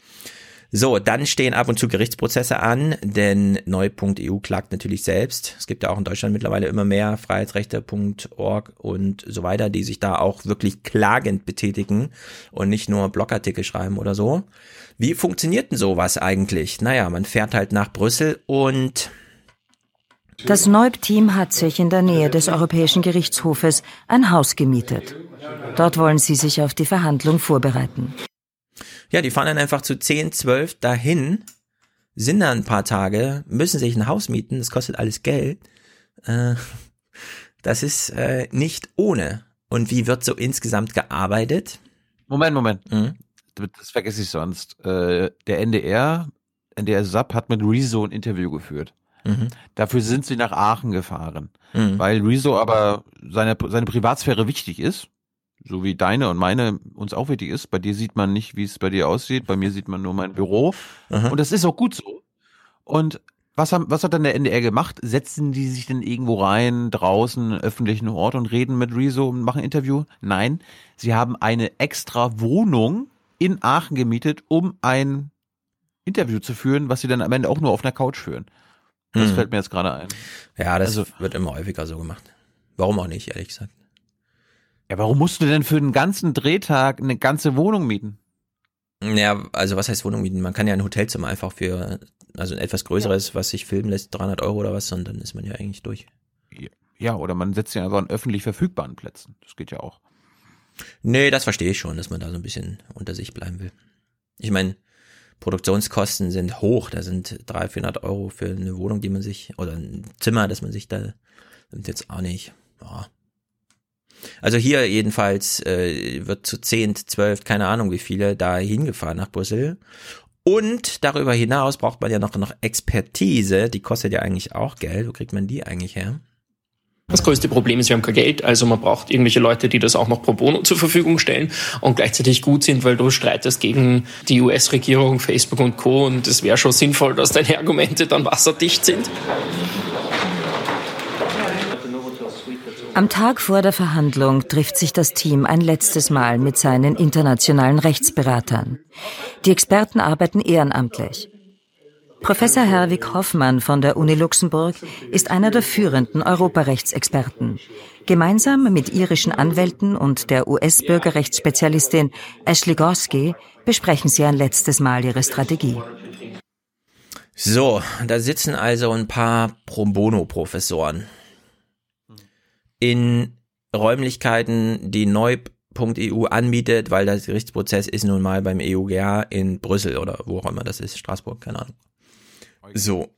So, dann stehen ab und zu Gerichtsprozesse an, denn Neu.eu klagt natürlich selbst. Es gibt ja auch in Deutschland mittlerweile immer mehr Freiheitsrechte.org und so weiter, die sich da auch wirklich klagend betätigen und nicht nur Blogartikel schreiben oder so. Wie funktioniert denn sowas eigentlich? Naja, man fährt halt nach Brüssel und das Neub-Team hat sich in der Nähe des Europäischen Gerichtshofes ein Haus gemietet. Dort wollen sie sich auf die Verhandlung vorbereiten. Ja, die fahren dann einfach zu 10, 12 dahin, sind da ein paar Tage, müssen sich ein Haus mieten, das kostet alles Geld. Äh, das ist äh, nicht ohne. Und wie wird so insgesamt gearbeitet? Moment, Moment. Mhm. Das vergesse ich sonst. Äh, der NDR, NDR SAP hat mit Rezo ein Interview geführt. Mhm. Dafür sind sie nach Aachen gefahren. Mhm. Weil Rezo aber seine, seine Privatsphäre wichtig ist so wie deine und meine uns auch wichtig ist. Bei dir sieht man nicht, wie es bei dir aussieht. Bei mir sieht man nur mein Büro. Aha. Und das ist auch gut so. Und was, haben, was hat dann der NDR gemacht? Setzen die sich denn irgendwo rein, draußen, öffentlichen Ort und reden mit Rezo und machen Interview? Nein, sie haben eine extra Wohnung in Aachen gemietet, um ein Interview zu führen, was sie dann am Ende auch nur auf einer Couch führen. Das hm. fällt mir jetzt gerade ein. Ja, das also, wird immer häufiger so gemacht. Warum auch nicht, ehrlich gesagt. Ja, warum musst du denn für den ganzen Drehtag eine ganze Wohnung mieten? Ja, also was heißt Wohnung mieten? Man kann ja ein Hotelzimmer einfach für, also ein etwas größeres, ja. was sich filmen lässt, 300 Euro oder was, und dann ist man ja eigentlich durch. Ja, oder man setzt ja einfach an öffentlich verfügbaren Plätzen. Das geht ja auch. Nee, das verstehe ich schon, dass man da so ein bisschen unter sich bleiben will. Ich meine, Produktionskosten sind hoch. Da sind 300, 400 Euro für eine Wohnung, die man sich, oder ein Zimmer, das man sich da, sind jetzt auch nicht, ja, also hier jedenfalls äh, wird zu zehn, zwölf, keine Ahnung wie viele, da hingefahren nach Brüssel. Und darüber hinaus braucht man ja noch, noch Expertise, die kostet ja eigentlich auch Geld. Wo kriegt man die eigentlich her? Das größte Problem ist, wir haben kein Geld, also man braucht irgendwelche Leute, die das auch noch pro bono zur Verfügung stellen und gleichzeitig gut sind, weil du streitest gegen die US-Regierung, Facebook und Co. Und es wäre schon sinnvoll, dass deine Argumente dann wasserdicht sind. Am Tag vor der Verhandlung trifft sich das Team ein letztes Mal mit seinen internationalen Rechtsberatern. Die Experten arbeiten ehrenamtlich. Professor Herwig Hoffmann von der Uni Luxemburg ist einer der führenden Europarechtsexperten. Gemeinsam mit irischen Anwälten und der US-Bürgerrechtsspezialistin Ashley Gorski besprechen sie ein letztes Mal ihre Strategie. So, da sitzen also ein paar Pro Bono-Professoren in Räumlichkeiten, die neu.eu anbietet, weil der Gerichtsprozess ist nun mal beim EUGH in Brüssel oder wo auch immer das ist, Straßburg, keine Ahnung. So.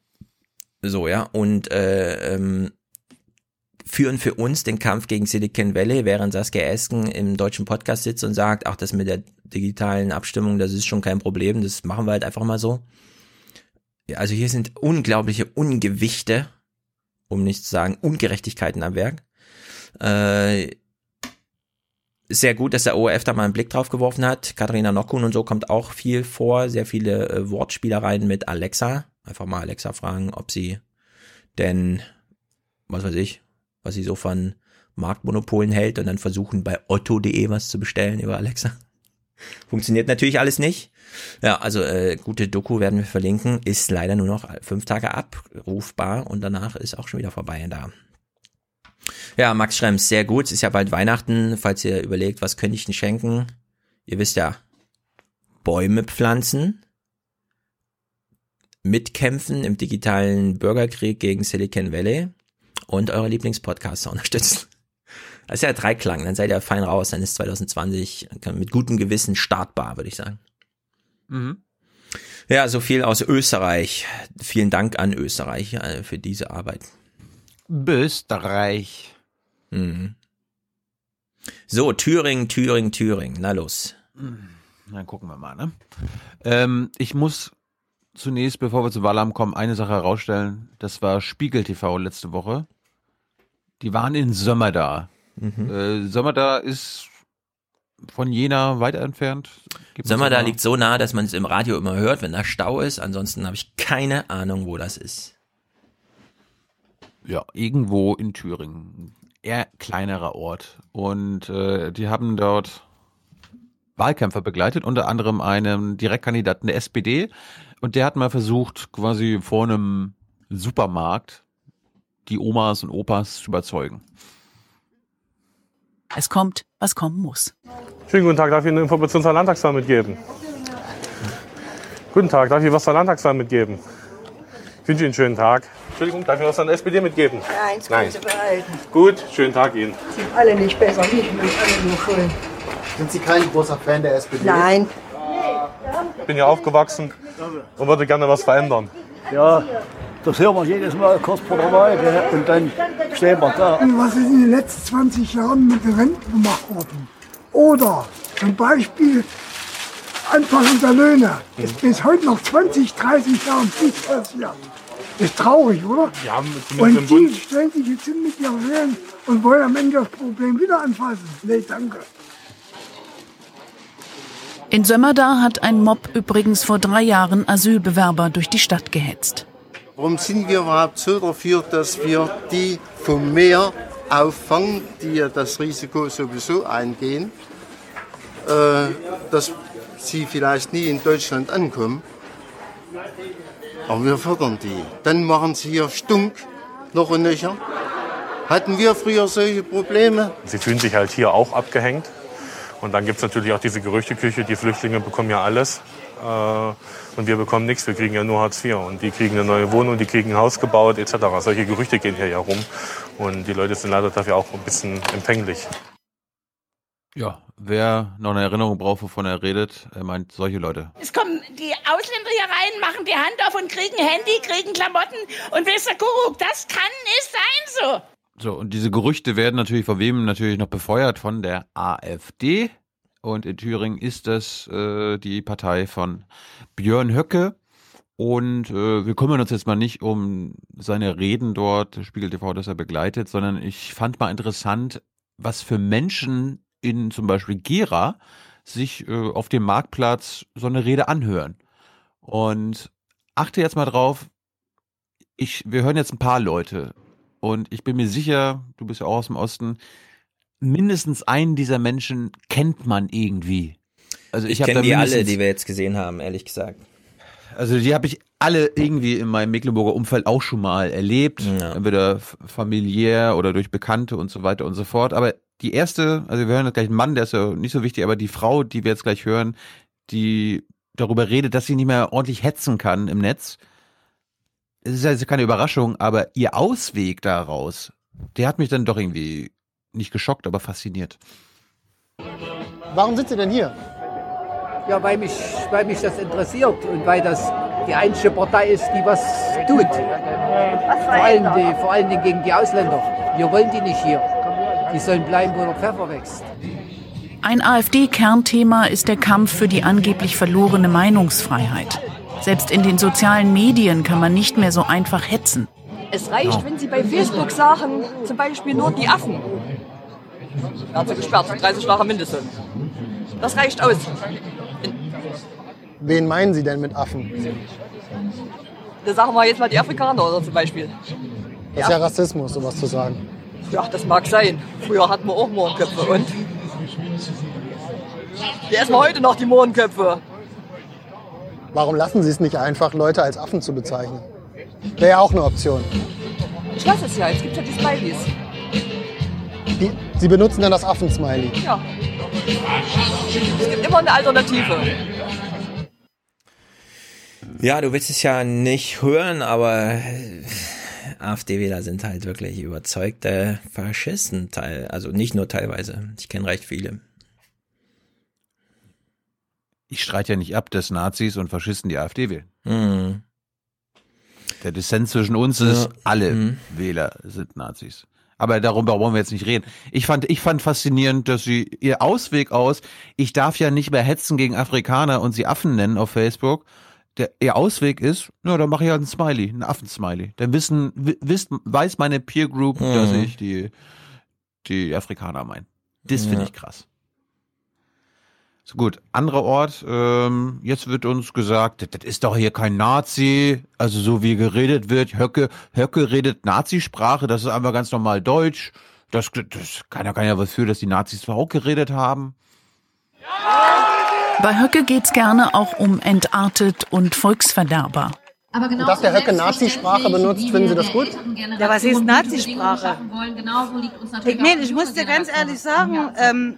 So, ja. Und äh, ähm, führen für uns den Kampf gegen Silicon Valley, während Saskia Esken im deutschen Podcast sitzt und sagt, ach, das mit der digitalen Abstimmung, das ist schon kein Problem, das machen wir halt einfach mal so. Ja, also hier sind unglaubliche Ungewichte, um nicht zu sagen Ungerechtigkeiten am Werk. Äh, sehr gut, dass der ORF da mal einen Blick drauf geworfen hat. Katharina Nockun und so kommt auch viel vor. Sehr viele äh, Wortspielereien mit Alexa. Einfach mal Alexa fragen, ob sie denn, was weiß ich, was sie so von Marktmonopolen hält und dann versuchen bei otto.de was zu bestellen über Alexa. Funktioniert natürlich alles nicht. Ja, also äh, gute Doku werden wir verlinken. Ist leider nur noch fünf Tage abrufbar und danach ist auch schon wieder vorbei da. Ja, Max Schrems, sehr gut. Es ist ja bald Weihnachten, falls ihr überlegt, was könnte ich denn schenken. Ihr wisst ja, Bäume pflanzen, mitkämpfen im digitalen Bürgerkrieg gegen Silicon Valley und eure Lieblingspodcaster unterstützen. Das ist ja Dreiklang, dann seid ihr fein raus, dann ist 2020 mit gutem Gewissen startbar, würde ich sagen. Mhm. Ja, so viel aus Österreich. Vielen Dank an Österreich äh, für diese Arbeit. Österreich. Mhm. So, Thüringen, Thüringen, Thüringen. Na los. Dann gucken wir mal, ne? Ähm, ich muss zunächst, bevor wir zu Wahlamt kommen, eine Sache herausstellen. Das war Spiegel TV letzte Woche. Die waren in Sömmerda. Mhm. Äh, Sömmerda ist von Jena weiter entfernt. Gibt's Sömmerda da- liegt so nah, dass man es im Radio immer hört, wenn da Stau ist. Ansonsten habe ich keine Ahnung, wo das ist. Ja, irgendwo in Thüringen. Eher kleinerer Ort. Und äh, die haben dort Wahlkämpfer begleitet, unter anderem einen Direktkandidaten der SPD. Und der hat mal versucht, quasi vor einem Supermarkt die Omas und Opas zu überzeugen. Es kommt, was kommen muss. Schönen guten Tag, darf ich Ihnen eine Information zur Landtagswahl mitgeben? Guten Tag, darf ich was zur Landtagswahl mitgeben? Ich wünsche Ihnen einen schönen Tag. Entschuldigung, darf ich was an der SPD mitgeben? Nein, das können Sie behalten. Gut, schönen Tag Ihnen. Sind alle nicht besser, nicht mehr alle nur schuld. Sind Sie kein großer Fan der SPD? Nein. Ich bin hier aufgewachsen und würde gerne was verändern. Ja, das hören wir jedes Mal kurz vor der Wahl gell? und dann stehen wir da. Was ist in den letzten 20 Jahren mit den Renten gemacht worden? Oder zum Beispiel Anpassung der Löhne. Ist bis heute noch 20, 30 Jahren nichts passiert. Ist traurig, oder? Ja, Und die Bund. stellen sich jetzt hin mit ihren Löhnen und wollen am Ende das Problem wieder anfassen. Nee, danke. In Sömmerda hat ein Mob übrigens vor drei Jahren Asylbewerber durch die Stadt gehetzt. Warum sind wir überhaupt so dafür, dass wir die vom Meer auffangen, die ja das Risiko sowieso eingehen, äh, dass sie vielleicht nie in Deutschland ankommen? Aber wir fördern die. Dann machen sie hier Stunk, noch und nöcher. Hatten wir früher solche Probleme? Sie fühlen sich halt hier auch abgehängt. Und dann gibt es natürlich auch diese Gerüchteküche, die Flüchtlinge bekommen ja alles. Äh, und wir bekommen nichts, wir kriegen ja nur Hartz IV. Und die kriegen eine neue Wohnung, die kriegen ein Haus gebaut etc. Solche Gerüchte gehen hier ja rum. Und die Leute sind leider dafür auch ein bisschen empfänglich. Ja, wer noch eine Erinnerung braucht, wovon er redet, er meint solche Leute. Es kommen die Ausländer hier rein, machen die Hand auf und kriegen Handy, kriegen Klamotten und ihr, Kuckuck, das kann nicht sein so. So, und diese Gerüchte werden natürlich von wem natürlich noch befeuert? Von der AfD. Und in Thüringen ist das äh, die Partei von Björn Höcke. Und äh, wir kümmern uns jetzt mal nicht um seine Reden dort, Spiegel TV, das er begleitet, sondern ich fand mal interessant, was für Menschen in zum Beispiel Gera sich äh, auf dem Marktplatz so eine Rede anhören. Und achte jetzt mal drauf, ich, wir hören jetzt ein paar Leute. Und ich bin mir sicher, du bist ja auch aus dem Osten, mindestens einen dieser Menschen kennt man irgendwie. Also Ich, hab kenne die alle, die wir jetzt gesehen haben, ehrlich gesagt. Also die habe ich alle irgendwie in meinem Mecklenburger Umfeld auch schon mal erlebt, entweder f- familiär oder durch Bekannte und so weiter und so fort. Aber die erste, also wir hören jetzt gleich einen Mann, der ist ja nicht so wichtig, aber die Frau, die wir jetzt gleich hören, die darüber redet, dass sie nicht mehr ordentlich hetzen kann im Netz. Es ist also keine Überraschung, aber ihr Ausweg daraus, der hat mich dann doch irgendwie nicht geschockt, aber fasziniert. Warum sind Sie denn hier? Ja, weil mich, weil mich das interessiert und weil das die einzige Partei ist, die was tut. Vor allem, die, vor allen Dingen gegen die Ausländer. Wir wollen die nicht hier. Die sollen bleiben, wo der Pfeffer wächst. Ein AfD-Kernthema ist der Kampf für die angeblich verlorene Meinungsfreiheit. Selbst in den sozialen Medien kann man nicht mehr so einfach hetzen. Es reicht, wenn Sie bei Facebook sagen, zum Beispiel nur die Affen. Werden Sie gesperrt, 30 Jahre Mindestlohn. Das reicht aus. Wen meinen Sie denn mit Affen? Da sagen wir jetzt mal die Afrikaner oder zum Beispiel. Das ist ja Rassismus, sowas zu sagen. Ja, das mag sein. Früher hatten wir auch Mohrenköpfe und. Wir essen heute noch die Mohrenköpfe. Warum lassen Sie es nicht einfach, Leute als Affen zu bezeichnen? Wäre ja auch eine Option. Ich lasse es ja, jetzt gibt es ja die Smileys. Die, Sie benutzen dann das Affensmiley. Ja. Es gibt immer eine Alternative. Ja, du willst es ja nicht hören, aber AfD-Wähler sind halt wirklich überzeugte Faschisten, teil, also nicht nur teilweise. Ich kenne recht viele. Ich streite ja nicht ab, dass Nazis und Faschisten die AfD wählen. Der Dissens zwischen uns ist, Ja. alle Mhm. Wähler sind Nazis. Aber darüber wollen wir jetzt nicht reden. Ich fand, ich fand faszinierend, dass sie ihr Ausweg aus, ich darf ja nicht mehr hetzen gegen Afrikaner und sie Affen nennen auf Facebook. Der, ihr Ausweg ist, na, dann mache ich halt einen Smiley, einen Affensmiley. Dann wissen, wisst, weiß meine Peer Group, Mhm. dass ich die, die Afrikaner meine. Das finde Ja. ich krass. So gut, anderer Ort, ähm, jetzt wird uns gesagt, das, ist doch hier kein Nazi, also so wie geredet wird, Höcke, Höcke redet Nazisprache, das ist einfach ganz normal Deutsch. Das, das keiner kann ja was für, dass die Nazis zwar auch geredet haben. Bei Höcke geht's gerne auch um entartet und Volksverderber. Aber genau Dass der Höcke Nazisprache benutzt, finden Sie das gut? Ja, was ist Nazisprache? Ich meine, ich muss dir ganz ehrlich sagen, ähm,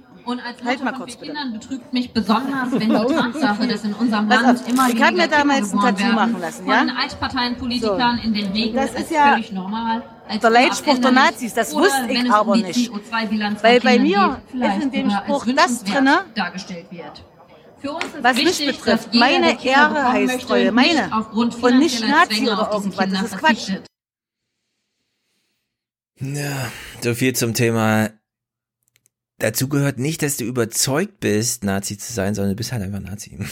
halt mal kurz bitte. betrübt mich besonders, wenn die Tatsache, dass in unserem Land auf, immer ich hab mir weniger damals ein Tattoo machen lassen, von ja? den Altparteienpolitikern So. in den Medien Das ist als ja völlig normal. Als der Leitspruch der Nazis, das wusste ich es aber nicht. CO2-Bilanz von Weil bei Kindern mir geht, ist in dem als Spruch das drinne, dargestellt wird. Für uns ist was mich betrifft. Meine Ehre heißt möchte, Treue, nicht meine. aufgrund Und nicht Nazi oder irgendwas, das ist Quatsch. Ja, so viel zum Thema. Dazu gehört nicht, dass du überzeugt bist, Nazi zu sein, sondern du bist halt einfach Nazi.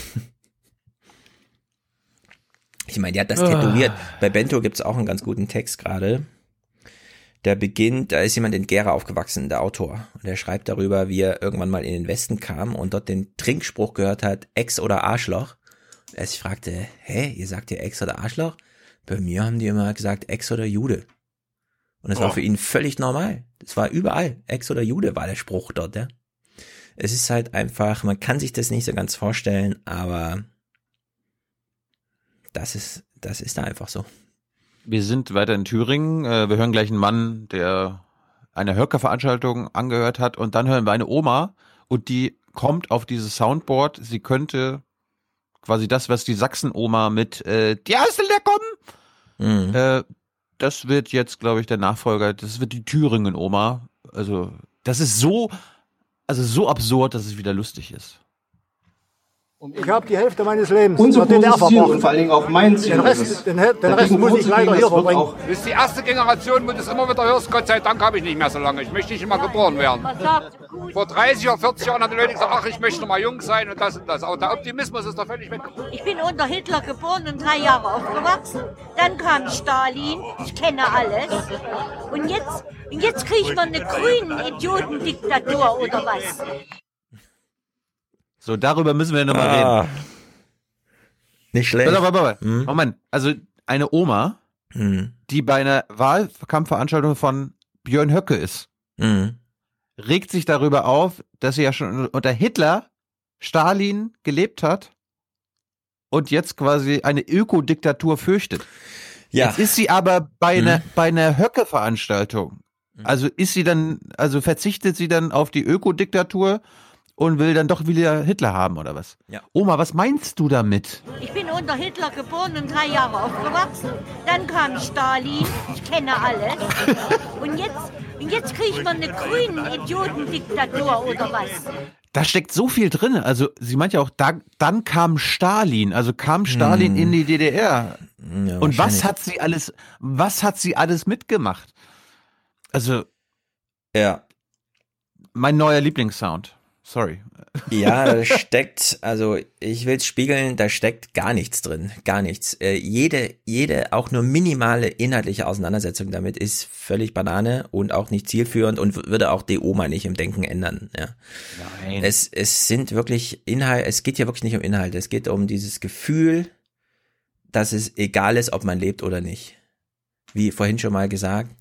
Ich meine, der hat das Ah. tätowiert. Bei Bento gibt's auch einen ganz guten Text gerade. Der beginnt, da ist jemand in Gera aufgewachsen, der Autor. Und der schreibt darüber, wie er irgendwann mal in den Westen kam und dort den Trinkspruch gehört hat, Ex oder Arschloch. Und er sich fragte, hä, ihr sagt ihr Ex oder Arschloch? Bei mir haben die immer gesagt, Ex oder Jude. Und das war Oh. für ihn völlig normal. Das war überall. Ex oder Jude war der Spruch dort, ja. Es ist halt einfach, man kann sich das nicht so ganz vorstellen, aber das ist, das ist da einfach so. Wir sind weiter in Thüringen. Äh, Wir hören gleich einen Mann, der eine Höcker-Veranstaltung angehört hat. Und dann hören wir eine Oma und die kommt auf dieses Soundboard. Sie könnte quasi das, was die Sachsen-Oma mit äh, Die Astel, der kommen. Mhm. Äh, das wird jetzt, glaube ich, der Nachfolger. Das wird die Thüringen-Oma. Also, das ist so, also so absurd, dass es wieder lustig ist. Ich habe die Hälfte meines Lebens DDR Position verbracht. und vor allen Dingen auch mein Ziel Den Rest, den, den Rest muss ich leider hier verbringen. auch- Das ist die erste Generation, wo du es immer wieder hörst, Gott sei Dank habe ich nicht mehr so lange. Ich möchte nicht immer geboren werden. Vor 30 oder 40 Jahren haben die Leute gesagt, ach, ich möchte noch mal jung sein und das und das. Aber der Optimismus ist doch völlig weg. Ich bin unter Hitler geboren und drei Jahre aufgewachsen. Dann kam Stalin, ich kenne alles. Und jetzt, und jetzt kriege ich noch eine grüne Idiotendiktatur oder was? So, darüber müssen wir nochmal Ah. reden. Nicht schlecht. Auf, pass auf. Hm? Moment, also eine Oma, Mhm. die bei einer Wahlkampfveranstaltung von Björn Höcke ist, Mhm. regt sich darüber auf, dass sie ja schon unter Hitler, Stalin gelebt hat und jetzt quasi eine Ökodiktatur fürchtet. Ja. Jetzt ist sie aber bei einer, Mhm. bei einer Höcke-Veranstaltung. Also ist sie dann, also verzichtet sie dann auf die Ökodiktatur und will dann doch wieder Hitler haben oder was? Ja. Oma, was meinst du damit? Ich bin unter Hitler geboren und drei Jahre aufgewachsen. Dann kam Stalin, ich kenne alles. Und jetzt, und jetzt kriege ich noch eine grüne Idiotendiktatur oder was? Da steckt so viel drin. Also sie meint ja auch, da, dann kam Stalin, also kam Stalin Hm. in die DDR. Ja, Und was hat sie alles, was hat sie alles mitgemacht? Also Ja. mein neuer Lieblingssound. Sorry. Ja, da steckt, also ich will es spiegeln, da steckt gar nichts drin, gar nichts. Äh, jede, jede auch nur minimale inhaltliche Auseinandersetzung damit ist völlig Banane und auch nicht zielführend und würde auch die Oma nicht im Denken ändern. Ja. Nein. Es, es sind wirklich Inhalt, es geht hier wirklich nicht um Inhalt, es geht um dieses Gefühl, dass es egal ist, ob man lebt oder nicht. Wie vorhin schon mal gesagt,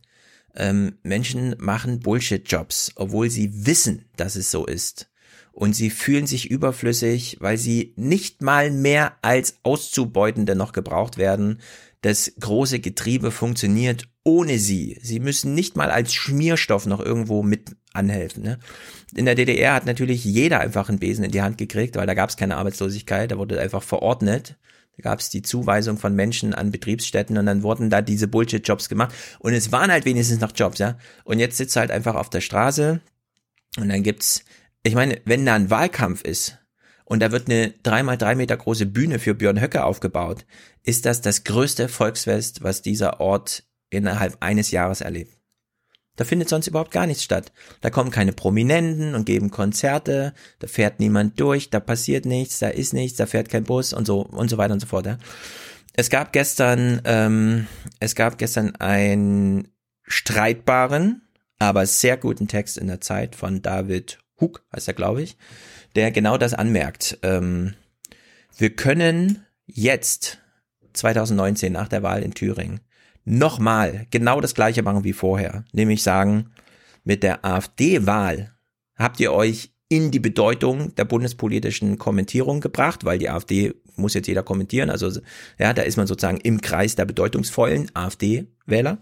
ähm, Menschen machen Bullshit-Jobs, obwohl sie wissen, dass es so ist. Und sie fühlen sich überflüssig, weil sie nicht mal mehr als Auszubeutende noch gebraucht werden. Das große Getriebe funktioniert ohne sie. Sie müssen nicht mal als Schmierstoff noch irgendwo mit anhelfen. Ne? In der DDR hat natürlich jeder einfach einen Besen in die Hand gekriegt, weil da gab es keine Arbeitslosigkeit, da wurde einfach verordnet. Da gab es die Zuweisung von Menschen an Betriebsstätten und dann wurden da diese Bullshit-Jobs gemacht. Und es waren halt wenigstens noch Jobs, ja. Und jetzt sitzt halt einfach auf der Straße und dann gibt's, ich meine, wenn da ein Wahlkampf ist und da wird eine dreimal drei Meter große Bühne für Björn Höcke aufgebaut, ist das das größte Volksfest, was dieser Ort innerhalb eines Jahres erlebt. Da findet sonst überhaupt gar nichts statt. Da kommen keine Prominenten und geben Konzerte, da fährt niemand durch, da passiert nichts, da ist nichts, da fährt kein Bus und so und so weiter und so fort. Ja. Es gab gestern, ähm, es gab gestern einen streitbaren, aber sehr guten Text in der Zeit von David Hug, heißt er, glaube ich, der genau das anmerkt. Ähm, wir können jetzt, 2019, nach der Wahl in Thüringen, nochmal genau das gleiche machen wie vorher. Nämlich sagen, mit der AfD-Wahl habt ihr euch in die Bedeutung der bundespolitischen Kommentierung gebracht, weil die AfD muss jetzt jeder kommentieren. Also ja, da ist man sozusagen im Kreis der bedeutungsvollen AfD-Wähler.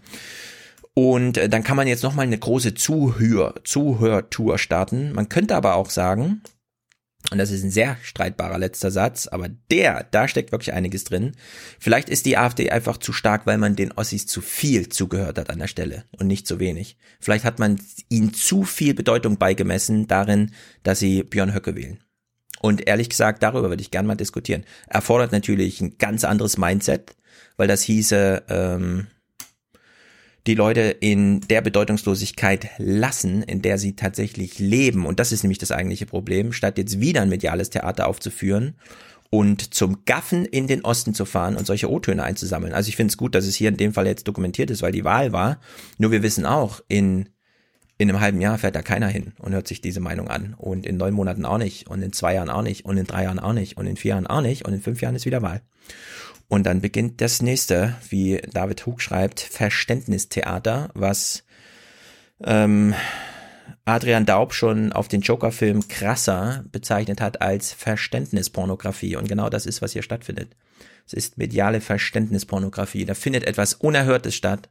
Und äh, dann kann man jetzt nochmal eine große Zuhör, Zuhörtour starten. Man könnte aber auch sagen, und das ist ein sehr streitbarer letzter Satz, aber der, da steckt wirklich einiges drin. Vielleicht ist die AfD einfach zu stark, weil man den Ossis zu viel zugehört hat an der Stelle und nicht zu wenig. Vielleicht hat man ihnen zu viel Bedeutung beigemessen darin, dass sie Björn Höcke wählen. Und ehrlich gesagt, darüber würde ich gerne mal diskutieren. Erfordert natürlich ein ganz anderes Mindset, weil das hieße, ähm, die Leute in der Bedeutungslosigkeit lassen, in der sie tatsächlich leben. Und das ist nämlich das eigentliche Problem, statt jetzt wieder ein mediales Theater aufzuführen und zum Gaffen in den Osten zu fahren und solche O-Töne einzusammeln. Also ich finde es gut, dass es hier in dem Fall jetzt dokumentiert ist, weil die Wahl war. Nur wir wissen auch, in, in einem halben Jahr fährt da keiner hin und hört sich diese Meinung an. Und in neun Monaten auch nicht. Und in zwei Jahren auch nicht. Und in drei Jahren auch nicht. Und in vier Jahren auch nicht. Und in fünf Jahren ist wieder Wahl. Und dann beginnt das nächste, wie David Hug schreibt, Verständnistheater, was ähm, Adrian Daub schon auf den Joker-Film krasser bezeichnet hat als Verständnispornografie. Und genau das ist, was hier stattfindet. Es ist mediale Verständnispornografie. Da findet etwas Unerhörtes statt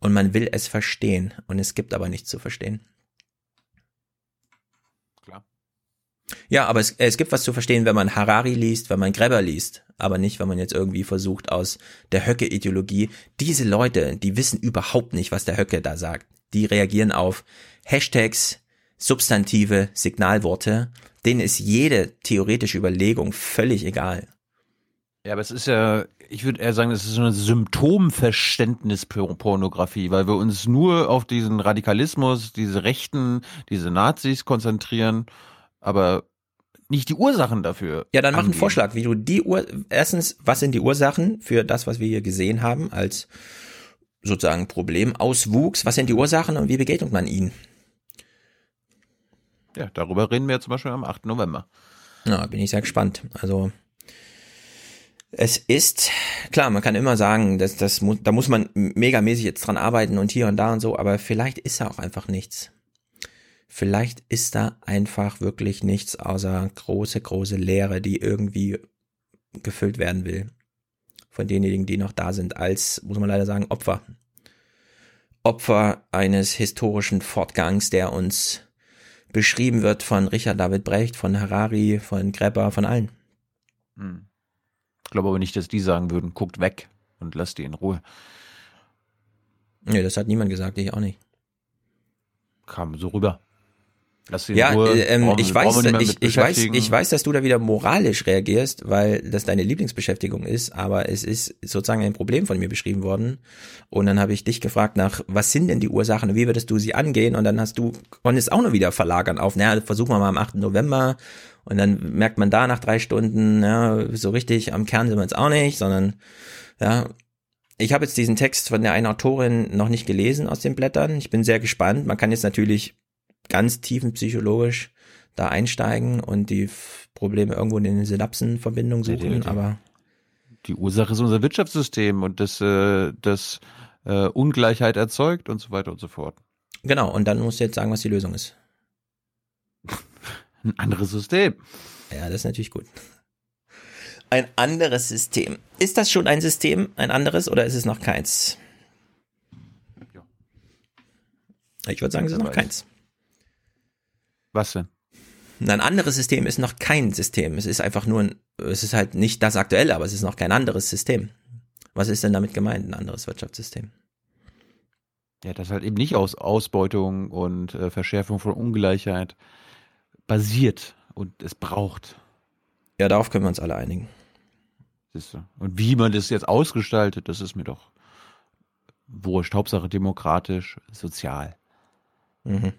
und man will es verstehen. Und es gibt aber nichts zu verstehen. Klar. Ja, aber es, es gibt was zu verstehen, wenn man Harari liest, wenn man Greber liest, aber nicht, wenn man jetzt irgendwie versucht aus der Höcke-Ideologie. Diese Leute, die wissen überhaupt nicht, was der Höcke da sagt. Die reagieren auf Hashtags, Substantive, Signalworte. Denen ist jede theoretische Überlegung völlig egal. Ja, aber es ist ja, ich würde eher sagen, es ist so eine Symptomverständnispornografie, weil wir uns nur auf diesen Radikalismus, diese Rechten, diese Nazis konzentrieren, aber nicht die Ursachen dafür. Ja, dann mach einen Vorschlag, wie du die Ur erstens, was sind die Ursachen für das, was wir hier gesehen haben als sozusagen Problemauswuchs? Was sind die Ursachen und wie begegnet man ihnen? Ja, darüber reden wir zum Beispiel am 8. November. Ja, bin ich sehr gespannt. Also es ist, klar, man kann immer sagen, dass das muss, da muss man megamäßig jetzt dran arbeiten und hier und da und so, aber vielleicht ist da auch einfach nichts. Vielleicht ist da einfach wirklich nichts außer große, große Leere, die irgendwie gefüllt werden will. Von denjenigen, die noch da sind, als, muss man leider sagen, Opfer. Opfer eines historischen Fortgangs, der uns beschrieben wird von Richard David Brecht, von Harari, von Grepper, von allen. Hm. Ich glaube aber nicht, dass die sagen würden, guckt weg und lasst die in Ruhe. Nee, das hat niemand gesagt, ich auch nicht. Kam so rüber. Ja, Ruhe. ähm, Brauchen- ich weiß, ich, ich weiß, ich weiß, dass du da wieder moralisch reagierst, weil das deine Lieblingsbeschäftigung ist, aber es ist sozusagen ein Problem von mir beschrieben worden. Und dann habe ich dich gefragt nach, was sind denn die Ursachen und wie würdest du sie angehen? Und dann hast du, konntest auch nur wieder verlagern auf, naja, versuchen wir mal am 8. November. Und dann merkt man da nach drei Stunden, ja, so richtig am Kern sind wir jetzt auch nicht, sondern, ja, ich habe jetzt diesen Text von der einen Autorin noch nicht gelesen aus den Blättern. Ich bin sehr gespannt. Man kann jetzt natürlich ganz tiefenpsychologisch da einsteigen und die Probleme irgendwo in den Synapsenverbindungen Nee, die- suchen, die- aber Die Ursache ist unser Wirtschaftssystem und das, äh, das äh, Ungleichheit erzeugt und so weiter und so fort. genau, und dann musst du jetzt sagen, was die Lösung ist. Ein anderes System. Ja, das ist natürlich gut. Ein anderes System. Ist das schon ein System, ein anderes, oder ist es noch keins? Ich würde sagen, es ist noch keins. Was denn? Ein anderes System ist noch kein System. Es ist einfach nur ein, es ist halt nicht das aktuelle, aber es ist noch kein anderes System. Was ist denn damit gemeint, ein anderes Wirtschaftssystem? Ja, das halt eben nicht aus Ausbeutung und äh, Verschärfung von Ungleichheit basiert und es braucht. Ja, darauf können wir uns alle einigen. Siehst du? Und wie man das jetzt ausgestaltet, das ist mir doch wurscht. Hauptsache demokratisch, sozial. Mhm.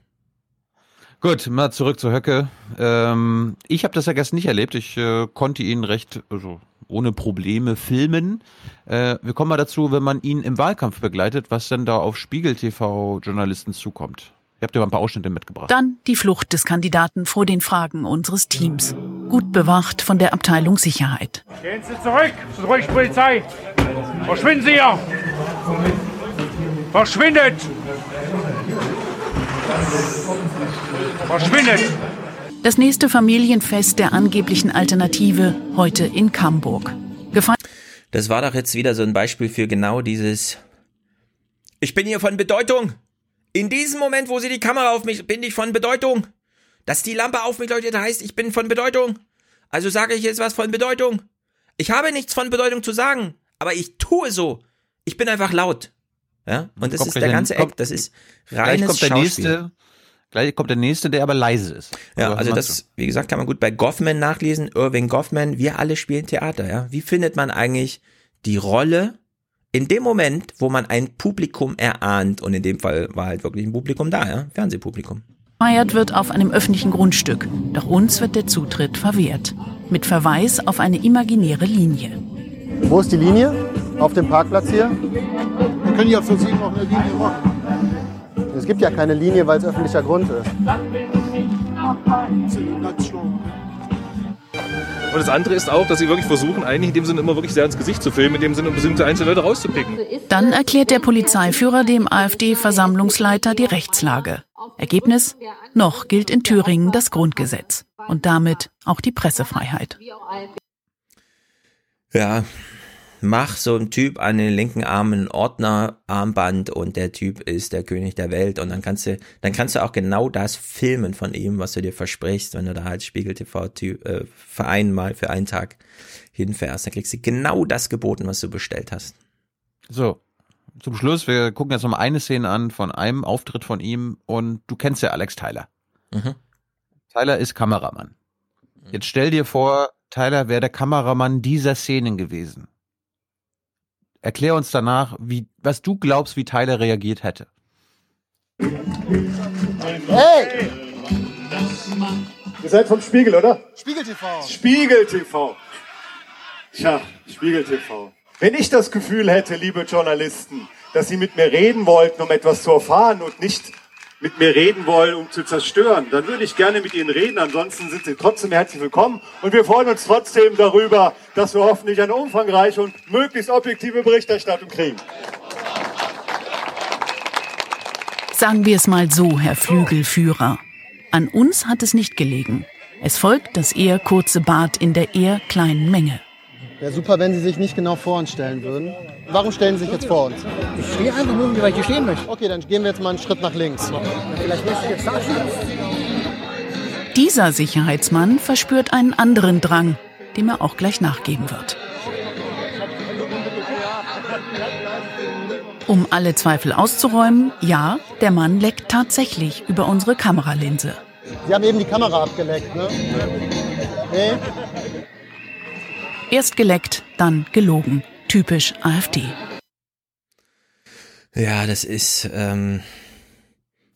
Gut, mal zurück zu Höcke. Ähm, ich habe das ja gestern nicht erlebt. Ich äh, konnte ihn recht also ohne Probleme filmen. Äh, wir kommen mal dazu, wenn man ihn im Wahlkampf begleitet, was denn da auf Spiegel TV Journalisten zukommt. Ich habe dir mal ein paar Ausschnitte mitgebracht. Dann die Flucht des Kandidaten vor den Fragen unseres Teams. Gut bewacht von der Abteilung Sicherheit. Gehen Sie zurück, ruhig Polizei. Verschwinden Sie hier. Verschwindet. Verschwindet. Das nächste Familienfest der angeblichen Alternative heute in Camburg. Gefallen Das war doch jetzt wieder so ein Beispiel für genau dieses Ich bin hier von Bedeutung. In diesem Moment, wo sie die Kamera auf mich, bin ich von Bedeutung. Dass die Lampe auf mich leuchtet, heißt, ich bin von Bedeutung. Also sage ich jetzt was von Bedeutung. Ich habe nichts von Bedeutung zu sagen, aber ich tue so. Ich bin einfach laut. Ja, und das Kommt ist der ganze Act. Das ist reines kommt der Schauspiel. nächste. Gleich kommt der nächste, der aber leise ist. Ja, also meinst das, wie gesagt, kann man gut bei Goffman nachlesen. Irving Goffman, wir alle spielen Theater, ja. Wie findet man eigentlich die Rolle in dem Moment, wo man ein Publikum erahnt? Und in dem Fall war halt wirklich ein Publikum da, ja. Fernsehpublikum. Gefeiert wird auf einem öffentlichen Grundstück. Doch uns wird der Zutritt verwehrt. Mit Verweis auf eine imaginäre Linie. Wo ist die Linie? Auf dem Parkplatz hier? Wir können ja für Sie noch eine Linie machen. Es gibt ja keine Linie, weil es öffentlicher Grund ist. Und das andere ist auch, dass sie wirklich versuchen, eigentlich in dem Sinne immer wirklich sehr ins Gesicht zu filmen, in dem Sinne, um bestimmte einzelne Leute rauszupicken. Dann erklärt der Polizeiführer dem AfD-Versammlungsleiter die Rechtslage. Ergebnis? Noch gilt in Thüringen das Grundgesetz. Und damit auch die Pressefreiheit. Ja, mach so ein Typ an den linken Arm ein Ordnerarmband und der Typ ist der König der Welt und dann kannst du, dann kannst du auch genau das filmen von ihm, was du dir versprichst, wenn du da als Spiegel TV äh, Verein mal für einen Tag hinfährst, dann kriegst du genau das geboten, was du bestellt hast. So, zum Schluss, wir gucken jetzt noch mal eine Szene an von einem Auftritt von ihm und du kennst ja Alex Tyler. Mhm. Tyler ist Kameramann. Jetzt stell dir vor, Tyler wäre der Kameramann dieser Szenen gewesen. Erklär uns danach, wie, was du glaubst, wie Tyler reagiert hätte. Hey! Ihr seid vom Spiegel, oder? Spiegel TV. Spiegel TV. Tja, Spiegel TV. Wenn ich das Gefühl hätte, liebe Journalisten, dass Sie mit mir reden wollten, um etwas zu erfahren und nicht mit mir reden wollen, um zu zerstören, dann würde ich gerne mit Ihnen reden. Ansonsten sind Sie trotzdem herzlich willkommen. Und wir freuen uns trotzdem darüber, dass wir hoffentlich eine umfangreiche und möglichst objektive Berichterstattung kriegen. Sagen wir es mal so, Herr Flügelführer. An uns hat es nicht gelegen. Es folgt das eher kurze Bad in der eher kleinen Menge. Wäre super, wenn Sie sich nicht genau vor uns stellen würden. Warum stellen Sie sich jetzt vor uns? Ich stehe einfach nur, weil ich hier stehen möchte. Okay, dann gehen wir jetzt mal einen Schritt nach links. Vielleicht möchte ich jetzt da stehen. Dieser Sicherheitsmann verspürt einen anderen Drang, dem er auch gleich nachgeben wird. Um alle Zweifel auszuräumen, ja, der Mann leckt tatsächlich über unsere Kameralinse. Sie haben eben die Kamera abgeleckt, ne? Nee? Erst geleckt, dann gelogen. Typisch AfD. Ja, das ist, ähm,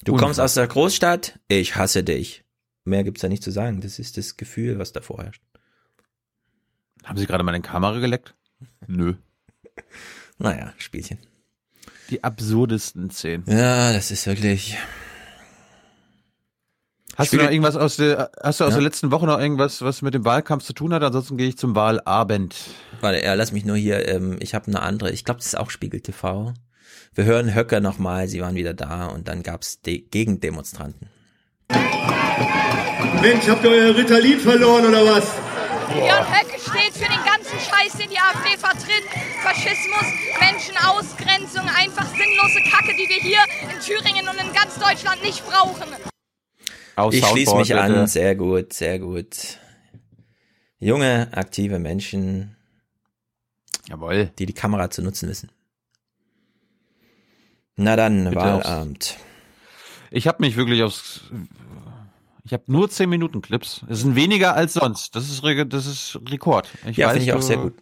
du Unfassbar. kommst aus der Großstadt, ich hasse dich. Mehr gibt's da nicht zu sagen. Das ist das Gefühl, was da vorherrscht. Haben Sie gerade meine Kamera geleckt? Nö. Naja, Spielchen. Die absurdesten Szenen. Ja, das ist wirklich. Hast du noch irgendwas aus der, hast du aus Ja. der letzten Woche noch irgendwas, was mit dem Wahlkampf zu tun hat? Ansonsten gehe ich zum Wahlabend. Warte, ja, lass mich nur hier, ähm, ich habe eine andere, ich glaube, das ist auch Spiegel TV. Wir hören Höcker nochmal, sie waren wieder da und dann gab's De Gegendemonstranten. Mensch, habt ihr euer Ritalin verloren oder was? Björn Höcke steht für den ganzen Scheiß, den die AfD vertritt. Faschismus, Menschenausgrenzung, einfach sinnlose Kacke, die wir hier in Thüringen und in ganz Deutschland nicht brauchen. Aus ich schließe mich an, bitte. sehr gut, sehr gut. Junge, aktive Menschen, Jawohl. die die Kamera zu nutzen wissen. Na dann, Bitte Wahlabend. Ich habe mich wirklich aufs. Ich habe nur 10 Minuten Clips. Das sind weniger als sonst. Das ist, Re- das ist Rekord. Ich Ja, weiß, finde ich auch sehr gut.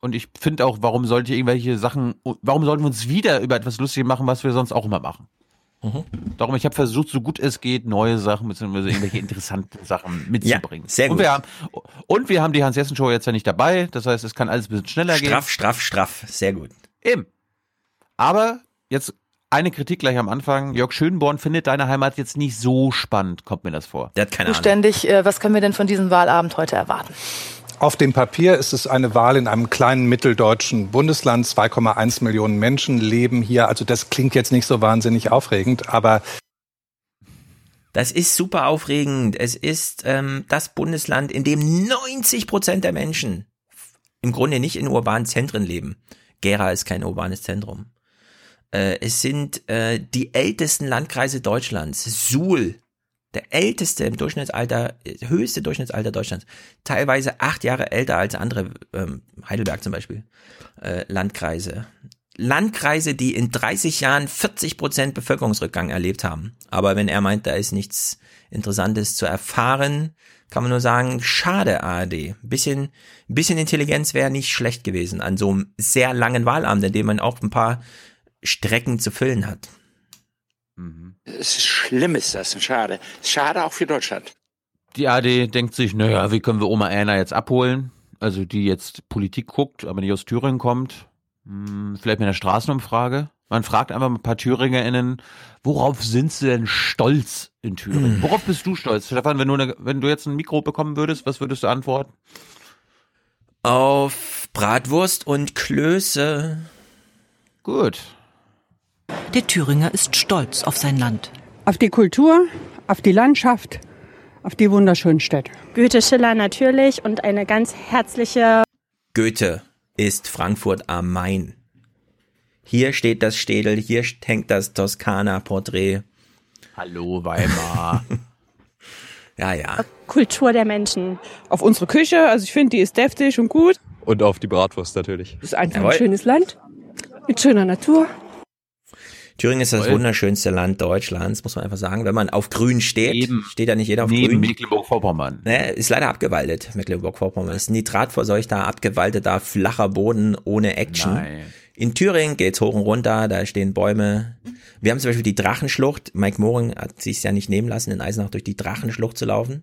Und ich finde auch, warum sollte irgendwelche Sachen, warum sollten wir uns wieder über etwas lustig machen, was wir sonst auch immer machen? Mhm. Darum, ich habe versucht, so gut es geht, neue Sachen bzw. irgendwelche interessanten Sachen mitzubringen. Ja, sehr gut. Und wir haben, und wir haben die Hans-Jessen-Show jetzt ja nicht dabei. Das heißt, es kann alles ein bisschen schneller gehen. Straff, straff, straff. Sehr gut. Eben. Aber jetzt eine Kritik gleich am Anfang. Jörg Schönborn findet deine Heimat jetzt nicht so spannend, kommt mir das vor. Der hat keine Zuständig, äh, was können wir denn von diesem Wahlabend heute erwarten? Auf dem Papier ist es eine Wahl in einem kleinen mitteldeutschen Bundesland. 2,1 Millionen Menschen leben hier. Also das klingt jetzt nicht so wahnsinnig aufregend, aber Das ist super aufregend. Es ist ähm, das Bundesland, in dem 90 Prozent der Menschen im Grunde nicht in urbanen Zentren leben. Gera ist kein urbanes Zentrum. Äh, es sind äh, die ältesten Landkreise Deutschlands. Suhl, der älteste im Durchschnittsalter, äh, höchste Durchschnittsalter Deutschlands. Teilweise acht Jahre älter als andere, ähm, Heidelberg zum Beispiel, äh, Landkreise. Landkreise, die in 30 Jahren 40 Prozent Bevölkerungsrückgang erlebt haben. Aber wenn er meint, da ist nichts Interessantes zu erfahren, kann man nur sagen, schade ARD. Bisschen, bisschen Intelligenz wäre nicht schlecht gewesen an so einem sehr langen Wahlabend, in dem man auch ein paar Strecken zu füllen hat. Es ist schlimm ist das, schade. Schade auch für Deutschland. Die AD denkt sich, naja, wie können wir Oma Erna jetzt abholen? Also die jetzt Politik guckt, aber nicht aus Thüringen kommt. Hm, vielleicht mit einer Straßenumfrage. Man fragt einfach ein paar ThüringerInnen, worauf sind sie denn stolz in Thüringen? Hm. Worauf bist du stolz? Stefan, wenn du, eine, wenn du jetzt ein Mikro bekommen würdest, was würdest du antworten? Auf Bratwurst und Klöße. Gut. Der Thüringer ist stolz auf sein Land. Auf die Kultur, auf die Landschaft, auf die wunderschönen Städte. Goethe, Schiller natürlich und eine ganz herzliche. Goethe ist Frankfurt am Main. Hier steht das Städel, hier hängt das Toskana-Porträt. Hallo Weimar. ja, ja. Kultur der Menschen. Auf unsere Küche, also ich finde, die ist deftig und gut. Und auf die Bratwurst natürlich. Es ist einfach Jawohl. ein schönes Land mit schöner Natur. Thüringen ist das Jawohl. wunderschönste Land Deutschlands, muss man einfach sagen. Wenn man auf Grün steht, steht ja nicht jeder auf Neben Grün. Mecklenburg-Vorpommern. Ne, ist leider abgewaldet, Mecklenburg-Vorpommern. Ist nitratverseuchter, abgewaldeter, flacher Boden ohne Action. Nein. In Thüringen geht's hoch und runter, da stehen Bäume. Wir haben zum Beispiel die Drachenschlucht. Mike Moring hat sich ja nicht nehmen lassen, in Eisenach durch die Drachenschlucht zu laufen.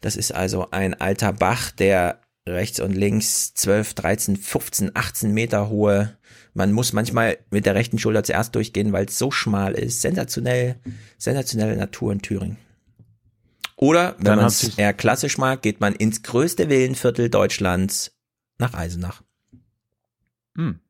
Das ist also ein alter Bach, der rechts und links 12, 13, 15, 18 Meter hohe. Man muss manchmal mit der rechten Schulter zuerst durchgehen, weil es so schmal ist. Sensationell, sensationelle Natur in Thüringen. Oder, wenn man es eher klassisch mag, geht man ins größte Villenviertel Deutschlands nach Eisenach. Hm.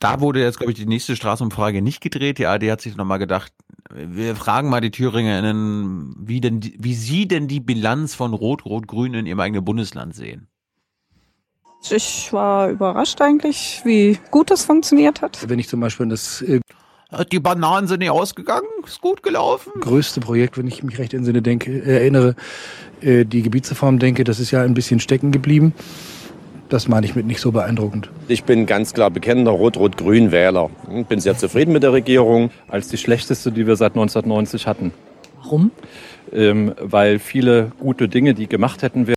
Da wurde jetzt, glaube ich, die nächste Straßenumfrage nicht gedreht. Die AD hat sich nochmal gedacht, wir fragen mal die ThüringerInnen, wie, denn, wie sie denn die Bilanz von Rot-Rot-Grün in ihrem eigenen Bundesland sehen. Ich war überrascht eigentlich, wie gut das funktioniert hat. Wenn ich zum Beispiel an das äh, Die Bananen sind nicht ausgegangen, ist gut gelaufen. größte Projekt, wenn ich mich recht entsinne, denke, äh, erinnere, äh, die Gebietsreform denke, das ist ja ein bisschen stecken geblieben. Das meine ich mit nicht so beeindruckend. Ich bin ganz klar bekennender Rot-Rot-Grün-Wähler. Bin sehr zufrieden mit der Regierung. Als die schlechteste, die wir seit 1990 hatten. Warum? Ähm, weil viele gute Dinge, die gemacht hätten, wir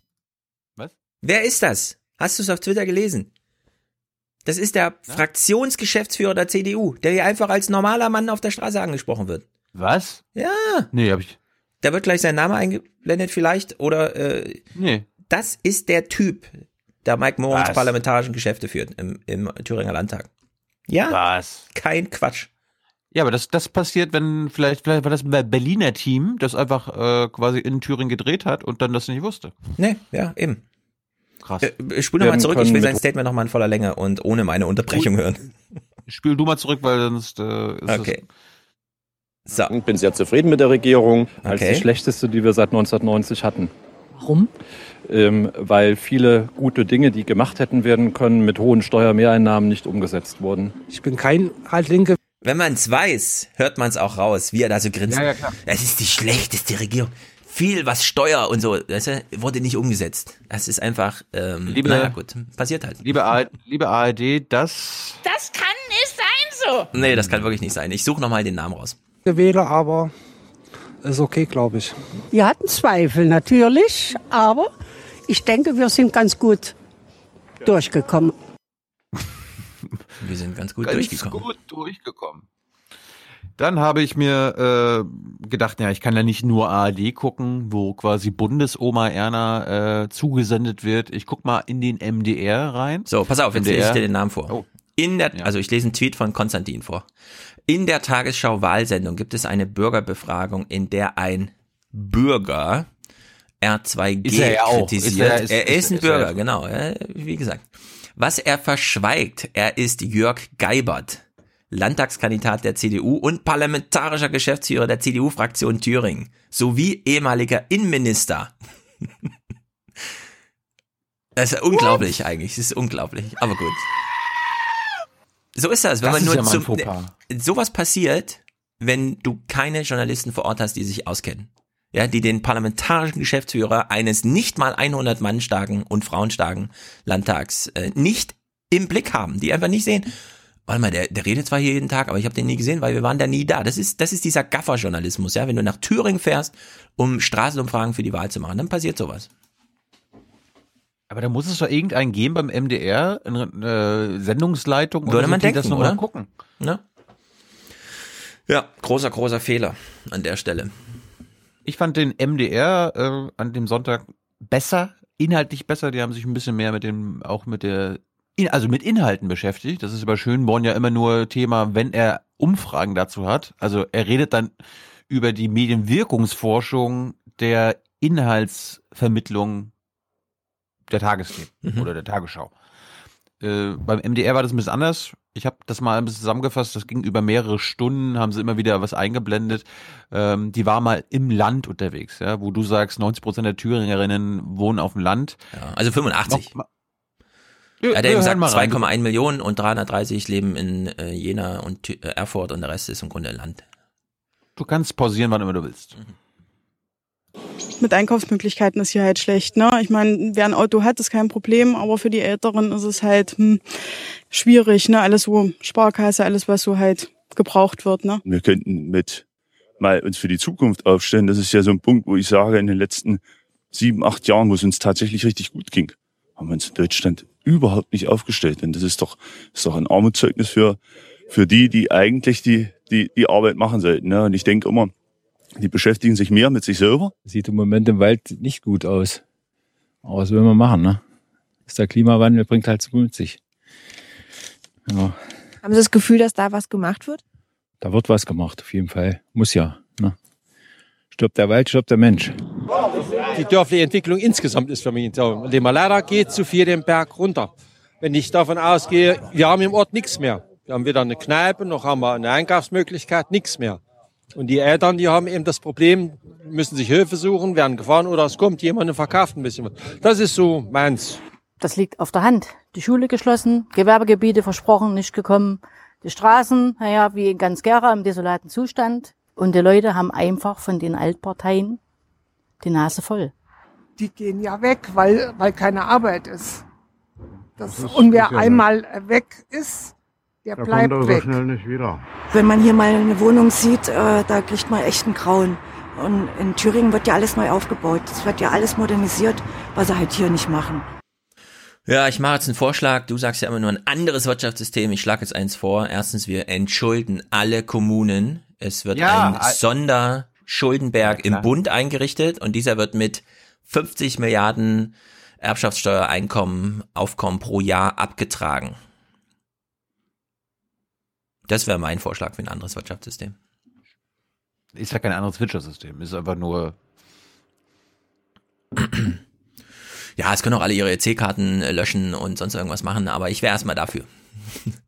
Wer ist das? Hast du es auf Twitter gelesen? Das ist der Fraktionsgeschäftsführer der CDU, der hier einfach als normaler Mann auf der Straße angesprochen wird. Was? Ja. Nee, hab ich. Da wird gleich sein Name eingeblendet vielleicht oder äh, Nee. das ist der Typ, der Mike Morens Was? parlamentarischen Geschäfte führt im, im Thüringer Landtag. Ja? Was? Kein Quatsch. Ja, aber das, das passiert, wenn vielleicht, vielleicht war das ein Berliner Team, das einfach äh, quasi in Thüringen gedreht hat und dann das nicht wusste. Nee, ja, eben. Krass. Äh, spul nochmal zurück, ich will sein Statement nochmal in voller Länge und ohne meine Unterbrechung hören. Spül du mal zurück, weil sonst äh, ist Okay. So. Bin sehr zufrieden mit der Regierung. als Okay. die schlechteste, die wir seit 1990 hatten. Warum? Ähm, weil viele gute Dinge, die gemacht hätten werden können, mit hohen Steuermehreinnahmen nicht umgesetzt wurden. Ich bin kein Altlinke. Wenn man es weiß, hört man es auch raus, wie er da so grinst. Ja, ja, klar. Es ist die schlechteste Regierung. Viel, was Steuer und so, weißt du, wurde nicht umgesetzt. Das ist einfach, ähm, Liebe- naja gut, passiert halt. Liebe, ARD, liebe ARD, das Das kann nicht sein so. Nee, das kann wirklich nicht sein. Ich suche nochmal den Namen raus. Wähler, aber ist okay, glaube ich. Wir hatten Zweifel natürlich, aber ich denke, wir sind ganz gut durchgekommen. Wir sind ganz gut ganz durchgekommen. gut durchgekommen. Dann habe ich mir äh, gedacht, ja, ich kann ja nicht nur ARD gucken, wo quasi Bundesoma Erna äh, zugesendet wird. Ich guck mal in den MDR rein. So, pass auf, jetzt MDR. lese ich dir den Namen vor. Oh. In der, also ich lese einen Tweet von Konstantin vor. In der Tagesschau-Wahlsendung gibt es eine Bürgerbefragung, in der ein Bürger R2G Ist er ja auch. kritisiert. Ist er er- ist, ein ist er- Bürger, genau. äh, Wie gesagt. Was er verschweigt, er ist Jörg Geibert, Landtagskandidat der CDU und parlamentarischer Geschäftsführer der CDU-Fraktion Thüringen, sowie ehemaliger Innenminister. Das ist unglaublich eigentlich, das ist unglaublich, aber gut. So ist das, wenn Das man nur ja zum, sowas passiert, wenn du keine Journalisten vor Ort hast, die sich auskennen. Ja, die den parlamentarischen Geschäftsführer eines nicht mal 100 Mann starken und frauenstarken Landtags äh, nicht im Blick haben, die einfach nicht sehen. Warte mal, der, der redet zwar hier jeden Tag, aber ich habe den nie gesehen, weil wir waren da nie da. Das ist, das ist dieser Gaffer-Journalismus, ja. Wenn du nach Thüringen fährst, um Straßenumfragen für die Wahl zu machen, dann passiert sowas. Aber da muss es doch irgendeinen geben beim MDR, eine äh, Sendungsleitung, Würde man die denken, das noch mal oder? gucken. Ne? Ja, großer, großer Fehler an der Stelle. Ich fand den MDR äh, an dem Sonntag besser, inhaltlich besser. Die haben sich ein bisschen mehr mit dem, auch mit der, also mit Inhalten beschäftigt. Das ist bei Schönborn ja immer nur Thema, wenn er Umfragen dazu hat. Also er redet dann über die Medienwirkungsforschung der Inhaltsvermittlung der Tagesthemen oder der Tagesschau. Äh, beim MDR war das ein bisschen anders. Ich habe das mal ein bisschen zusammengefasst. Das ging über mehrere Stunden, haben sie immer wieder was eingeblendet. Ähm, die war mal im Land unterwegs, ja, wo du sagst, 90 Prozent der Thüringerinnen wohnen auf dem Land. Ja, also 85. Noch, Er hat ja wir eben hören gesagt, mal rein. 2,1 Millionen und 330 leben in äh, Jena und Thü- äh, Erfurt und der Rest ist im Grunde Land. Du kannst pausieren, wann immer du willst. Mit Einkaufsmöglichkeiten ist hier halt schlecht. Ne? Ich meine, wer ein Auto hat, ist kein Problem, aber für die Älteren ist es halt hm, schwierig. Ne? Alles so Sparkasse, alles was so halt gebraucht wird. Ne? Wir könnten mit mal uns für die Zukunft aufstellen. Das ist ja so ein Punkt, wo ich sage, in den letzten sieben, acht Jahren, wo es uns tatsächlich richtig gut ging, haben wir uns in Deutschland überhaupt nicht aufgestellt. Denn das ist doch, ist doch ein Armutszeugnis für, für die, die eigentlich die, die, die Arbeit machen sollten. Ne? Und ich denke immer, die beschäftigen sich mehr mit sich selber. Sieht im Moment im Wald nicht gut aus. Aber was will man machen, ne? Ist der Klimawandel bringt halt so mit sich. Ja, Haben Sie das Gefühl, dass da was gemacht wird? da wird was gemacht, auf jeden Fall. Muss ja. Ne? Stirbt der Wald, stirbt der Mensch. Die dörfliche Entwicklung insgesamt ist für mich man leider geht zu viel den Berg runter. Wenn ich davon ausgehe, wir haben im Ort nichts mehr. Wir haben weder eine Kneipe, noch haben wir eine Einkaufsmöglichkeit, nichts mehr. Und die Eltern, die haben eben das Problem, müssen sich Hilfe suchen, werden gefahren oder es kommt jemand und verkauft ein bisschen was. Das ist so meins. Das liegt auf der Hand. Die Schule geschlossen, Gewerbegebiete versprochen, nicht gekommen. Die Straßen, naja, wie in ganz Gera im desolaten Zustand. Und die Leute haben einfach von den Altparteien die Nase voll. Die gehen ja weg, weil, weil keine Arbeit ist. Das, Das ist und wer einmal äh, weg ist, der Da bleibt kommt er so weg. schnell nicht wieder. Wenn man hier mal eine Wohnung sieht, äh, da kriegt man echt einen Grauen. Und in Thüringen wird ja alles neu aufgebaut. Es wird ja alles modernisiert, was sie halt hier nicht machen. Ja, ich mache jetzt einen Vorschlag. Du sagst ja immer nur ein anderes Wirtschaftssystem. Ich schlage jetzt eins vor. Erstens, wir entschulden alle Kommunen. Es wird Ja, ein al- Sonderschuldenberg im Bund eingerichtet und dieser wird mit 50 Milliarden Erbschaftssteuereinkommen, Aufkommen pro Jahr abgetragen. Das wäre mein Vorschlag für ein anderes Wirtschaftssystem. Ist ja kein anderes Wirtschaftssystem. Ist einfach nur. Ja, es können auch alle ihre EC-Karten äh, löschen und sonst irgendwas machen, aber ich wäre erstmal dafür.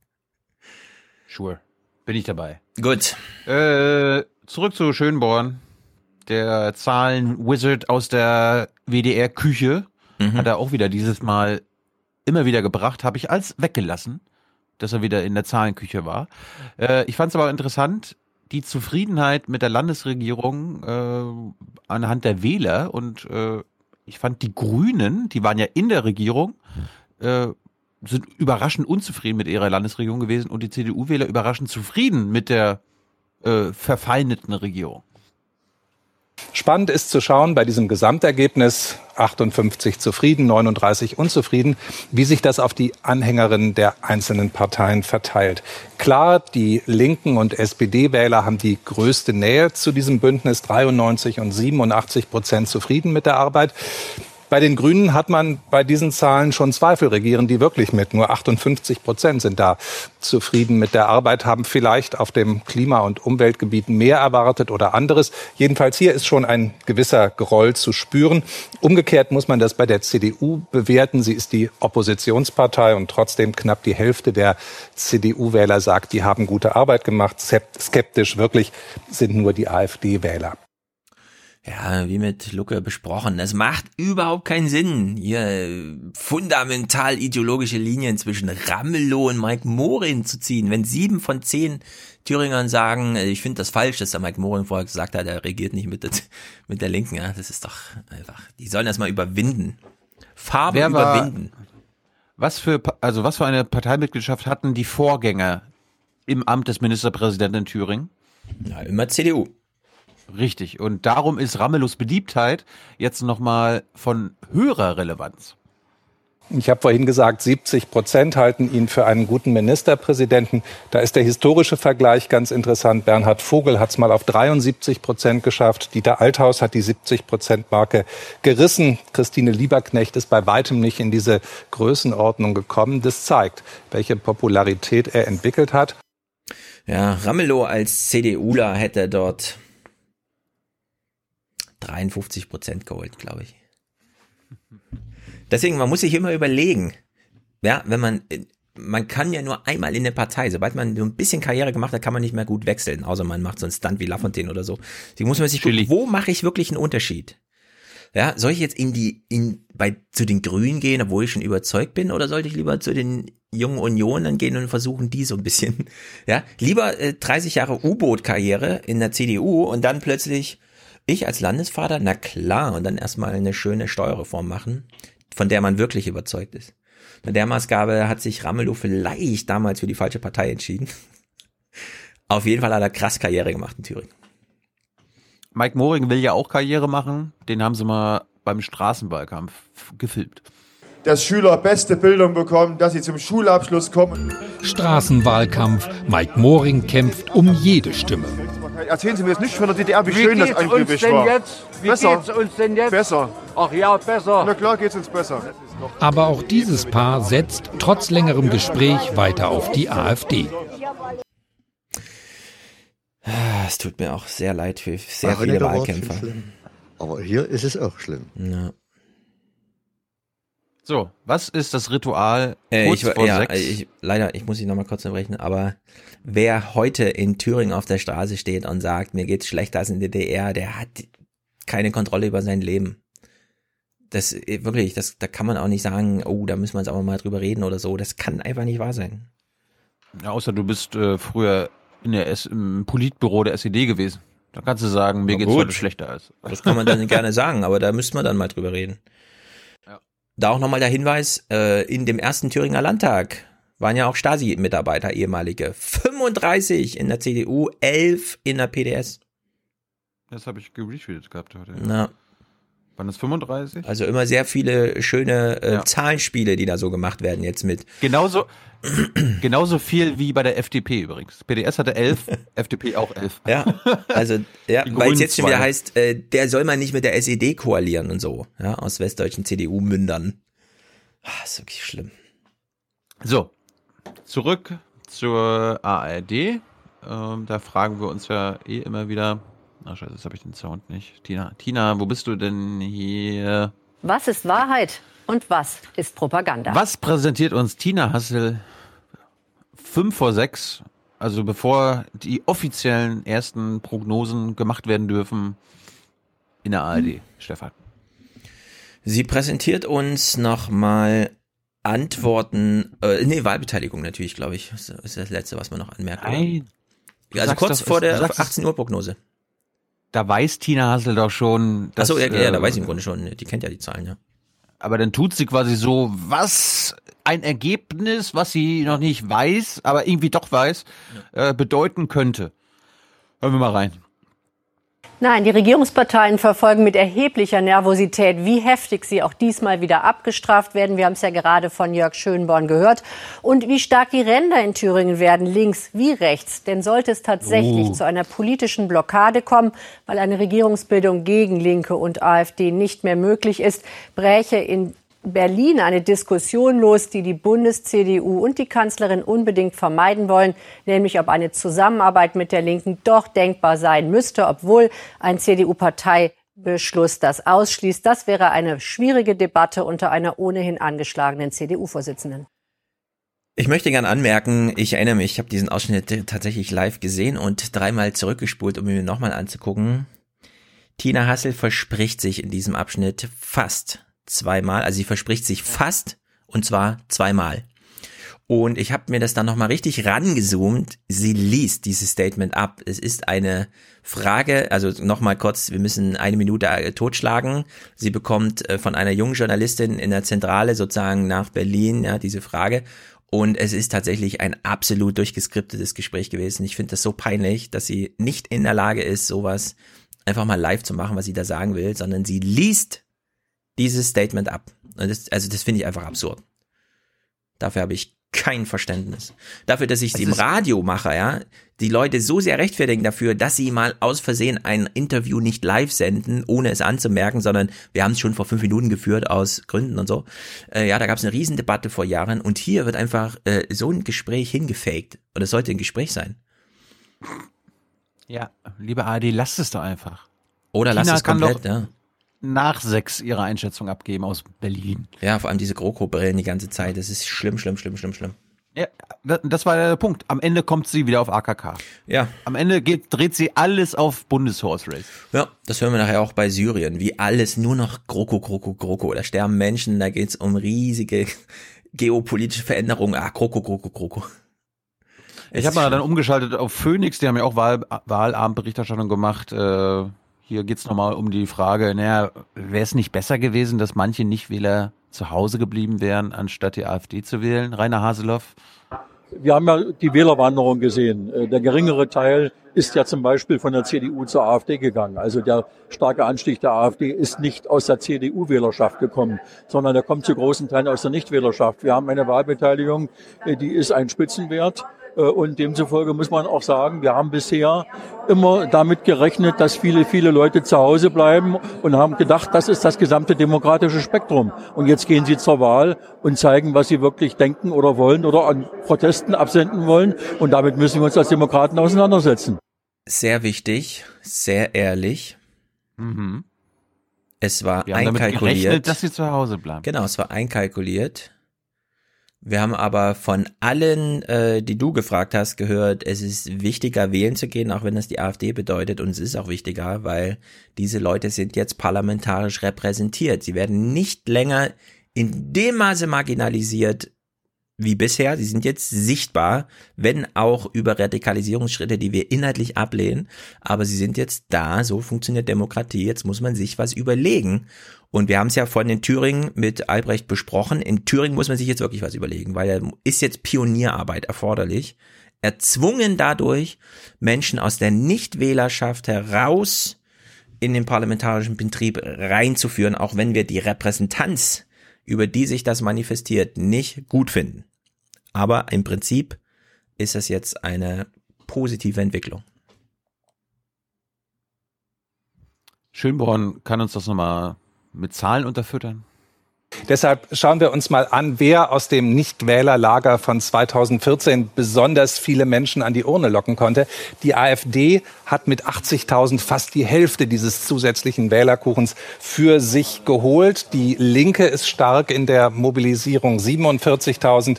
Sure. Bin ich dabei. Gut. Äh, zurück zu Schönborn. Der Zahlen-Wizard aus der WDR-Küche hat er auch wieder dieses Mal immer wieder gebracht. Habe ich als weggelassen, dass er wieder in der Zahlenküche war. Äh, ich fand es aber interessant, die Zufriedenheit mit der Landesregierung äh, anhand der Wähler und äh, ich fand die Grünen, die waren ja in der Regierung, äh, sind überraschend unzufrieden mit ihrer Landesregierung gewesen und die CDU-Wähler überraschend zufrieden mit der äh, verfeindeten Regierung. Spannend ist zu schauen bei diesem Gesamtergebnis 58 zufrieden, 39 unzufrieden, wie sich das auf die Anhängerinnen der einzelnen Parteien verteilt. Klar, die Linken und SPD-Wähler haben die größte Nähe zu diesem Bündnis, 93 und 87 Prozent zufrieden mit der Arbeit. Bei den Grünen hat man bei diesen Zahlen schon Zweifel. Regieren die wirklich mit? Nur 58 Prozent sind da zufrieden mit der Arbeit, haben vielleicht auf dem Klima- und Umweltgebiet mehr erwartet oder anderes. Jedenfalls hier ist schon ein gewisser Groll zu spüren. Umgekehrt muss man das bei der CDU bewerten. Sie ist die Oppositionspartei und trotzdem knapp die Hälfte der CDU-Wähler sagt, die haben gute Arbeit gemacht. Skeptisch wirklich sind nur die AfD-Wähler. Ja, wie mit Lucke besprochen, es macht überhaupt keinen Sinn, hier äh, fundamental ideologische Linien zwischen Ramelow und Mike Morin zu ziehen. Wenn sieben von zehn Thüringern sagen, äh, ich finde das falsch, dass der Mike Morin vorher gesagt hat, er regiert nicht mit der, mit der Linken, ja, das ist doch einfach, die sollen das mal überwinden. Farbe Wer war- überwinden. Was für, also was für eine Parteimitgliedschaft hatten die Vorgänger im Amt des Ministerpräsidenten in Thüringen? Ja, immer CDU. Richtig. Und darum ist Ramelows Beliebtheit jetzt nochmal von höherer Relevanz. Ich habe vorhin gesagt, 70 Prozent halten ihn für einen guten Ministerpräsidenten. Da ist der historische Vergleich ganz interessant. Bernhard Vogel hat es mal auf 73 Prozent geschafft. Dieter Althaus hat die 70 Prozent Marke gerissen. Christine Lieberknecht ist bei weitem nicht in diese Größenordnung gekommen. Das zeigt, welche Popularität er entwickelt hat. Ja, Ramelow als CDUler hätte dort 53 Prozent geholt, glaube ich. Deswegen, man muss sich immer überlegen, ja, wenn man, man kann ja nur einmal in eine Partei, sobald man so ein bisschen Karriere gemacht hat, kann man nicht mehr gut wechseln, außer man macht so einen Stunt wie Lafontaine oder so. Deswegen muss man sich gucken, wo mache ich wirklich einen Unterschied? Ja, soll ich jetzt in die, in, bei, zu den Grünen gehen, obwohl ich schon überzeugt bin, oder sollte ich lieber zu den jungen Unionen gehen und versuchen, die so ein bisschen, ja, lieber äh, 30 Jahre U-Boot-Karriere in der CDU und dann plötzlich ich als Landesvater, na klar, und dann erstmal eine schöne Steuerreform machen, von der man wirklich überzeugt ist. Mit der Maßgabe hat sich Ramelow vielleicht damals für die falsche Partei entschieden. Auf jeden Fall hat er krass Karriere gemacht in Thüringen. Mike Moring will ja auch Karriere machen. Den haben sie mal beim Straßenwahlkampf gefilmt. dass Schüler beste Bildung bekommen, dass sie zum Schulabschluss kommen. Straßenwahlkampf. Mike Moring kämpft um jede Stimme. Erzählen Sie mir jetzt nicht von der DDR, wie, Wie schön das angeblich war. jetzt? Wie besser. geht's uns denn jetzt? Besser. Ach ja, besser. Na klar geht's uns besser. Aber auch dieses Paar setzt trotz längerem Gespräch weiter auf die AfD. Ah, Es tut mir auch sehr leid für sehr Ach, viele Wahlkämpfer. Aber hier ist es auch schlimm. Ja. So, was ist das Ritual Äh, kurz ich, vor ja, sechs? ich, leider, ich muss dich nochmal kurz unterbrechen, aber wer heute in Thüringen auf der Straße steht und sagt, mir geht's schlechter als in der DDR, der hat keine Kontrolle über sein Leben. Das äh, wirklich, das, da kann man auch nicht sagen, oh, da müssen wir jetzt aber mal drüber reden oder so. Das kann einfach nicht wahr sein. Ja, außer du bist äh, früher in der S im Politbüro der SED gewesen. Da kannst du sagen, mir Na geht's gut. heute schlechter als. Das kann man dann gerne sagen, aber da müsste man dann mal drüber reden. Da auch nochmal der Hinweis, äh, in dem ersten Thüringer Landtag waren ja auch Stasi-Mitarbeiter, ehemalige. 35 in der CDU, 11 in der PDS. Das habe ich geretweetet gehabt heute. Na. Waren das 35? Also immer sehr viele schöne äh, Ja. Zahlenspiele, die da so gemacht werden jetzt mit. Genauso, genauso viel wie bei der FDP übrigens. PDS hatte 11, FDP auch 11. Ja, also ja, weil es jetzt schon wieder heißt, äh, der soll man nicht mit der SED koalieren und so, ja, aus westdeutschen CDU-Mündern. Ah, ist wirklich schlimm. So, zurück zur ARD. Ähm, da fragen wir uns ja eh immer wieder. Ach scheiße, jetzt habe ich den Sound nicht. Tina, Tina, wo bist du denn hier? Was ist Wahrheit und was ist Propaganda? Was präsentiert uns Tina Hassel 5 vor 6? Also bevor die offiziellen ersten Prognosen gemacht werden dürfen in der ARD, Stefan. Sie präsentiert uns nochmal Antworten, äh, nee, Wahlbeteiligung natürlich, glaube ich. Das ist das Letzte, was man noch anmerkt. oder? Nein. Also kurz doch- vor der sagst- 18 Uhr Prognose. Da weiß Tina Hassel doch schon. dass, Achso, ja, ja, da äh, weiß ich im Grunde schon. Die kennt ja die Zahlen, ja. Aber dann tut sie quasi so, was ein Ergebnis, was sie noch nicht weiß, aber irgendwie doch weiß, äh, bedeuten könnte. Hören wir mal rein. Nein, die Regierungsparteien verfolgen mit erheblicher Nervosität, wie heftig sie auch diesmal wieder abgestraft werden. Wir haben es ja gerade von Jörg Schönborn gehört. Und wie stark die Ränder in Thüringen werden, links wie rechts. Denn sollte es tatsächlich Oh. zu einer politischen Blockade kommen, weil eine Regierungsbildung gegen Linke und AfD nicht mehr möglich ist, bräche in Berlin eine Diskussion los, die die Bundes-CDU und die Kanzlerin unbedingt vermeiden wollen, nämlich ob eine Zusammenarbeit mit der Linken doch denkbar sein müsste, obwohl ein CDU-Parteibeschluss das ausschließt. Das wäre eine schwierige Debatte unter einer ohnehin angeschlagenen CDU-Vorsitzenden. Ich möchte gern anmerken, ich erinnere mich, ich habe diesen Ausschnitt tatsächlich live gesehen und dreimal zurückgespult, um ihn mir nochmal anzugucken. Tina Hassel verspricht sich in diesem Abschnitt fast zweimal, also sie verspricht sich fast und zwar zweimal. Und ich habe mir das dann nochmal richtig rangezoomt. Sie liest dieses Statement ab. Es ist eine Frage, also nochmal kurz, wir müssen eine Minute äh, totschlagen. Sie bekommt äh, von einer jungen Journalistin in der Zentrale sozusagen nach Berlin ja, diese Frage. Und es ist tatsächlich ein absolut durchgeskriptetes Gespräch gewesen. Ich finde das so peinlich, dass sie nicht in der Lage ist, sowas einfach mal live zu machen, was sie da sagen will, sondern sie liest dieses Statement ab. Das, also das finde ich einfach absurd. Dafür habe ich kein Verständnis. Dafür, dass ich Es sie im Radio mache, ja, die Leute so sehr rechtfertigen dafür, dass sie mal aus Versehen ein Interview nicht live senden, ohne es anzumerken, sondern wir haben es schon vor fünf Minuten geführt aus Gründen und so. Äh, ja, da gab es eine Riesendebatte vor Jahren und hier wird einfach äh, so ein Gespräch hingefaked. Und es sollte ein Gespräch sein. Ja, liebe ARD, lasst es doch einfach. Oder lasst Tina es komplett, doch ja. Nach sechs ihre Einschätzung abgeben aus Berlin. Ja, vor allem diese GroKo-Brillen die ganze Zeit. Das ist schlimm, schlimm, schlimm, schlimm, schlimm. Ja, das war der Punkt. Am Ende kommt sie wieder auf AKK. Ja. Am Ende geht, dreht sie alles auf Bundeshorse Race. Ja, das hören wir nachher auch bei Syrien, wie alles nur noch GroKo, GroKo, GroKo. Da sterben Menschen, da geht's um riesige geopolitische Veränderungen. Ah, GroKo, GroKo, GroKo. Ich habe mal dann umgeschaltet auf Phoenix, die haben ja auch Wahl, Wahlabendberichterstattung gemacht. Äh, hier geht's nochmal um die Frage, naja, wäre es nicht besser gewesen, dass manche Nichtwähler zu Hause geblieben wären, anstatt die AfD zu wählen? Rainer Haseloff. Wir haben ja die Wählerwanderung gesehen. Äh, Der geringere Teil ist ja zum Beispiel von der CDU zur AfD gegangen. Also der starke Anstieg der AfD ist nicht aus der CDU-Wählerschaft gekommen, sondern der kommt zu großen Teilen aus der Nichtwählerschaft. Wir haben eine Wahlbeteiligung, äh, die ist ein Spitzenwert. Äh, Und demzufolge muss man auch sagen, wir haben bisher immer damit gerechnet, dass viele, viele Leute zu Hause bleiben und haben gedacht, das ist das gesamte demokratische Spektrum. Und jetzt gehen sie zur Wahl und zeigen, was sie wirklich denken oder wollen oder an Protesten absenden wollen. Und damit müssen wir uns als Demokraten auseinandersetzen. Sehr wichtig, sehr ehrlich. Mhm. Es war Wir haben damit einkalkuliert. gerechnet, dass sie zu Hause bleiben. Genau, es war einkalkuliert. Wir haben aber von allen, äh, die du gefragt hast, gehört, es ist wichtiger, wählen zu gehen, auch wenn das die AfD bedeutet. Und es ist auch wichtiger, weil diese Leute sind jetzt parlamentarisch repräsentiert. Sie werden nicht länger in dem Maße marginalisiert wie bisher. Sie sind jetzt sichtbar, wenn auch über Radikalisierungsschritte, die wir inhaltlich ablehnen. Aber sie sind jetzt da. So funktioniert Demokratie. Jetzt muss man sich was überlegen. Und wir haben es ja vorhin in Thüringen mit Albrecht besprochen. In Thüringen muss man sich jetzt wirklich was überlegen, weil da ist jetzt Pionierarbeit erforderlich. Erzwungen dadurch, Menschen aus der Nichtwählerschaft heraus in den parlamentarischen Betrieb reinzuführen, auch wenn wir die Repräsentanz, über die sich das manifestiert, nicht gut finden. Aber im Prinzip ist es jetzt eine positive Entwicklung. Schönborn kann uns das nochmal mit Zahlen unterfüttern. Deshalb schauen wir uns mal an, wer aus dem Nichtwählerlager von 2014 besonders viele Menschen an die Urne locken konnte. Die AfD hat mit 80.000 fast die Hälfte dieses zusätzlichen Wählerkuchens für sich geholt. Die Linke ist stark in der Mobilisierung 47.000,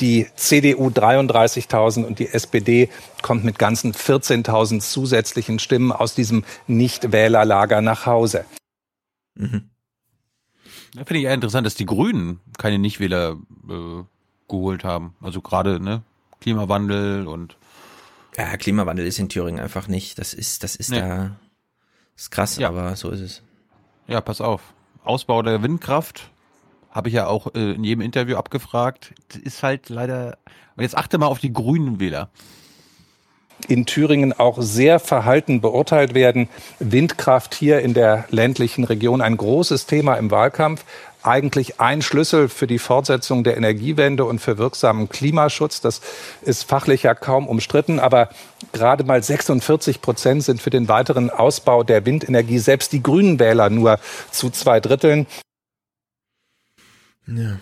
die CDU 33.000 und die SPD kommt mit ganzen 14.000 zusätzlichen Stimmen aus diesem Nichtwählerlager nach Hause. Mhm. Finde ich eher interessant, dass die Grünen keine Nichtwähler äh, geholt haben. Also gerade ne Klimawandel und Ja, Klimawandel ist in Thüringen einfach nicht. Das ist, das ist Nee. da, ist krass, Ja. aber so ist es. ja, pass auf. Ausbau der Windkraft habe ich ja auch äh, in jedem Interview abgefragt. Ist halt leider. Und jetzt achte mal auf die grünen Wähler. In Thüringen auch sehr verhalten beurteilt werden. Windkraft hier in der ländlichen Region ein großes Thema im Wahlkampf. Eigentlich ein Schlüssel für die Fortsetzung der Energiewende und für wirksamen Klimaschutz. Das ist fachlich ja kaum umstritten, aber gerade mal 46 Prozent sind für den weiteren Ausbau der Windenergie, selbst die Grünen Wähler nur zu zwei Dritteln. Ja.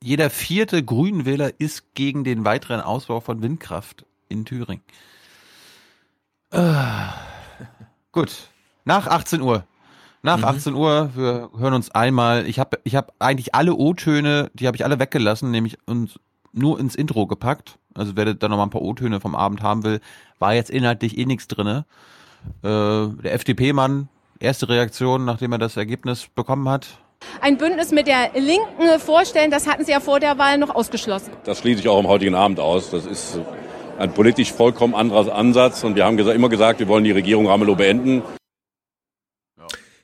Jeder vierte Grünenwähler ist gegen den weiteren Ausbau von Windkraft in Thüringen. Ah. Gut. Nach 18 Uhr. Nach Mhm. 18 Uhr, wir hören uns einmal. Ich habe ich hab eigentlich alle O-Töne, die habe ich alle weggelassen, nämlich uns nur ins Intro gepackt. Also wer da noch mal ein paar O-Töne vom Abend haben will, war jetzt inhaltlich eh nichts drinne. Äh, der FDP-Mann, erste Reaktion, nachdem er das Ergebnis bekommen hat. Ein Bündnis mit der Linken vorstellen, das hatten Sie ja vor der Wahl noch ausgeschlossen. Das schließe ich auch am heutigen Abend aus. Das ist ein politisch vollkommen anderer Ansatz. Und wir haben gesa- immer gesagt, wir wollen die Regierung Ramelow beenden.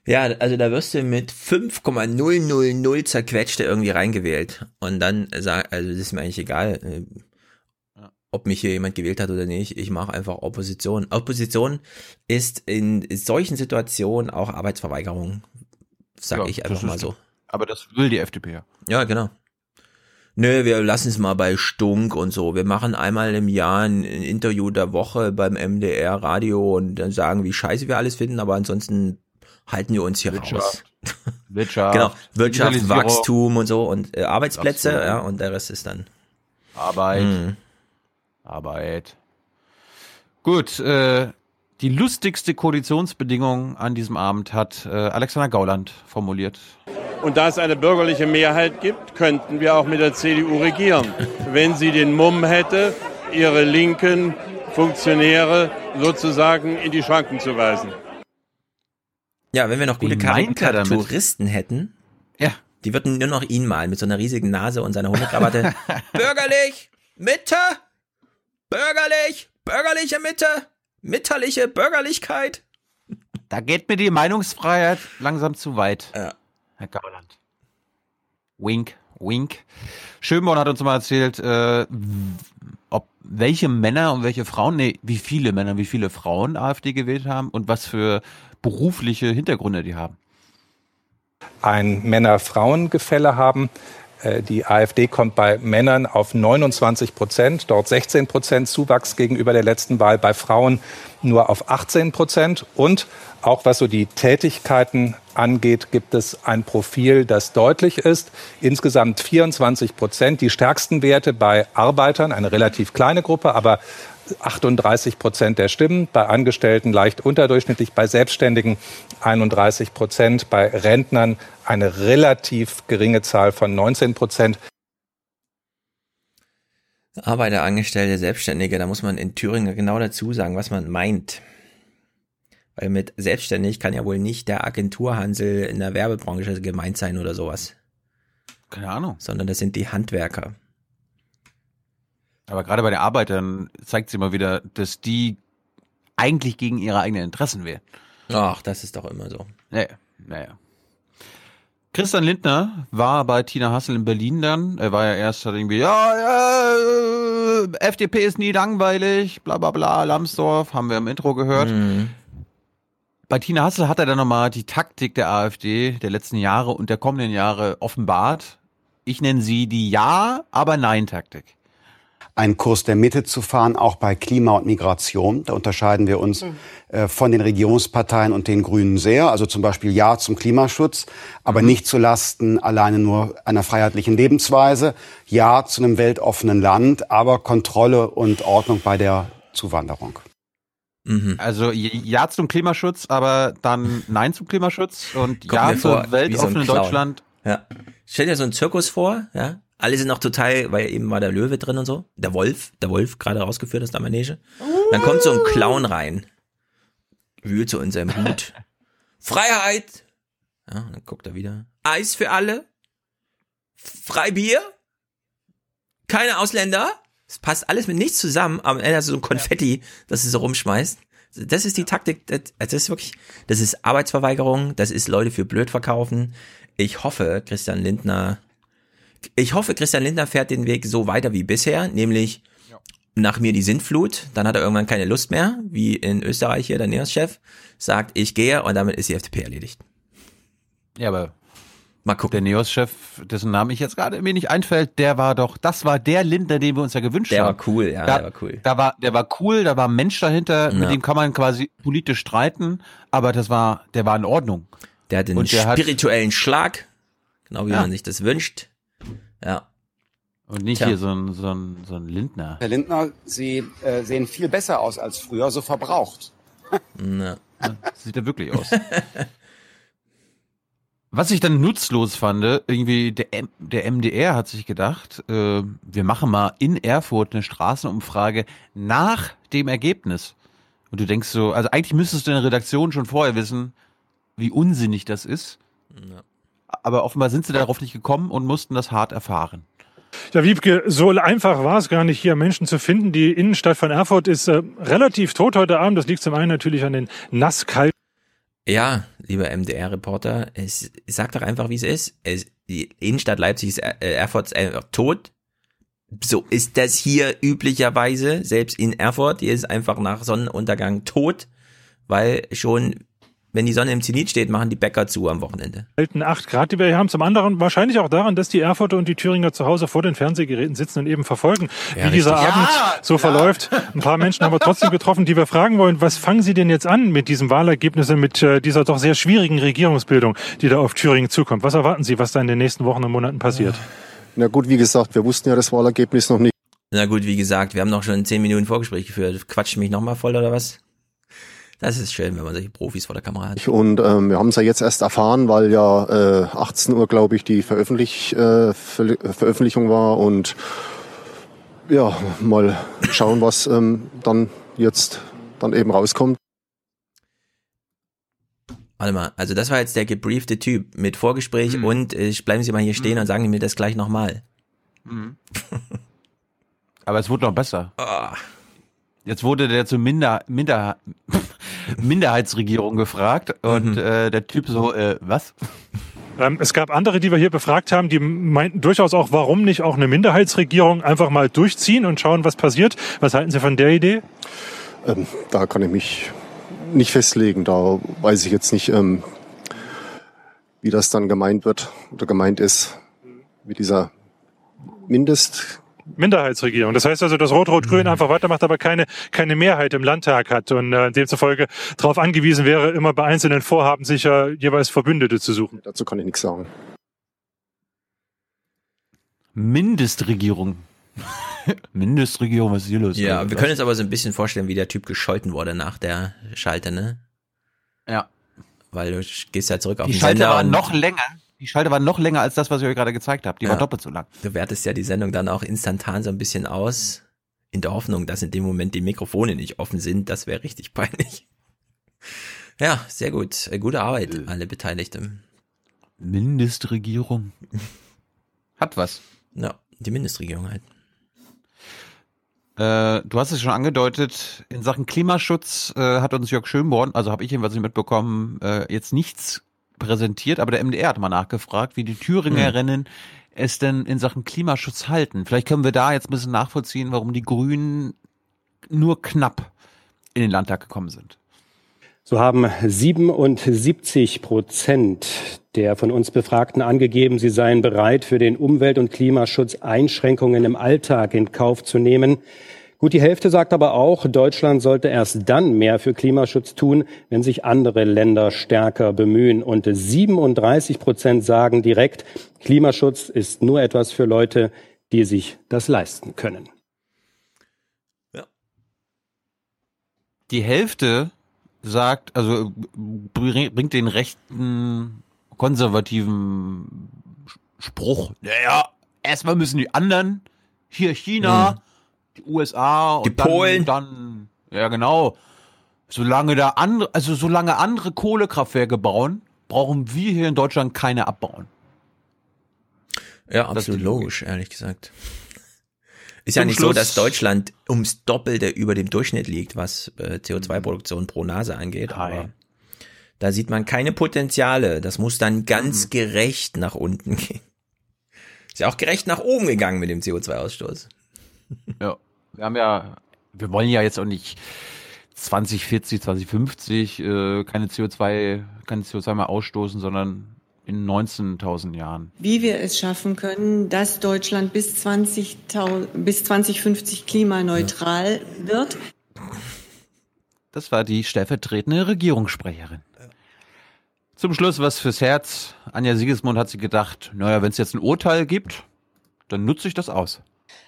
Ja, also da wirst du mit 5,000 zerquetschte irgendwie reingewählt. Und dann sag, also das ist mir eigentlich egal, äh, ob mich hier jemand gewählt hat oder nicht. Ich mache einfach Opposition. Opposition ist in solchen Situationen auch Arbeitsverweigerung, sag Ja, ich einfach mal so. Aber das will die FDP ja. Ja, genau. Nö, wir lassen es mal bei Stunk und so. Wir machen einmal im Jahr ein Interview der Woche beim MDR Radio und dann sagen, wie scheiße wir alles finden, aber ansonsten halten wir uns hier raus. Wirtschaft. Genau, Wirtschaft, Wachstum und so und äh, Arbeitsplätze, Wachstum. ja, und der Rest ist dann. Arbeit. Mhm. Arbeit. Gut, äh, die lustigste Koalitionsbedingung an diesem Abend hat äh, Alexander Gauland formuliert. Und da es eine bürgerliche Mehrheit gibt, könnten wir auch mit der CDU regieren, wenn sie den Mumm hätte, ihre linken Funktionäre sozusagen in die Schranken zu weisen. Ja, wenn wir noch gute? Karikaturisten hätten, ja. die würden nur noch ihn malen mit so einer riesigen Nase und seiner Hundekrawatte. Bürgerlich, Mitte, bürgerlich, bürgerliche Mitte, mitterliche Bürgerlichkeit. Da geht mir die Meinungsfreiheit langsam zu weit. Ja. Herr Gauland. Wink, wink. Schönborn hat uns mal erzählt, äh, ob welche Männer und welche Frauen, nee, wie viele Männer, wie viele Frauen AfD gewählt haben und was für berufliche Hintergründe die haben. ein Männer-Frauen-Gefälle haben. Äh, Die AfD kommt bei Männern auf 29 Prozent, dort 16 Prozent Zuwachs gegenüber der letzten Wahl, bei Frauen nur auf 18 Prozent. Und auch was so die Tätigkeiten angeht, gibt es ein Profil, das deutlich ist. Insgesamt 24 Prozent, die stärksten Werte bei Arbeitern, eine relativ kleine Gruppe, aber 38 Prozent der Stimmen, bei Angestellten leicht unterdurchschnittlich, bei Selbstständigen 31 Prozent, bei Rentnern eine relativ geringe Zahl von 19 Prozent. Arbeiter, Angestellte, Selbstständige, da muss man in Thüringen genau dazu sagen, was man meint. Weil mit selbstständig kann ja wohl nicht der Agenturhansel in der Werbebranche gemeint sein oder sowas. Keine Ahnung. Sondern das sind die Handwerker. Aber gerade bei den Arbeitern zeigt sie mal wieder, dass die eigentlich gegen ihre eigenen Interessen wählen. Ach, das ist doch immer so. Naja, naja. Christian Lindner war bei Tina Hassel in Berlin dann. Er war ja erst hat irgendwie, ja, äh, FDP ist nie langweilig, bla bla bla, Lambsdorff, haben wir im Intro gehört. Mhm. Bei Tina Hassel hat er dann nochmal die Taktik der AfD der letzten Jahre und der kommenden Jahre offenbart. Ich nenne sie die Ja, aber Nein-Taktik. Einen Kurs der Mitte zu fahren, auch bei Klima und Migration. Da unterscheiden wir uns äh, von den Regierungsparteien und den Grünen sehr. Also zum Beispiel Ja zum Klimaschutz, aber nicht zu Lasten alleine nur einer freiheitlichen Lebensweise. Ja zu einem weltoffenen Land, aber Kontrolle und Ordnung bei der Zuwanderung. Also Ja zum Klimaschutz, aber dann Nein zum Klimaschutz und Kommt Ja zum so weltoffenen Clown. Deutschland. Ja. Stell dir so einen Zirkus vor, ja. Alle sind noch total, weil eben war der Löwe drin und so. Der Wolf, der Wolf gerade rausgeführt aus der Manege. Dann kommt so ein Clown rein. Wühlt so in seinem Hut. Freiheit! Ja, dann guckt er wieder. Eis für alle. Freibier. Keine Ausländer. Es passt alles mit nichts zusammen. Am Ende hast du so ein Konfetti, das du so rumschmeißt. Das ist die Taktik, das, das ist wirklich, das ist Arbeitsverweigerung, das ist Leute für blöd verkaufen. Ich hoffe, Christian Lindner, ich hoffe, Christian Lindner fährt den Weg so weiter wie bisher, nämlich nach mir die Sintflut, dann hat er irgendwann keine Lust mehr, wie in Österreich hier der NEOS-Chef, sagt, ich gehe und damit ist die FDP erledigt. Ja, aber Mal gucken. der NEOS-Chef, dessen Name ich jetzt gerade mir nicht einfällt, der war doch, das war der Lindner, den wir uns ja gewünscht Der haben. war cool, ja, da, der war cool. Da war, der war cool, da war ein Mensch dahinter, Ja. mit dem kann man quasi politisch streiten, aber das war, der war in Ordnung. Der hat den Und der hat- spirituellen Schlag, genau wie Ja. man sich das wünscht. Ja. Und nicht Tja. hier so ein, so ein, so ein Lindner. Herr Lindner, Sie äh, sehen viel besser aus als früher, so verbraucht. Na. Sieht er wirklich aus. Was ich dann nutzlos fand, irgendwie der, M der MDR hat sich gedacht, äh, wir machen mal in Erfurt eine Straßenumfrage nach dem Ergebnis. Und du denkst so, also eigentlich müsstest du in der Redaktion schon vorher wissen, wie unsinnig das ist. Aber offenbar sind sie darauf nicht gekommen und mussten das hart erfahren. Ja, Wiebke, so einfach war es gar nicht, hier Menschen zu finden. Die Innenstadt von Erfurt ist äh, relativ tot heute Abend. Das liegt zum einen natürlich an den nasskalten Ja, lieber MDR-Reporter, es sag doch einfach, wie es ist. Es, die Innenstadt Leipzig ist äh, Erfurt einfach tot. So ist das hier üblicherweise, selbst in Erfurt, hier ist einfach nach Sonnenuntergang tot, weil schon, wenn die Sonne im Zenit steht, machen die Bäcker zu am Wochenende. kalten 8 Grad, die wir hier haben. Zum anderen wahrscheinlich auch daran, dass die Erfurter und die Thüringer zu Hause vor den Fernsehgeräten sitzen und eben verfolgen, Ja, wie dieser richtig. Abend Ja, so verläuft. Ein paar Menschen haben wir trotzdem getroffen, die wir fragen wollen, was fangen Sie denn jetzt an mit diesem Wahlergebnis und mit äh, dieser doch sehr schwierigen Regierungsbildung, die da auf Thüringen zukommt? Was erwarten Sie, was da in den nächsten Wochen und Monaten passiert? Na gut, wie gesagt, wir wussten ja das Wahlergebnis noch nicht. Na gut, wie gesagt, wir haben noch schon zehn Minuten Vorgespräch geführt. Quatscht mich nochmal voll oder was? Das ist schön, wenn man solche Profis vor der Kamera hat. Und ähm, wir haben es ja jetzt erst erfahren, weil ja äh, 18 Uhr, glaube ich, die Veröffentlich, äh, Ver Veröffentlichung war. Und ja, mal schauen, was ähm, dann jetzt dann eben rauskommt. Warte mal, also das war jetzt der gebriefte Typ mit Vorgespräch und äh, bleiben Sie mal hier stehen und sagen Sie mir das gleich nochmal. Mhm. Aber es wurde noch besser. Ah. Jetzt wurde der zur Minder, Minder, Minderheitsregierung gefragt und äh, der Typ so, äh, was? Ähm, es gab andere, die wir hier befragt haben, die meinten durchaus auch, warum nicht auch eine Minderheitsregierung einfach mal durchziehen und schauen, was passiert. Was halten Sie von der Idee? Ähm, da kann ich mich nicht festlegen. Da weiß ich jetzt nicht, ähm, wie das dann gemeint wird oder gemeint ist mit dieser Mindest. Minderheitsregierung. Das heißt also, dass Rot-Rot-Grün einfach weitermacht, aber keine, keine Mehrheit im Landtag hat und äh, demzufolge darauf angewiesen wäre, immer bei einzelnen Vorhaben sich äh, jeweils Verbündete zu suchen. Dazu kann ich nichts sagen. Mindestregierung. Mindestregierung, was ist hier los? Ja, Also, wir können uns aber so ein bisschen vorstellen, wie der Typ gescholten wurde nach der Schalte, ne? Ja. Weil du gehst ja zurück auf Die den Schalte Sender war noch länger. Die Schalte war noch länger als das, was ich euch gerade gezeigt habe. Die war Ja. doppelt so lang. Du wertest ja die Sendung dann auch instantan so ein bisschen aus, in der Hoffnung, dass in dem Moment die Mikrofone nicht offen sind. Das wäre richtig peinlich. Ja, sehr gut. Äh, Gute Arbeit, alle Beteiligten. Mindestregierung. Hat was. Ja, die Mindestregierung halt. Äh, du hast es schon angedeutet, in Sachen Klimaschutz äh, hat uns Jörg Schönborn, also habe ich jedenfalls nicht mitbekommen, äh, jetzt nichts präsentiert, aber der MDR hat mal nachgefragt, wie die Thüringerinnen es denn in Sachen Klimaschutz halten. Vielleicht können wir da jetzt ein bisschen nachvollziehen, warum die Grünen nur knapp in den Landtag gekommen sind. So haben 77 Prozent der von uns Befragten angegeben, sie seien bereit, für den Umwelt- und Klimaschutz Einschränkungen im Alltag in Kauf zu nehmen. Gut, die Hälfte sagt aber auch, Deutschland sollte erst dann mehr für Klimaschutz tun, wenn sich andere Länder stärker bemühen. Und 37 Prozent sagen direkt, Klimaschutz ist nur etwas für Leute, die sich das leisten können. Die Hälfte sagt, also bring- bringt den rechten konservativen Spruch, naja, erstmal müssen die anderen, hier China, die USA und Die Polen. Dann, ja genau, solange da andere, also solange andere Kohlekraftwerke bauen, brauchen wir hier in Deutschland keine abbauen. Ja, absolut logisch, ehrlich gesagt. Ist ja nicht so, Schluss- dass Deutschland ums Doppelte über dem Durchschnitt liegt, was äh, CO2-Produktion pro Nase angeht. Aber da sieht man keine Potenziale. Das muss dann Mhm. ganz gerecht nach unten gehen. Ist ja auch gerecht nach oben gegangen mit dem CO2-Ausstoß. Ja. Wir haben ja, wir wollen ja jetzt auch nicht 2040, 2050 äh, keine CO2, keine CO2 mehr ausstoßen, sondern in 19.000 Jahren. Wie wir es schaffen können, dass Deutschland bis, 20 bis 2050 klimaneutral ja. wird. Das war die stellvertretende Regierungssprecherin. Zum Schluss was fürs Herz. Anja Siegesmund hat sich gedacht, naja, wenn es jetzt ein Urteil gibt, dann nutze ich das aus.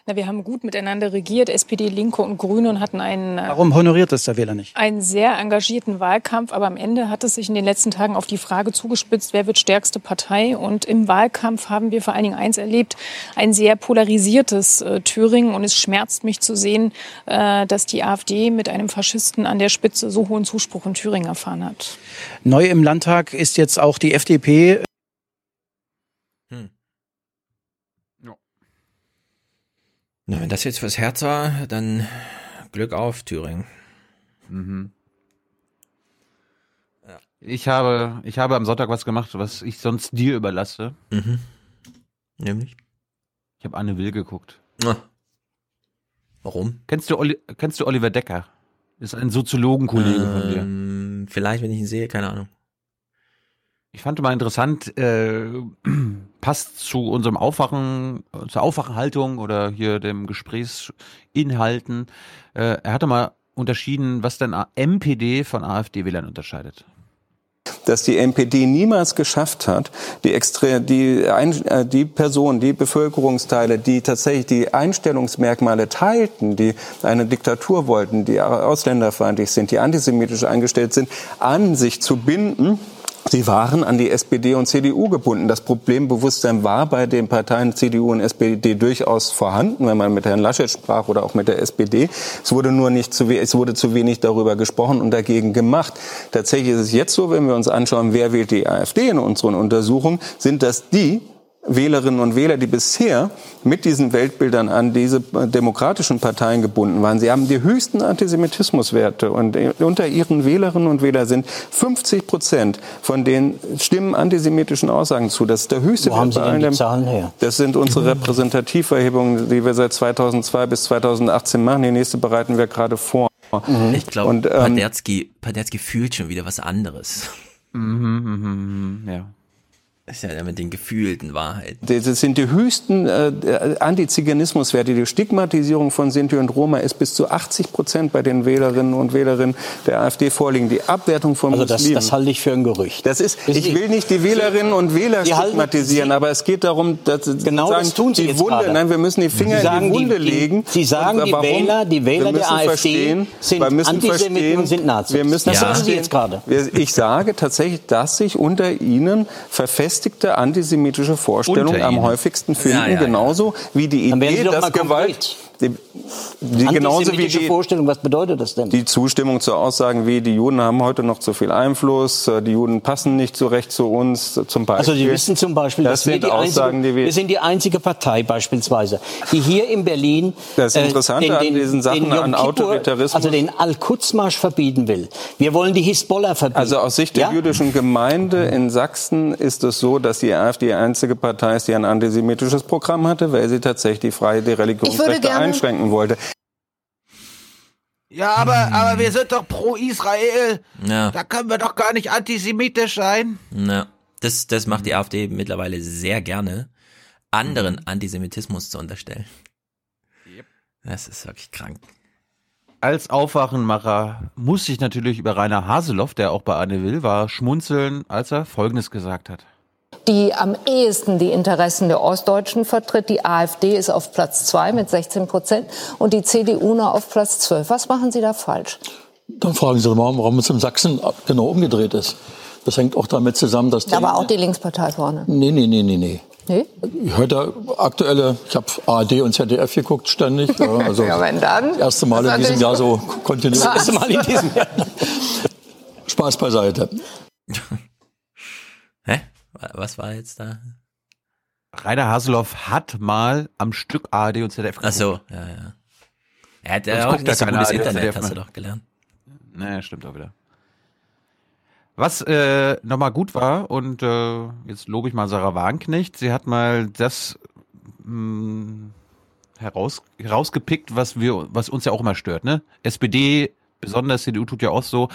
Na, wir haben gut miteinander regiert, SPD, Linke und Grüne und hatten einen. Äh, Warum honoriert das der Wähler nicht? Einen sehr engagierten Wahlkampf, aber am Ende hat es sich in den letzten Tagen auf die Frage zugespitzt, wer wird stärkste Partei? Und im Wahlkampf haben wir vor allen Dingen eins erlebt, ein sehr polarisiertes äh, Thüringen. Und es schmerzt mich zu sehen, äh, dass die AfD mit einem Faschisten an der Spitze so hohen Zuspruch in Thüringen erfahren hat. Neu im Landtag ist jetzt auch die FDP. Na, wenn das jetzt fürs Herz war, dann Glück auf, Thüringen. Mhm. Ja. Ich habe, ich habe am Sonntag was gemacht, was ich sonst dir überlasse. Mhm. Nämlich? Ich habe Anne Will geguckt. Ah. Warum? Kennst du, Oli kennst du Oliver Decker? Ist ein Soziologenkollege ähm, von dir. Ähm, vielleicht, wenn ich ihn sehe, keine Ahnung. Ich fand mal interessant, äh, passt zu unserem Aufwachen, zur Aufwachenhaltung oder hier dem Gesprächsinhalten. Äh, er hatte mal unterschieden, was denn MPD von AfD-Wählern unterscheidet dass die NPD niemals geschafft hat, die, extra, die, ein, äh, die Personen, die Bevölkerungsteile, die tatsächlich die Einstellungsmerkmale teilten, die eine Diktatur wollten, die ausländerfeindlich sind, die antisemitisch eingestellt sind, an sich zu binden Sie waren an die SPD und CDU gebunden. Das Problembewusstsein war bei den Parteien CDU und SPD durchaus vorhanden, wenn man mit Herrn Laschet sprach oder auch mit der SPD. Es wurde nur nicht zu, es wurde zu wenig darüber gesprochen und dagegen gemacht. Tatsächlich ist es jetzt so, wenn wir uns anschauen, wer wählt die AfD in unseren Untersuchungen, sind das die, Wählerinnen und Wähler, die bisher mit diesen Weltbildern an diese demokratischen Parteien gebunden waren. Sie haben die höchsten Antisemitismuswerte und unter ihren Wählerinnen und Wählern sind 50 Prozent von denen stimmen antisemitischen Aussagen zu. Das ist der höchste Wo haben Sie denn die Zahlen her? Das sind unsere Repräsentativerhebungen, die wir seit 2002 bis 2018 machen. Die nächste bereiten wir gerade vor. Mhm. Ich glaube, ähm, Paderski, Paderski fühlt schon wieder was anderes. Mhm, mh, mh, ja. Das ist ja mit den gefühlten Wahrheiten. Das sind die höchsten äh, Antiziganismuswerte. Die Stigmatisierung von Sinti und Roma ist bis zu 80 Prozent bei den Wählerinnen und Wählerinnen der AfD vorliegen. Die Abwertung von also Muslimen. Das, das halte ich für ein Gerücht. Das ist, ich will nicht die Wählerinnen und Wähler stigmatisieren, aber es geht darum, dass genau sagen, das tun Sie die jetzt Wunde, gerade. nein, wir müssen die Finger Sie sagen, in die Wunde die, die, legen. Sie sagen, Und die warum? Wähler, die Wähler der AfD verstehen, sind wir müssen Antisemiten verstehen, und sind Nazis. Wir müssen das sagen Sie jetzt gerade. Ich sage tatsächlich, dass sich unter ihnen verfestigte antisemitische Vorstellungen Unter am häufigsten finden, Ja, ja, genauso wie die Idee, dass Gewalt. Die, die genauso wie die, Vorstellung, was bedeutet das denn? die Zustimmung zu Aussagen wie, die Juden haben heute noch zu viel Einfluss, äh, die Juden passen nicht so recht zu uns, äh, zum Beispiel. Also Sie wissen zum Beispiel, das dass wir sind die, Aussagen, einzige, die wir... wir sind die einzige Partei beispielsweise, die hier in Berlin Das Interessante an diesen Sachen, an Autoritarismus- also den Al-Quds-Marsch verbieten will. Wir wollen die Hisbollah verbieten. Also aus Sicht der ja? jüdischen Gemeinde in Sachsen ist es so, dass die AfD die einzige Partei ist, die ein antisemitisches Programm hatte, weil sie tatsächlich die freie die Religionsrechte gerne- einschränken wollte. Ja, aber, aber wir sind doch pro Israel. Ja. Da können wir doch gar nicht antisemitisch sein. Ja, das, das macht die AfD mittlerweile sehr gerne, anderen. Antisemitismus zu unterstellen. Das ist wirklich krank. Als Aufwachenmacher muss ich natürlich über Rainer Haseloff, der auch bei Anne Will war, schmunzeln, als er Folgendes gesagt hat. Die am ehesten die Interessen der Ostdeutschen vertritt. Die AfD ist auf Platz zwei mit 16 Prozent und die CDU nur auf Platz 12. Was machen Sie da falsch? Dann fragen Sie doch mal, warum es in Sachsen genau umgedreht ist. Das hängt auch damit zusammen, dass Da war auch die Linkspartei vorne. Nee, nee, nee, nee, nee. Nee? Heute aktuelle, ich habe ARD und ZDF geguckt ständig. ja, Also Ja, wenn dann. Das erste Mal Das in diesem Jahr so kontinuierlich. Das erste Mal in diesem Jahr. Spaß beiseite. Was war jetzt da? Rainer Haseloff hat mal am Stück ARD und ZDF Ach so, ja, ja. Er hat ja auch nicht so gutes ARD Internet, ZDF hast du doch gelernt. Naja, stimmt auch wieder. Was äh, nochmal gut war, und äh, jetzt lobe ich mal Sarah Wagenknecht, sie hat mal das mh, heraus, herausgepickt, was wir, was uns ja auch immer stört, ne? SPD, besonders CDU tut ja auch so,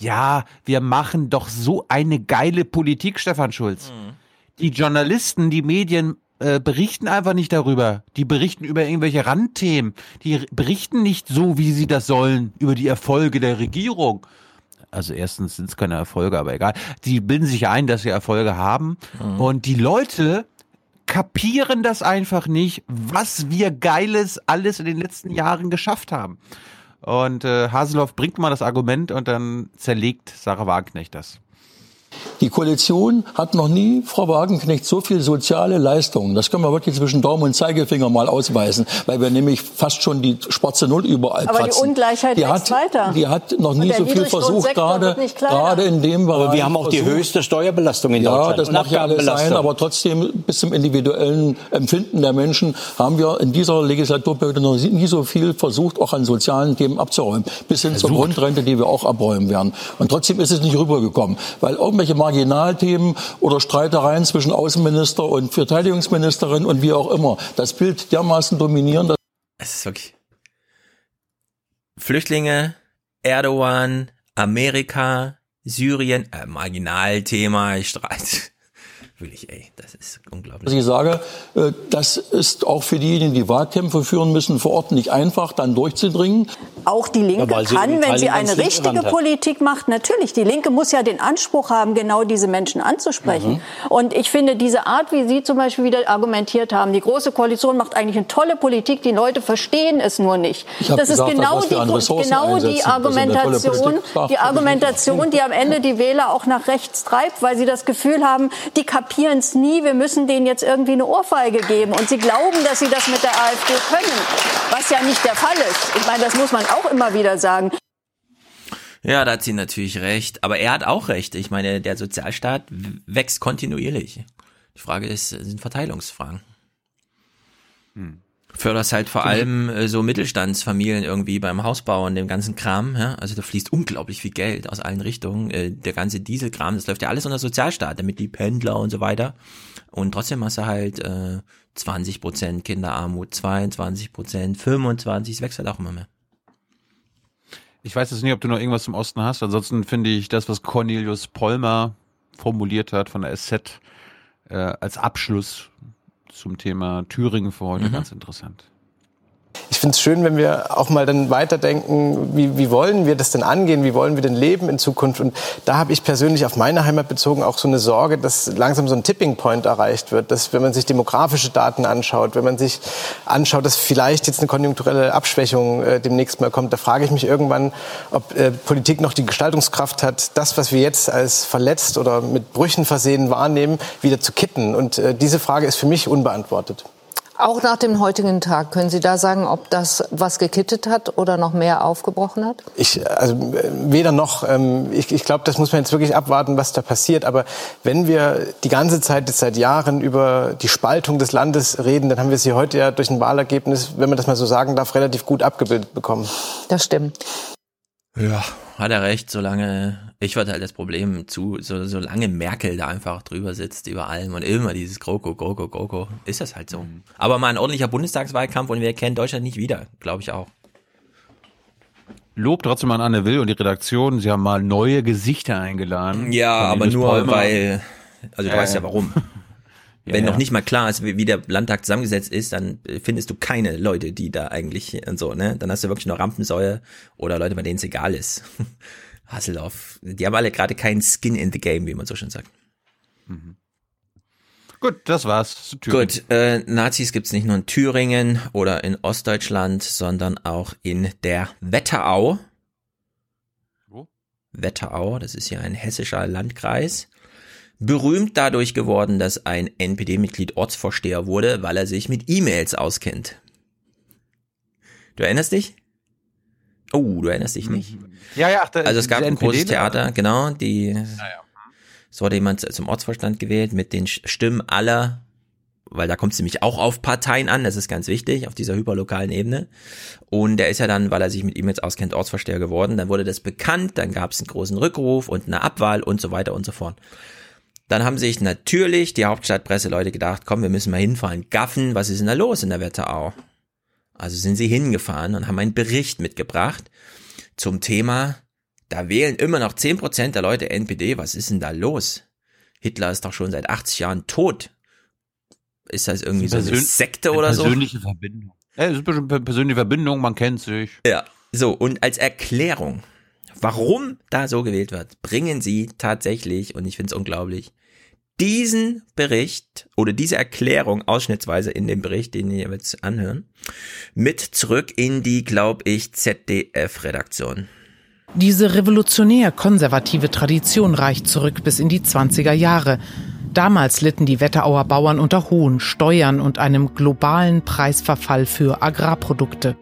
ja, wir machen doch so eine geile Politik, Stefan Schulz. Die Journalisten, die Medien äh, berichten einfach nicht darüber. Die berichten über irgendwelche Randthemen. Die berichten nicht so, wie sie das sollen, über die Erfolge der Regierung. Also erstens sind es keine Erfolge, aber egal. Die bilden sich ein, dass sie Erfolge haben. Und die Leute kapieren das einfach nicht, was wir Geiles alles in den letzten Jahren geschafft haben. Und äh, Haseloff bringt mal das Argument und dann zerlegt Sarah Wagenknecht das. Die Koalition hat noch nie, Frau Wagenknecht, so viel soziale Leistungen. Das können wir wirklich zwischen Daumen und Zeigefinger mal ausweisen, weil wir nämlich fast schon die schwarze Null überall Aber die kratzen. Ungleichheit die hat, weiter. Die hat noch nie so viel versucht, gerade, gerade in dem Bereich. Aber wir haben auch die versucht. höchste Steuerbelastung in Ja, Deutschland. das und mag ja alles sein, aber trotzdem bis zum individuellen Empfinden der Menschen haben wir in dieser Legislaturperiode noch nie so viel versucht, auch an sozialen Themen abzuräumen. Bis hin zur Grundrente, die wir auch abräumen werden. Und trotzdem ist es nicht rübergekommen, weil irgendwelche Marginalthemen oder Streitereien zwischen Außenminister und Verteidigungsministerin und wie auch immer das Bild dermaßen dominieren, Es ist wirklich. Flüchtlinge, Erdogan, Amerika, Syrien, äh, Marginalthema, ich streite. Wirklich, ey, das ist unglaublich. dass ich sage, äh, das ist auch für diejenigen, die Wahlkämpfe führen müssen, vor Ort nicht einfach, dann durchzudringen. Auch die Linke Ja, kann, wenn sie eine richtige. Politik macht, natürlich. Die Linke muss ja den Anspruch haben, genau diese Menschen anzusprechen. Mhm. Und ich finde, diese Art, wie Sie zum Beispiel wieder argumentiert haben, die Große Koalition macht eigentlich eine tolle Politik, die Leute verstehen es nur nicht. Das ist gesagt, genau, was wir an die, genau die Argumentation, die Argumentation, die am Ende die Wähler auch nach rechts treibt, weil sie das Gefühl haben, die kapieren es nie, wir müssen denen jetzt irgendwie eine Ohrfeige geben. Und sie glauben, dass sie das mit der AfD können, was ja nicht der Fall ist. Ich meine, das muss man auch immer wieder sagen. Ja, da hat sie natürlich recht. Aber er hat auch recht. Ich meine, der Sozialstaat wächst kontinuierlich. Die Frage ist, sind Verteilungsfragen. Förderst halt vor allem äh, so Mittelstandsfamilien irgendwie beim Hausbau und dem ganzen Kram. Ja? Also da fließt unglaublich viel Geld aus allen Richtungen. Äh, der ganze Dieselkram, das läuft ja alles unter Sozialstaat, damit die Pendler und so weiter. Und trotzdem hast du halt äh, 20 Prozent Kinderarmut, 22 Prozent, 25, es wächst halt auch immer mehr. Ich weiß jetzt nicht, ob du noch irgendwas zum Osten hast. Ansonsten finde ich das, was Cornelius Polmer formuliert hat von der SZ äh, als Abschluss zum Thema Thüringen für heute Mhm. ganz interessant. Ich finde es schön, wenn wir auch mal dann weiterdenken, wie, wie wollen wir das denn angehen, wie wollen wir denn leben in Zukunft. Und da habe ich persönlich auf meine Heimat bezogen auch so eine Sorge, dass langsam so ein Tipping Point erreicht wird, dass wenn man sich demografische Daten anschaut, wenn man sich anschaut, dass vielleicht jetzt eine konjunkturelle Abschwächung äh, demnächst mal kommt, da frage ich mich irgendwann, ob äh, Politik noch die Gestaltungskraft hat, das, was wir jetzt als verletzt oder mit Brüchen versehen wahrnehmen, wieder zu kitten. Und äh, diese Frage ist für mich unbeantwortet. Auch nach dem heutigen Tag, können Sie da sagen, ob das was gekittet hat oder noch mehr aufgebrochen hat? Ich, also weder noch. Ähm, ich ich glaube, das muss man jetzt wirklich abwarten, was da passiert. Aber wenn wir die ganze Zeit jetzt seit Jahren über die Spaltung des Landes reden, dann haben wir sie heute ja durch ein Wahlergebnis, wenn man das mal so sagen darf, relativ gut abgebildet bekommen. Das stimmt. Ja, hat er recht, solange, ich hatte halt das Problem zu, so, solange Merkel da einfach drüber sitzt über allem und immer dieses GroKo, GroKo, GroKo, ist das halt so. Aber mal ein ordentlicher Bundestagswahlkampf und wir kennen Deutschland nicht wieder, glaube ich auch. Lob trotzdem an Anne Will und die Redaktion. Sie haben mal neue Gesichter eingeladen. Ja, aber nur Polmer. weil, also du Ja, weißt ja warum. Wenn ja. noch nicht mal klar ist, wie, wie der Landtag zusammengesetzt ist, dann äh, findest du keine Leute, die da eigentlich und so, ne? Dann hast du wirklich nur Rampensäue oder Leute, bei denen es egal ist. Hasselhoff. Die haben alle gerade keinen Skin in the game, wie man so schön sagt. Gut, das war's. Gut, äh, Nazis gibt's nicht nur in Thüringen oder in Ostdeutschland, sondern auch in der Wetterau. Wo? Wetterau, das ist ja ein hessischer Landkreis. Berühmt dadurch geworden, dass ein NPD-Mitglied Ortsvorsteher wurde, weil er sich mit E-Mails auskennt. Du erinnerst dich? Oh, du erinnerst dich nicht. Ja, ja, ach, da- Also es gab ein großes NPD -ler. Theater, genau, die, so wurde jemand zum Ortsvorstand gewählt mit den Stimmen aller, weil da kommt es nämlich auch auf Parteien an, das ist ganz wichtig, auf dieser hyperlokalen Ebene. Und der ist ja dann, weil er sich mit E-Mails auskennt, Ortsvorsteher geworden. Dann wurde das bekannt, dann gab es einen großen Rückruf und eine Abwahl und so weiter und so fort. Dann haben sich natürlich die Hauptstadtpresseleute gedacht, komm, wir müssen mal hinfahren, gaffen, was ist denn da los in der Wetterau? Also sind sie hingefahren und haben einen Bericht mitgebracht zum Thema, da wählen immer noch 10% der Leute NPD, was ist denn da los? Hitler ist doch schon seit 80 Jahren tot. Ist das irgendwie so eine Persön- Sekte eine oder so? Persönliche Verbindung. Ja, es ist eine persönliche Verbindung, man kennt sich. Ja, so, und als Erklärung, warum da so gewählt wird, bringen sie tatsächlich, und ich finde es unglaublich, diesen Bericht oder diese Erklärung ausschnittsweise in dem Bericht, den wir jetzt anhören, mit zurück in die, glaube ich, ZDF-Redaktion. Diese revolutionär-konservative Tradition reicht zurück bis in die 20er Jahre. Damals litten die Wetterauer Bauern unter hohen Steuern und einem globalen Preisverfall für Agrarprodukte.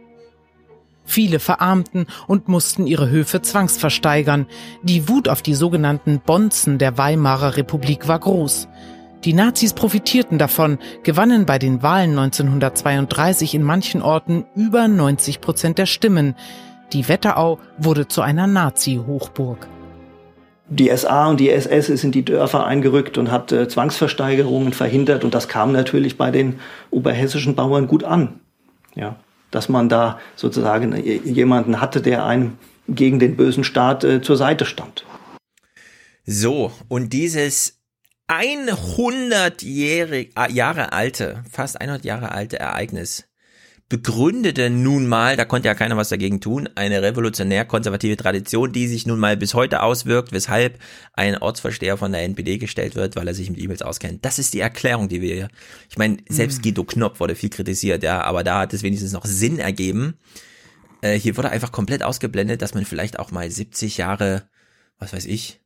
Viele verarmten und mussten ihre Höfe zwangsversteigern. Die Wut auf die sogenannten Bonzen der Weimarer Republik war groß. Die Nazis profitierten davon, gewannen bei den Wahlen 1932 in manchen Orten über 90 Prozent der Stimmen. Die Wetterau wurde zu einer Nazi-Hochburg. Die SA und die SS ist in die Dörfer eingerückt und hat äh, Zwangsversteigerungen verhindert und das kam natürlich bei den oberhessischen Bauern gut an. Ja, dass man da sozusagen jemanden hatte, der einem gegen den bösen Staat äh, zur Seite stand. So, und dieses 100 Jahre, Jahre alte, fast 100 Jahre alte Ereignis begründete nun mal, da konnte ja keiner was dagegen tun, eine revolutionär-konservative Tradition, die sich nun mal bis heute auswirkt, weshalb ein Ortsversteher von der NPD gestellt wird, weil er sich mit E-Mails auskennt. Das ist die Erklärung, die wir hier. Ich meine, selbst Guido Knopp wurde viel kritisiert, ja, aber da hat es wenigstens noch Sinn ergeben. Äh, hier wurde einfach komplett ausgeblendet, dass man vielleicht auch mal 70 Jahre, was weiß ich,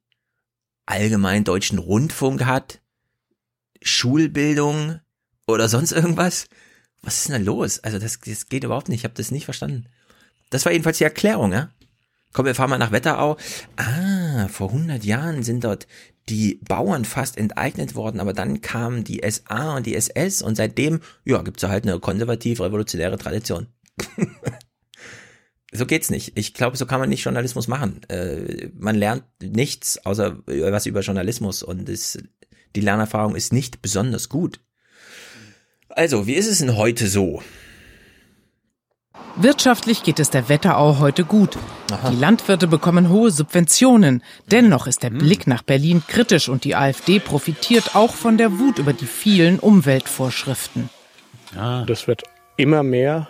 allgemein deutschen Rundfunk hat, Schulbildung oder sonst irgendwas. Was ist denn da los? Also das, das geht überhaupt nicht. Ich habe das nicht verstanden. Das war jedenfalls die Erklärung, ja? Komm, wir fahren mal nach Wetterau. Ah, vor 100 Jahren sind dort die Bauern fast enteignet worden, aber dann kamen die SA und die SS und seitdem, ja, gibt's ja halt eine konservativ-revolutionäre Tradition. so geht's nicht. Ich glaube, so kann man nicht Journalismus machen. Äh, man lernt nichts außer was über Journalismus und es, die Lernerfahrung ist nicht besonders gut. Also, wie ist es denn heute so? Wirtschaftlich geht es der Wetterau heute gut. Die Landwirte bekommen hohe Subventionen. Dennoch ist der Blick nach Berlin kritisch und die AfD profitiert auch von der Wut über die vielen Umweltvorschriften. Das wird immer mehr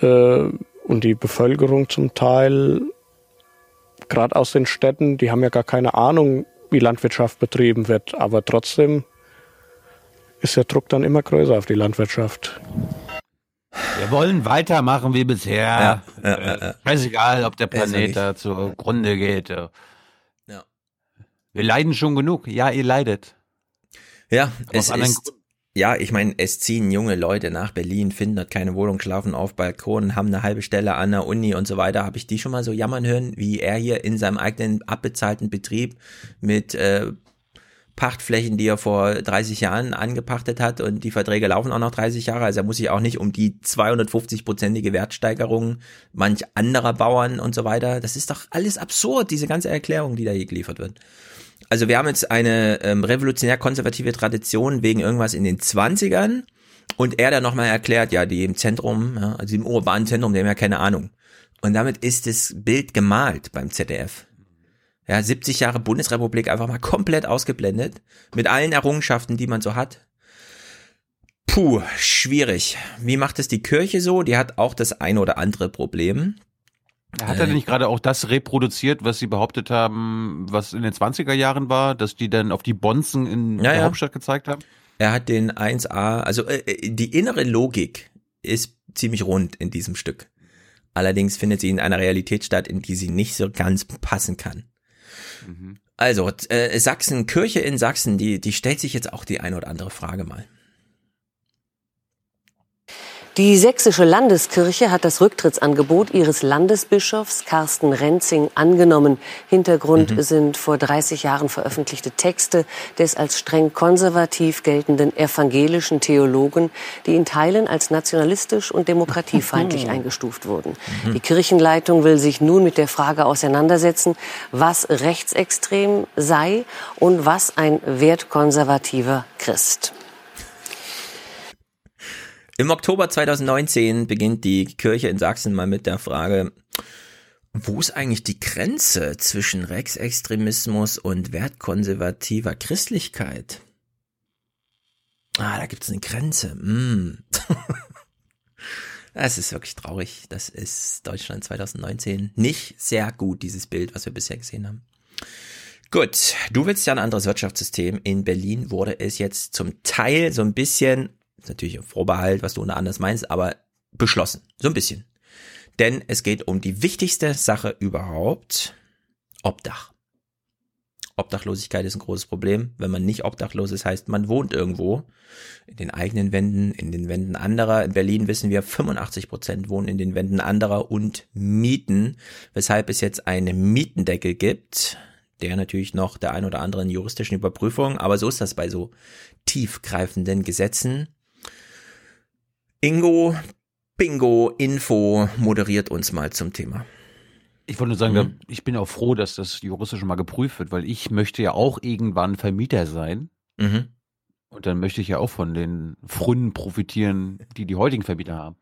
äh, und die Bevölkerung zum Teil, gerade aus den Städten, die haben ja gar keine Ahnung, wie Landwirtschaft betrieben wird, aber trotzdem ist der Druck dann immer größer auf die Landwirtschaft. Wir wollen weitermachen wie bisher. Ja, ja, Äh, ja, ja. Scheißegal, ob der Planet da zugrunde geht. Ja. Wir leiden schon genug. Ja, ihr leidet. Ja, Aber es ist, ja, ich meine, es ziehen junge Leute nach Berlin, finden dort keine Wohnung, schlafen auf Balkonen, haben eine halbe Stelle an der Uni und so weiter. Habe ich die schon mal so jammern hören, wie er hier in seinem eigenen abbezahlten Betrieb mit äh, Pachtflächen, die er vor 30 Jahren angepachtet hat und die Verträge laufen auch noch 30 Jahre. Also er muss sich auch nicht um die 250-prozentige Wertsteigerung manch anderer Bauern und so weiter. Das ist doch alles absurd, diese ganze Erklärung, die da hier geliefert wird. Also wir haben jetzt eine ähm, revolutionär-konservative Tradition wegen irgendwas in den 20ern und er dann nochmal erklärt, ja, die im Zentrum, ja, also im urbanen Zentrum, die haben ja keine Ahnung. Und damit ist das Bild gemalt beim ZDF. Ja, 70 Jahre Bundesrepublik einfach mal komplett ausgeblendet. Mit allen Errungenschaften, die man so hat. Puh, schwierig. Wie macht es die Kirche so? Die hat auch das eine oder andere Problem. Hat er denn nicht gerade auch das reproduziert, was sie behauptet haben, was in den 20er Jahren war, dass die dann auf die Bonzen in Ja, der ja. Hauptstadt gezeigt haben? Er hat den 1a, also äh, äh, die innere Logik ist ziemlich rund in diesem Stück. Allerdings findet sie in einer Realität statt, in die sie nicht so ganz passen kann. Also, äh, Sachsen, Kirche in Sachsen, die, die stellt sich jetzt auch die eine oder andere Frage mal. Die sächsische Landeskirche hat das Rücktrittsangebot ihres Landesbischofs Carsten Renzing angenommen. Hintergrund Mhm. sind vor 30 Jahren veröffentlichte Texte des als streng konservativ geltenden evangelischen Theologen, die in Teilen als nationalistisch und demokratiefeindlich eingestuft wurden. Mhm. Die Kirchenleitung will sich nun mit der Frage auseinandersetzen, was rechtsextrem sei und was ein wertkonservativer Christ. Im Oktober 2019 beginnt die Kirche in Sachsen mal mit der Frage, wo ist eigentlich die Grenze zwischen Rechtsextremismus und wertkonservativer Christlichkeit? Ah, da gibt es eine Grenze. Mm. Es ist wirklich traurig. Das ist Deutschland 2019 nicht sehr gut, dieses Bild, was wir bisher gesehen haben. Gut, du willst ja ein anderes Wirtschaftssystem. In Berlin wurde es jetzt zum Teil so ein bisschen, natürlich ein Vorbehalt, was du unter anders meinst, aber beschlossen. So ein bisschen. Denn es geht um die wichtigste Sache überhaupt. Obdach. Obdachlosigkeit ist ein großes Problem. Wenn man nicht obdachlos ist, heißt man wohnt irgendwo. In den eigenen Wänden, in den Wänden anderer. In Berlin wissen wir, 85 Prozent wohnen in den Wänden anderer und mieten. Weshalb es jetzt einen Mietendeckel gibt. Der natürlich noch der ein oder anderen juristischen Überprüfung. Aber so ist das bei so tiefgreifenden Gesetzen. Ingo, Bingo, Info moderiert uns mal zum Thema. Ich wollte nur sagen, Mhm. ich bin auch froh, dass das juristisch mal geprüft wird, weil ich möchte ja auch irgendwann Vermieter sein. Mhm. Und dann möchte ich ja auch von den Pfründen profitieren, die die heutigen Vermieter haben.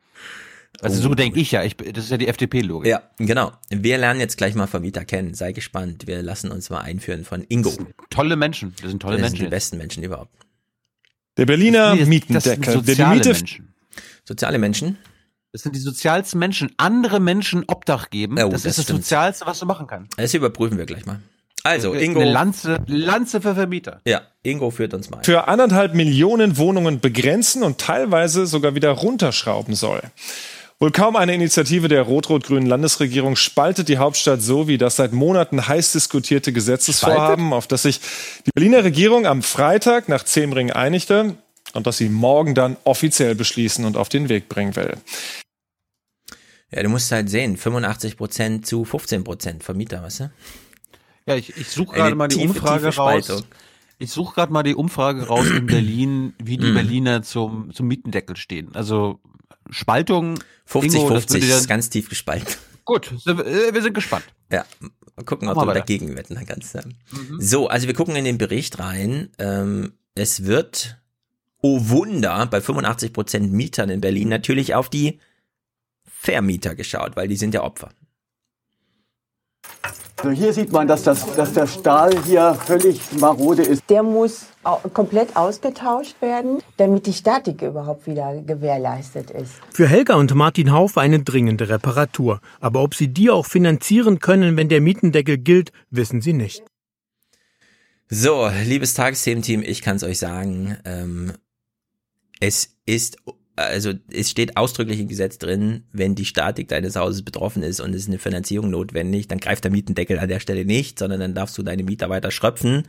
Also so Oh. denke ich ja. Ich, das ist ja die FDP-Logik. Ja, genau. Wir lernen jetzt gleich mal Vermieter kennen. Sei gespannt. Wir lassen uns mal einführen von Ingo. Tolle Menschen. Das sind tolle das Menschen. sind die besten Menschen überhaupt. Der Berliner Das sind- das Mietendeckel, sind der die soziale Miete Menschen. Soziale Menschen? Das sind die sozialsten Menschen. Andere Menschen Obdach geben. Oh, das, das ist das stimmt. Sozialste, was du machen kannst. Das überprüfen wir gleich mal. Also, Eine Ingo. Lanze, Lanze für Vermieter. Ja, Ingo führt uns mal. ein. für anderthalb Millionen Wohnungen begrenzen und teilweise sogar wieder runterschrauben soll. Wohl kaum eine Initiative der rot-rot-grünen Landesregierung spaltet die Hauptstadt so wie das seit Monaten heiß diskutierte Gesetzesvorhaben, auf das sich die Berliner Regierung am Freitag nach Zehmring einigte und das sie morgen dann offiziell beschließen und auf den Weg bringen will. Ja, du musst halt sehen, 85% zu 15% Vermieter, weißt du? Ja, ich, ich suche gerade mal die tiefe, Umfrage tiefe raus. Ich suche gerade mal die Umfrage raus in Berlin, wie die Mhm. Berliner zum, zum Mietendeckel stehen. Also Spaltung. 50, Ingo, das 50 würde ist dann- ganz tief gespalten. Gut, wir äh, wir sind gespannt. Ja, gucken, ob du weiter. dagegen wetten kannst. Ja. Mhm. So, also wir gucken in den Bericht rein. Ähm, es wird, oh Wunder, bei 85% Mietern in Berlin natürlich auf die Vermieter geschaut, weil die sind ja Opfer. Also hier sieht man, dass, das, dass der Stahl hier völlig marode ist. Der muss komplett ausgetauscht werden, damit die Statik überhaupt wieder gewährleistet ist. Für Helga und Martin Haufe eine dringende Reparatur. Aber ob sie die auch finanzieren können, wenn der Mietendeckel gilt, wissen sie nicht. So, liebes Tagesthementeam, ich kann es euch sagen, ähm, es ist, also es steht ausdrücklich im Gesetz drin, wenn die Statik deines Hauses betroffen ist und es ist eine Finanzierung notwendig, dann greift der Mietendeckel an der Stelle nicht, sondern dann darfst du deine Mieter weiter schröpfen.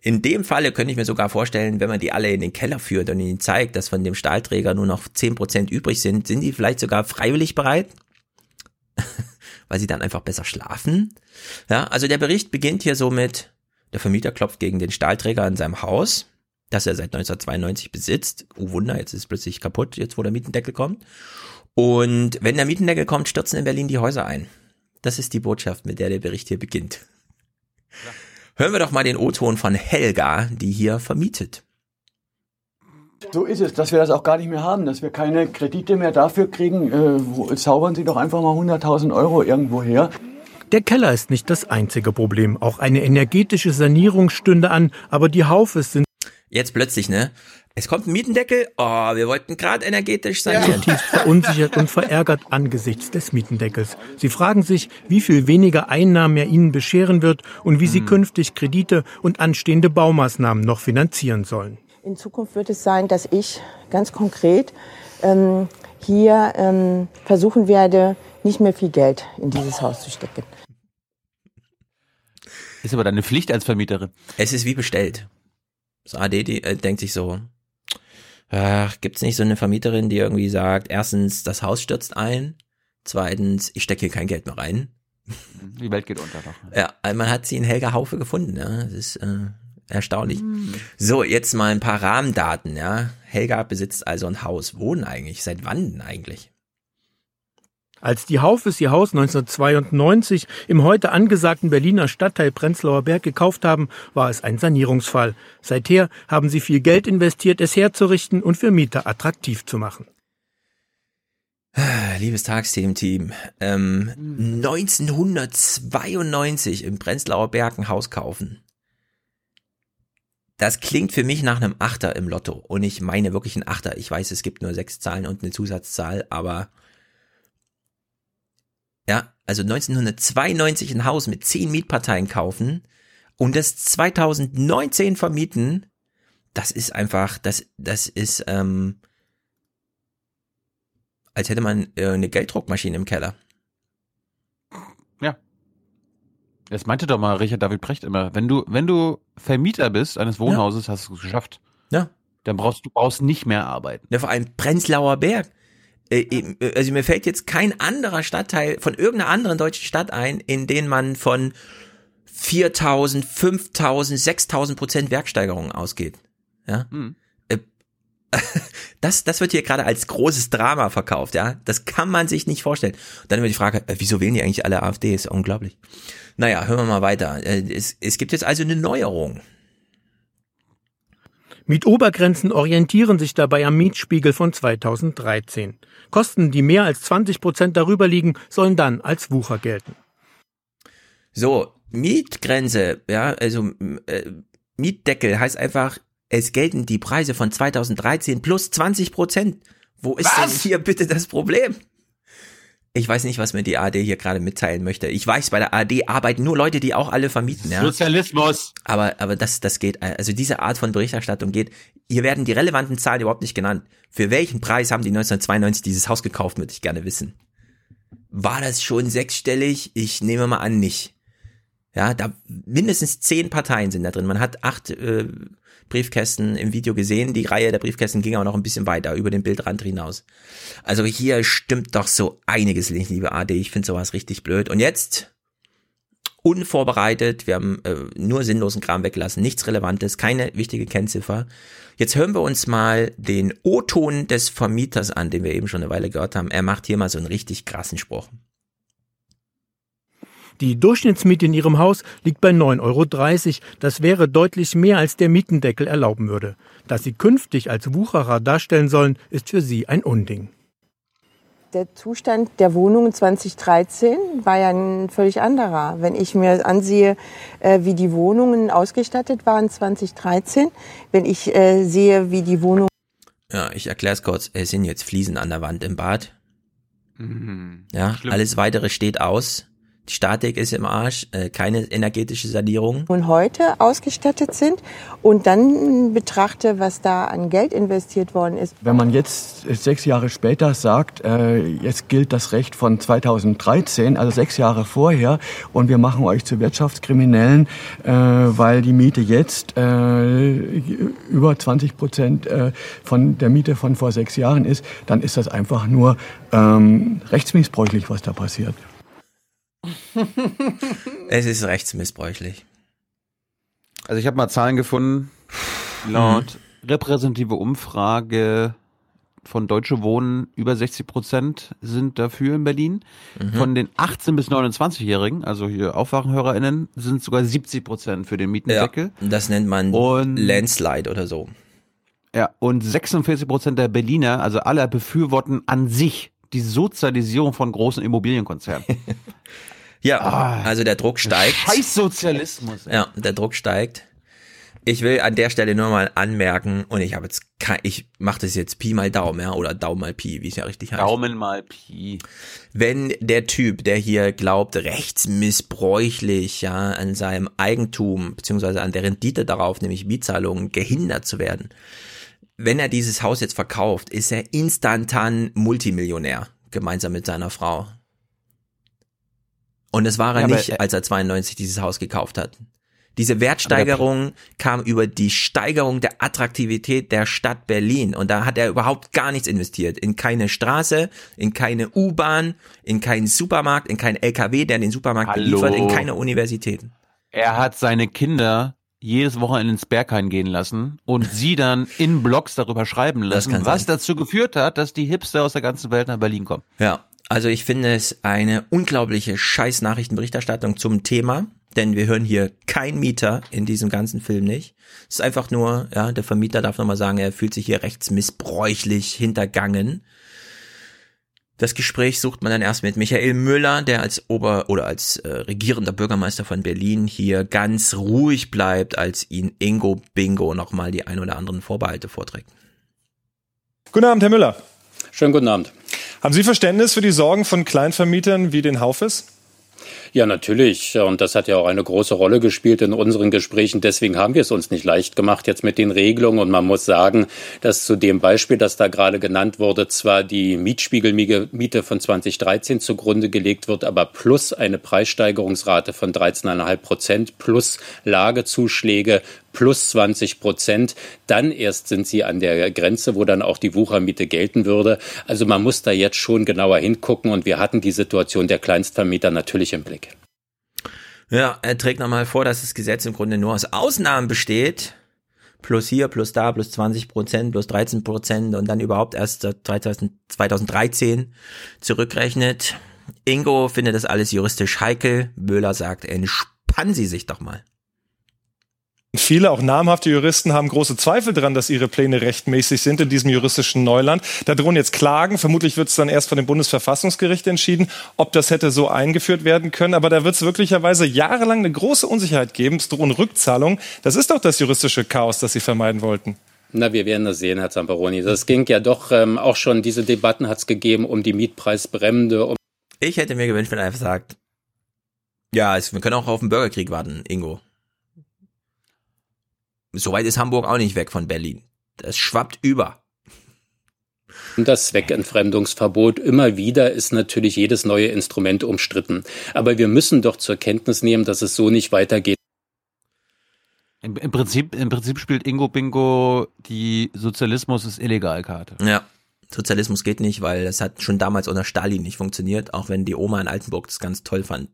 In dem Falle könnte ich mir sogar vorstellen, wenn man die alle in den Keller führt und ihnen zeigt, dass von dem Stahlträger nur noch 10% übrig sind, sind die vielleicht sogar freiwillig bereit, weil sie dann einfach besser schlafen. Ja, also der Bericht beginnt hier so mit, der Vermieter klopft gegen den Stahlträger in seinem Haus, das er seit 1992 besitzt. Oh Wunder, jetzt ist es plötzlich kaputt, jetzt wo der Mietendeckel kommt. Und wenn der Mietendeckel kommt, stürzen in Berlin die Häuser ein. Das ist die Botschaft, mit der der Bericht hier beginnt. Hören wir doch mal den O-Ton von Helga, die hier vermietet. So ist es, dass wir das auch gar nicht mehr haben, dass wir keine Kredite mehr dafür kriegen. Äh, wo, zaubern Sie doch einfach mal 100.000 Euro irgendwo her. Der Keller ist nicht das einzige Problem. Auch eine energetische Sanierung stünde an, aber die Haufes sind Jetzt plötzlich, ne? Es kommt ein Mietendeckel. Oh, wir wollten gerade energetisch sanieren. zutiefst verunsichert und verärgert angesichts des Mietendeckels. Sie fragen sich, wie viel weniger Einnahmen er ihnen bescheren wird und wie sie künftig Kredite und anstehende Baumaßnahmen noch finanzieren sollen. In Zukunft wird es sein, dass ich ganz konkret ähm, hier ähm, versuchen werde, nicht mehr viel Geld in dieses Haus zu stecken. Ist aber deine Pflicht als Vermieterin. Es ist wie bestellt. Das AD die, äh, denkt sich so, ach, gibt's nicht so eine Vermieterin, die irgendwie sagt, erstens, das Haus stürzt ein, zweitens, ich stecke hier kein Geld mehr rein. Die Welt geht unter noch. Ja, also man hat sie in Helga Haufe gefunden, ja. Das ist äh, erstaunlich. So, jetzt mal ein paar Rahmendaten, ja. Helga besitzt also ein Haus. Wohnen eigentlich? Seit wann denn eigentlich? Als die Haufes ihr Haus 1992 im heute angesagten Berliner Stadtteil Prenzlauer Berg gekauft haben, war es ein Sanierungsfall. Seither haben sie viel Geld investiert, es herzurichten und für Mieter attraktiv zu machen. Liebes Tagsteam-Team, ähm, 1992 im Prenzlauer Berg ein Haus kaufen. Das klingt für mich nach einem Achter im Lotto. Und ich meine wirklich ein Achter. Ich weiß, es gibt nur sechs Zahlen und eine Zusatzzahl, aber ja, also 1992 ein Haus mit zehn Mietparteien kaufen und das 2019 vermieten, das ist einfach, das, das ist, ähm, als hätte man äh, eine Gelddruckmaschine im Keller. Ja. Das meinte doch mal Richard David Precht immer. Wenn du, wenn du Vermieter bist eines Wohnhauses, hast du es geschafft. Ja. Dann brauchst du brauchst nicht mehr arbeiten. Ja, vor allem Prenzlauer Berg. Äh, äh, Also mir fällt jetzt kein anderer Stadtteil von irgendeiner anderen deutschen Stadt ein, in den man von 4000, 5000, 6000 Prozent Werksteigerungen ausgeht. Ja. Hm. Äh, Das, das wird hier gerade als großes Drama verkauft, ja. Das kann man sich nicht vorstellen. Dann immer die Frage, wieso wählen die eigentlich alle AfD? Ist unglaublich. Naja, hören wir mal weiter. Es, es gibt jetzt also eine Neuerung. Mietobergrenzen orientieren sich dabei am Mietspiegel von 2013. Kosten, die mehr als 20 Prozent darüber liegen, sollen dann als Wucher gelten. So, Mietgrenze, ja, also äh, Mietdeckel heißt einfach, es gelten die Preise von 2013 plus 20 Prozent. Wo ist denn hier bitte das Problem? Ich weiß nicht, was mir die AD hier gerade mitteilen möchte. Ich weiß, bei der AD arbeiten nur Leute, die auch alle vermieten. Ja? Sozialismus. Aber, aber das, das geht, also diese Art von Berichterstattung geht. Hier werden die relevanten Zahlen überhaupt nicht genannt. Für welchen Preis haben die 1992 dieses Haus gekauft, würde ich gerne wissen. War das schon sechsstellig? Ich nehme mal an, nicht. Ja, da mindestens zehn Parteien sind da drin. Man hat acht äh, Briefkästen im Video gesehen. Die Reihe der Briefkästen ging auch noch ein bisschen weiter über den Bildrand hinaus. Also hier stimmt doch so einiges nicht, liebe AD. Ich finde sowas richtig blöd. Und jetzt unvorbereitet, wir haben äh, nur sinnlosen Kram weggelassen, nichts Relevantes, keine wichtige Kennziffer. Jetzt hören wir uns mal den O-Ton des Vermieters an, den wir eben schon eine Weile gehört haben. Er macht hier mal so einen richtig krassen Spruch. Die Durchschnittsmiete in Ihrem Haus liegt bei 9,30 Euro. Das wäre deutlich mehr, als der Mietendeckel erlauben würde. Dass Sie künftig als Wucherer darstellen sollen, ist für Sie ein Unding. Der Zustand der Wohnungen 2013 war ja ein völlig anderer. Wenn ich mir ansehe, äh, wie die Wohnungen ausgestattet waren 2013, wenn ich äh, sehe, wie die Wohnungen Ja, ich erkläre es kurz. Es sind jetzt Fliesen an der Wand im Bad. Mhm. Ja, Schlimm. alles weitere steht aus. Die Statik ist im Arsch, äh, keine energetische Sanierung. von heute ausgestattet sind und dann betrachte, was da an Geld investiert worden ist. Wenn man jetzt sechs Jahre später sagt, äh, jetzt gilt das Recht von 2013, also sechs Jahre vorher, und wir machen euch zu Wirtschaftskriminellen, äh, weil die Miete jetzt äh, über 20 Prozent äh, von der Miete von vor sechs Jahren ist, dann ist das einfach nur ähm, rechtsmissbräuchlich, was da passiert. Es ist rechtsmissbräuchlich. Also ich habe mal Zahlen gefunden. Laut repräsentative Umfrage von Deutsche Wohnen über 60 Prozent sind dafür in Berlin. Mhm. Von den 18 bis 29-Jährigen, also hier AufwachenhörerInnen, sind sogar 70 Prozent für den Ja, Mietendeckel. das nennt man Und- Landslide oder so. Ja, und 46 Prozent der Berliner, also aller befürworten an sich die Sozialisierung von großen Immobilienkonzernen. Ja, Ah, also der Druck steigt. Scheiß Sozialismus. ey. Ja, der Druck steigt. Ich will an der Stelle nur mal anmerken, und ich habe jetzt kein, ich mache das jetzt Pi mal Daumen, ja, oder Daumen mal Pi, wie es ja richtig heißt. Daumen mal Pi. Wenn der Typ, der hier glaubt, rechtsmissbräuchlich, ja, an seinem Eigentum, beziehungsweise an der Rendite darauf, nämlich Mietzahlungen, gehindert zu werden, wenn er dieses Haus jetzt verkauft, ist er instantan Multimillionär, gemeinsam mit seiner Frau. Und das war er Ja, nicht, als er 92 dieses Haus gekauft hat. Diese Wertsteigerung kam über die Steigerung der Attraktivität der Stadt Berlin. Und da hat er überhaupt gar nichts investiert. In keine Straße, in keine U-Bahn, in keinen Supermarkt, in keinen LKW, der den Supermarkt Hallo. beliefert, in keine Universitäten. Er hat seine Kinder jedes Wochenende ins Berghain gehen lassen und sie dann in Blogs darüber schreiben lassen, was sein. dazu geführt hat, dass die Hipster aus der ganzen Welt nach Berlin kommen. Ja, also ich finde es eine unglaubliche Scheiß-Nachrichtenberichterstattung zum Thema, denn wir hören hier kein Mieter in diesem ganzen Film nicht. Es ist einfach nur, ja, der Vermieter darf nochmal sagen, er fühlt sich hier rechtsmissbräuchlich hintergangen. Das Gespräch sucht man dann erst mit Michael Müller, der als Ober- oder als äh, regierender Bürgermeister von Berlin hier ganz ruhig bleibt, als ihn Ingo Bingo nochmal die ein oder anderen Vorbehalte vorträgt. Guten Abend, Herr Müller. Schönen guten Abend. Haben Sie Verständnis für die Sorgen von Kleinvermietern wie den Haufes? Ja, natürlich. Und das hat ja auch eine große Rolle gespielt in unseren Gesprächen. Deswegen haben wir es uns nicht leicht gemacht jetzt mit den Regelungen. Und man muss sagen, dass zu dem Beispiel, das da gerade genannt wurde, zwar die Mietspiegelmiete von 2013 zugrunde gelegt wird, aber plus eine Preissteigerungsrate von 13,5 Prozent plus Lagezuschläge plus 20 Prozent. Dann erst sind sie an der Grenze, wo dann auch die Wuchermiete gelten würde. Also man muss da jetzt schon genauer hingucken und wir hatten die Situation der Kleinstvermieter natürlich im Blick. Ja, er trägt nochmal vor, dass das Gesetz im Grunde nur aus Ausnahmen besteht. Plus hier, plus da, plus 20 Prozent, plus 13 Prozent und dann überhaupt erst 2013 zurückrechnet. Ingo findet das alles juristisch heikel. Böhler sagt, entspannen Sie sich doch mal. Viele, auch namhafte Juristen, haben große Zweifel daran, dass ihre Pläne rechtmäßig sind in diesem juristischen Neuland. Da drohen jetzt Klagen. Vermutlich wird es dann erst von dem Bundesverfassungsgericht entschieden, ob das hätte so eingeführt werden können. Aber da wird es wirklicherweise jahrelang eine große Unsicherheit geben. Es drohen Rückzahlungen. Das ist doch das juristische Chaos, das Sie vermeiden wollten. Na, wir werden das sehen, Herr Zamperoni. Das ging ja doch ähm, auch schon, diese Debatten hat es gegeben um die Mietpreisbremde. Um ich hätte mir gewünscht, wenn er einfach sagt, ja, es, wir können auch auf den Bürgerkrieg warten, Ingo. Soweit ist Hamburg auch nicht weg von Berlin. Das schwappt über. Das Zweckentfremdungsverbot immer wieder ist natürlich jedes neue Instrument umstritten. Aber wir müssen doch zur Kenntnis nehmen, dass es so nicht weitergeht. Im, im Prinzip, im Prinzip spielt Ingo Bingo die Sozialismus ist illegal-Karte. Ja. Sozialismus geht nicht, weil es hat schon damals unter Stalin nicht funktioniert, auch wenn die Oma in Altenburg das ganz toll fand,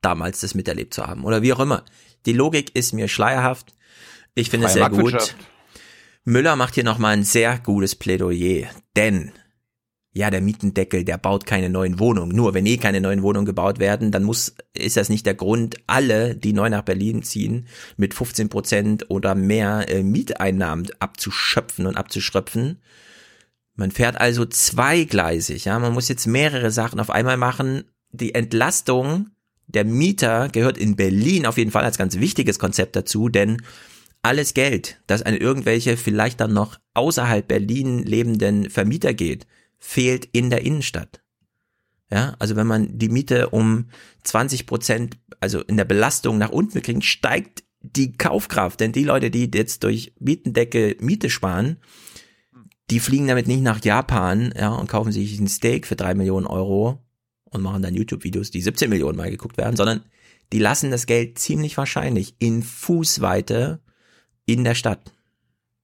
damals das miterlebt zu haben. Oder wie auch immer. Die Logik ist mir schleierhaft. Ich finde es sehr gut. Müller macht hier nochmal ein sehr gutes Plädoyer, denn ja, der Mietendeckel, der baut keine neuen Wohnungen. Nur wenn eh keine neuen Wohnungen gebaut werden, dann muss, ist das nicht der Grund, alle, die neu nach Berlin ziehen, mit 15 Prozent oder mehr äh, Mieteinnahmen abzuschöpfen und abzuschröpfen. Man fährt also zweigleisig, ja. Man muss jetzt mehrere Sachen auf einmal machen. Die Entlastung der Mieter gehört in Berlin auf jeden Fall als ganz wichtiges Konzept dazu, denn alles Geld, das an irgendwelche vielleicht dann noch außerhalb Berlin lebenden Vermieter geht, fehlt in der Innenstadt. Ja, also wenn man die Miete um 20 Prozent, also in der Belastung nach unten kriegt, steigt die Kaufkraft. Denn die Leute, die jetzt durch Mietendecke Miete sparen, die fliegen damit nicht nach Japan, ja, und kaufen sich ein Steak für drei Millionen Euro und machen dann YouTube-Videos, die 17 Millionen mal geguckt werden, sondern die lassen das Geld ziemlich wahrscheinlich in Fußweite in der Stadt.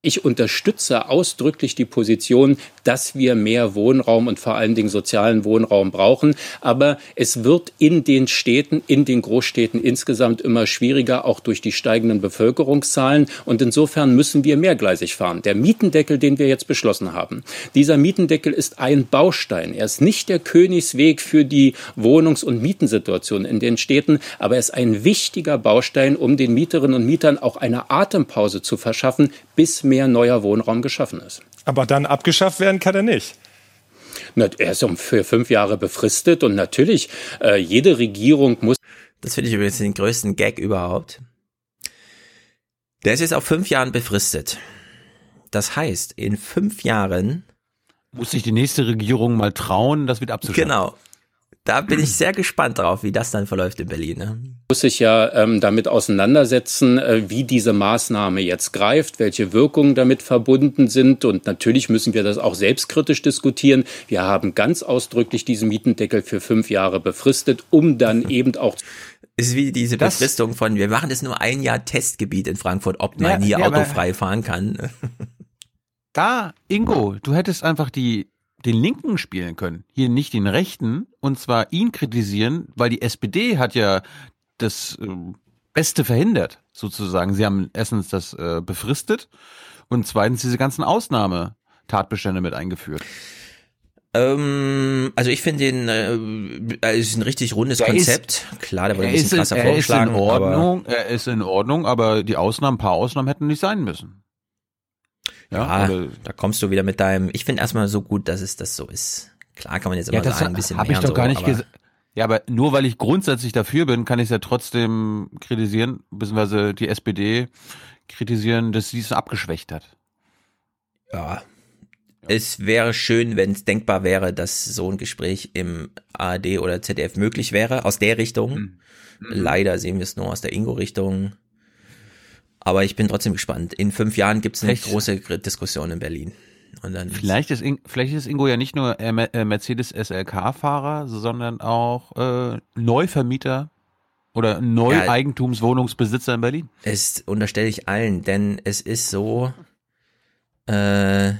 Ich unterstütze ausdrücklich die Position, dass wir mehr Wohnraum und vor allen Dingen sozialen Wohnraum brauchen. Aber es wird in den Städten, in den Großstädten insgesamt immer schwieriger, auch durch die steigenden Bevölkerungszahlen. Und insofern müssen wir mehrgleisig fahren. Der Mietendeckel, den wir jetzt beschlossen haben, dieser Mietendeckel ist ein Baustein. Er ist nicht der Königsweg für die Wohnungs- und Mietensituation in den Städten, aber er ist ein wichtiger Baustein, um den Mieterinnen und Mietern auch eine Atempause zu verschaffen, bis mehr neuer Wohnraum geschaffen ist. Aber dann abgeschafft werden kann er nicht. Er ist für fünf Jahre befristet und natürlich, äh, jede Regierung muss. Das finde ich übrigens den größten Gag überhaupt. Der ist jetzt auf fünf Jahren befristet. Das heißt, in fünf Jahren muss sich die nächste Regierung mal trauen, das wieder abzuschaffen. Genau da bin ich sehr gespannt drauf, wie das dann verläuft in Berlin. Ne? Muss sich ja ähm, damit auseinandersetzen, äh, wie diese Maßnahme jetzt greift, welche Wirkungen damit verbunden sind. Und natürlich müssen wir das auch selbstkritisch diskutieren. Wir haben ganz ausdrücklich diesen Mietendeckel für fünf Jahre befristet, um dann eben auch ist wie diese das, Befristung von, wir machen das nur ein Jahr Testgebiet in Frankfurt, ob man ja, hier ja, autofrei fahren kann. Da, Ingo, du hättest einfach die den Linken spielen können, hier nicht den Rechten, und zwar ihn kritisieren, weil die SPD hat ja das äh, Beste verhindert, sozusagen. Sie haben erstens das äh, befristet und zweitens diese ganzen Ausnahmetatbestände mit eingeführt. Ähm, also ich finde den äh, ist ein richtig rundes der Konzept. Ist, Klar, der wurde ein bisschen krasser er vorgeschlagen. Ist in Ordnung, er ist in Ordnung, aber die Ausnahmen, ein paar Ausnahmen hätten nicht sein müssen. Ja, ja da kommst du wieder mit deinem, ich finde erstmal so gut, dass es das so ist. Klar kann man jetzt Ja, immer das sagen, ein bisschen habe mehr ich doch und gar so, nicht aber- gesagt. Ja, aber nur weil ich grundsätzlich dafür bin, kann ich es ja trotzdem kritisieren, beziehungsweise die SPD kritisieren, dass sie es abgeschwächt hat. Ja. Es wäre schön, wenn es denkbar wäre, dass so ein Gespräch im ARD oder ZDF möglich wäre, aus der Richtung. Mhm. Leider sehen wir es nur aus der Ingo-Richtung. Aber ich bin trotzdem gespannt. In fünf Jahren gibt es eine große Diskussion in Berlin. Und dann Vielleicht ist, In- vielleicht ist Ingo ja nicht nur äh, äh, Mercedes SLK-Fahrer, sondern auch äh, Neuvermieter oder Neueigentumswohnungsbesitzer in Berlin. Es unterstelle ich allen, denn es ist so, äh,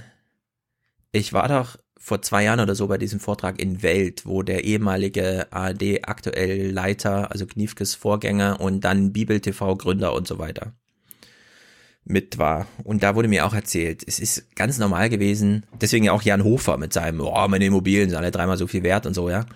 ich war doch vor zwei Jahren oder so bei diesem Vortrag in Welt, wo der ehemalige ARD aktuell Leiter, also Kniefkes Vorgänger und dann Bibel TV Gründer und so weiter mit war. Und da wurde mir auch erzählt, es ist ganz normal gewesen, deswegen auch Jan Hofer mit seinem, oh, meine Immobilien sind alle dreimal so viel wert und so, ja.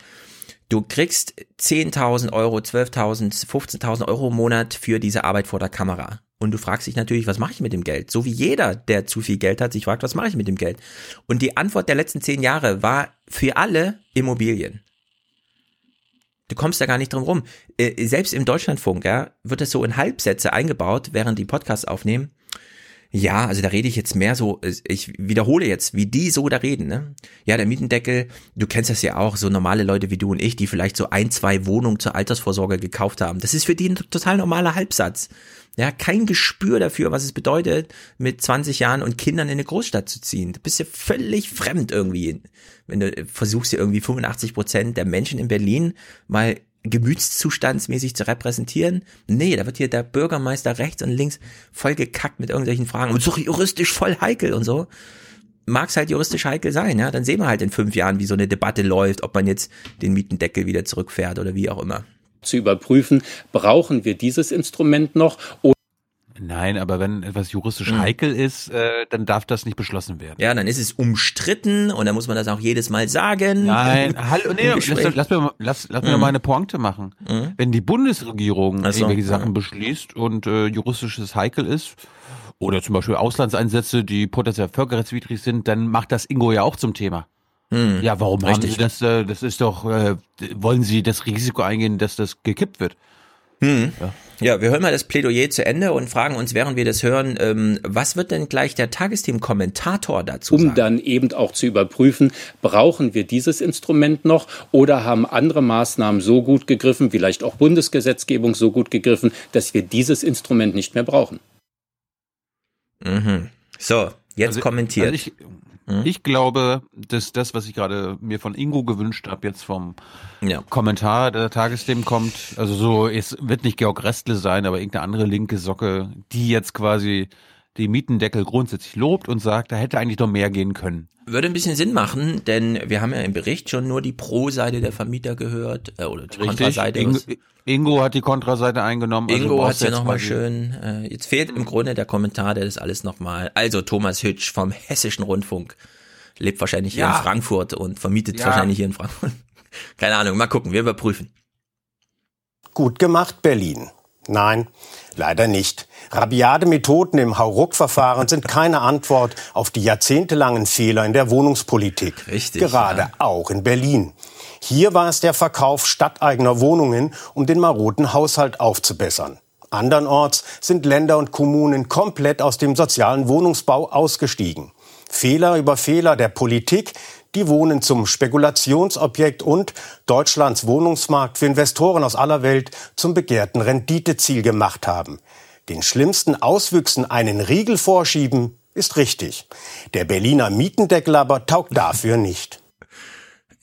Du kriegst 10.000 Euro, 12.000, 15.000 Euro im Monat für diese Arbeit vor der Kamera. Und du fragst dich natürlich, was mache ich mit dem Geld? So wie jeder, der zu viel Geld hat, sich fragt, was mache ich mit dem Geld? Und die Antwort der letzten zehn Jahre war für alle Immobilien. Du kommst da gar nicht drum rum. Äh, Selbst im Deutschlandfunk, ja, wird das so in Halbsätze eingebaut, während die Podcasts aufnehmen. Ja, also da rede ich jetzt mehr so, ich wiederhole jetzt, wie die so da reden, ne? Ja, der Mietendeckel, du kennst das ja auch, so normale Leute wie du und ich, die vielleicht so ein, zwei Wohnungen zur Altersvorsorge gekauft haben. Das ist für die ein total normaler Halbsatz. Ja, kein Gespür dafür, was es bedeutet, mit 20 Jahren und Kindern in eine Großstadt zu ziehen. Du bist ja völlig fremd irgendwie, wenn du versuchst ja irgendwie 85 Prozent der Menschen in Berlin mal gemütszustandsmäßig zu repräsentieren. Nee, da wird hier der Bürgermeister rechts und links voll gekackt mit irgendwelchen Fragen. Und so juristisch voll heikel und so. Mag's halt juristisch heikel sein, ja. Dann sehen wir halt in fünf Jahren, wie so eine Debatte läuft, ob man jetzt den Mietendeckel wieder zurückfährt oder wie auch immer. Zu überprüfen, brauchen wir dieses Instrument noch Nein, aber wenn etwas juristisch Mhm. heikel ist, äh, dann darf das nicht beschlossen werden. Ja, dann ist es umstritten und dann muss man das auch jedes Mal sagen. Nein, hallo, nee, lass, lass, mir, mal- lass, lass mir Mhm. mal eine Pointe machen. Mhm. Wenn die Bundesregierung so, irgendwelche. Sachen beschließt und äh, juristisches heikel ist, oder zum Beispiel Auslandseinsätze, die potenziell völkerrechtswidrig sind, dann macht das Ingo ja auch zum Thema. Hm. Ja, warum Richtig. haben Sie das? Äh, das ist doch, äh, wollen Sie das Risiko eingehen, dass das gekippt wird? Hm. Ja. wir hören mal das Plädoyer zu Ende und fragen uns, während wir das hören, ähm, was wird denn gleich der Tagesteam-Kommentator dazu um sagen? dann eben auch zu überprüfen, brauchen wir dieses Instrument noch oder haben andere Maßnahmen so gut gegriffen, vielleicht auch Bundesgesetzgebung so gut gegriffen, dass wir dieses Instrument nicht mehr brauchen. Mhm. So, jetzt kommentiert. Also ich, ich glaube, dass das, was ich gerade mir von Ingo gewünscht habe, jetzt vom Kommentar der Tagesthemen kommt, also so, es wird nicht Georg Restle sein, aber irgendeine andere linke Socke, die jetzt quasi die Mietendeckel grundsätzlich lobt und sagt, da hätte eigentlich noch mehr gehen können. Würde ein bisschen Sinn machen, denn wir haben ja im Bericht schon nur die Pro-Seite der Vermieter gehört, äh, oder die Kontraseite. Ingo, Ingo hat die Kontraseite eingenommen. also Ingo hat brauchst ja jetzt nochmal schön, äh, jetzt fehlt im Grunde der Kommentar, der das alles nochmal, also Thomas Hütsch vom Hessischen Rundfunk, lebt wahrscheinlich hier Ja. in Frankfurt und vermietet Ja. wahrscheinlich hier in Frankfurt. Keine Ahnung, mal gucken, wir überprüfen. Gut gemacht, Berlin. Nein, leider nicht. Rabiate Methoden im Hauruck-Verfahren sind keine Antwort auf die jahrzehntelangen Fehler in der Wohnungspolitik. Richtig, Gerade ja. auch in Berlin. Hier war es der Verkauf stadteigener Wohnungen, um den maroden Haushalt aufzubessern. Andernorts sind Länder und Kommunen komplett aus dem sozialen Wohnungsbau ausgestiegen. Fehler über Fehler der Politik, die Wohnen zum Spekulationsobjekt und Deutschlands Wohnungsmarkt für Investoren aus aller Welt zum begehrten Renditeziel gemacht haben. Den schlimmsten Auswüchsen einen Riegel vorschieben, ist richtig. Der Berliner Mietendeckel aber taugt dafür nicht.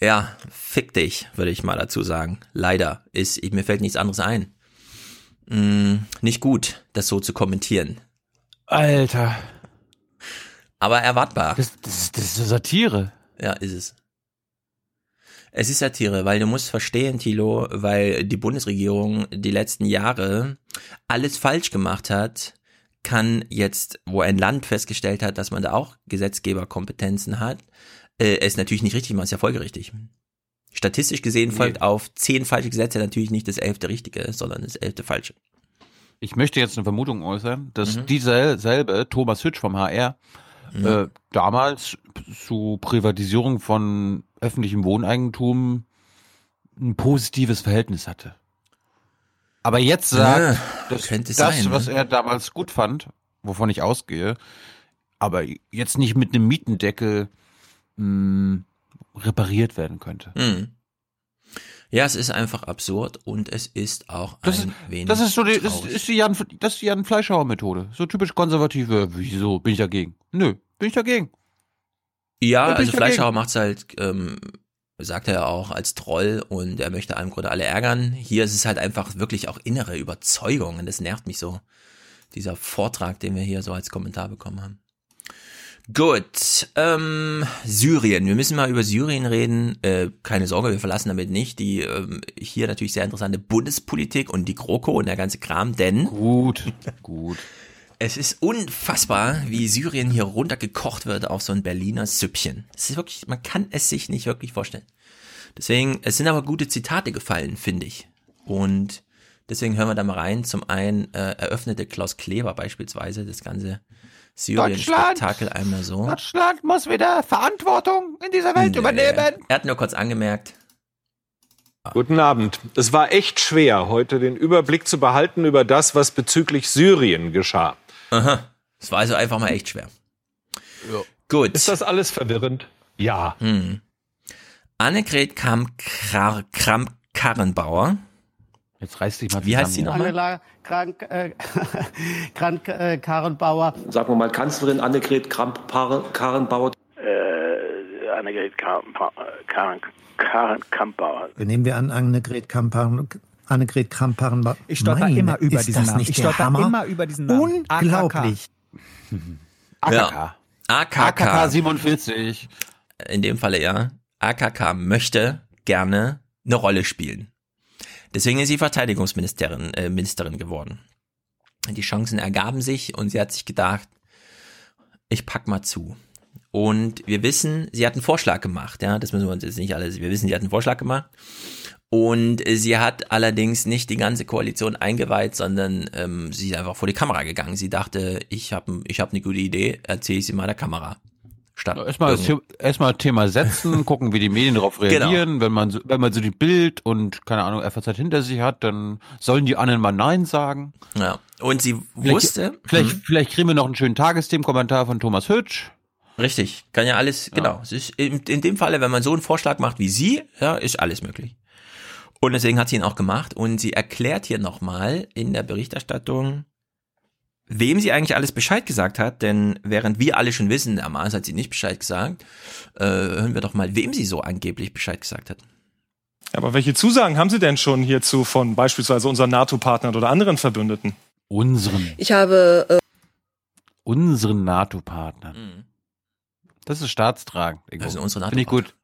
Ja, fick dich, würde ich mal dazu sagen. Leider ist, ich, mir fällt nichts anderes ein. Mm, nicht gut, das so zu kommentieren. Alter. Aber erwartbar. Das, das, das ist Satire. Ja, ist es. Es ist Satire, weil du musst verstehen, Thilo, weil die Bundesregierung die letzten Jahre alles falsch gemacht hat, kann jetzt, wo ein Land festgestellt hat, dass man da auch Gesetzgeberkompetenzen hat, äh, es natürlich nicht richtig macht, ist ja folgerichtig. Statistisch gesehen folgt auf zehn falsche Gesetze natürlich nicht das elfte richtige, sondern das elfte falsche. Ich möchte jetzt eine Vermutung äußern, dass Mhm. dieser selbe Thomas Hütsch vom HR äh, damals zu Privatisierung von öffentlichem Wohneigentum ein positives Verhältnis hatte. Aber jetzt sagt, Ja, dass das, sein, ne? was er damals gut fand, wovon ich ausgehe, aber jetzt nicht mit einem Mietendeckel mh, repariert werden könnte. Mhm. Ja, es ist einfach absurd und es ist auch Das ein ist, wenig das ist so die, das ist die Jan, das ist die Jan Fleischhauer Methode. So typisch konservative. Wieso bin ich dagegen? Nö, bin ich dagegen. Ja, also dagegen. Fleischhauer macht's halt, ähm, sagt er ja auch, als Troll und er möchte einem Grunde alle ärgern. Hier ist es halt einfach wirklich auch innere Überzeugung und das nervt mich so. Dieser Vortrag, den wir hier so als Kommentar bekommen haben. Gut, ähm, Syrien. Wir müssen mal über Syrien reden. Äh, keine Sorge, wir verlassen damit nicht die ähm, hier natürlich sehr interessante Bundespolitik und die GroKo und der ganze Kram, denn gut, gut. Es ist unfassbar, wie Syrien hier runtergekocht wird auf so ein Berliner Süppchen. Es ist wirklich, man kann es sich nicht wirklich vorstellen. Deswegen, es sind aber gute Zitate gefallen, finde ich. Und deswegen hören wir da mal rein. Zum einen äh, eröffnete Klaus Kleber beispielsweise das ganze Syrien-Spektakel einmal so. Deutschland muss wieder Verantwortung in dieser Welt Nee. übernehmen. Er hat nur kurz angemerkt, Guten Abend. Es war echt schwer, heute den Überblick zu behalten über das, was bezüglich Syrien geschah. Aha. Es war also einfach mal echt schwer. Gut. Ist das alles verwirrend? Ja. Hm. Annegret Kramp-Karrenbauer. Jetzt reißt dich mal Wie heißt sie nochmal? Angela Krank, äh, Krank äh, Karrenbauer. Sagen wir mal Kanzlerin Annegret Kramp-Karrenbauer. Äh, Annegret Kramp- Kampauer. Nehmen wir an, Annegret Kampan. Annegret Kramp-Karrenbauer. Ich stolper immer über diesen Namen. Ich stolper Hammer? immer über diesen Namen. Unglaublich. Ja. AKK. AKK 47. In dem Falle ja. AKK möchte gerne eine Rolle spielen. Deswegen ist sie Verteidigungsministerin äh, Ministerin geworden. Die Chancen ergaben sich und sie hat sich gedacht, ich pack mal zu. Und wir wissen, sie hat einen Vorschlag gemacht, ja, das müssen wir uns jetzt nicht alles, wir wissen, sie hat einen Vorschlag gemacht. Und sie hat allerdings nicht die ganze Koalition eingeweiht, sondern ähm, sie ist einfach vor die Kamera gegangen. Sie dachte, ich habe ich hab eine gute Idee, erzähle ich sie mal der Kamera. Statt Erstmal erstmal Thema setzen, gucken, wie die Medien darauf Genau. reagieren. Wenn man so, wenn man so die Bild und keine Ahnung FAZ hinter sich hat, dann sollen die anderen mal Nein sagen. Ja. Und sie Vielleicht- wusste, Vielleicht, Mhm. vielleicht kriegen wir noch einen schönen Tagesthemenkommentar von Thomas Hütsch. Richtig, kann ja alles, genau. Es ist in, in dem Falle, wenn man so einen Vorschlag macht wie sie, ja, ist alles möglich. Und deswegen hat sie ihn auch gemacht und sie erklärt hier nochmal in der Berichterstattung, wem sie eigentlich alles Bescheid gesagt hat, denn während wir alle schon wissen, der Maas hat sie nicht Bescheid gesagt, äh, hören wir doch mal, wem sie so angeblich Bescheid gesagt hat. Aber welche Zusagen haben Sie denn schon hierzu von beispielsweise unseren NATO-Partnern oder anderen Verbündeten? Unseren. Ich habe äh, Unseren NATO-Partnern. Mhm. Das ist staatstragend. Das sind unsere Finde ich gut.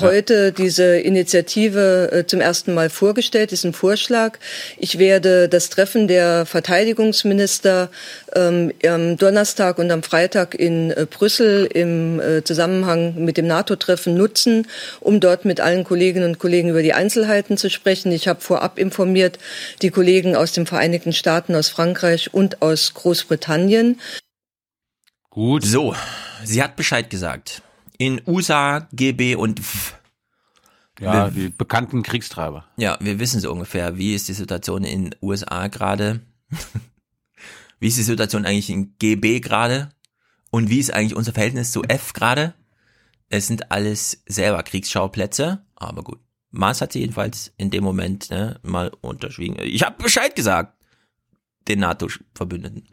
Heute diese Initiative äh, zum ersten Mal vorgestellt, diesen Vorschlag. Ich werde das Treffen der Verteidigungsminister ähm, am Donnerstag und am Freitag in äh, Brüssel im äh, Zusammenhang mit dem NATO-Treffen nutzen, um dort mit allen Kolleginnen und Kollegen über die Einzelheiten zu sprechen. Ich habe vorab informiert die Kollegen aus den Vereinigten Staaten, aus Frankreich und aus Großbritannien. Gut. So, sie hat Bescheid gesagt. In USA, GB und F. Ja, Wir- die bekannten Kriegstreiber. Ja, wir wissen so ungefähr, wie ist die Situation in USA gerade, wie ist die Situation eigentlich in GB gerade und wie ist eigentlich unser Verhältnis zu F gerade. Es sind alles selber Kriegsschauplätze, aber gut. Mars hat sie jedenfalls in dem Moment ne, mal unterschwiegen. Ich habe Bescheid gesagt, den NATO-Verbündeten.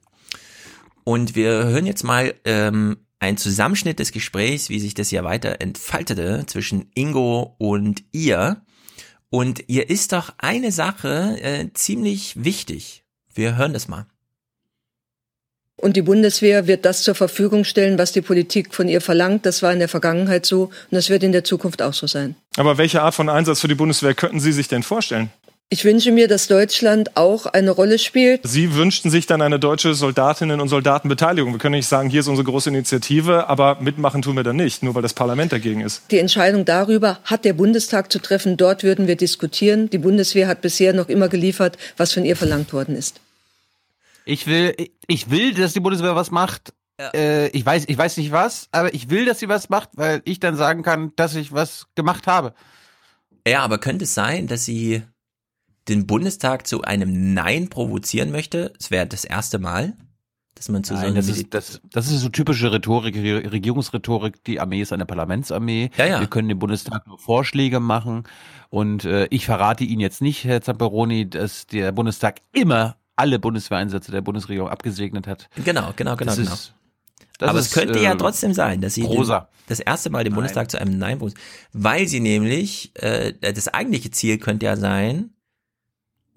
Und wir hören jetzt mal ähm, einen Zusammenschnitt des Gesprächs, wie sich das ja weiter entfaltete zwischen Ingo und ihr. Und ihr ist doch eine Sache äh, ziemlich wichtig. Wir hören das mal. Und die Bundeswehr wird das zur Verfügung stellen, was die Politik von ihr verlangt. Das war in der Vergangenheit so und das wird in der Zukunft auch so sein. Aber welche Art von Einsatz für die Bundeswehr könnten Sie sich denn vorstellen? Ich wünsche mir, dass Deutschland auch eine Rolle spielt. Sie wünschten sich dann eine deutsche Soldatinnen- und Soldatenbeteiligung. Wir können nicht sagen, hier ist unsere große Initiative, aber mitmachen tun wir dann nicht, nur weil das Parlament dagegen ist. Die Entscheidung darüber hat der Bundestag zu treffen. Dort würden wir diskutieren. Die Bundeswehr hat bisher noch immer geliefert, was von ihr verlangt worden ist. Ich will, ich will, dass die Bundeswehr was macht, äh, ich weiß, ich weiß nicht was, aber ich will, dass sie was macht, weil ich dann sagen kann, dass ich was gemacht habe. Ja, aber könnte es sein, dass sie den Bundestag zu einem Nein provozieren möchte? Es wäre das erste Mal, dass man zu Nein, so einem das, ist, das, das ist so typische Rhetorik, Re- Regierungsrhetorik. Die Armee ist eine Parlamentsarmee. Ja, ja. Wir können dem Bundestag nur Vorschläge machen. Und äh, ich verrate Ihnen jetzt nicht, Herr Zamperoni, dass der Bundestag immer alle Bundeswehreinsätze der Bundesregierung abgesegnet hat. Genau, genau, genau, Das genau. ist- das Aber ist, es könnte ja äh, trotzdem sein, dass sie den, das erste Mal den Bundestag zu einem Nein berufen, weil sie nämlich äh, das eigentliche Ziel könnte ja sein,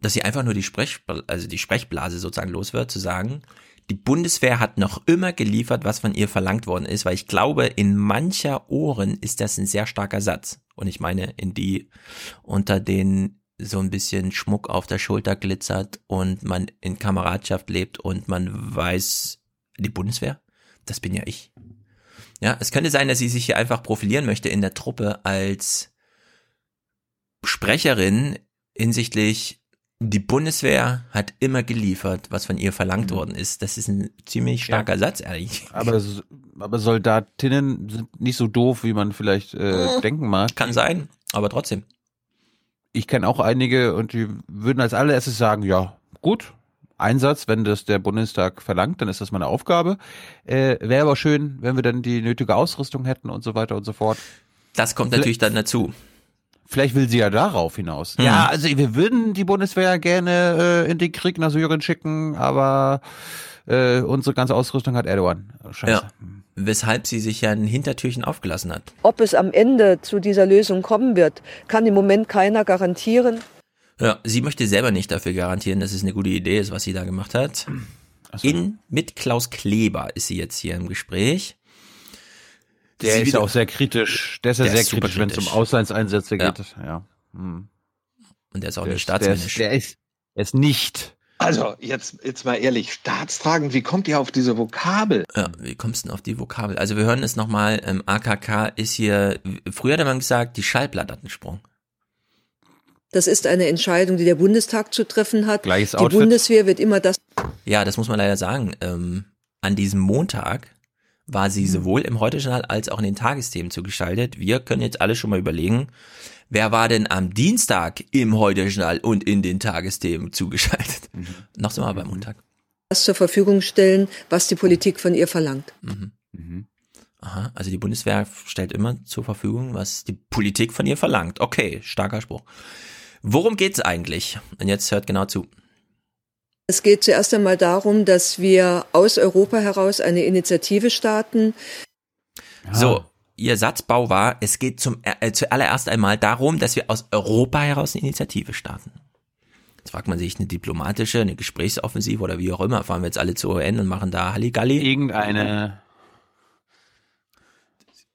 dass sie einfach nur die Sprech also die Sprechblase sozusagen los wird, zu sagen, die Bundeswehr hat noch immer geliefert, was von ihr verlangt worden ist, weil ich glaube, in mancher Ohren ist das ein sehr starker Satz. Und ich meine, in die unter den so ein bisschen Schmuck auf der Schulter glitzert und man in Kameradschaft lebt und man weiß, die Bundeswehr, das bin ja ich. Ja, es könnte sein, dass sie sich hier einfach profilieren möchte in der Truppe als Sprecherin hinsichtlich die Bundeswehr hat immer geliefert, was von ihr verlangt worden ist. Das ist ein ziemlich starker Satz, ehrlich. Aber, aber Soldatinnen sind nicht so doof, wie man vielleicht äh, denken mag. Kann sein, aber trotzdem. Ich kenne auch einige und die würden als allererstes sagen, ja, gut, Einsatz, wenn das der Bundestag verlangt, dann ist das meine Aufgabe. Äh, Wäre aber schön, wenn wir dann die nötige Ausrüstung hätten und so weiter und so fort. Das kommt natürlich dann dazu. Vielleicht will sie ja darauf hinaus. Mhm. Ja, also wir würden die Bundeswehr gerne äh, in den Krieg nach Syrien schicken, aber äh, unsere ganze Ausrüstung hat Erdogan. Scheiße. Ja. Weshalb sie sich ja ein Hintertürchen aufgelassen hat. Ob es am Ende zu dieser Lösung kommen wird, kann im Moment keiner garantieren. Ja, sie möchte selber nicht dafür garantieren, dass es eine gute Idee ist, was sie da gemacht hat. In, mit Klaus Kleber ist sie jetzt hier im Gespräch. Der Sie ist ja auch sehr kritisch. Der ist ja Der sehr ist kritisch, wenn es um. Auslandseinsätze Ja. geht. Ja. Hm. Und der ist auch Der nicht ist- der ist- staatsmännisch. Der ist, der ist nicht. Also, jetzt, jetzt mal ehrlich, staatstragend, wie kommt ihr auf diese Vokabel? Ja, wie kommst du denn auf die Vokabel? Also wir hören es nochmal, ähm, AKK ist hier, früher hat man gesagt, die Schallplatte hat einen Sprung. Das ist eine Entscheidung, die der Bundestag zu treffen hat. Gleiches die Outfit. Bundeswehr wird immer das Ja, das muss man leider sagen. Ähm, an diesem Montag war sie sowohl im Heute-Journal als auch in den Tagesthemen zugeschaltet. Wir können jetzt alle schon mal überlegen, wer war denn am Dienstag im Heute-Journal und in den Tagesthemen zugeschaltet? Noch sind wir beim Montag. das zur Verfügung stellen, was die Politik von ihr verlangt. Mhm. Aha, also die Bundeswehr stellt immer zur Verfügung, was die Politik von ihr verlangt. Okay, starker Spruch. Worum geht's eigentlich? Und jetzt hört genau zu. Es geht zuerst einmal darum, dass wir aus Europa heraus eine Initiative starten. So, ihr Satzbau war, es geht zum, äh, zuallererst einmal darum, dass wir aus Europa heraus eine Initiative starten. Jetzt fragt man sich, eine diplomatische, eine Gesprächsoffensive oder wie auch immer, fahren wir jetzt alle zur UN und machen da Halligalli. Irgendeine.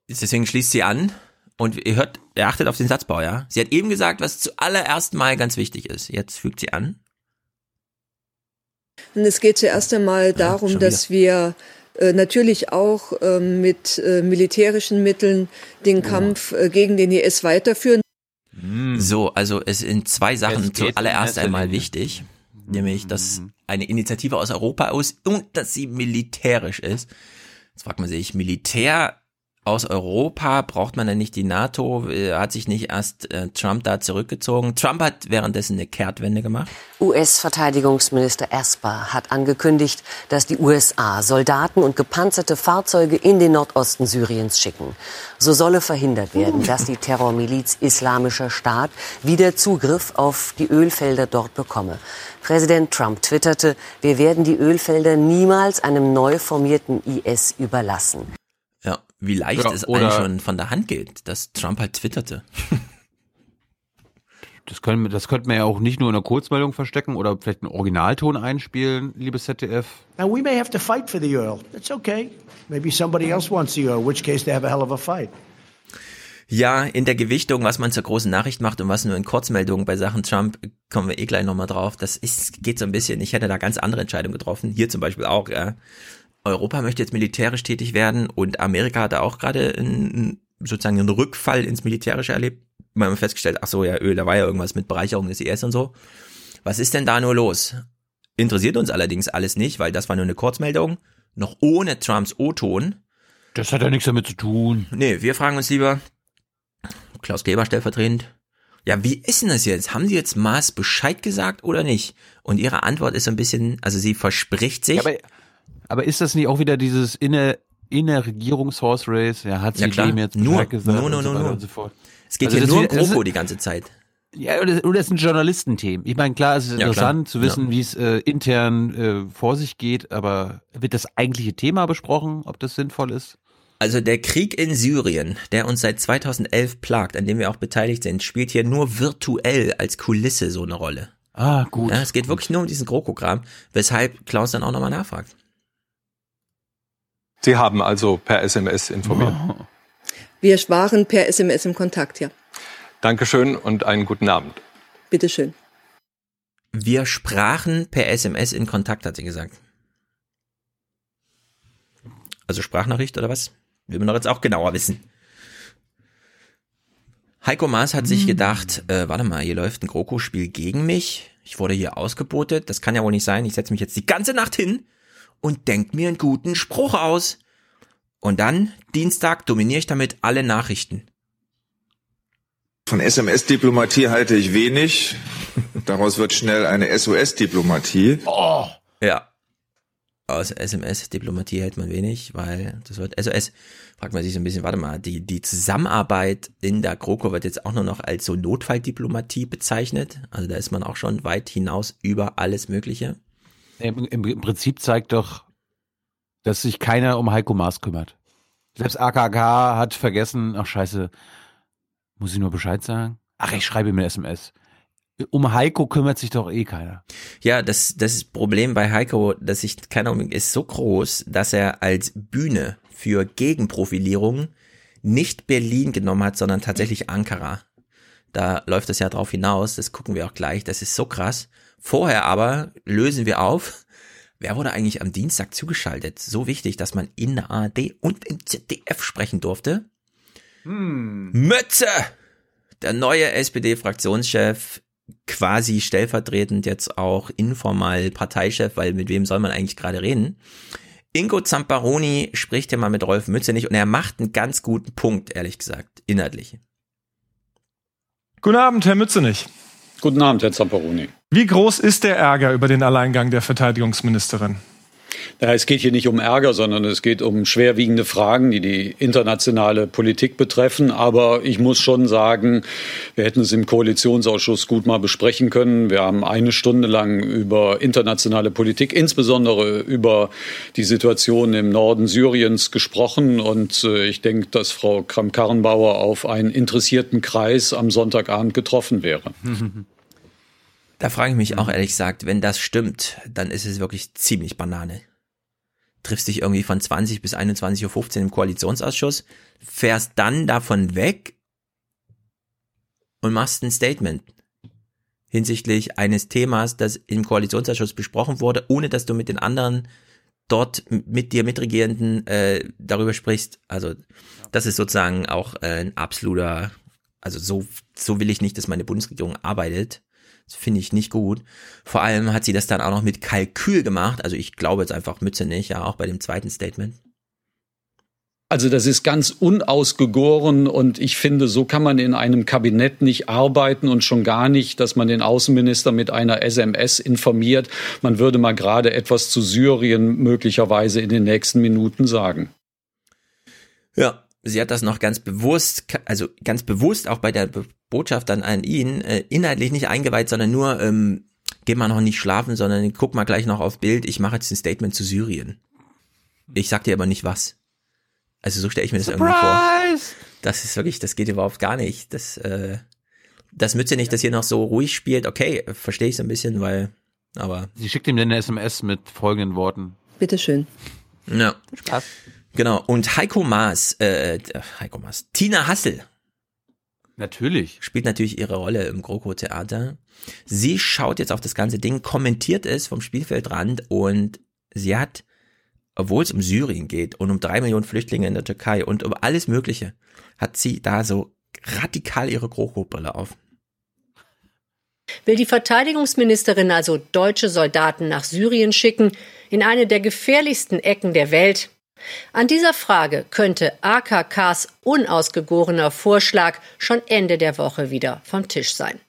Deswegen schließt sie an und ihr hört, ihr achtet auf den Satzbau, ja? Sie hat eben gesagt, was zuallererst mal ganz wichtig ist. Jetzt fügt sie an. Und es geht zuerst einmal darum, schon dass wir äh, natürlich auch ähm, mit äh, militärischen Mitteln den Kampf äh, gegen den IS weiterführen. So, also es sind zwei Sachen zuallererst einmal wichtig. Nämlich, dass eine Initiative aus Europa aus und dass sie militärisch ist. Jetzt fragt man sich, Militär aus Europa, braucht man denn nicht die NATO? Äh, Hat sich nicht erst äh, Trump da zurückgezogen? Trump hat währenddessen eine Kehrtwende gemacht. US-Verteidigungsminister Esper hat angekündigt, dass die USA Soldaten und gepanzerte Fahrzeuge in den Nordosten Syriens schicken. So solle verhindert werden, dass die Terrormiliz Islamischer Staat wieder Zugriff auf die Ölfelder dort bekomme. Präsident Trump twitterte, wir werden die Ölfelder niemals einem neu formierten IS überlassen. Wie leicht Ja, es oder- einem schon von der Hand geht, dass Trump halt twitterte. Das können wir, das könnten wir ja auch nicht nur in einer Kurzmeldung verstecken oder vielleicht einen Originalton einspielen, liebes ZDF. Now, we may have to fight for the oil. That's okay. Maybe somebody else wants the oil, in which case they have a hell of a fight. Ja, in der Gewichtung, was man zur großen Nachricht macht und was nur in Kurzmeldungen bei Sachen Trump, kommen wir eh gleich nochmal drauf. Das ist, geht so ein bisschen, ich hätte da ganz andere Entscheidungen getroffen. Hier zum Beispiel auch, ja. Europa möchte jetzt militärisch tätig werden und Amerika hat da auch gerade einen, sozusagen einen Rückfall ins Militärische erlebt. Man hat festgestellt, ach so, ja, Öl, da war ja irgendwas mit Bereicherung des IS und so. Was ist denn da nur los? Interessiert uns allerdings alles nicht, weil das war nur eine Kurzmeldung. noch ohne Trumps O-Ton. Das hat ja nichts damit zu tun. Nee, wir fragen uns lieber, Klaus Kleber stellvertretend, ja, wie ist denn das jetzt? Haben die jetzt Maas Bescheid gesagt oder nicht? Und ihre Antwort ist so ein bisschen, also sie verspricht sich. Ja, aber, ist das nicht auch wieder dieses inner, inner Regierungshorse Race? Ja, hat sie Ja, klar. dem jetzt Nur, gesagt nur, nur, und so nur, nur. so. Es geht Also hier das nur um das ist- die ganze Zeit. Ja, oder, oder es ist ein Journalistenthemen. Ich meine, klar, es ist Ja, klar. interessant zu wissen, Ja. wie es äh, intern äh, vor sich geht, aber wird das eigentliche Thema besprochen, ob das sinnvoll ist? Also der Krieg in Syrien, der uns seit 2011 plagt, an dem wir auch beteiligt sind, spielt hier nur virtuell als Kulisse so eine Rolle. Ah, gut. Ja, es geht wirklich nur um diesen GroKo-Kram, weshalb Klaus dann auch nochmal nachfragt. Sie haben also per SMS informiert. Wir waren per SMS im Kontakt, ja. Dankeschön und einen guten Abend. Bitteschön. Wir sprachen per SMS in Kontakt, hat sie gesagt. Also Sprachnachricht oder was? Will man doch jetzt auch genauer wissen. Heiko Maas hat sich gedacht, äh, warte mal, hier läuft ein GroKo-Spiel gegen mich. Ich wurde hier ausgebotet. Das kann ja wohl nicht sein. Ich setze mich jetzt die ganze Nacht hin und denk mir einen guten Spruch aus. Und dann, Dienstag, dominiere ich damit alle Nachrichten. Von SMS-Diplomatie halte ich wenig. Daraus wird schnell eine SOS-Diplomatie. Oh. Ja. Aus SMS-Diplomatie hält man wenig, weil das wird SOS. Fragt man sich so ein bisschen, warte mal, die, die Zusammenarbeit in der GroKo wird jetzt auch nur noch als so Notfalldiplomatie bezeichnet. Also da ist man auch schon weit hinaus über alles Mögliche. Im, im, Prinzip zeigt doch, dass sich keiner um Heiko Maas kümmert. Selbst AKK hat vergessen, ach scheiße, muss ich nur Bescheid sagen? Ach, ich schreibe ihm eine SMS. Um Heiko kümmert sich doch eh keiner. Ja, das, das Problem bei Heiko, dass sich keiner um ihn ist so groß, dass er als Bühne für Gegenprofilierung nicht Berlin genommen hat, sondern tatsächlich Ankara. Da läuft es ja drauf hinaus, das gucken wir auch gleich, das ist so krass. Vorher aber lösen wir auf, wer wurde eigentlich am Dienstag zugeschaltet? So wichtig, dass man in der ARD und im ZDF sprechen durfte. Hm. Mütze! Der neue SPD-Fraktionschef, quasi stellvertretend jetzt auch informal Parteichef, weil mit wem soll man eigentlich gerade reden? Ingo Zamparoni spricht ja mal mit Rolf Mütze nicht und er macht einen ganz guten Punkt, ehrlich gesagt, inhaltlich. Guten Abend, Herr Mützenich. Guten Abend, Herr Zamperoni. Wie groß ist der Ärger über den Alleingang der Verteidigungsministerin? Ja, es geht hier nicht um Ärger, sondern es geht um schwerwiegende Fragen, die die internationale Politik betreffen. Aber ich muss schon sagen, wir hätten es im Koalitionsausschuss gut mal besprechen können. Wir haben eine Stunde lang über internationale Politik, insbesondere über die Situation im Norden Syriens gesprochen. Und äh, ich denke, dass Frau Kramp-Karrenbauer auf einen interessierten Kreis am Sonntagabend getroffen wäre. Da frage ich mich auch ehrlich gesagt, wenn das stimmt, dann ist es wirklich ziemlich Banane. Triffst dich irgendwie von 20 bis 21.15 Uhr im Koalitionsausschuss, fährst dann davon weg und machst ein Statement hinsichtlich eines Themas, das im Koalitionsausschuss besprochen wurde, ohne dass du mit den anderen dort mit dir Mitregierenden äh, darüber sprichst. Also das ist sozusagen auch äh, ein absoluter, also so, so will ich nicht, dass meine Bundesregierung arbeitet. Das finde ich nicht gut. Vor allem hat sie das dann auch noch mit Kalkül gemacht. Also ich glaube jetzt einfach Mütze nicht, ja, auch bei dem zweiten Statement. Also das ist ganz unausgegoren und ich finde, so kann man in einem Kabinett nicht arbeiten und schon gar nicht, dass man den Außenminister mit einer SMS informiert. Man würde mal gerade etwas zu Syrien möglicherweise in den nächsten Minuten sagen. Ja, sie hat das noch ganz bewusst, also ganz bewusst auch bei der Botschaft dann an ihn, äh, inhaltlich nicht eingeweiht, sondern nur, ähm, geh mal noch nicht schlafen, sondern guck mal gleich noch auf Bild, ich mache jetzt ein Statement zu Syrien. Ich sag dir aber nicht was. Also so stelle ich mir das irgendwie vor. Das ist wirklich, das geht überhaupt gar nicht. Das, äh, das Mütze nicht, dass hier noch so ruhig spielt, okay, verstehe ich so ein bisschen, weil, aber. Sie schickt ihm dann eine SMS mit folgenden Worten. Bitteschön. Ja. Spaß. Genau. Und Heiko Maas, äh, Heiko Maas, Tina Hassel. Natürlich. Spielt natürlich ihre Rolle im GroKo-Theater. Sie schaut jetzt auf das ganze Ding, kommentiert es vom Spielfeldrand und sie hat, obwohl es um Syrien geht und um drei Millionen Flüchtlinge in der Türkei und um alles Mögliche, hat sie da so radikal ihre GroKo-Brille auf. Will die Verteidigungsministerin also deutsche Soldaten nach Syrien schicken, in eine der gefährlichsten Ecken der Welt? An dieser Frage könnte AKKs unausgegorener Vorschlag schon Ende der Woche wieder vom Tisch sein.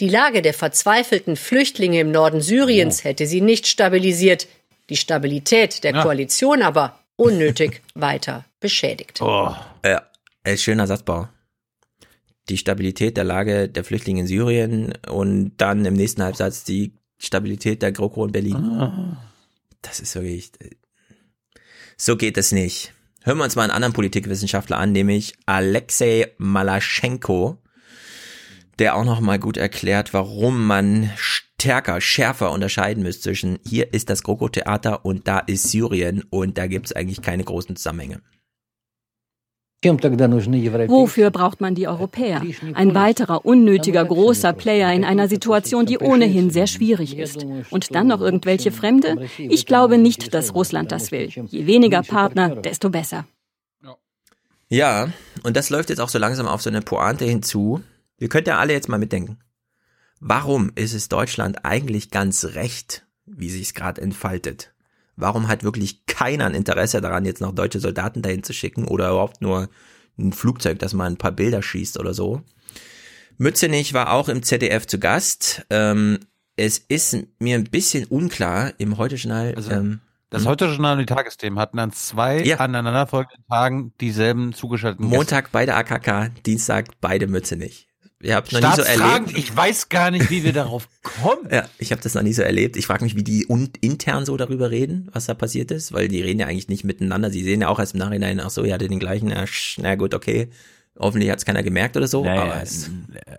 Die Lage der verzweifelten Flüchtlinge im Norden Syriens hätte sie nicht stabilisiert, die Stabilität der Ja. Koalition aber unnötig weiter beschädigt. Oh. Ja, äh, schöner Satzbau. Die Stabilität der Lage der Flüchtlinge in Syrien und dann im nächsten Halbsatz die Stabilität der GroKo in Berlin. Das ist wirklich, äh, so geht es nicht. Hören wir uns mal einen anderen Politikwissenschaftler an, nämlich Alexei Malaschenko, der auch noch mal gut erklärt, warum man stärker, schärfer unterscheiden muss zwischen hier ist das GroKo-Theater und da ist Syrien und da gibt es eigentlich keine großen Zusammenhänge. Wofür braucht man die Europäer? Ein weiterer unnötiger großer Player in einer Situation, die ohnehin sehr schwierig ist. Und dann noch irgendwelche Fremde? Ich glaube nicht, dass Russland das will. Je weniger Partner, desto besser. Ja, und das läuft jetzt auch so langsam auf so eine Pointe hinzu. Wir könnt ja alle jetzt mal mitdenken. Warum ist es Deutschland eigentlich ganz recht, wie sich es gerade entfaltet? Warum hat wirklich keiner ein Interesse daran, jetzt noch deutsche Soldaten dahin zu schicken oder überhaupt nur ein Flugzeug, das mal ein paar Bilder schießt oder so? Mützenich war auch im ZDF zu Gast. Ähm, es ist mir ein bisschen unklar im Heute-Journal. Also, ähm, Das Heute-Journal und die Tagesthemen hatten an zwei aneinanderfolgenden Tagen dieselben zugeschalteten Montag beide AKK, Dienstag beide Mützenich. Ich habe noch nie so erlebt. ich weiß gar nicht, wie wir darauf kommen. Ja, ich habe das noch nie so erlebt. Ich frage mich, wie die un intern so darüber reden, was da passiert ist, weil die reden ja eigentlich nicht miteinander. Sie sehen ja auch erst im Nachhinein, ach so, ihr hattet den gleichen, na, sch- na gut, okay. Hoffentlich hat es keiner gemerkt oder so. Naja,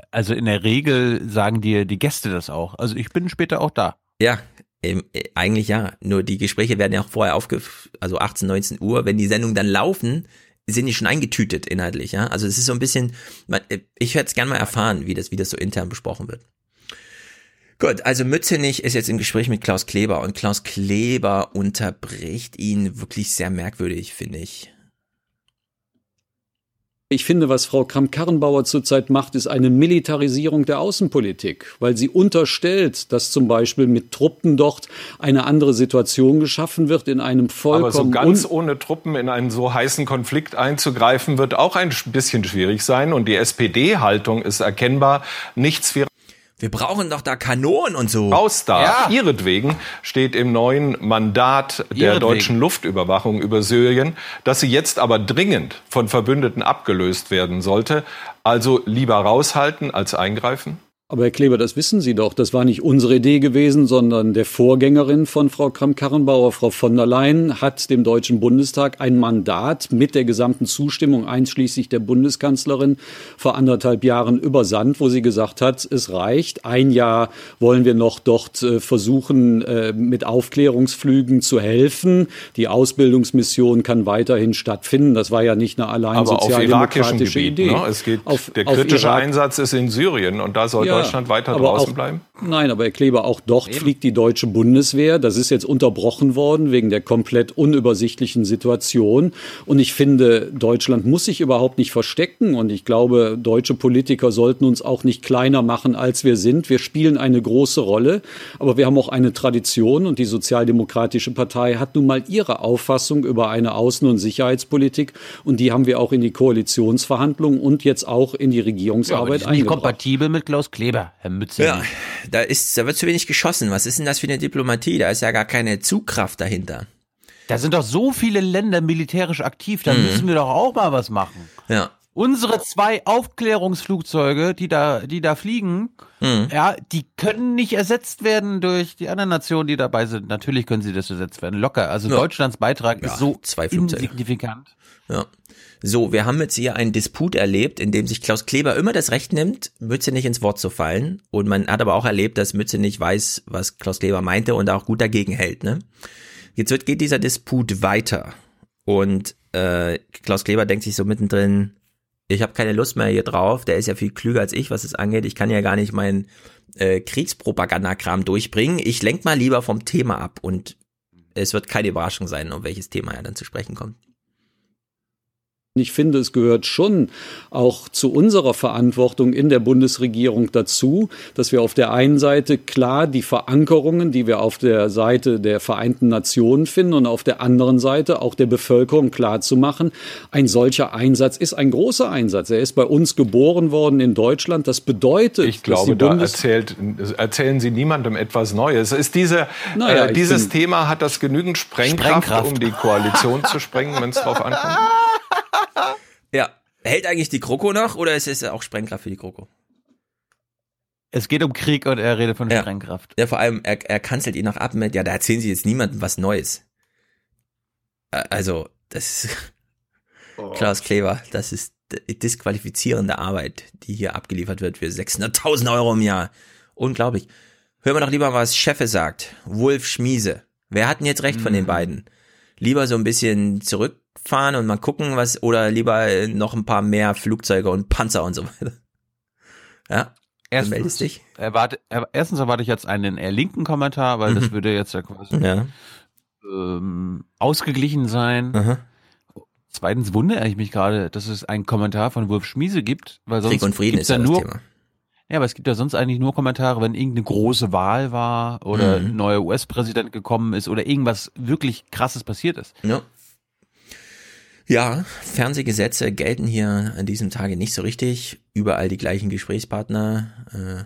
Also in der Regel sagen dir die Gäste das auch. Also ich bin später auch da. ja, ähm, äh, eigentlich ja. Nur die Gespräche werden ja auch vorher aufge, also 18, 19 Uhr. Wenn die Sendungen dann laufen, sind die schon eingetütet inhaltlich, ja. Also es ist so ein bisschen, ich hätte es gerne mal erfahren, wie das, wie das so intern besprochen wird. Gut, also Mützenich ist jetzt im Gespräch mit Klaus Kleber und Klaus Kleber unterbricht ihn wirklich sehr merkwürdig, finde ich. Ich finde, was Frau Kramp-Karrenbauer zurzeit macht, ist eine Militarisierung der Außenpolitik, weil sie unterstellt, dass zum Beispiel mit Truppen dort eine andere Situation geschaffen wird in einem vollkommen Aber so ganz ohne Truppen in einen so heißen Konflikt einzugreifen, wird auch ein bisschen schwierig sein. Und die SPD-Haltung ist erkennbar, nichts wäre Wir brauchen doch da Kanonen und so. Raus da. Ja. Ihretwegen steht im neuen Mandat der Ihretwegen. deutschen Luftüberwachung über Syrien, dass sie jetzt aber dringend von Verbündeten abgelöst werden sollte. Also lieber raushalten als eingreifen? Aber Herr Kleber, das wissen Sie doch. Das war nicht unsere Idee gewesen, sondern der Vorgängerin von Frau Kramp-Karrenbauer, Frau von der Leyen, hat dem Deutschen Bundestag ein Mandat mit der gesamten Zustimmung einschließlich der Bundeskanzlerin vor anderthalb Jahren übersandt, wo sie gesagt hat, es reicht. Ein Jahr wollen wir noch dort äh, versuchen, äh, mit Aufklärungsflügen zu helfen. Die Ausbildungsmission kann weiterhin stattfinden. Das war ja nicht eine allein Aber auf sozialdemokratische Gebiet. Idee. Ne? Es geht, Auf- der auf kritische Einsatz ist in Syrien und da soll Ja, Deutschland weiter aber draußen auch- bleiben. Nein, aber Herr Kleber, auch dort fliegt die deutsche Bundeswehr. Das ist jetzt unterbrochen worden wegen der komplett unübersichtlichen Situation. Und ich finde, Deutschland muss sich überhaupt nicht verstecken. Und ich glaube, deutsche Politiker sollten uns auch nicht kleiner machen, als wir sind. Wir spielen eine große Rolle. Aber wir haben auch eine Tradition. Und die Sozialdemokratische Partei hat nun mal ihre Auffassung über eine Außen- und Sicherheitspolitik. Und die haben wir auch in die Koalitionsverhandlungen und jetzt auch in die Ja, Regierungsarbeit nicht eingebracht. kompatibel mit Klaus Kleber, Herr Mütze. Ja, da ist, da wird zu wenig geschossen. Was ist denn das für eine Diplomatie? Da ist ja gar keine Zugkraft dahinter. Da sind doch so viele Länder militärisch aktiv, da Mhm. müssen wir doch auch mal was machen. Ja. Unsere zwei Aufklärungsflugzeuge, die da, die da fliegen, Mhm. ja, die können nicht ersetzt werden durch die anderen Nationen, die dabei sind. Natürlich können sie das ersetzt werden, locker. Also Ja. Deutschlands Beitrag Ja, ist so zwei Flugzeuge. insignifikant. Ja. So, wir haben jetzt hier einen Disput erlebt, in dem sich Klaus Kleber immer das Recht nimmt, Mütze nicht ins Wort zu fallen. Und man hat aber auch erlebt, dass Mütze nicht weiß, was Klaus Kleber meinte und auch gut dagegen hält. Ne? Jetzt wird, geht dieser Disput weiter. Und äh, Klaus Kleber denkt sich so mittendrin, ich habe keine Lust mehr hier drauf, der ist ja viel klüger als ich, was es angeht. Ich kann ja gar nicht meinen äh, Kriegspropagandakram durchbringen. Ich lenk mal lieber vom Thema ab und es wird keine Überraschung sein, um welches Thema er dann zu sprechen kommt. Ich finde, es gehört schon auch zu unserer Verantwortung in der Bundesregierung dazu, dass wir auf der einen Seite klar die Verankerungen, die wir auf der Seite der Vereinten Nationen finden und auf der anderen Seite auch der Bevölkerung klar zu machen, ein solcher Einsatz ist ein großer Einsatz. Er ist bei uns geboren worden in Deutschland. Das bedeutet, ich glaube, da erzählt, erzählen Sie niemandem etwas Neues. Ist diese, naja, äh, dieses Thema hat das genügend Sprengkraft, Sprengkraft. um die Koalition zu sprengen, wenn es drauf ankommt? Ja. Hält eigentlich die Kroko noch oder ist es auch Sprengkraft für die Kroko? Es geht um Krieg und er redet von ja. Sprengkraft. Ja, vor allem, er, er kanzelt ihn noch ab mit, ja, da erzählen sie jetzt niemandem was Neues. Also, das ist oh. Klaus Kleber, das ist disqualifizierende Arbeit, die hier abgeliefert wird für 600.000 Euro im Jahr. Unglaublich. Hören wir doch lieber, was Chefe sagt. Wolf Schmiese. Wer hat denn jetzt recht mm. von den mhm. beiden? Lieber so ein bisschen zurück fahren und mal gucken, was, oder lieber noch ein paar mehr Flugzeuge und Panzer und so weiter. Ja. Erstens, meldest dich. Erwarte, erstens erwarte ich jetzt einen eher linken Kommentar, weil mhm. das würde jetzt ja quasi ja. Ähm, ausgeglichen sein. Mhm. Zweitens wundere ich mich gerade, dass es einen Kommentar von Wolf Schmiese gibt, weil sonst Krieg und Frieden ist ja nur, Thema. Ja, aber es gibt ja sonst eigentlich nur Kommentare, wenn irgendeine große Wahl war oder mhm. ein neuer US-Präsident gekommen ist oder irgendwas wirklich krasses passiert ist. Ja. Ja, Fernsehgesetze gelten hier an diesem Tage nicht so richtig. Überall die gleichen Gesprächspartner. Äh,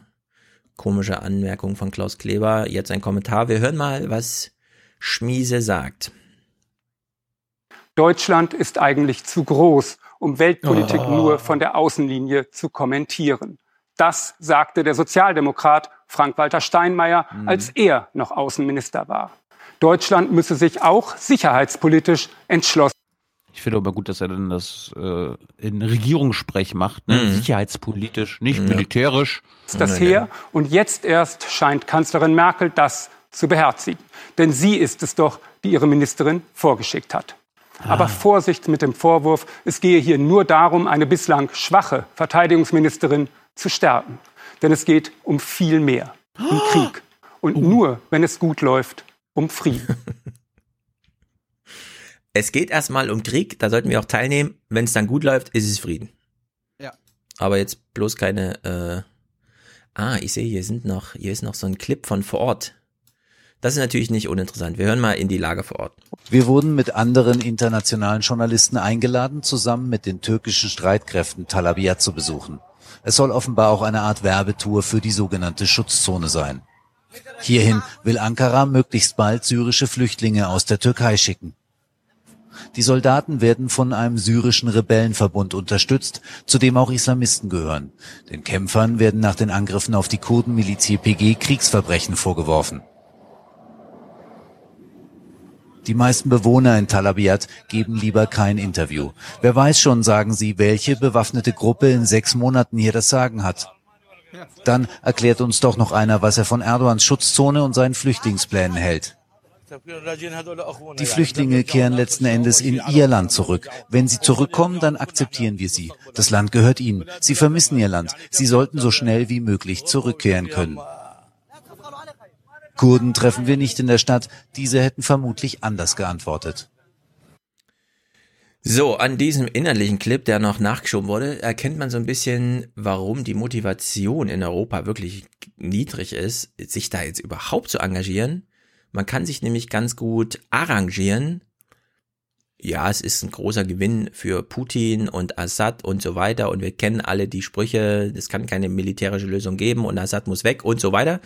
komische Anmerkung von Klaus Kleber. Jetzt ein Kommentar. Wir hören mal, was Schmiese sagt. Deutschland ist eigentlich zu groß, um Weltpolitik oh. nur von der Außenlinie zu kommentieren. Das sagte der Sozialdemokrat Frank-Walter Steinmeier, mhm. als er noch Außenminister war. Deutschland müsse sich auch sicherheitspolitisch entschlossen ich finde aber gut, dass er dann das äh, in Regierungssprech macht, ne? Mhm. sicherheitspolitisch, nicht ja. militärisch. Ist das her und jetzt erst scheint Kanzlerin Merkel das zu beherzigen. Denn sie ist es doch, die ihre Ministerin vorgeschickt hat. Ah. Aber Vorsicht mit dem Vorwurf, es gehe hier nur darum, eine bislang schwache Verteidigungsministerin zu stärken. Denn es geht um viel mehr, um Krieg. Und oh. nur, wenn es gut läuft, um Frieden. es geht erstmal um Krieg, da sollten wir auch teilnehmen. Wenn es dann gut läuft, ist es Frieden. Ja. Aber jetzt bloß keine. Äh ah, ich sehe, hier sind noch, hier ist noch so ein Clip von vor Ort. Das ist natürlich nicht uninteressant. Wir hören mal in die Lage vor Ort. Wir wurden mit anderen internationalen Journalisten eingeladen, zusammen mit den türkischen Streitkräften Talabiyat zu besuchen. Es soll offenbar auch eine Art Werbetour für die sogenannte Schutzzone sein. Hierhin will Ankara möglichst bald syrische Flüchtlinge aus der Türkei schicken. Die Soldaten werden von einem syrischen Rebellenverbund unterstützt, zu dem auch Islamisten gehören. Den Kämpfern werden nach den Angriffen auf die Kurdenmiliz YPG Kriegsverbrechen vorgeworfen. Die meisten Bewohner in Talabiat geben lieber kein Interview. Wer weiß schon, sagen sie, welche bewaffnete Gruppe in sechs Monaten hier das Sagen hat. Dann erklärt uns doch noch einer, was er von Erdogans Schutzzone und seinen Flüchtlingsplänen hält. Die Flüchtlinge kehren letzten Endes in ihr Land zurück. Wenn sie zurückkommen, dann akzeptieren wir sie. Das Land gehört ihnen. Sie vermissen ihr Land. Sie sollten so schnell wie möglich zurückkehren können. Kurden treffen wir nicht in der Stadt. Diese hätten vermutlich anders geantwortet. So, an diesem innerlichen Clip, der noch nachgeschoben wurde, erkennt man so ein bisschen, warum die Motivation in Europa wirklich niedrig ist, sich da jetzt überhaupt zu engagieren. Man kann sich nämlich ganz gut arrangieren. Ja, es ist ein großer Gewinn für Putin und Assad und so weiter. Und wir kennen alle die Sprüche, es kann keine militärische Lösung geben und Assad muss weg und so weiter.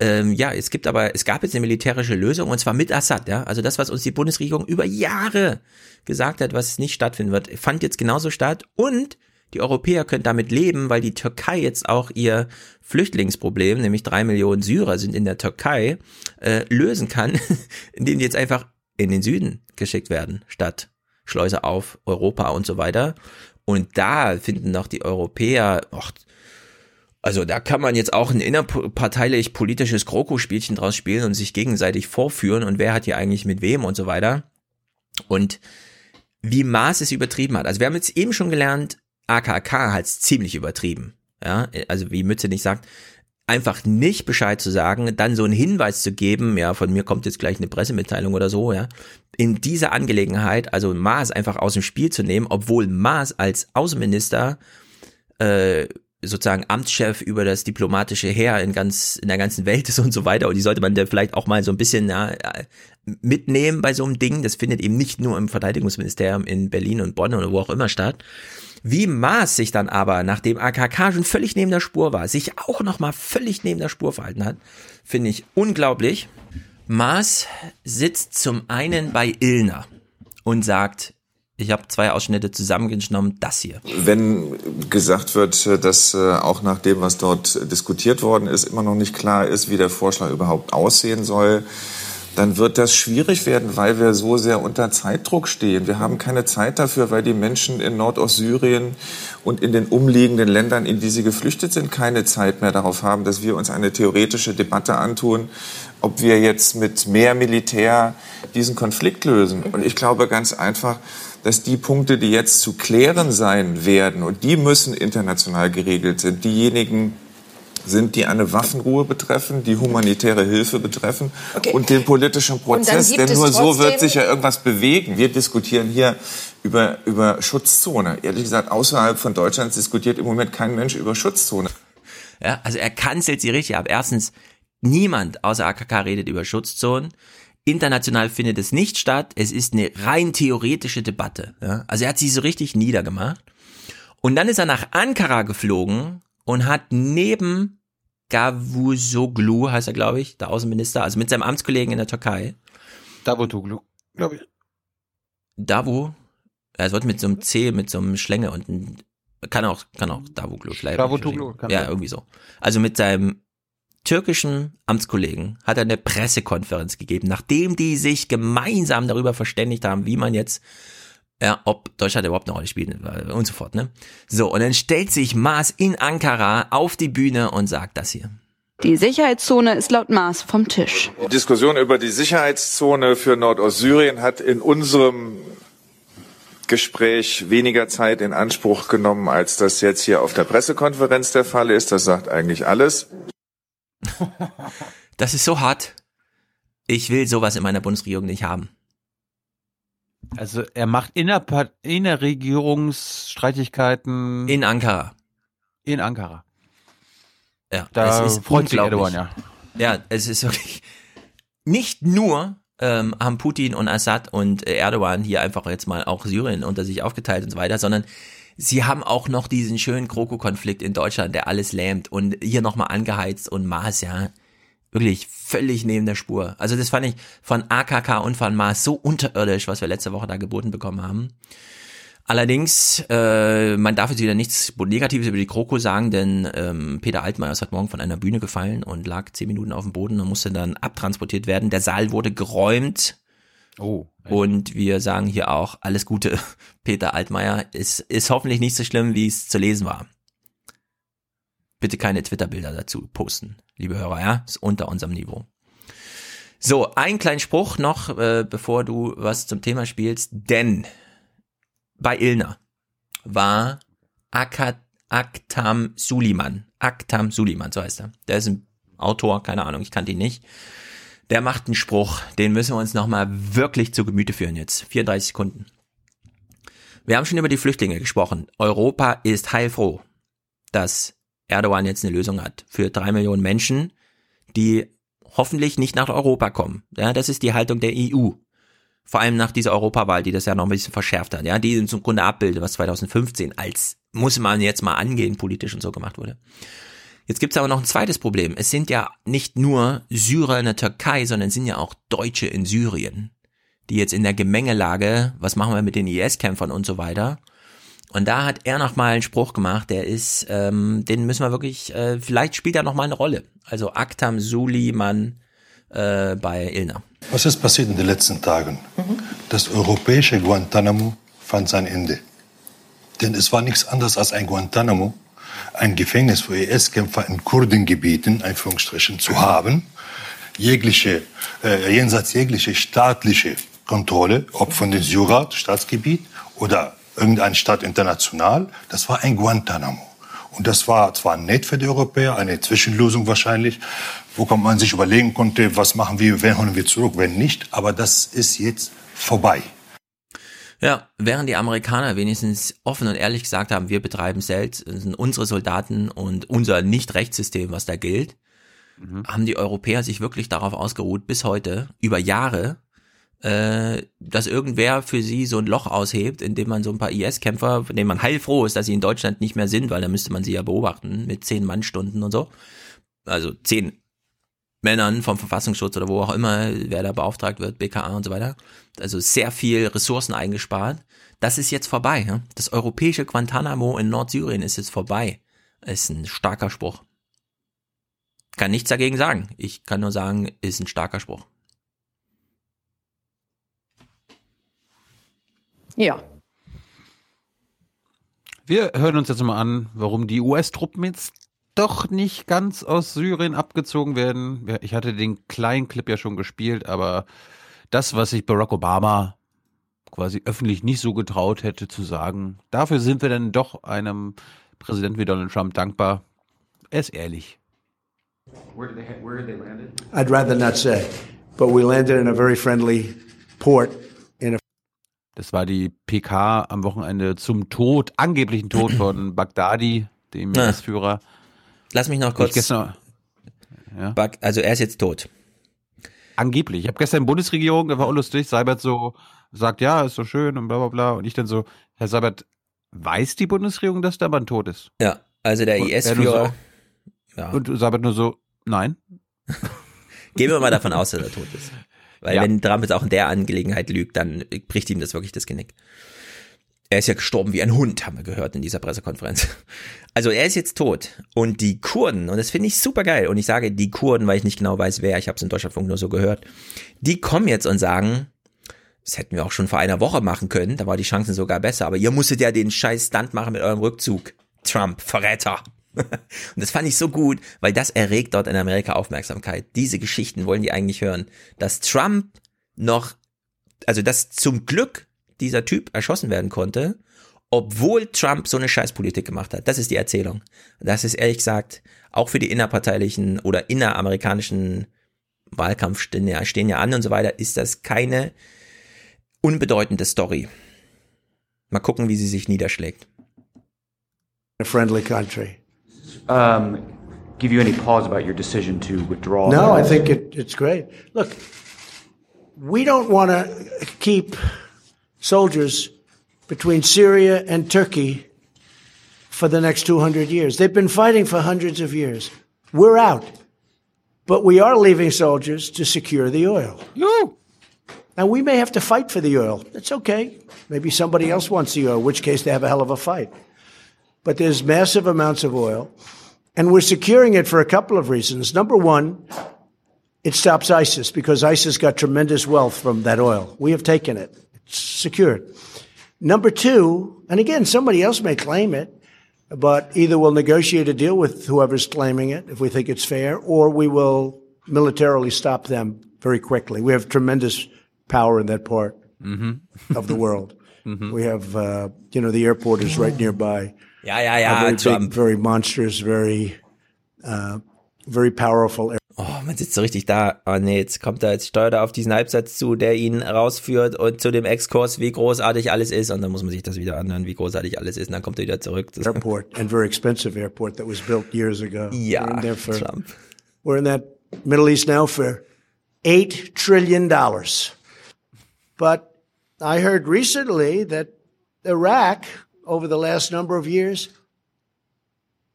Ähm, ja, es gibt aber, es gab jetzt eine militärische Lösung und zwar mit Assad, ja. Also das, was uns die Bundesregierung über Jahre gesagt hat, was nicht stattfinden wird, fand jetzt genauso statt und die Europäer können damit leben, weil die Türkei jetzt auch ihr Flüchtlingsproblem, nämlich drei Millionen Syrer sind in der Türkei, äh, lösen kann, indem die jetzt einfach in den Süden geschickt werden, statt Schleuse auf Europa und so weiter. Und da finden noch die Europäer, och, also da kann man jetzt auch ein innerparteilich politisches Krokospielchen draus spielen und sich gegenseitig vorführen und wer hat hier eigentlich mit wem und so weiter. Und wie Maas es übertrieben hat. Also wir haben jetzt eben schon gelernt, AKK halt ziemlich übertrieben. Ja, also wie Mütze nicht sagt, einfach nicht Bescheid zu sagen, dann so einen Hinweis zu geben, ja, von mir kommt jetzt gleich eine Pressemitteilung oder so, ja, in dieser Angelegenheit, also Maas einfach aus dem Spiel zu nehmen, obwohl Maas als Außenminister äh, sozusagen Amtschef über das diplomatische Heer in ganz in der ganzen Welt ist und so weiter und die sollte man da vielleicht auch mal so ein bisschen ja, mitnehmen bei so einem Ding. Das findet eben nicht nur im Verteidigungsministerium in Berlin und Bonn oder wo auch immer statt. Wie Maas sich dann aber, nachdem AKK schon völlig neben der Spur war, sich auch nochmal völlig neben der Spur verhalten hat, finde ich unglaublich. Maas sitzt zum einen bei Ilner und sagt, ich habe zwei Ausschnitte zusammengenommen, das hier. Wenn gesagt wird, dass äh, auch nach dem, was dort diskutiert worden ist, immer noch nicht klar ist, wie der Vorschlag überhaupt aussehen soll, dann wird das schwierig werden, weil wir so sehr unter Zeitdruck stehen. Wir haben keine Zeit dafür, weil die Menschen in Nordostsyrien und in den umliegenden Ländern, in die sie geflüchtet sind, keine Zeit mehr darauf haben, dass wir uns eine theoretische Debatte antun, ob wir jetzt mit mehr Militär diesen Konflikt lösen. Und ich glaube ganz einfach, dass die Punkte, die jetzt zu klären sein werden, und die müssen international geregelt sind, diejenigen, sind, die eine Waffenruhe betreffen, die humanitäre Hilfe betreffen okay. und den politischen Prozess. Denn nur so wird sich ja irgendwas bewegen. Wir diskutieren hier über, über Schutzzone. Ehrlich gesagt, außerhalb von Deutschland diskutiert im Moment kein Mensch über Schutzzone. Ja, also er kanzelt sie richtig ab. Erstens, niemand außer AKK redet über Schutzzonen. International findet es nicht statt. Es ist eine rein theoretische Debatte. Ja? Also er hat sie so richtig niedergemacht. Und dann ist er nach Ankara geflogen und hat neben Gavuzoglu, heißt er, glaube ich, der Außenminister, also mit seinem Amtskollegen in der Türkei. Davutoglu, glaube ich. Davu, er wird mit so einem C, mit so einem Schlänge und ein, kann auch, kann auch Davutoglu schleifen. Davutoglu, kann Ja, irgendwie so. Also mit seinem türkischen Amtskollegen hat er eine Pressekonferenz gegeben, nachdem die sich gemeinsam darüber verständigt haben, wie man jetzt ja, ob Deutschland überhaupt eine Rolle spielt und so fort. Ne? So, und dann stellt sich Maas in Ankara auf die Bühne und sagt das hier. Die Sicherheitszone ist laut Maas vom Tisch. Die Diskussion über die Sicherheitszone für Nordostsyrien hat in unserem Gespräch weniger Zeit in Anspruch genommen, als das jetzt hier auf der Pressekonferenz der Fall ist. Das sagt eigentlich alles. Das ist so hart. Ich will sowas in meiner Bundesregierung nicht haben. Also er macht inner Innerregierungsstreitigkeiten. In Ankara. In Ankara. Ja, da es ist freut sich Erdogan, ja. Ja, es ist wirklich nicht nur ähm, haben Putin und Assad und Erdogan hier einfach jetzt mal auch Syrien unter sich aufgeteilt und so weiter, sondern sie haben auch noch diesen schönen Kroko-Konflikt in Deutschland, der alles lähmt und hier nochmal angeheizt und Maß, ja, wirklich völlig neben der Spur. Also das fand ich von AKK und von Mars so unterirdisch, was wir letzte Woche da geboten bekommen haben. Allerdings, äh, man darf jetzt wieder nichts Negatives über die Kroko sagen, denn ähm, Peter Altmaier ist heute Morgen von einer Bühne gefallen und lag zehn Minuten auf dem Boden und musste dann abtransportiert werden. Der Saal wurde geräumt. Oh. Echt? Und wir sagen hier auch alles Gute, Peter Altmaier. Es ist hoffentlich nicht so schlimm, wie es zu lesen war. Bitte keine Twitter-Bilder dazu posten, liebe Hörer, ja? Ist unter unserem Niveau. So, ein kleinen Spruch noch, äh, bevor du was zum Thema spielst, denn bei Ilna war Akat, Aktam Suliman, Aktam Suliman, so heißt er. Der ist ein Autor, keine Ahnung, ich kannte ihn nicht. Der macht einen Spruch, den müssen wir uns nochmal wirklich zu Gemüte führen jetzt. 34 Sekunden. Wir haben schon über die Flüchtlinge gesprochen. Europa ist heilfroh, dass Erdogan jetzt eine Lösung hat für drei Millionen Menschen, die hoffentlich nicht nach Europa kommen. Ja, das ist die Haltung der EU. Vor allem nach dieser Europawahl, die das ja noch ein bisschen verschärft hat, ja, die im Grunde abbildet, was 2015 als muss man jetzt mal angehen, politisch und so gemacht wurde. Jetzt gibt's aber noch ein zweites Problem. Es sind ja nicht nur Syrer in der Türkei, sondern es sind ja auch Deutsche in Syrien, die jetzt in der Gemengelage, was machen wir mit den IS-Kämpfern und so weiter, und da hat er noch mal einen Spruch gemacht, der ist, ähm, den müssen wir wirklich, äh, vielleicht spielt er noch mal eine Rolle. Also Aktam Suliman äh, bei Ilna. Was ist passiert in den letzten Tagen? Das europäische Guantanamo fand sein Ende. Denn es war nichts anderes als ein Guantanamo, ein Gefängnis für IS-Kämpfer in Kurdengebieten, Einführungsstrichen, zu haben. Jegliche, äh, jenseits jegliche staatliche Kontrolle, ob von den Syrer, Staatsgebiet, oder irgendeine Stadt international. Das war ein Guantanamo. Und das war zwar nett für die Europäer, eine Zwischenlösung wahrscheinlich, wo man sich überlegen konnte, was machen wir, wen holen wir zurück, wenn nicht. Aber das ist jetzt vorbei. Ja, während die Amerikaner wenigstens offen und ehrlich gesagt haben, wir betreiben selbst, sind unsere Soldaten und unser Nicht-Rechtssystem, was da gilt, mhm. haben die Europäer sich wirklich darauf ausgeruht, bis heute, über Jahre, äh, dass irgendwer für sie so ein Loch aushebt, indem man so ein paar IS-Kämpfer, von denen man heilfroh ist, dass sie in Deutschland nicht mehr sind, weil da müsste man sie ja beobachten mit zehn Mannstunden und so. Also zehn Männern vom Verfassungsschutz oder wo auch immer, wer da beauftragt wird, BKA und so weiter. Also sehr viel Ressourcen eingespart. Das ist jetzt vorbei. Das europäische Guantanamo in Nordsyrien ist jetzt vorbei. Ist ein starker Spruch. Kann nichts dagegen sagen. Ich kann nur sagen, ist ein starker Spruch. Ja. Wir hören uns jetzt mal an, warum die US-Truppen jetzt doch nicht ganz aus Syrien abgezogen werden. Ich hatte den kleinen Clip ja schon gespielt, aber das, was sich Barack Obama quasi öffentlich nicht so getraut hätte zu sagen, dafür sind wir dann doch einem Präsidenten wie Donald Trump dankbar. Er ist ehrlich. Where did they, where did they landed? I'd rather not say, but we landed in a very friendly port das war die PK am Wochenende zum Tod, angeblichen Tod von Baghdadi, dem IS-Führer. Lass mich noch kurz. Gestern, ja. Also er ist jetzt tot. Angeblich. Ich habe gestern Bundesregierung, da war auch lustig, Seibert so sagt, ja, ist so schön und bla bla bla. Und ich dann so, Herr Seibert, weiß die Bundesregierung, dass der Mann tot ist? Ja, also der IS-Führer. So, ja. Und Seibert nur so, nein. Gehen wir mal davon aus, dass er tot ist. Weil ja. wenn Trump jetzt auch in der Angelegenheit lügt, dann bricht ihm das wirklich das Genick. Er ist ja gestorben wie ein Hund, haben wir gehört in dieser Pressekonferenz. Also er ist jetzt tot. Und die Kurden, und das finde ich super geil, und ich sage die Kurden, weil ich nicht genau weiß, wer, ich habe es in Deutschlandfunk nur so gehört, die kommen jetzt und sagen, das hätten wir auch schon vor einer Woche machen können, da war die Chancen sogar besser, aber ihr musstet ja den scheiß Stunt machen mit eurem Rückzug. Trump, Verräter. Und das fand ich so gut, weil das erregt dort in Amerika Aufmerksamkeit. Diese Geschichten wollen die eigentlich hören, dass Trump noch, also dass zum Glück dieser Typ erschossen werden konnte, obwohl Trump so eine Scheißpolitik gemacht hat. Das ist die Erzählung. Das ist ehrlich gesagt auch für die innerparteilichen oder inneramerikanischen Wahlkampf stehen ja, stehen ja an und so weiter, ist das keine unbedeutende Story. Mal gucken, wie sie sich niederschlägt. A friendly country. Um, give you any pause about your decision to withdraw? No, I think it, it's great. Look, we don't want to keep soldiers between Syria and Turkey for the next 200 years. They've been fighting for hundreds of years. We're out. But we are leaving soldiers to secure the oil. No. Now, we may have to fight for the oil. That's okay. Maybe somebody else wants the oil, in which case they have a hell of a fight. But there's massive amounts of oil, and we're securing it for a couple of reasons. Number one, it stops ISIS because ISIS got tremendous wealth from that oil. We have taken it It's secured. Number two, and again, somebody else may claim it, but either we'll negotiate a deal with whoever's claiming it if we think it's fair, or we will militarily stop them very quickly. We have tremendous power in that part mm-hmm. of the world. mm-hmm. We have, uh, you know, the airport is right nearby. Yeah, yeah, yeah. Very, big, very monstrous, very, uh, very powerful Oh, man sitzt so richtig da. Oh nee, jetzt kommt er, jetzt steuert er auf diesen Halbsatz zu, der ihn rausführt und zu dem Exkurs, wie großartig alles ist. Und dann muss man sich das wieder anhören, wie großartig alles ist. Und dann kommt er wieder zurück. Airport and very expensive airport that was built years ago. Ja, we're in, for, Trump. we're in that Middle East now for eight trillion dollars. But I heard recently that Iraq, over the last number of years,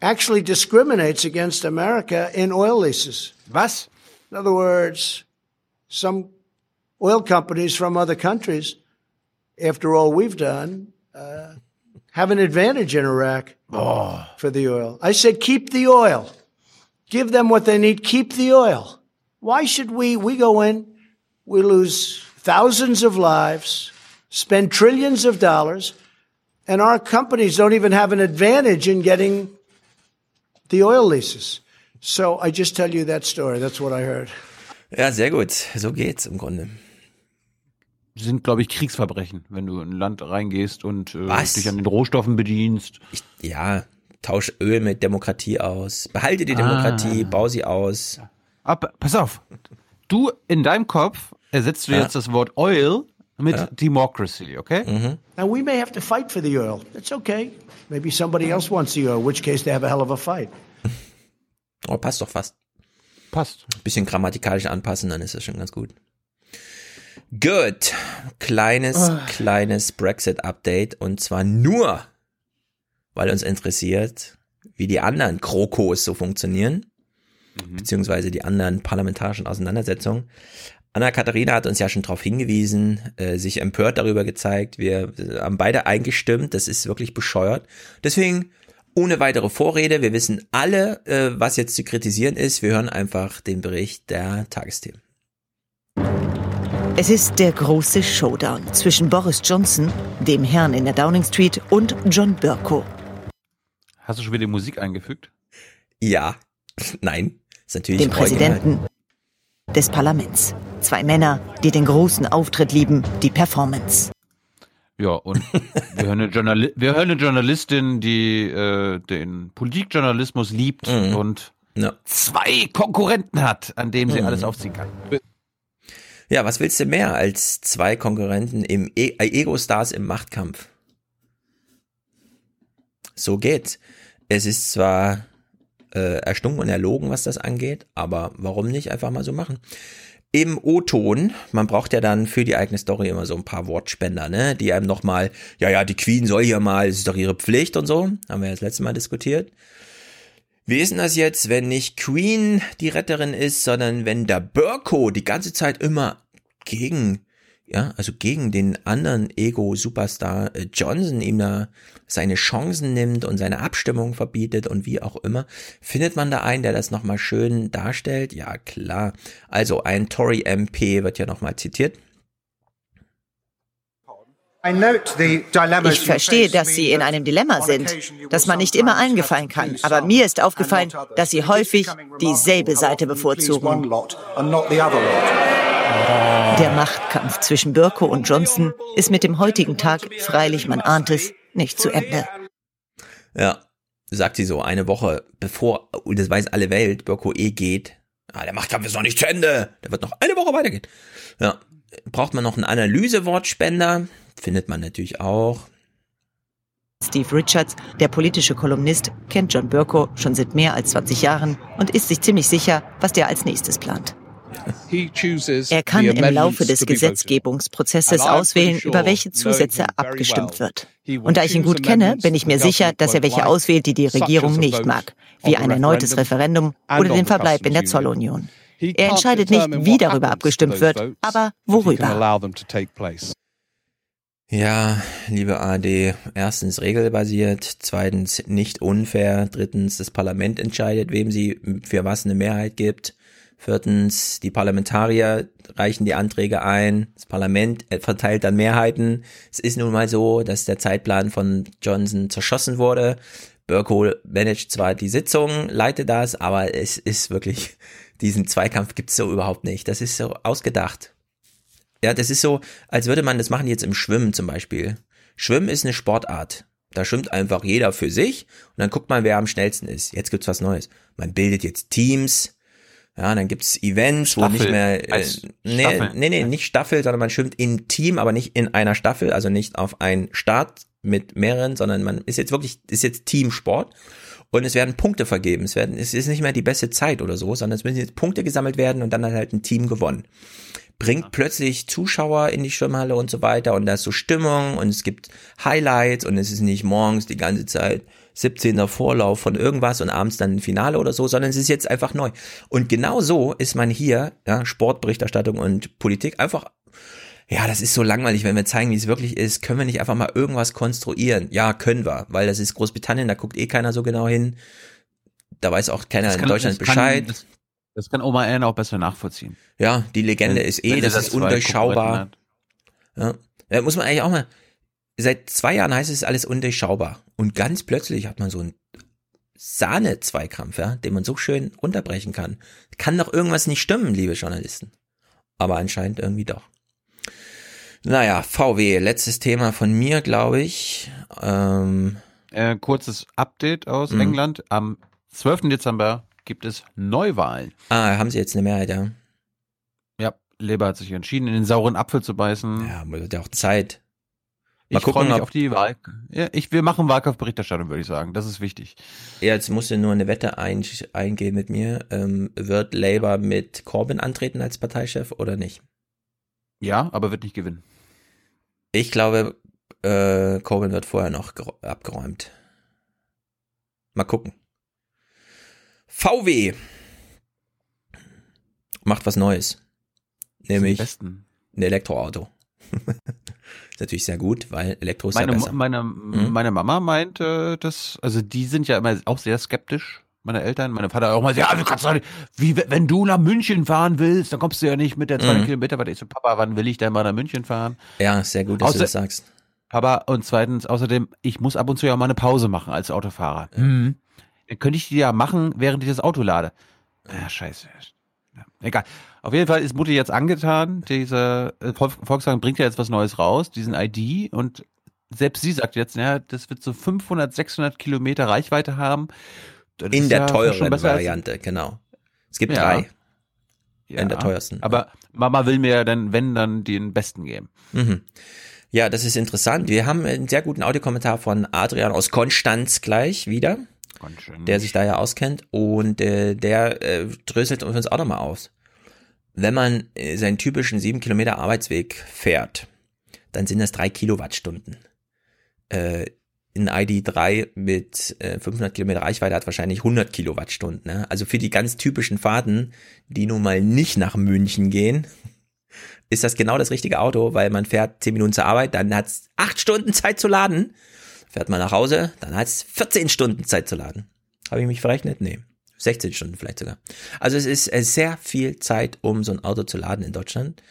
actually discriminates against America in oil leases. Was? In other words, some oil companies from other countries, after all we've done, uh, have an advantage in Iraq oh. for the oil. I said, keep the oil. Give them what they need. Keep the oil. Why should we? We go in, we lose thousands of lives, spend trillions of dollars, and our companies don't even have an advantage in getting the oil leases. So I just tell you that story. That's what I heard. Ja, sehr gut. So geht's im Grunde. Sind, glaube ich, Kriegsverbrechen, wenn du in ein Land reingehst und äh, dich an den Rohstoffen bedienst. Ich, ja, tausch Öl mit Demokratie aus. Behalte die Demokratie, Ah. bau sie aus. Aber pass auf, du in deinem Kopf ersetzt du Ja. jetzt das Wort Oil mit Ja. Democracy, okay? Mhm. Now, we may have to fight for the oil. That's okay. Maybe somebody else wants the oil, in which case they have a hell of a fight. Oh, passt doch fast. Passt. Bisschen grammatikalisch anpassen, dann ist das schon ganz gut. Gut. Kleines, Ah. kleines Brexit-Update und zwar nur, weil uns interessiert, wie die anderen Krokos so funktionieren, beziehungsweise die anderen parlamentarischen Auseinandersetzungen. Anna-Katharina hat uns ja schon darauf hingewiesen, äh, sich empört darüber gezeigt. Wir äh, haben beide eingestimmt, das ist wirklich bescheuert. Deswegen ohne weitere Vorrede, wir wissen alle, äh, was jetzt zu kritisieren ist. Wir hören einfach den Bericht der Tagesthemen. Es ist der große Showdown zwischen Boris Johnson, dem Herrn in der Downing Street, und John Bercow. Hast du schon wieder die Musik eingefügt? Ja, nein, ist natürlich dem Präsidenten des Parlaments. Zwei Männer, die den großen Auftritt lieben, die Performance. Ja, und wir hören eine, Journali wir hören eine Journalistin, die äh, den Politikjournalismus liebt Mhm. und Ja. zwei Konkurrenten hat, an denen sie Mhm. alles aufziehen kann. Ja, was willst du mehr als zwei Konkurrenten im e äh, Ego-Stars im Machtkampf? So geht's. Es ist zwar äh, erstunken und erlogen, was das angeht, aber warum nicht einfach mal so machen? Im O-Ton, man braucht ja dann für die eigene Story immer so ein paar Wortspender, ne, die einem nochmal, ja, ja, die Queen soll hier mal, es ist doch ihre Pflicht und so, haben wir ja das letzte Mal diskutiert. Wie ist denn das jetzt, wenn nicht Queen die Retterin ist, sondern wenn der Burko die ganze Zeit immer gegen, ja, also gegen den anderen Ego-Superstar äh, Johnson ihm da seine Chancen nimmt und seine Abstimmung verbietet und wie auch immer, findet man da einen, der das nochmal schön darstellt? Ja, klar. Also ein Tory MP wird ja nochmal zitiert. Ich verstehe, dass Sie in einem Dilemma sind, dass man nicht immer allen gefallen kann. Aber mir ist aufgefallen, dass Sie häufig dieselbe Seite bevorzugen. Der Machtkampf zwischen Burko und Johnson ist mit dem heutigen Tag, freilich man ahnt es, nicht zu Ende. Ja, sagt sie so, eine Woche bevor, und das weiß alle Welt, Burko eh geht. Ah, der Machtkampf ist noch nicht zu Ende. Der wird noch eine Woche weitergehen. Ja, braucht man noch einen Analysewortspender? Findet man natürlich auch. Steve Richards, der politische Kolumnist, kennt John Burko schon seit mehr als 20 Jahren und ist sich ziemlich sicher, was der als nächstes plant. Er kann im Laufe des Gesetzgebungsprozesses auswählen, über welche Zusätze abgestimmt wird. Und da ich ihn gut kenne, bin ich mir sicher, dass er welche auswählt, die die Regierung nicht mag, wie ein erneutes Referendum oder den Verbleib in der Zollunion. Er entscheidet nicht, wie darüber abgestimmt wird, aber worüber. Ja, liebe AD, erstens regelbasiert, zweitens nicht unfair, drittens das Parlament entscheidet, wem sie für was eine Mehrheit gibt, viertens die Parlamentarier reichen die Anträge ein, das Parlament äh, verteilt dann Mehrheiten. Es ist nun mal so, dass der Zeitplan von Johnson zerschossen wurde. Burko managt zwar die Sitzung, leitet das, aber es ist wirklich, diesen Zweikampf gibt's so überhaupt nicht. Das ist so ausgedacht. Ja, das ist so, als würde man das machen jetzt im Schwimmen zum Beispiel. Schwimmen ist eine Sportart. Da schwimmt einfach jeder für sich und dann guckt man, wer am schnellsten ist. Jetzt gibt's was Neues. Man bildet jetzt Teams. Ja, dann gibt's Events, wo Staffel. nicht mehr, äh, nee, Staffel. nee, nee, nicht Staffel, sondern man schwimmt im Team, aber nicht in einer Staffel, also nicht auf einen Start mit mehreren, sondern man ist jetzt wirklich, ist jetzt Teamsport und es werden Punkte vergeben. Es werden, es ist nicht mehr die beste Zeit oder so, sondern es müssen jetzt Punkte gesammelt werden und dann hat halt ein Team gewonnen bringt plötzlich Zuschauer in die Schwimmhalle und so weiter und da ist so Stimmung und es gibt Highlights und es ist nicht morgens die ganze Zeit 17er Vorlauf von irgendwas und abends dann ein Finale oder so, sondern es ist jetzt einfach neu. Und genau so ist man hier, ja, Sportberichterstattung und Politik einfach ja, das ist so langweilig, wenn wir zeigen, wie es wirklich ist, können wir nicht einfach mal irgendwas konstruieren? Ja, können wir, weil das ist Großbritannien, da guckt eh keiner so genau hin. Da weiß auch keiner Das in kann- Deutschland das kann- Bescheid. das- Das kann Oma Ann auch besser nachvollziehen. Ja, die Legende Wenn- ist eh, das da ist undurchschaubar. Ja. ja, muss man eigentlich auch mal. Seit zwei Jahren heißt es alles undurchschaubar. Und ganz plötzlich hat man so einen Sahne-Zweikampf, ja, den man so schön runterbrechen kann. Kann doch irgendwas nicht stimmen, liebe Journalisten. Aber anscheinend irgendwie doch. Naja, VW, letztes Thema von mir, glaube ich. Ähm, Äh, kurzes Update aus mhm. England. Am 12. Dezember gibt es Neuwahlen. Ah, haben sie jetzt eine Mehrheit, ja. Ja, Labour hat sich entschieden, in den sauren Apfel zu beißen. Ja, aber wird ja auch Zeit. Mal ich freue mich auf die Wahl. Ja, ich, wir machen Wahlkampfberichterstattung, würde ich sagen. Das ist wichtig. Ja, jetzt musst du nur eine Wette ein, eingehen mit mir. Ähm, wird Labour mit Corbyn antreten als Parteichef oder nicht? Ja, aber wird nicht gewinnen. Ich glaube, äh, Corbyn wird vorher noch abgeräumt. Mal gucken. VW macht was Neues. Nämlich ein Elektroauto. ist natürlich sehr gut, weil Elektro ist meine, ja besser. Meine, mhm. meine Mama meint, äh, dass, also die sind ja immer auch sehr skeptisch, meine Eltern, meine Vater auch mal, ja, du kannst doch nicht, wie, wenn du nach München fahren willst, dann kommst du ja nicht mit der 200 mhm. Kilometer, weil ich so, Papa, wann will ich denn mal nach München fahren? Ja, sehr gut, dass Außer, du das sagst. Papa, und zweitens, außerdem, ich muss ab und zu ja mal eine Pause machen als Autofahrer. Mhm. Dann könnte ich die ja machen, während ich das Auto lade. Ja, scheiße. Ja, egal. Auf jeden Fall ist Mutti jetzt angetan. Diese äh, Volkswagen bringt ja jetzt was Neues raus, diesen ID. Und selbst sie sagt jetzt, ja, das wird so 500, 600 Kilometer Reichweite haben. Das In der ja teuren Variante, genau. Es gibt ja. drei. Ja, in der teuersten. Aber Mama will mir ja dann, wenn, dann den besten geben. Mhm. Ja, das ist interessant. Wir haben einen sehr guten Audiokommentar von Adrian aus Konstanz gleich wieder, der sich da ja auskennt und äh, der äh, dröselt uns auch nochmal aus. Wenn man äh, seinen typischen sieben Kilometer Arbeitsweg fährt, dann sind das drei Kilowattstunden. Äh, ein ID3 mit äh, 500 Kilometer Reichweite hat wahrscheinlich 100 Kilowattstunden. Ne? Also für die ganz typischen Fahrten, die nun mal nicht nach München gehen, ist das genau das richtige Auto, weil man fährt 10 Minuten zur Arbeit, dann hat es 8 Stunden Zeit zu laden. Fährt man nach Hause, dann hat es 14 Stunden Zeit zu laden. Habe ich mich verrechnet? Nee. 16 Stunden vielleicht sogar. Also es ist äh, sehr viel Zeit, um so ein Auto zu laden in Deutschland.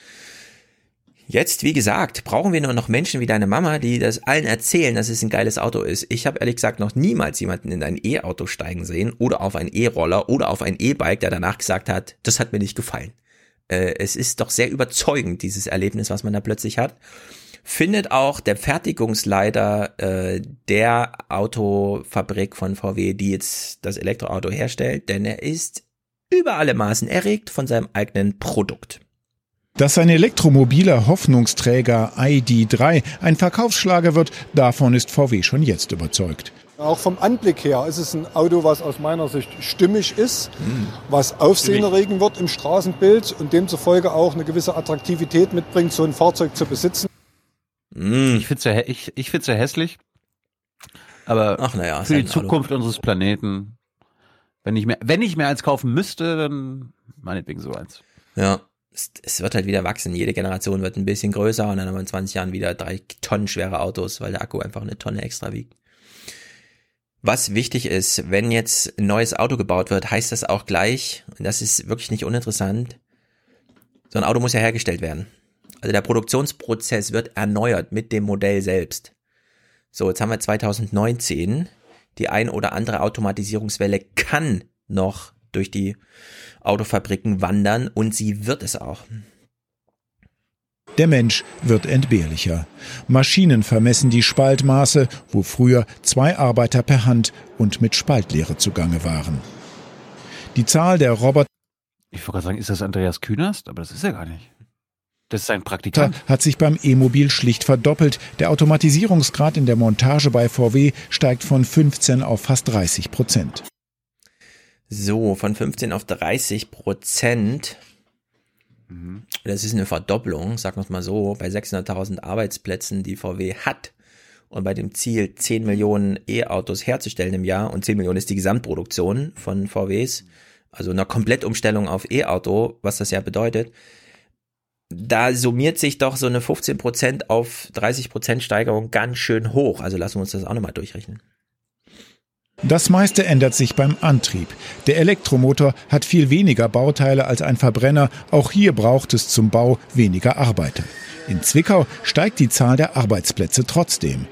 Jetzt, wie gesagt, brauchen wir nur noch Menschen wie deine Mama, die das allen erzählen, dass es ein geiles Auto ist. Ich habe ehrlich gesagt noch niemals jemanden in ein E-Auto steigen sehen oder auf ein E-Roller oder auf ein E-Bike, der danach gesagt hat, das hat mir nicht gefallen. Äh, es ist doch sehr überzeugend, dieses Erlebnis, was man da plötzlich hat findet auch der Fertigungsleiter äh, der Autofabrik von VW, die jetzt das Elektroauto herstellt, denn er ist über alle Maßen erregt von seinem eigenen Produkt. Dass ein elektromobiler Hoffnungsträger ID3 ein Verkaufsschlager wird, davon ist VW schon jetzt überzeugt. Auch vom Anblick her ist es ein Auto, was aus meiner Sicht stimmig ist, mhm. was Aufsehen erregen wird im Straßenbild und demzufolge auch eine gewisse Attraktivität mitbringt, so ein Fahrzeug zu besitzen. Mm. Ich finde es ja, ich, ich find's ja hässlich. Aber Ach, ja, für die Zukunft Auto. unseres Planeten, wenn ich, mehr, wenn ich mehr eins kaufen müsste, dann meinetwegen so eins. Ja, es, es, wird halt wieder wachsen. Jede Generation wird ein bisschen größer und dann haben wir in 20 Jahren wieder drei Tonnen schwere Autos, weil der Akku einfach eine Tonne extra wiegt. Was wichtig ist, wenn jetzt ein neues Auto gebaut wird, heißt das auch gleich, und das ist wirklich nicht uninteressant, so ein Auto muss ja hergestellt werden. Also der Produktionsprozess wird erneuert mit dem Modell selbst. So, jetzt haben wir 2019. Die ein oder andere Automatisierungswelle kann noch durch die Autofabriken wandern und sie wird es auch. Der Mensch wird entbehrlicher. Maschinen vermessen die Spaltmaße, wo früher zwei Arbeiter per Hand und mit Spaltlehre zugange waren. Die Zahl der Roboter. Ich wollte gerade sagen, ist das Andreas Künast? Aber das ist er gar nicht. Das ist ein Praktikant. Hat sich beim E-Mobil schlicht verdoppelt. Der Automatisierungsgrad in der Montage bei VW steigt von 15 auf fast 30 Prozent. So, von 15 auf 30 Prozent. Mhm. Das ist eine Verdopplung, sagen wir es mal so, bei 600.000 Arbeitsplätzen, die VW hat. Und bei dem Ziel, 10 Millionen E-Autos herzustellen im Jahr und 10 Millionen ist die Gesamtproduktion von VWs, also eine Komplettumstellung auf E-Auto, was das ja bedeutet, da summiert sich doch so eine 15% auf 30% Steigerung ganz schön hoch. Also lassen wir uns das auch nochmal durchrechnen. Das meiste ändert sich beim Antrieb. Der Elektromotor hat viel weniger Bauteile als ein Verbrenner. Auch hier braucht es zum Bau weniger Arbeiter. In Zwickau steigt die Zahl der Arbeitsplätze trotzdem.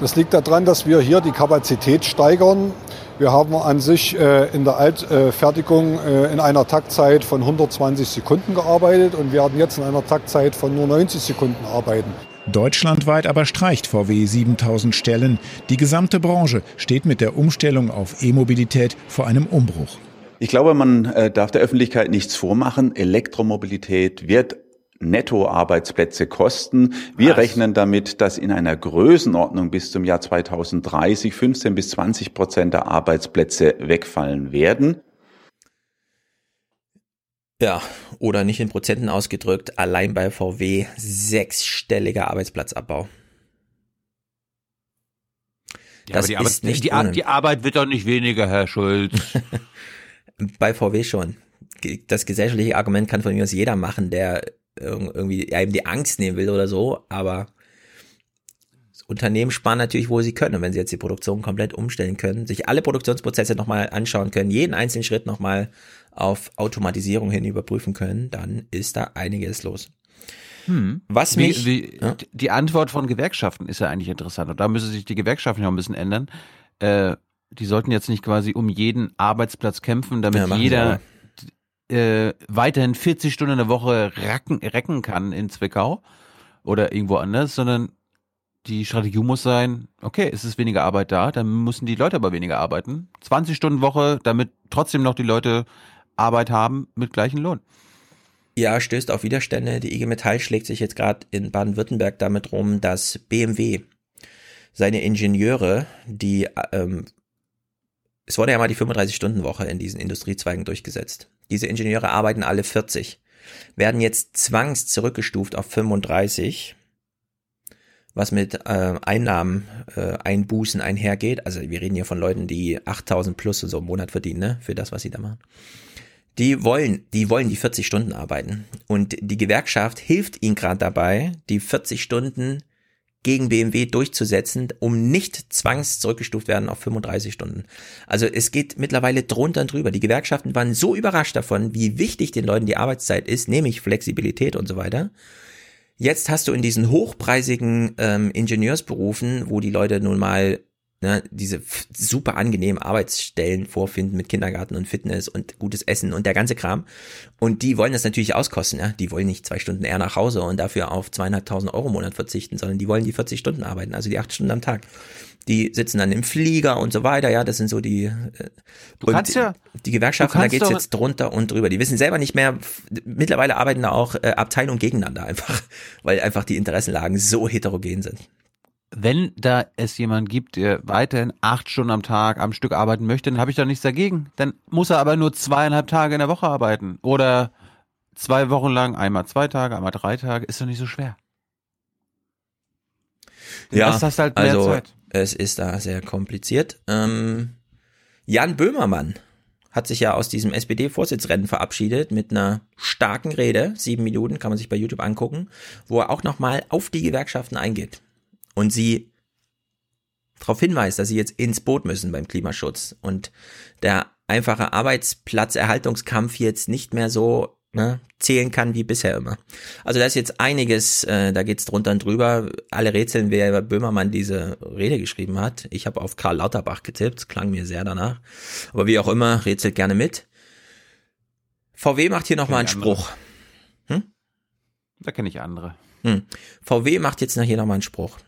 Das liegt daran, dass wir hier die Kapazität steigern. Wir haben an sich äh, in der Altfertigung äh, in einer Taktzeit von 120 Sekunden gearbeitet und werden jetzt in einer Taktzeit von nur 90 Sekunden arbeiten. Deutschlandweit aber streicht VW 7000 Stellen. Die gesamte Branche steht mit der Umstellung auf E-Mobilität vor einem Umbruch. Ich glaube, man äh, darf der Öffentlichkeit nichts vormachen. Elektromobilität wird Nettoarbeitsplätze kosten. Wir Was? rechnen damit, dass in einer Größenordnung bis zum Jahr 2030 15 bis 20 Prozent der Arbeitsplätze wegfallen werden. Ja, oder nicht in Prozenten ausgedrückt, allein bei VW sechsstelliger Arbeitsplatzabbau. Ja, das aber die, ist Arbeit, nicht die, die Arbeit wird doch nicht weniger, Herr Schulz. bei VW schon. Das gesellschaftliche Argument kann von mir aus jeder machen, der irgendwie einem die Angst nehmen will oder so, aber Unternehmen sparen natürlich, wo sie können. Und wenn sie jetzt die Produktion komplett umstellen können, sich alle Produktionsprozesse nochmal anschauen können, jeden einzelnen Schritt nochmal auf Automatisierung hin überprüfen können, dann ist da einiges los. Hm. Was mich, wie, wie, ja? Die Antwort von Gewerkschaften ist ja eigentlich interessant. Und da müssen sich die Gewerkschaften noch ein bisschen ändern. Äh, die sollten jetzt nicht quasi um jeden Arbeitsplatz kämpfen, damit ja, jeder äh, weiterhin 40 Stunden in der Woche racken, recken kann in Zwickau oder irgendwo anders, sondern die Strategie muss sein, okay, es ist weniger Arbeit da, dann müssen die Leute aber weniger arbeiten. 20 Stunden Woche, damit trotzdem noch die Leute Arbeit haben mit gleichem Lohn. Ja, stößt auf Widerstände. Die IG Metall schlägt sich jetzt gerade in Baden-Württemberg damit rum, dass BMW seine Ingenieure, die ähm, es wurde ja mal die 35-Stunden-Woche in diesen Industriezweigen durchgesetzt. Diese Ingenieure arbeiten alle 40, werden jetzt zwangs zurückgestuft auf 35, was mit äh, Einnahmen äh, Einbußen einhergeht. Also wir reden hier von Leuten, die 8000 plus so im Monat verdienen, ne, für das, was sie da machen. Die wollen, die wollen die 40 Stunden arbeiten. Und die Gewerkschaft hilft ihnen gerade dabei, die 40 Stunden gegen BMW durchzusetzen, um nicht zwangs zurückgestuft werden auf 35 Stunden. Also es geht mittlerweile drunter und drüber. Die Gewerkschaften waren so überrascht davon, wie wichtig den Leuten die Arbeitszeit ist, nämlich Flexibilität und so weiter. Jetzt hast du in diesen hochpreisigen ähm, Ingenieursberufen, wo die Leute nun mal ne, diese super angenehmen Arbeitsstellen vorfinden mit Kindergarten und Fitness und gutes Essen und der ganze Kram. Und die wollen das natürlich auskosten. Ja? Die wollen nicht zwei Stunden eher nach Hause und dafür auf zweieinhalbtausend Euro im Monat verzichten, sondern die wollen die 40 Stunden arbeiten, also die acht Stunden am Tag. Die sitzen dann im Flieger und so weiter, ja, das sind so die. Äh, du kannst ja, die Gewerkschaften, da geht's jetzt drunter und drüber. Die wissen selber nicht mehr, mittlerweile arbeiten da auch äh, Abteilungen gegeneinander einfach, weil einfach die Interessenlagen so heterogen sind wenn da es jemand gibt, der weiterhin acht Stunden am Tag am Stück arbeiten möchte, dann habe ich da nichts dagegen. Dann muss er aber nur zweieinhalb Tage in der Woche arbeiten. Oder zwei Wochen lang, einmal zwei Tage, einmal drei Tage, ist doch nicht so schwer. Ja, das hast halt also Zeit. es ist da sehr kompliziert. Ähm, Jan Böhmermann hat sich ja aus diesem SPD-Vorsitzrennen verabschiedet mit einer starken Rede, sieben Minuten, kann man sich bei YouTube angucken, wo er auch nochmal auf die Gewerkschaften eingeht und sie darauf hinweist, dass sie jetzt ins Boot müssen beim Klimaschutz und der einfache Arbeitsplatzerhaltungskampf jetzt nicht mehr so ne, zählen kann wie bisher immer. Also da ist jetzt einiges, äh, da geht's drunter und drüber. Alle rätseln, wer Böhmermann diese Rede geschrieben hat. Ich habe auf Karl Lauterbach getippt, klang mir sehr danach. Aber wie auch immer, rätselt gerne mit. VW macht hier nochmal einen Spruch. Hm? Da kenne ich andere. Hm. VW macht jetzt hier nochmal einen Spruch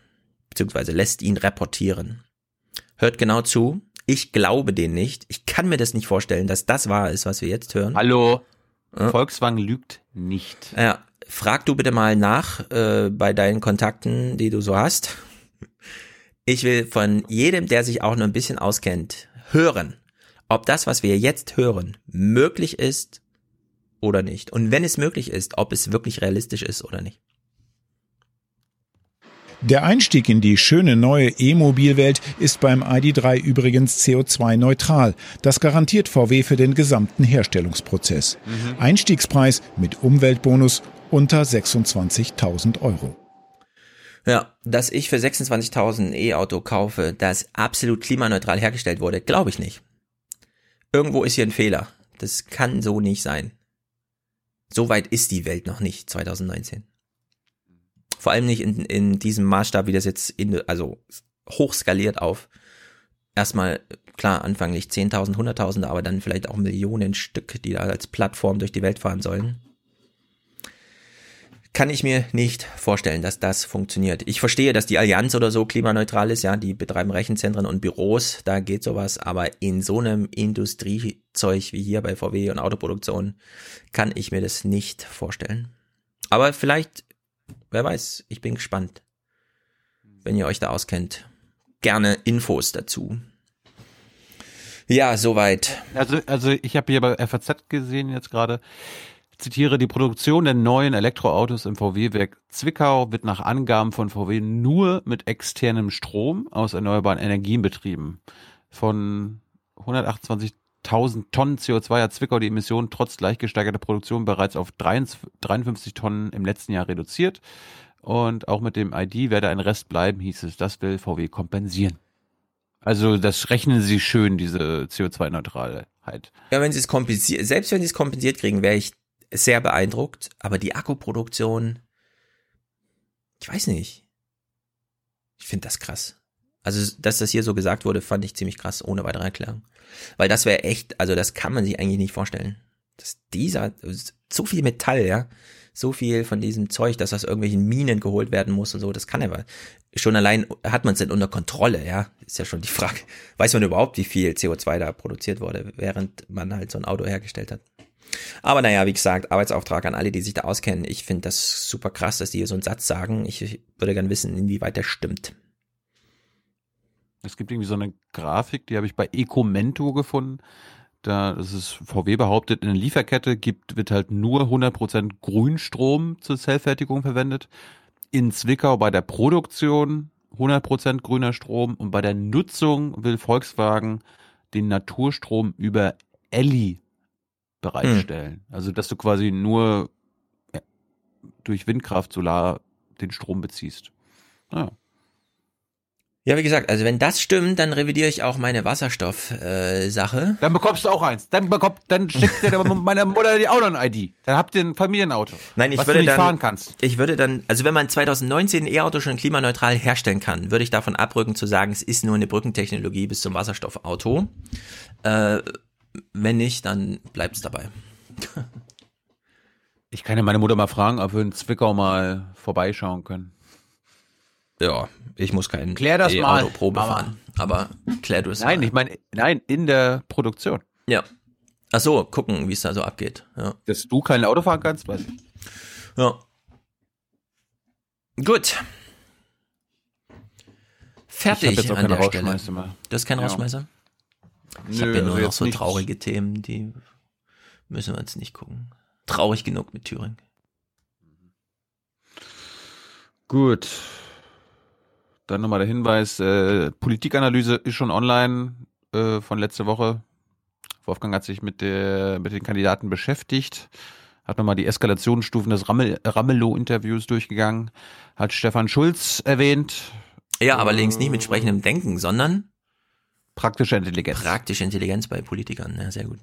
beziehungsweise lässt ihn reportieren. Hört genau zu. Ich glaube den nicht. Ich kann mir das nicht vorstellen, dass das wahr ist, was wir jetzt hören. Hallo. Ja. Volkswagen lügt nicht. Ja, frag du bitte mal nach äh, bei deinen Kontakten, die du so hast. Ich will von jedem, der sich auch nur ein bisschen auskennt, hören, ob das, was wir jetzt hören, möglich ist oder nicht. Und wenn es möglich ist, ob es wirklich realistisch ist oder nicht. Der Einstieg in die schöne neue E-Mobilwelt ist beim ID3 übrigens CO2-neutral. Das garantiert VW für den gesamten Herstellungsprozess. Mhm. Einstiegspreis mit Umweltbonus unter 26.000 Euro. Ja, dass ich für 26.000 ein E-Auto kaufe, das absolut klimaneutral hergestellt wurde, glaube ich nicht. Irgendwo ist hier ein Fehler. Das kann so nicht sein. So weit ist die Welt noch nicht, 2019. Vor allem nicht in, in diesem Maßstab, wie das jetzt in, also hochskaliert auf erstmal, klar, anfanglich 10.000, 100.000, aber dann vielleicht auch Millionen Stück, die da als Plattform durch die Welt fahren sollen. kann ich mir nicht vorstellen, dass das funktioniert. Ich verstehe, dass die Allianz oder so klimaneutral ist, ja, die betreiben Rechenzentren und Büros, da geht sowas, aber in so einem Industriezeug wie hier bei VW und Autoproduktion kann ich mir das nicht vorstellen. Aber vielleicht, wer weiß, ich bin gespannt. Wenn ihr euch da auskennt, gerne Infos dazu. Ja, soweit. Also, also ich habe hier bei FAZ gesehen jetzt gerade, zitiere, die Produktion der neuen Elektroautos im VW-Werk Zwickau wird nach Angaben von VW nur mit externem Strom aus erneuerbaren Energien betrieben. Von 128.000 Tonnen CO2 hat Zwickau die Emissionen trotz leicht gesteigerter Produktion bereits auf 53 Tonnen im letzten Jahr reduziert. Und auch mit dem ID werde ein Rest bleiben, hieß es. Das will VW kompensieren. Also das rechnen sie schön, diese CO2-Neutralheit. Ja, wenn sie es kompensiert, selbst wenn sie es kompensiert kriegen, wäre ich sehr beeindruckt, aber die Akkuproduktion, ich weiß nicht. Ich finde das krass. Also, dass das hier so gesagt wurde, fand ich ziemlich krass, ohne weitere Erklärung. Weil das wäre echt, also das kann man sich eigentlich nicht vorstellen. Dass dieser, so viel Metall, ja, so viel von diesem Zeug, dass aus irgendwelchen Minen geholt werden muss und so, das kann aber. Schon allein hat man es denn unter Kontrolle, ja, ist ja schon die Frage. Weiß man überhaupt, wie viel CO2 da produziert wurde, während man halt so ein Auto hergestellt hat? Aber naja, wie gesagt, Arbeitsauftrag an alle, die sich da auskennen. Ich finde das super krass, dass die hier so einen Satz sagen. Ich, würde gern wissen, inwieweit der stimmt. Es gibt irgendwie so eine Grafik, die habe ich bei Ecomento gefunden. Da das ist VW behauptet, in der Lieferkette gibt, wird halt nur 100% Grünstrom zur Zellfertigung verwendet. In Zwickau bei der Produktion 100% grüner Strom und bei der Nutzung will Volkswagen den Naturstrom über Elli bereitstellen. Hm. Also, dass du quasi nur durch Windkraft, Solar den Strom beziehst. Naja. Ja, wie gesagt, also wenn das stimmt, dann revidiere ich auch meine Wasserstoff-Sache. Äh, dann bekommst du auch eins. Dann bekommt, dann schickt dir meine Mutter die auch noch ein ID. Dann habt ihr ein Familienauto. Nein, ich was würde du nicht dann, fahren kannst. Ich würde dann, also wenn man 2019 ein E-Auto schon klimaneutral herstellen kann, würde ich davon abrücken zu sagen, es ist nur eine Brückentechnologie bis zum Wasserstoffauto. Äh, wenn nicht, dann bleibt es dabei. Ich kann ja meine Mutter mal fragen, ob wir in Zwickau mal vorbeischauen können. Ja, ich muss keinen klär das e mal. Probe Mama. fahren, aber klär du es Nein, mal. ich meine, nein, in der Produktion. Ja. Ach so, gucken, wie es da so abgeht. Ja. Dass du kein Auto fahren kannst, weiß ich. Ja. Gut. Fertig ich an der Stelle. Mehr. Du hast keinen ja. Rausschmeißer? Ich habe ja nur also noch so traurige Themen, die müssen wir uns nicht gucken. Traurig genug mit Thüringen. Gut. Dann nochmal der Hinweis, äh, Politikanalyse ist schon online äh, von letzter Woche. Wolfgang hat sich mit, der, mit den Kandidaten beschäftigt, hat nochmal die Eskalationsstufen des Rammel, Ramelow-Interviews durchgegangen, hat Stefan Schulz erwähnt. Ja, aber links nicht mit sprechendem Denken, sondern Praktische Intelligenz. Praktische Intelligenz bei Politikern, ja, sehr gut.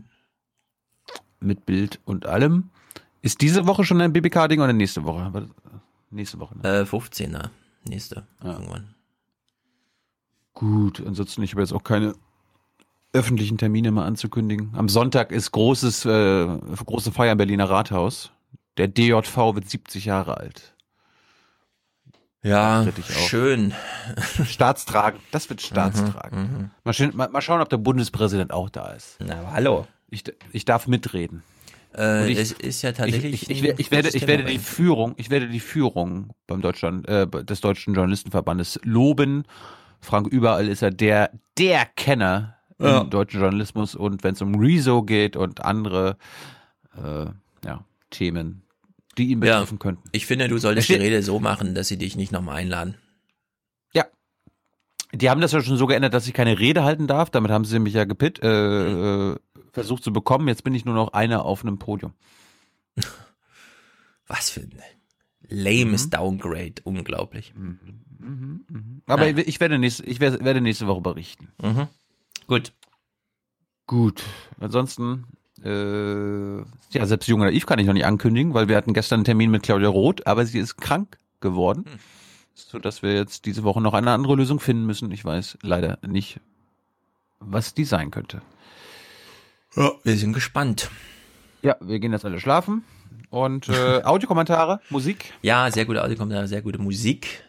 Mit Bild und allem. Ist diese Woche schon ein BBK-Ding oder nächste Woche? Nächste Woche. Ne? Äh, 15er. Nächste. Ja. Irgendwann. Gut, ansonsten, ich habe jetzt auch keine öffentlichen Termine mal anzukündigen. Am Sonntag ist großes, äh, große Feier im Berliner Rathaus. Der DJV wird 70 Jahre alt. Ja, schön. Staatstragend, das wird staatstragend. Mhm, mal, schön, mal, mal, schauen, ob der Bundespräsident auch da ist. Na, aber hallo. Ich, ich darf mitreden. Äh, ich, es ist ja tatsächlich. Ich, ich, ich, ich werde, ich werde die Führung, ich werde die Führung beim Deutschland, äh, des Deutschen Journalistenverbandes loben. Frank Überall ist er der, der Kenner ja. im deutschen Journalismus und wenn es um Rezo geht und andere äh, ja, Themen, die ihn betreffen ja, könnten. Ich finde, du solltest die Rede so machen, dass sie dich nicht nochmal einladen. Ja. Die haben das ja schon so geändert, dass ich keine Rede halten darf. Damit haben sie mich ja gepit, äh, mhm. versucht zu bekommen. Jetzt bin ich nur noch einer auf einem Podium. Was für ein lames mhm. Downgrade. Unglaublich. Mhm. Mhm. mhm. Aber Nein. ich werde, nächste, ich werde nächste Woche berichten. Mhm. Gut. Gut. Ansonsten äh, ja, selbst Junge Naiv kann ich noch nicht ankündigen, weil wir hatten gestern einen Termin mit Claudia Roth, aber sie ist krank geworden, hm. so dass wir jetzt diese Woche noch eine andere Lösung finden müssen. Ich weiß leider nicht, was die sein könnte. Ja, wir sind gespannt. Ja, wir gehen jetzt alle schlafen. Und äh, Audiokommentare, Musik? Ja, sehr gute Audiokommentare, sehr gute Musik.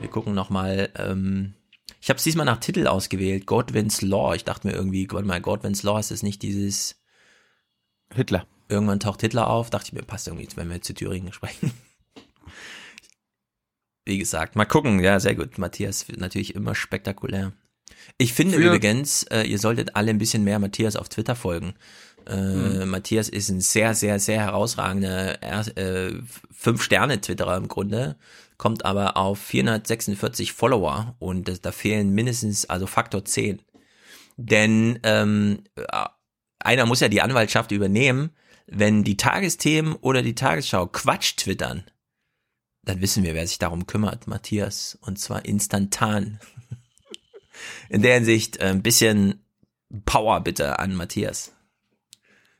Wir gucken nochmal. Ähm, ich habe es diesmal nach Titel ausgewählt. Godwin's Law. Ich dachte mir irgendwie, warte mal, Godwin's Law ist es nicht dieses Hitler. Irgendwann taucht Hitler auf. Dachte ich mir, passt irgendwie, wenn wir zu Thüringen sprechen. Wie gesagt, mal gucken. Ja, sehr gut. Matthias natürlich immer spektakulär. Ich finde Für übrigens, äh, ihr solltet alle ein bisschen mehr Matthias auf Twitter folgen. Äh, mhm. Matthias ist ein sehr, sehr, sehr herausragender äh, Fünf-Sterne-Twitterer im Grunde, kommt aber auf 446 Follower und das, da fehlen mindestens, also Faktor 10. Denn ähm, äh, einer muss ja die Anwaltschaft übernehmen, wenn die Tagesthemen oder die Tagesschau Quatsch twittern, dann wissen wir, wer sich darum kümmert, Matthias, und zwar instantan. In der Hinsicht äh, ein bisschen Power bitte an Matthias.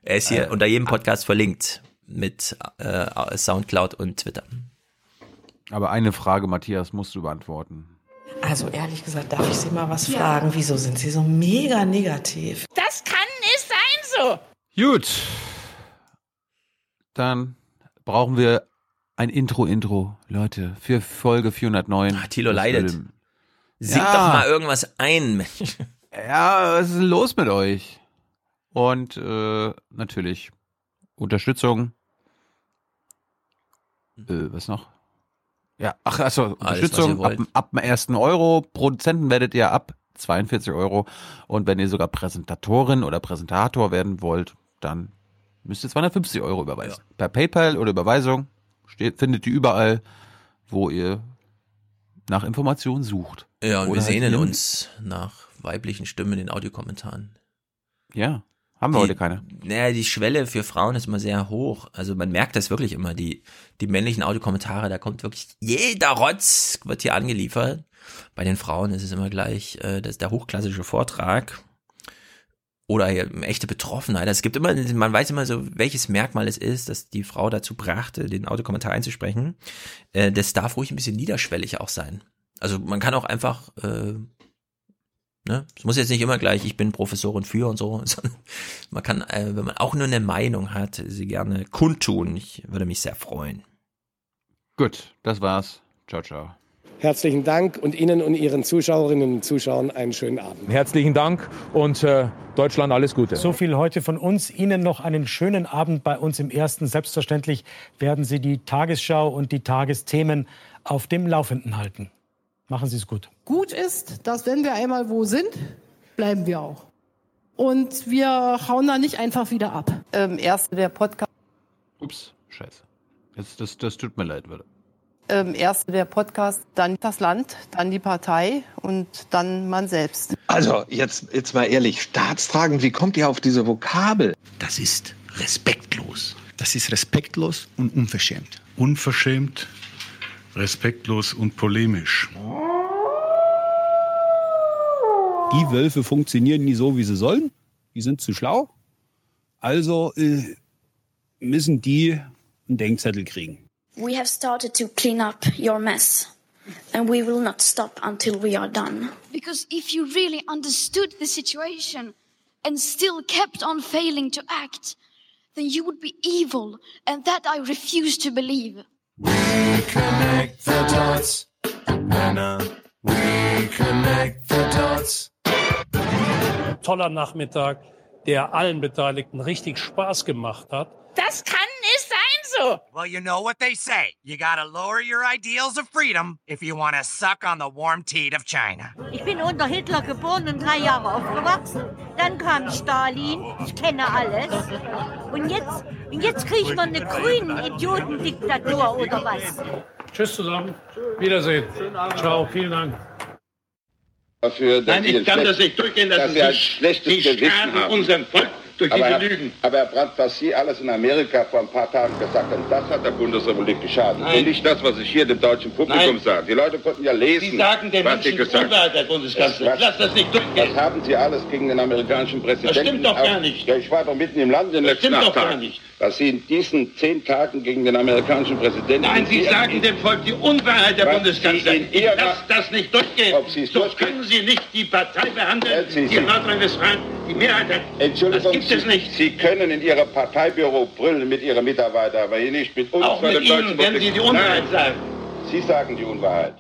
Er ist hier äh, unter jedem Podcast verlinkt mit äh, Soundcloud und Twitter. Aber eine Frage, Matthias, musst du beantworten. Also ehrlich gesagt, darf ich Sie mal was ja. fragen? Wieso sind Sie so mega negativ? Das kann nicht sein so. Gut. Dann brauchen wir ein Intro-Intro, Leute, für Folge 409. Ach, Thilo leidet. Sing ja. doch mal irgendwas ein, Mensch. Ja, was ist denn los mit euch? Und äh, natürlich Unterstützung. Äh, was noch? Ja, ach, also Unterstützung ab, ab dem ersten Euro. Produzenten werdet ihr ab 42 Euro. Und wenn ihr sogar Präsentatorin oder Präsentator werden wollt, dann müsst ihr 250 Euro überweisen. Ja. Per PayPal oder Überweisung steht, findet ihr überall, wo ihr nach Informationen sucht. Ja, und oder wir halt sehnen uns nach weiblichen Stimmen in den Audiokommentaren. Ja. Haben wir die, heute keine. Naja, die Schwelle für Frauen ist immer sehr hoch. Also man merkt das wirklich immer. Die, die männlichen Audiokommentare, da kommt wirklich jeder Rotz, wird hier angeliefert. Bei den Frauen ist es immer gleich äh, das der hochklassische Vortrag. Oder echte Betroffenheit. Es gibt immer, man weiß immer so, welches Merkmal es ist, dass die Frau dazu brachte, den Audiokommentar einzusprechen. Äh, das darf ruhig ein bisschen niederschwellig auch sein. Also man kann auch einfach äh, Ne? Es muss jetzt nicht immer gleich, ich bin Professorin für und so, sondern man kann, äh, wenn man auch nur eine Meinung hat, sie gerne kundtun. Ich würde mich sehr freuen. Gut, das war's. Ciao, ciao. Herzlichen Dank und Ihnen und Ihren Zuschauerinnen und Zuschauern einen schönen Abend. Herzlichen Dank und äh, Deutschland alles Gute. So viel heute von uns. Ihnen noch einen schönen Abend bei uns im Ersten. Selbstverständlich werden Sie die Tagesschau und die Tagesthemen auf dem Laufenden halten. Machen Sie es gut. Gut ist, dass wenn wir einmal wo sind, bleiben wir auch. Und wir hauen da nicht einfach wieder ab. Ähm, erste der Podcast. Ups, scheiße. Das, das, das tut mir leid, würde. Ähm, erste der Podcast, dann das Land, dann die Partei und dann man selbst. Also, jetzt, jetzt mal ehrlich, staatstragend, wie kommt ihr auf diese Vokabel? Das ist respektlos. Das ist respektlos und unverschämt. Unverschämt respektlos und polemisch. Die Wölfe funktionieren nie so, wie sie sollen. Die sind zu schlau. Also äh, müssen die einen Denkzettel kriegen. We have started to clean up your mess. And we will not stop until we are done. Because if you really understood the situation and still kept on failing to act, then you would be evil. And that I refuse to believe. Connect the dots. Anna, we connect the dots. Toller Nachmittag, der allen Beteiligten richtig Spaß gemacht hat. Das kann nicht sein so. Well, you know what they say. You gotta lower your ideals of freedom if you want to suck on the warm teat of China. Ich bin unter Hitler geboren und drei Jahre aufgewachsen. Dann kam Stalin. Ich kenne alles. Und jetzt, und jetzt kriegen wir eine grüne Idiotendiktatur oder was? Tschüss zusammen. Wiedersehen. Ciao. Vielen Dank. Dafür, Nein, ich kann das nicht durchgehen, dass, dass Sie, ein schlechtes Sie schaden unserem Volk durch aber diese Herr, Lügen. Aber Herr Brandt, was Sie alles in Amerika vor ein paar Tagen gesagt haben, das hat der Bundesrepublik geschadet. Nein. Und nicht das, was ich hier dem deutschen Publikum Nein. sage. Die Leute konnten ja lesen, Sie sagen den was Menschen Sie gesagt haben. Herr Bundeskanzler. Was, Lass das nicht durchgehen. Was haben Sie alles gegen den amerikanischen Präsidenten? Das stimmt doch gar nicht. Ja, ich war doch mitten im Land in den das letzten acht Tagen. gar nicht. Was Sie in diesen zehn Tagen gegen den amerikanischen Präsidenten... Nein, Sie sagen dem Volk die Unwahrheit, Herr Bundeskanzler. Lass das nicht durchgehen. Ob so können Sie nicht die Partei behandeln, die in Nordrhein-Westfalen Die Mehrheit hat. Entschuldigung, gibt es nicht. Sie können in Ihrem Parteibüro brüllen mit Ihren Mitarbeitern, aber hier nicht mit uns. Auch mit Ihnen, wenn Sie die Unwahrheit sagen. Sie sagen die Unwahrheit.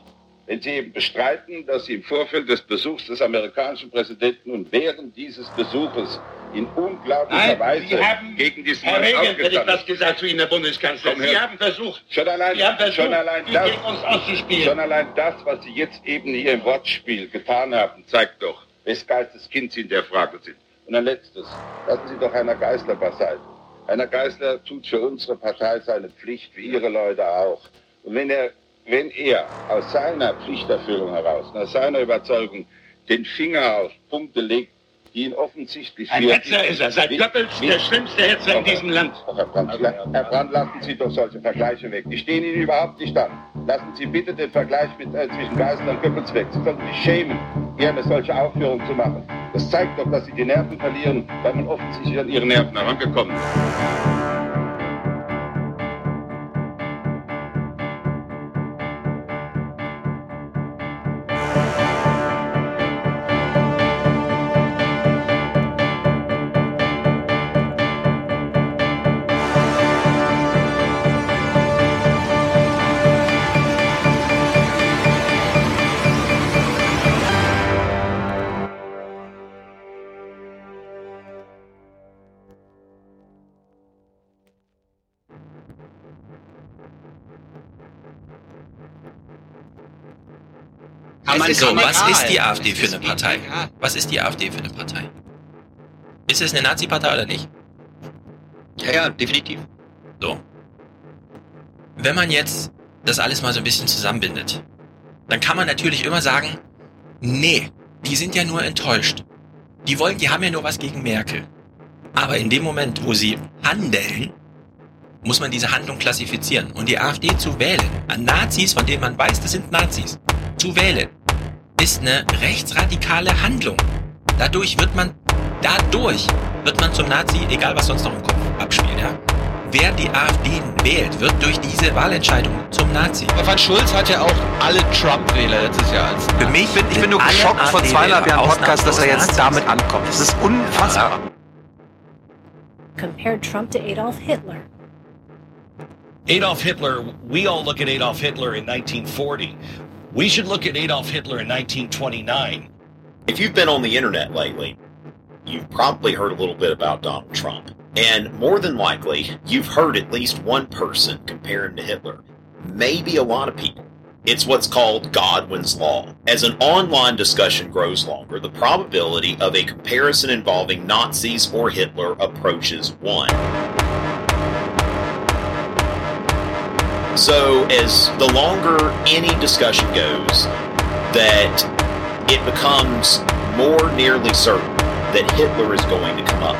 Wenn Sie eben bestreiten, dass Sie im Vorfeld des Besuchs des amerikanischen Präsidenten und während dieses Besuches in unglaublicher Nein, Weise Sie haben, gegen diesen Herr Mann Reagan, hätte ich das gesagt zu Ihnen, Herr Bundeskanzler. Komm, Sie Herr- haben versucht, Schon allein, Sie haben versucht, schon allein das, gegen uns auszuspielen. Schon allein das, was Sie jetzt eben hier im Wortspiel getan haben, zeigt doch, wes Geistes Kind Sie in der Frage sind. Und ein letztes, lassen Sie doch Heiner Geißler beiseite. Heiner Geißler tut für unsere Partei seine Pflicht, wie Ihre Leute auch. Und wenn er, wenn er aus seiner Pflichterfüllung heraus, aus seiner Überzeugung, den Finger auf Punkte legt, die ihn offensichtlich Ein Hetzer ist er, seit Goebbels der schlimmste Hetzer in diesem Land. doch, Herr Brandt, Herr Brandt, lassen Sie doch solche Vergleiche weg. Die stehen Ihnen überhaupt nicht an. Lassen Sie bitte den Vergleich mit, äh, zwischen Geisel und Goebbels weg. Sie sollten sich schämen, hier eine solche Aufführung zu machen. Das zeigt doch, dass Sie die Nerven verlieren, weil man offensichtlich an Ihre Nerven herangekommen ist. Es ist so, was ist die AfD für eine Partei? Was ist die AfD für eine Partei? Ist es eine Nazi-Partei oder nicht? Ja, ja, definitiv. So. Wenn man jetzt das alles mal so ein bisschen zusammenbindet, dann kann man natürlich immer sagen, nee, die sind ja nur enttäuscht. Die wollen, die haben ja nur was gegen Merkel. Aber in dem Moment, wo sie handeln, muss man diese Handlung klassifizieren. Und die AfD zu wählen, an Nazis, von denen man weiß, das sind Nazis, zu wählen, ist eine rechtsradikale Handlung. Dadurch wird man, dadurch wird man zum Nazi, egal was sonst noch im Kopf abspielt, ja. Wer die AfD wählt, wird durch diese Wahlentscheidung zum Nazi. Stefan Schulz hat ja auch alle Trump-Wähler letztes Jahr als Für mich ich bin, ich bin nur geschockt vor zweieinhalb AfD-Wähler Jahren Podcast, dass er jetzt ausnahmslos damit ankommt. Das ist unfassbar. compared Trump to Adolf Hitler. Adolf Hitler, we all look at Adolf Hitler in 1940. We should look at Adolf Hitler in 1929. If you've been on the internet lately, you've probably heard a little bit about Donald Trump. And more than likely, you've heard at least one person compare him to Hitler. Maybe a lot of people. It's what's called Godwin's Law. As an online discussion grows longer, the probability of a comparison involving Nazis or Hitler approaches one. So, as the longer any discussion goes, that it becomes more nearly certain that Hitler is going to come up.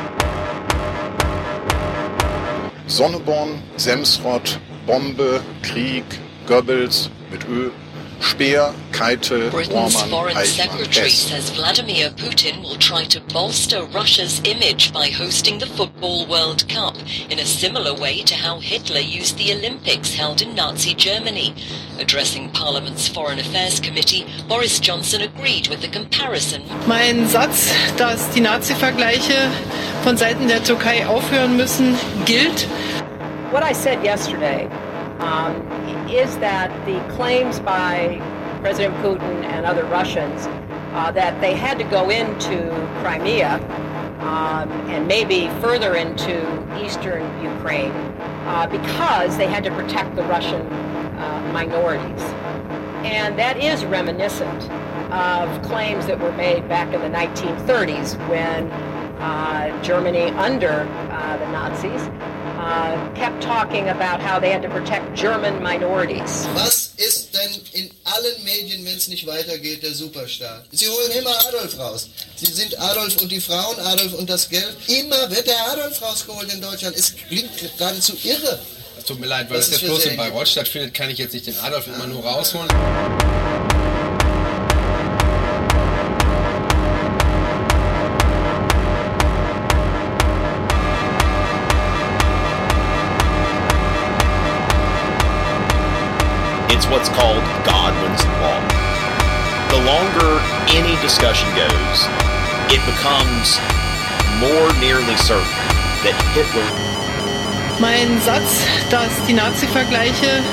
Sonneborn, Semsrott, Bombe, Krieg, Goebbels mit Ö, Speer, Keitel, Britain's Bormann, foreign Eichmann, secretary Hess. says Vladimir Putin will try to bolster Russia's image by hosting the Football World Cup in a similar way to how Hitler used the Olympics held in Nazi Germany. Addressing Parliament's Foreign Affairs Committee, Boris Johnson agreed with the comparison. Mein Satz, dass die Nazi-Vergleiche von Seiten der Türkei aufhören müssen, gilt. What I said yesterday um, is that the claims by President Putin and other Russians uh, that they had to go into Crimea um, and maybe further into eastern Ukraine uh, because they had to protect the Russian uh, minorities. And that is reminiscent of claims that were made back in the 1930s when uh, Germany, under uh, the Nazis, uh, kept talking about how they had to protect German minorities. Was ist denn in allen Medien, wenn es nicht weitergeht, der Superstar? Sie holen immer Adolf raus. Sie sind Adolf und die Frauen, Adolf und das Geld. Immer wird der Adolf rausgeholt in Deutschland. Es klingt geradezu irre. Es tut mir leid, weil Was das jetzt bloß in? Bayreuth stattfindet, kann ich jetzt nicht den Adolf immer nur rausholen. It's what's called Godwin's Law. The longer any discussion goes, it becomes more nearly certain that Hitler. Mein Satz, dass die Nazi-Vergleiche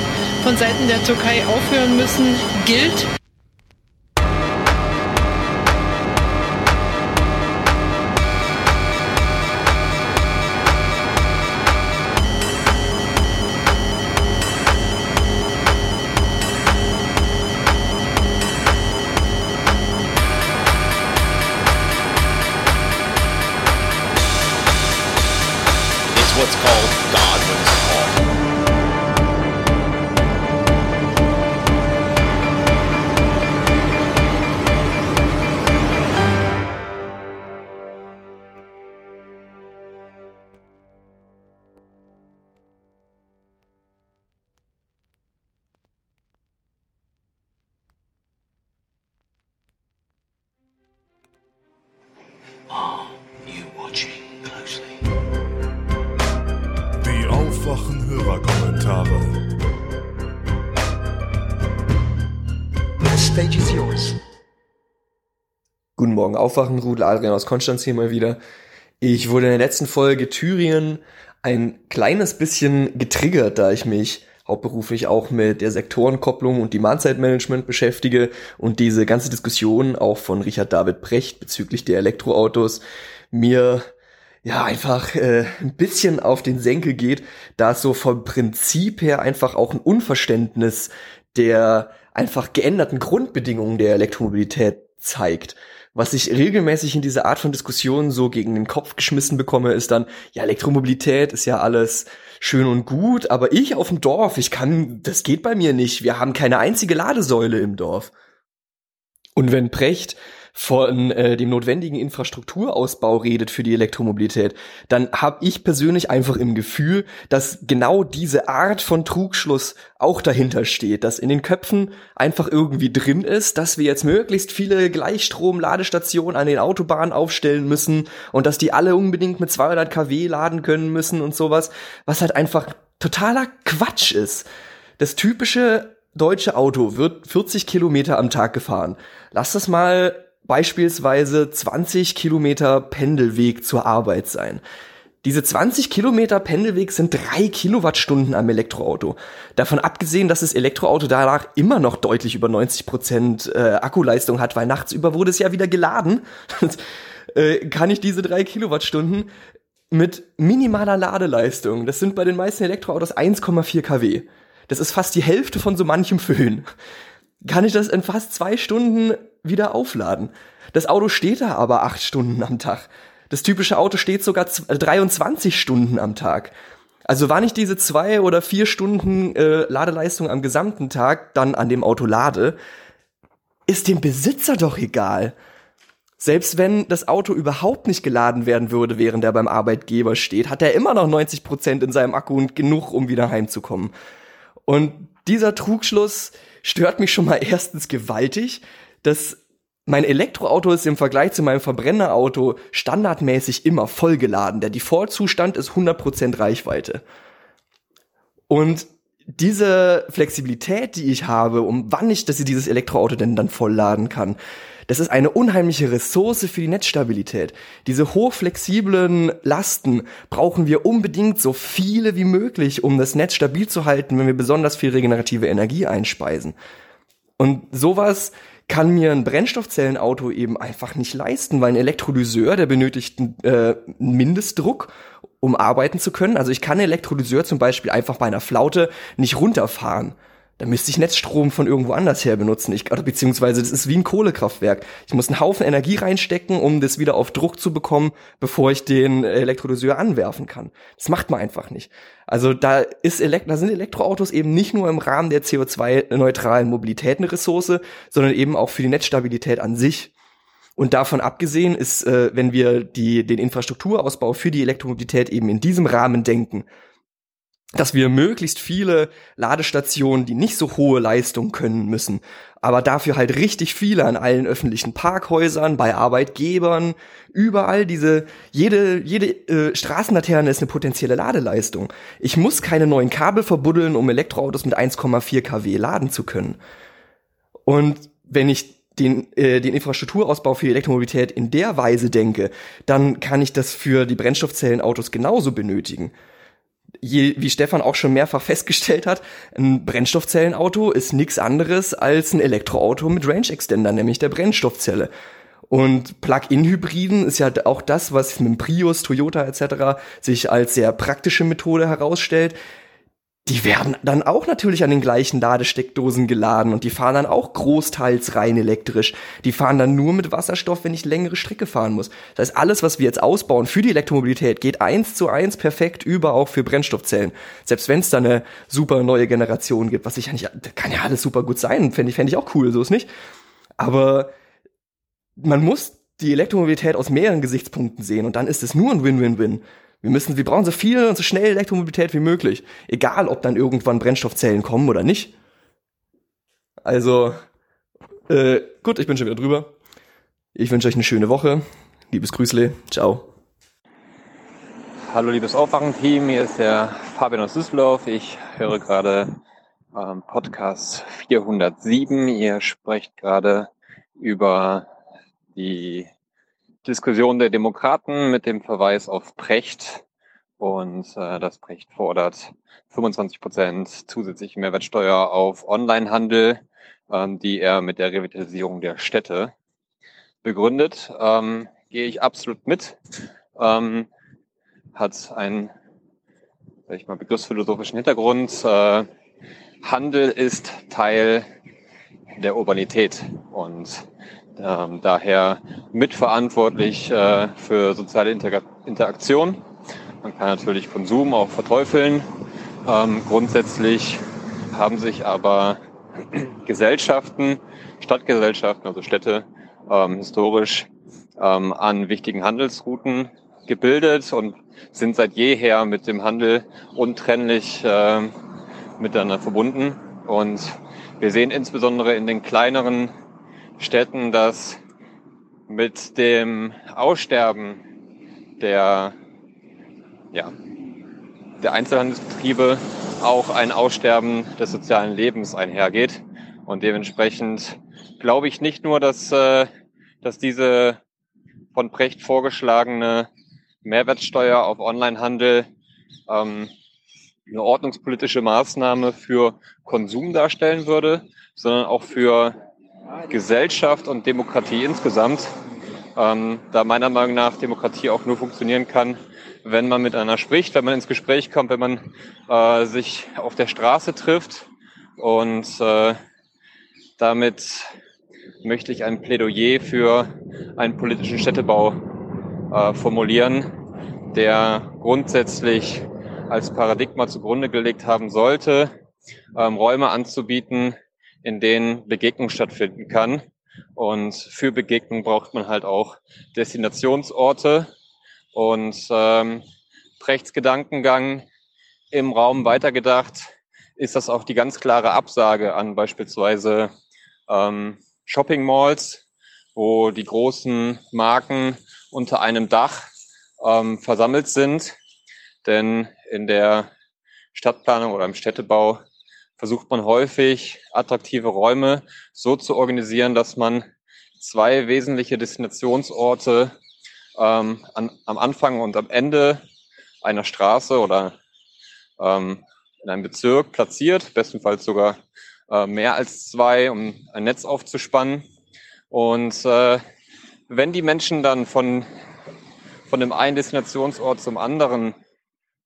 von Seiten der Türkei aufhören müssen, gilt. Morgen, Aufwachen, Rudel Adrian aus Konstanz hier mal wieder. Ich wurde in der letzten Folge Thüringen ein kleines bisschen getriggert, da ich mich hauptberuflich auch mit der Sektorenkopplung und Demand-Side-Management beschäftige und diese ganze Diskussion auch von Richard David Brecht bezüglich der Elektroautos mir ja einfach äh, ein bisschen auf den Senkel geht, da es so vom Prinzip her einfach auch ein Unverständnis der einfach geänderten Grundbedingungen der Elektromobilität zeigt. Was ich regelmäßig in dieser Art von Diskussionen so gegen den Kopf geschmissen bekomme, ist dann, ja, Elektromobilität ist ja alles schön und gut, aber ich auf dem Dorf, ich kann, das geht bei mir nicht. Wir haben keine einzige Ladesäule im Dorf. Und wenn Precht von äh, dem notwendigen Infrastrukturausbau redet für die Elektromobilität, dann habe ich persönlich einfach im Gefühl, dass genau diese Art von Trugschluss auch dahinter steht, dass in den Köpfen einfach irgendwie drin ist, dass wir jetzt möglichst viele Gleichstrom-Ladestationen an den Autobahnen aufstellen müssen und dass die alle unbedingt mit 200 kW laden können müssen und sowas, was halt einfach totaler Quatsch ist. Das typische deutsche Auto wird 40 Kilometer am Tag gefahren. Lass das mal beispielsweise 20 Kilometer Pendelweg zur Arbeit sein. Diese 20 Kilometer Pendelweg sind drei Kilowattstunden am Elektroauto. Davon abgesehen, dass das Elektroauto danach immer noch deutlich über 90 Prozent äh, Akkuleistung hat, weil nachts über wurde es ja wieder geladen, äh, kann ich diese drei Kilowattstunden mit minimaler Ladeleistung, das sind bei den meisten Elektroautos 1,4 kW. Das ist fast die Hälfte von so manchem Föhn. Kann ich das in fast zwei Stunden wieder aufladen? Das Auto steht da aber acht Stunden am Tag. Das typische Auto steht sogar 23 Stunden am Tag. Also wann ich diese zwei oder vier Stunden äh, Ladeleistung am gesamten Tag dann an dem Auto lade, ist dem Besitzer doch egal. Selbst wenn das Auto überhaupt nicht geladen werden würde, während er beim Arbeitgeber steht, hat er immer noch 90 Prozent in seinem Akku und genug, um wieder heimzukommen. Und dieser Trugschluss stört mich schon mal erstens gewaltig, dass mein Elektroauto ist im Vergleich zu meinem Verbrennerauto standardmäßig immer vollgeladen. Der Default-Zustand ist 100% Reichweite. Und diese Flexibilität, die ich habe, um wann ich dass ich dieses Elektroauto denn dann vollladen kann, das ist eine unheimliche Ressource für die Netzstabilität. Diese hochflexiblen Lasten brauchen wir unbedingt so viele wie möglich, um das Netz stabil zu halten, wenn wir besonders viel regenerative Energie einspeisen. Und sowas kann mir ein Brennstoffzellenauto eben einfach nicht leisten, weil ein Elektrolyseur, der benötigt einen äh, Mindestdruck, um arbeiten zu können. Also ich kann Elektrolyseur zum Beispiel einfach bei einer Flaute nicht runterfahren. Da müsste ich Netzstrom von irgendwo anders her benutzen. Ich, beziehungsweise das ist wie ein Kohlekraftwerk. Ich muss einen Haufen Energie reinstecken, um das wieder auf Druck zu bekommen, bevor ich den Elektrolyseur anwerfen kann. Das macht man einfach nicht. Also da ist Elekt da sind Elektroautos eben nicht nur im Rahmen der CO2-neutralen Mobilität eine Ressource, sondern eben auch für die Netzstabilität an sich. Und davon abgesehen ist, äh, wenn wir die, den Infrastrukturausbau für die Elektromobilität eben in diesem Rahmen denken, dass wir möglichst viele Ladestationen, die nicht so hohe Leistung können müssen, aber dafür halt richtig viele an allen öffentlichen Parkhäusern, bei Arbeitgebern, überall diese, jede, jede äh, Straßenlaterne ist eine potenzielle Ladeleistung. Ich muss keine neuen Kabel verbuddeln, um Elektroautos mit 1,4 kW laden zu können. Und wenn ich den, äh, den Infrastrukturausbau für Elektromobilität in der Weise denke, dann kann ich das für die Brennstoffzellenautos genauso benötigen. Je, wie Stefan auch schon mehrfach festgestellt hat, ein Brennstoffzellenauto ist nichts anderes als ein Elektroauto mit Range Extender, nämlich der Brennstoffzelle. Und Plug-in-Hybriden ist ja auch das, was mit Prius, Toyota etc. sich als sehr praktische Methode herausstellt die werden dann auch natürlich an den gleichen Ladesteckdosen geladen und die fahren dann auch großteils rein elektrisch. Die fahren dann nur mit Wasserstoff, wenn ich längere Strecke fahren muss. Das heißt, alles, was wir jetzt ausbauen für die Elektromobilität, geht eins zu eins perfekt über auch für Brennstoffzellen. Selbst wenn es da eine super neue Generation gibt, was ich ja nicht, kann ja alles super gut sein, fände ich, fänd ich auch cool, so ist nicht. Aber man muss die Elektromobilität aus mehreren Gesichtspunkten sehen und dann ist es nur ein Win-Win-Win. Wir müssen, wir brauchen so viel und so schnell Elektromobilität wie möglich. Egal, ob dann irgendwann Brennstoffzellen kommen oder nicht. Also, äh, gut, ich bin schon wieder drüber. Ich wünsche euch eine schöne Woche. Liebes Grüßle. Ciao. Hallo, liebes Aufwachen-Team. Hier ist der Fabian aus Düsseldorf. Ich höre gerade ähm, Podcast 407. Ihr sprecht gerade über die Diskussion der Demokraten mit dem Verweis auf Precht und äh, das Precht fordert 25 Prozent zusätzliche Mehrwertsteuer auf Onlinehandel, ähm, die er mit der Revitalisierung der Städte begründet. Ähm, gehe ich absolut mit. Ähm, hat einen, sag ich mal, begriffsphilosophischen Hintergrund. Äh, Handel ist Teil der Urbanität und ähm, daher mitverantwortlich äh, für soziale Inter Interaktion. Man kann natürlich Konsum auch verteufeln. Ähm, grundsätzlich haben sich aber Gesellschaften, Stadtgesellschaften, also Städte, ähm, historisch ähm, an wichtigen Handelsrouten gebildet und sind seit jeher mit dem Handel untrennlich äh, miteinander verbunden. Und wir sehen insbesondere in den kleineren Städten, dass mit dem Aussterben der, ja, der Einzelhandelsbetriebe auch ein Aussterben des sozialen Lebens einhergeht. Und dementsprechend glaube ich nicht nur, dass, äh, dass diese von Precht vorgeschlagene Mehrwertsteuer auf Onlinehandel ähm, eine ordnungspolitische Maßnahme für Konsum darstellen würde, sondern auch für Gesellschaft und Demokratie insgesamt, ähm, da meiner Meinung nach Demokratie auch nur funktionieren kann, wenn man miteinander spricht, wenn man ins Gespräch kommt, wenn man äh, sich auf der Straße trifft. Und äh, damit möchte ich ein Plädoyer für einen politischen Städtebau äh, formulieren, der grundsätzlich als Paradigma zugrunde gelegt haben sollte, ähm, Räume anzubieten, in denen Begegnung stattfinden kann. Und für Begegnung braucht man halt auch Destinationsorte und ähm, Prechts Gedankengang im Raum weitergedacht ist das auch die ganz klare Absage an beispielsweise ähm, Shopping Malls, wo die großen Marken unter einem Dach ähm, versammelt sind. Denn in der Stadtplanung oder im Städtebau versucht man häufig, attraktive Räume so zu organisieren, dass man zwei wesentliche Destinationsorte ähm, an, am Anfang und am Ende einer Straße oder ähm, in einem Bezirk platziert, bestenfalls sogar äh, mehr als zwei, um ein Netz aufzuspannen. Und äh, wenn die Menschen dann von, von dem einen Destinationsort zum anderen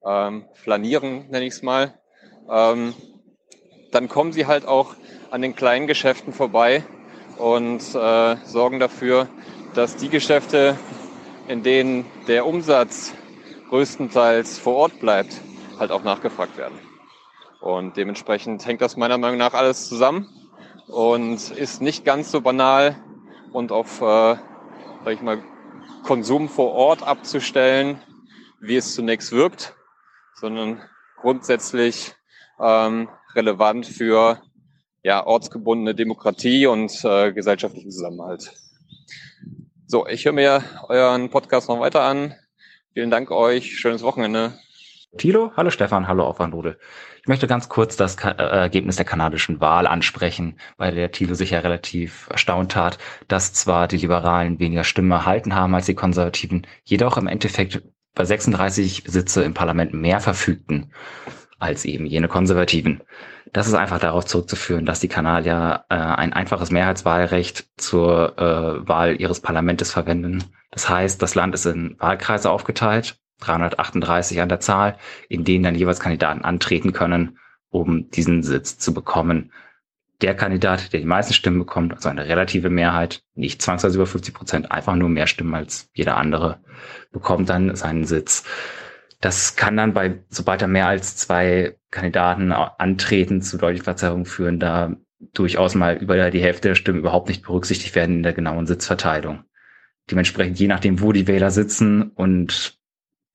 ähm, flanieren, nenne ich es mal, ähm, dann kommen sie halt auch an den kleinen Geschäften vorbei und äh, sorgen dafür, dass die Geschäfte, in denen der Umsatz größtenteils vor Ort bleibt, halt auch nachgefragt werden. Und dementsprechend hängt das meiner Meinung nach alles zusammen und ist nicht ganz so banal und auf, äh, sag ich mal, Konsum vor Ort abzustellen, wie es zunächst wirkt, sondern grundsätzlich ähm, relevant für ja, ortsgebundene Demokratie und äh, gesellschaftlichen Zusammenhalt. So, ich höre mir euren Podcast noch weiter an. Vielen Dank euch. Schönes Wochenende. Thilo, hallo Stefan, hallo Aufwandrudel. Ich möchte ganz kurz das Ka äh, Ergebnis der kanadischen Wahl ansprechen, bei der Thilo sich ja relativ erstaunt hat, dass zwar die Liberalen weniger Stimmen erhalten haben als die Konservativen, jedoch im Endeffekt bei 36 Sitze im Parlament mehr verfügten als eben jene Konservativen. Das ist einfach darauf zurückzuführen, dass die Kanadier äh, ein einfaches Mehrheitswahlrecht zur äh, Wahl ihres Parlamentes verwenden. Das heißt, das Land ist in Wahlkreise aufgeteilt 338 an der Zahl, in denen dann jeweils Kandidaten antreten können, um diesen Sitz zu bekommen. Der Kandidat, der die meisten Stimmen bekommt, also eine relative Mehrheit, nicht zwangsweise über 50 Prozent, einfach nur mehr Stimmen als jeder andere, bekommt dann seinen Sitz. Das kann dann bei, sobald da mehr als zwei Kandidaten antreten, zu deutlichen Verzerrungen führen, da durchaus mal über die Hälfte der Stimmen überhaupt nicht berücksichtigt werden in der genauen Sitzverteilung. Dementsprechend, je nachdem, wo die Wähler sitzen und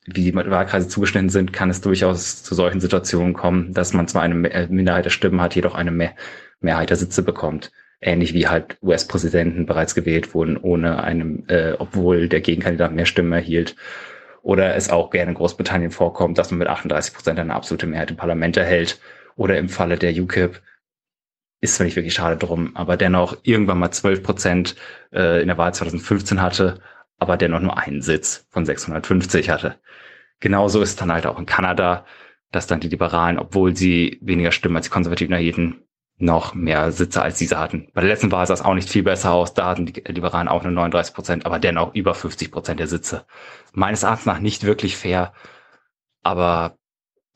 wie die Wahlkreise zugeschnitten sind, kann es durchaus zu solchen Situationen kommen, dass man zwar eine äh, Minderheit der Stimmen hat, jedoch eine Mehr Mehrheit der Sitze bekommt. Ähnlich wie halt US-Präsidenten bereits gewählt wurden, ohne einem, äh, obwohl der Gegenkandidat mehr Stimmen erhielt. Oder es auch gerne in Großbritannien vorkommt, dass man mit 38 Prozent eine absolute Mehrheit im Parlament erhält. Oder im Falle der UKIP ist zwar nicht wirklich schade drum, aber dennoch irgendwann mal 12 Prozent äh, in der Wahl 2015 hatte, aber dennoch nur einen Sitz von 650 hatte. Genauso ist dann halt auch in Kanada, dass dann die Liberalen, obwohl sie weniger Stimmen als die Konservativen erhielten, noch mehr Sitze als diese hatten. Bei der letzten Wahl sah es auch nicht viel besser aus. Da hatten die Liberalen auch nur 39 Prozent, aber dennoch über 50 Prozent der Sitze. Meines Erachtens nach nicht wirklich fair, aber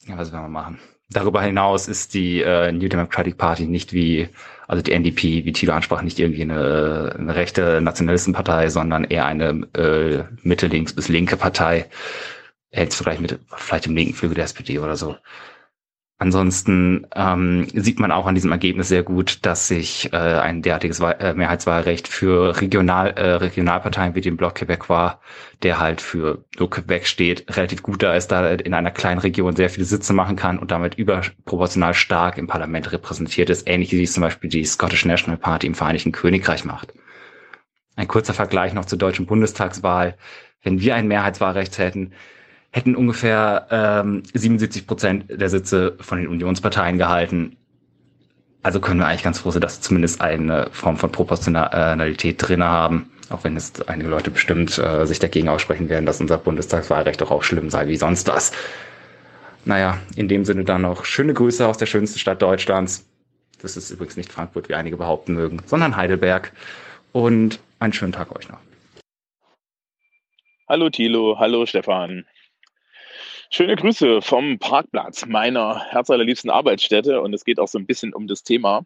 ja, was werden wir machen? Darüber hinaus ist die äh, New Democratic Party nicht wie, also die NDP, wie Thilo ansprach, nicht irgendwie eine, eine rechte Nationalistenpartei, sondern eher eine äh, Mitte-links bis linke Partei. Hältst vielleicht mit vielleicht im linken Flügel der SPD oder so. Ansonsten ähm, sieht man auch an diesem Ergebnis sehr gut, dass sich äh, ein derartiges Wahl äh, Mehrheitswahlrecht für Regional, äh, Regionalparteien wie den Bloc Québécois, der halt für so Quebec steht, relativ gut da ist, da in einer kleinen Region sehr viele Sitze machen kann und damit überproportional stark im Parlament repräsentiert ist, ähnlich wie es zum Beispiel die Scottish National Party im Vereinigten Königreich macht. Ein kurzer Vergleich noch zur deutschen Bundestagswahl. Wenn wir ein Mehrheitswahlrecht hätten, hätten ungefähr ähm, 77 Prozent der Sitze von den Unionsparteien gehalten. Also können wir eigentlich ganz froh sein, dass zumindest eine Form von Proportionalität drin haben, auch wenn es einige Leute bestimmt äh, sich dagegen aussprechen werden, dass unser Bundestagswahlrecht doch auch schlimm sei wie sonst was. Naja, in dem Sinne dann noch schöne Grüße aus der schönsten Stadt Deutschlands. Das ist übrigens nicht Frankfurt, wie einige behaupten mögen, sondern Heidelberg. Und einen schönen Tag euch noch. Hallo Thilo, hallo Stefan. Schöne Grüße vom Parkplatz meiner herzallerliebsten Arbeitsstätte und es geht auch so ein bisschen um das Thema.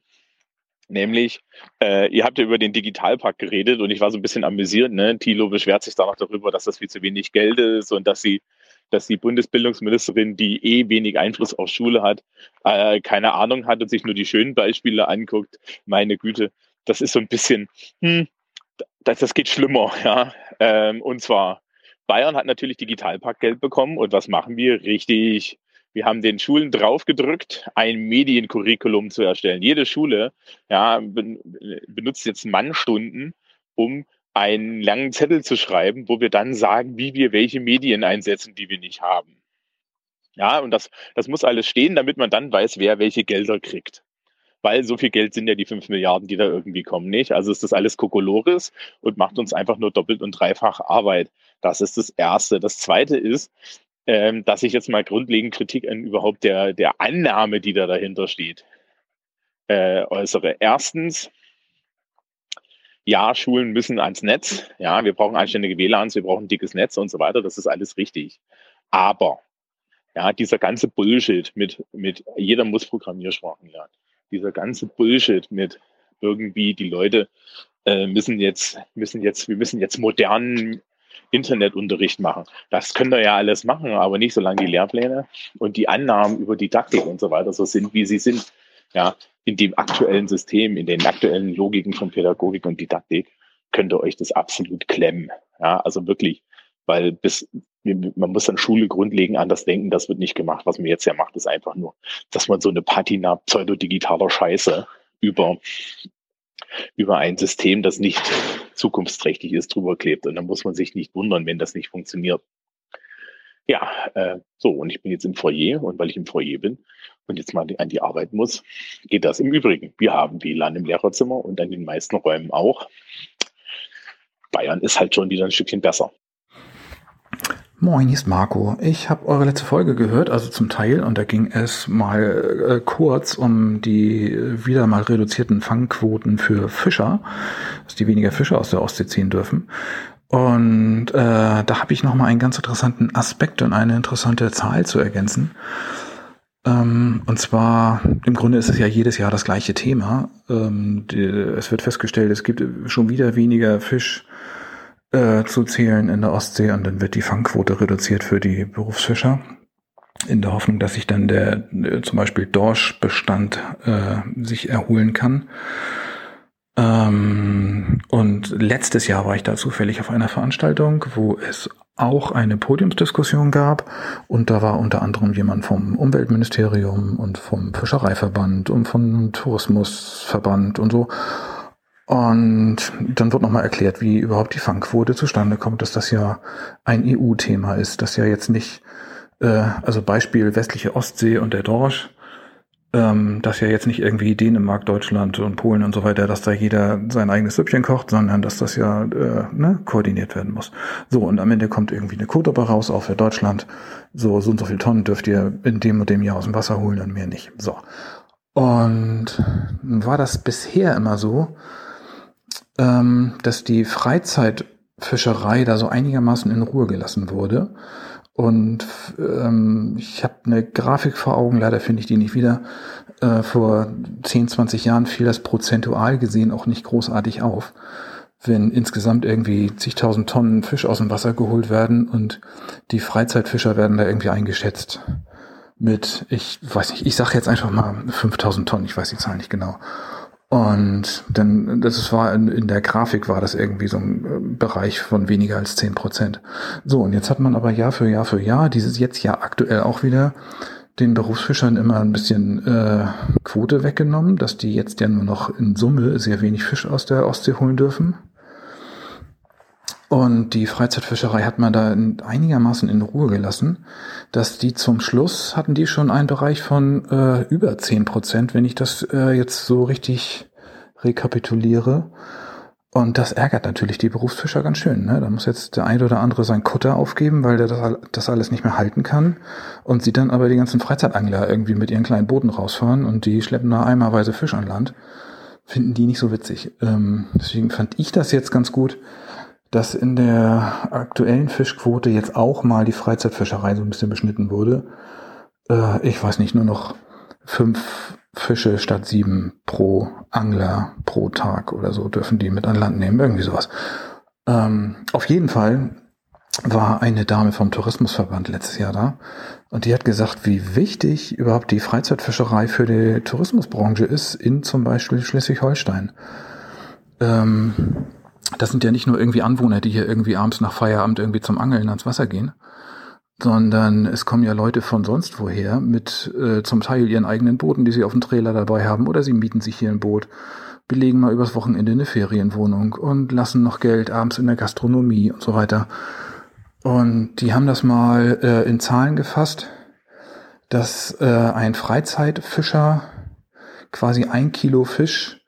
Nämlich, äh, ihr habt ja über den Digitalpakt geredet und ich war so ein bisschen amüsiert. Ne? Thilo beschwert sich da noch darüber, dass das viel zu wenig Geld ist und dass sie, dass die Bundesbildungsministerin, die eh wenig Einfluss auf Schule hat, äh, keine Ahnung hat und sich nur die schönen Beispiele anguckt. Meine Güte, das ist so ein bisschen, hm, das, das geht schlimmer, ja. Ähm, und zwar Bayern hat natürlich Digitalpaktgeld bekommen und was machen wir? Richtig. Wir haben den Schulen draufgedrückt, ein Mediencurriculum zu erstellen. Jede Schule ja, benutzt jetzt Mannstunden, um einen langen Zettel zu schreiben, wo wir dann sagen, wie wir welche Medien einsetzen, die wir nicht haben. Ja, und das, das muss alles stehen, damit man dann weiß, wer welche Gelder kriegt weil so viel Geld sind ja die fünf Milliarden, die da irgendwie kommen, nicht? Also ist das alles Kokolores und macht uns einfach nur doppelt und dreifach Arbeit. Das ist das Erste. Das Zweite ist, ähm, dass ich jetzt mal grundlegend Kritik an überhaupt der, der Annahme, die da dahinter steht, äh, äußere. Erstens, ja, Schulen müssen ans Netz. Ja, wir brauchen anständige WLANs, wir brauchen dickes Netz und so weiter. Das ist alles richtig. Aber ja, dieser ganze Bullshit mit, mit jeder muss Programmiersprachen lernen dieser ganze Bullshit mit irgendwie die Leute äh, müssen jetzt, müssen jetzt, wir müssen jetzt modernen Internetunterricht machen. Das können wir ja alles machen, aber nicht solange die Lehrpläne und die Annahmen über Didaktik und so weiter so sind, wie sie sind. Ja, in dem aktuellen System, in den aktuellen Logiken von Pädagogik und Didaktik könnt ihr euch das absolut klemmen. Ja, also wirklich, weil bis man muss dann Schule grundlegend anders denken, das wird nicht gemacht. Was man jetzt ja macht, ist einfach nur, dass man so eine Patina pseudodigitaler Scheiße über, über ein System, das nicht zukunftsträchtig ist, drüber klebt. Und dann muss man sich nicht wundern, wenn das nicht funktioniert. Ja, äh, so, und ich bin jetzt im Foyer und weil ich im Foyer bin und jetzt mal an die Arbeit muss, geht das im Übrigen. Wir haben WLAN im Lehrerzimmer und an den meisten Räumen auch. Bayern ist halt schon wieder ein Stückchen besser. Moin, hier ist Marco. Ich habe eure letzte Folge gehört, also zum Teil, und da ging es mal äh, kurz um die wieder mal reduzierten Fangquoten für Fischer, dass die weniger Fische aus der Ostsee ziehen dürfen. Und äh, da habe ich noch mal einen ganz interessanten Aspekt und eine interessante Zahl zu ergänzen. Ähm, und zwar, im Grunde ist es ja jedes Jahr das gleiche Thema. Ähm, die, es wird festgestellt, es gibt schon wieder weniger Fisch äh, zu zählen in der Ostsee und dann wird die Fangquote reduziert für die Berufsfischer. In der Hoffnung, dass sich dann der äh, zum Beispiel Dorschbestand äh, sich erholen kann. Ähm, und letztes Jahr war ich da zufällig auf einer Veranstaltung, wo es auch eine Podiumsdiskussion gab. Und da war unter anderem jemand vom Umweltministerium und vom Fischereiverband und vom Tourismusverband und so und dann wird nochmal erklärt, wie überhaupt die Fangquote zustande kommt, dass das ja ein EU-Thema ist, dass ja jetzt nicht, äh, also Beispiel westliche Ostsee und der Dorsch, ähm, dass ja jetzt nicht irgendwie Dänemark, Deutschland und Polen und so weiter, dass da jeder sein eigenes Süppchen kocht, sondern dass das ja äh, ne, koordiniert werden muss. So, und am Ende kommt irgendwie eine Quote raus, auch für Deutschland. So, so und so viel Tonnen dürft ihr in dem und dem Jahr aus dem Wasser holen und mehr nicht. So. Und war das bisher immer so, ähm, dass die Freizeitfischerei da so einigermaßen in Ruhe gelassen wurde. Und ähm, ich habe eine Grafik vor Augen, leider finde ich die nicht wieder. Äh, vor 10, 20 Jahren fiel das prozentual gesehen auch nicht großartig auf. Wenn insgesamt irgendwie zigtausend Tonnen Fisch aus dem Wasser geholt werden und die Freizeitfischer werden da irgendwie eingeschätzt mit, ich weiß nicht, ich sage jetzt einfach mal 5000 Tonnen, ich weiß die Zahl nicht genau. Und dann, das war in, in, der Grafik war das irgendwie so ein äh, Bereich von weniger als zehn Prozent. So, und jetzt hat man aber Jahr für Jahr für Jahr, dieses jetzt ja aktuell auch wieder, den Berufsfischern immer ein bisschen äh, Quote weggenommen, dass die jetzt ja nur noch in Summe sehr wenig Fisch aus der Ostsee holen dürfen. Und die Freizeitfischerei hat man da einigermaßen in Ruhe gelassen, dass die zum Schluss hatten die schon einen Bereich von äh, über zehn Prozent, wenn ich das äh, jetzt so richtig rekapituliere. Und das ärgert natürlich die Berufsfischer ganz schön. Ne? Da muss jetzt der eine oder andere sein Kutter aufgeben, weil der das, das alles nicht mehr halten kann. Und sieht dann aber die ganzen Freizeitangler irgendwie mit ihren kleinen Booten rausfahren und die schleppen da eimerweise Fisch an Land. Finden die nicht so witzig. Ähm, deswegen fand ich das jetzt ganz gut, dass in der aktuellen Fischquote jetzt auch mal die Freizeitfischerei so ein bisschen beschnitten wurde. Äh, ich weiß nicht, nur noch fünf Fische statt sieben pro Angler pro Tag oder so dürfen die mit an Land nehmen, irgendwie sowas. Ähm, auf jeden Fall war eine Dame vom Tourismusverband letztes Jahr da und die hat gesagt, wie wichtig überhaupt die Freizeitfischerei für die Tourismusbranche ist in zum Beispiel Schleswig-Holstein. Ähm, das sind ja nicht nur irgendwie Anwohner, die hier irgendwie abends nach Feierabend irgendwie zum Angeln ans Wasser gehen, sondern es kommen ja Leute von sonst woher mit äh, zum Teil ihren eigenen Booten, die sie auf dem Trailer dabei haben, oder sie mieten sich hier ein Boot, belegen mal übers Wochenende eine Ferienwohnung und lassen noch Geld abends in der Gastronomie und so weiter. Und die haben das mal äh, in Zahlen gefasst, dass äh, ein Freizeitfischer quasi ein Kilo Fisch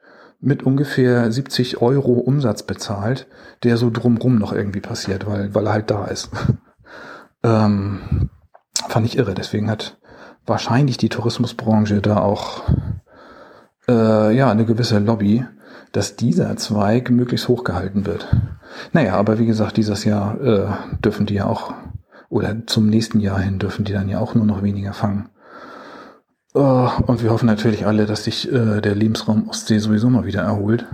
mit ungefähr 70 Euro Umsatz bezahlt, der so drumrum noch irgendwie passiert, weil, weil er halt da ist. ähm, fand ich irre. Deswegen hat wahrscheinlich die Tourismusbranche da auch äh, ja eine gewisse Lobby, dass dieser Zweig möglichst hochgehalten wird. Naja, aber wie gesagt, dieses Jahr äh, dürfen die ja auch, oder zum nächsten Jahr hin dürfen die dann ja auch nur noch weniger fangen. Oh, und wir hoffen natürlich alle, dass sich äh, der Lebensraum Ostsee sowieso mal wieder erholt.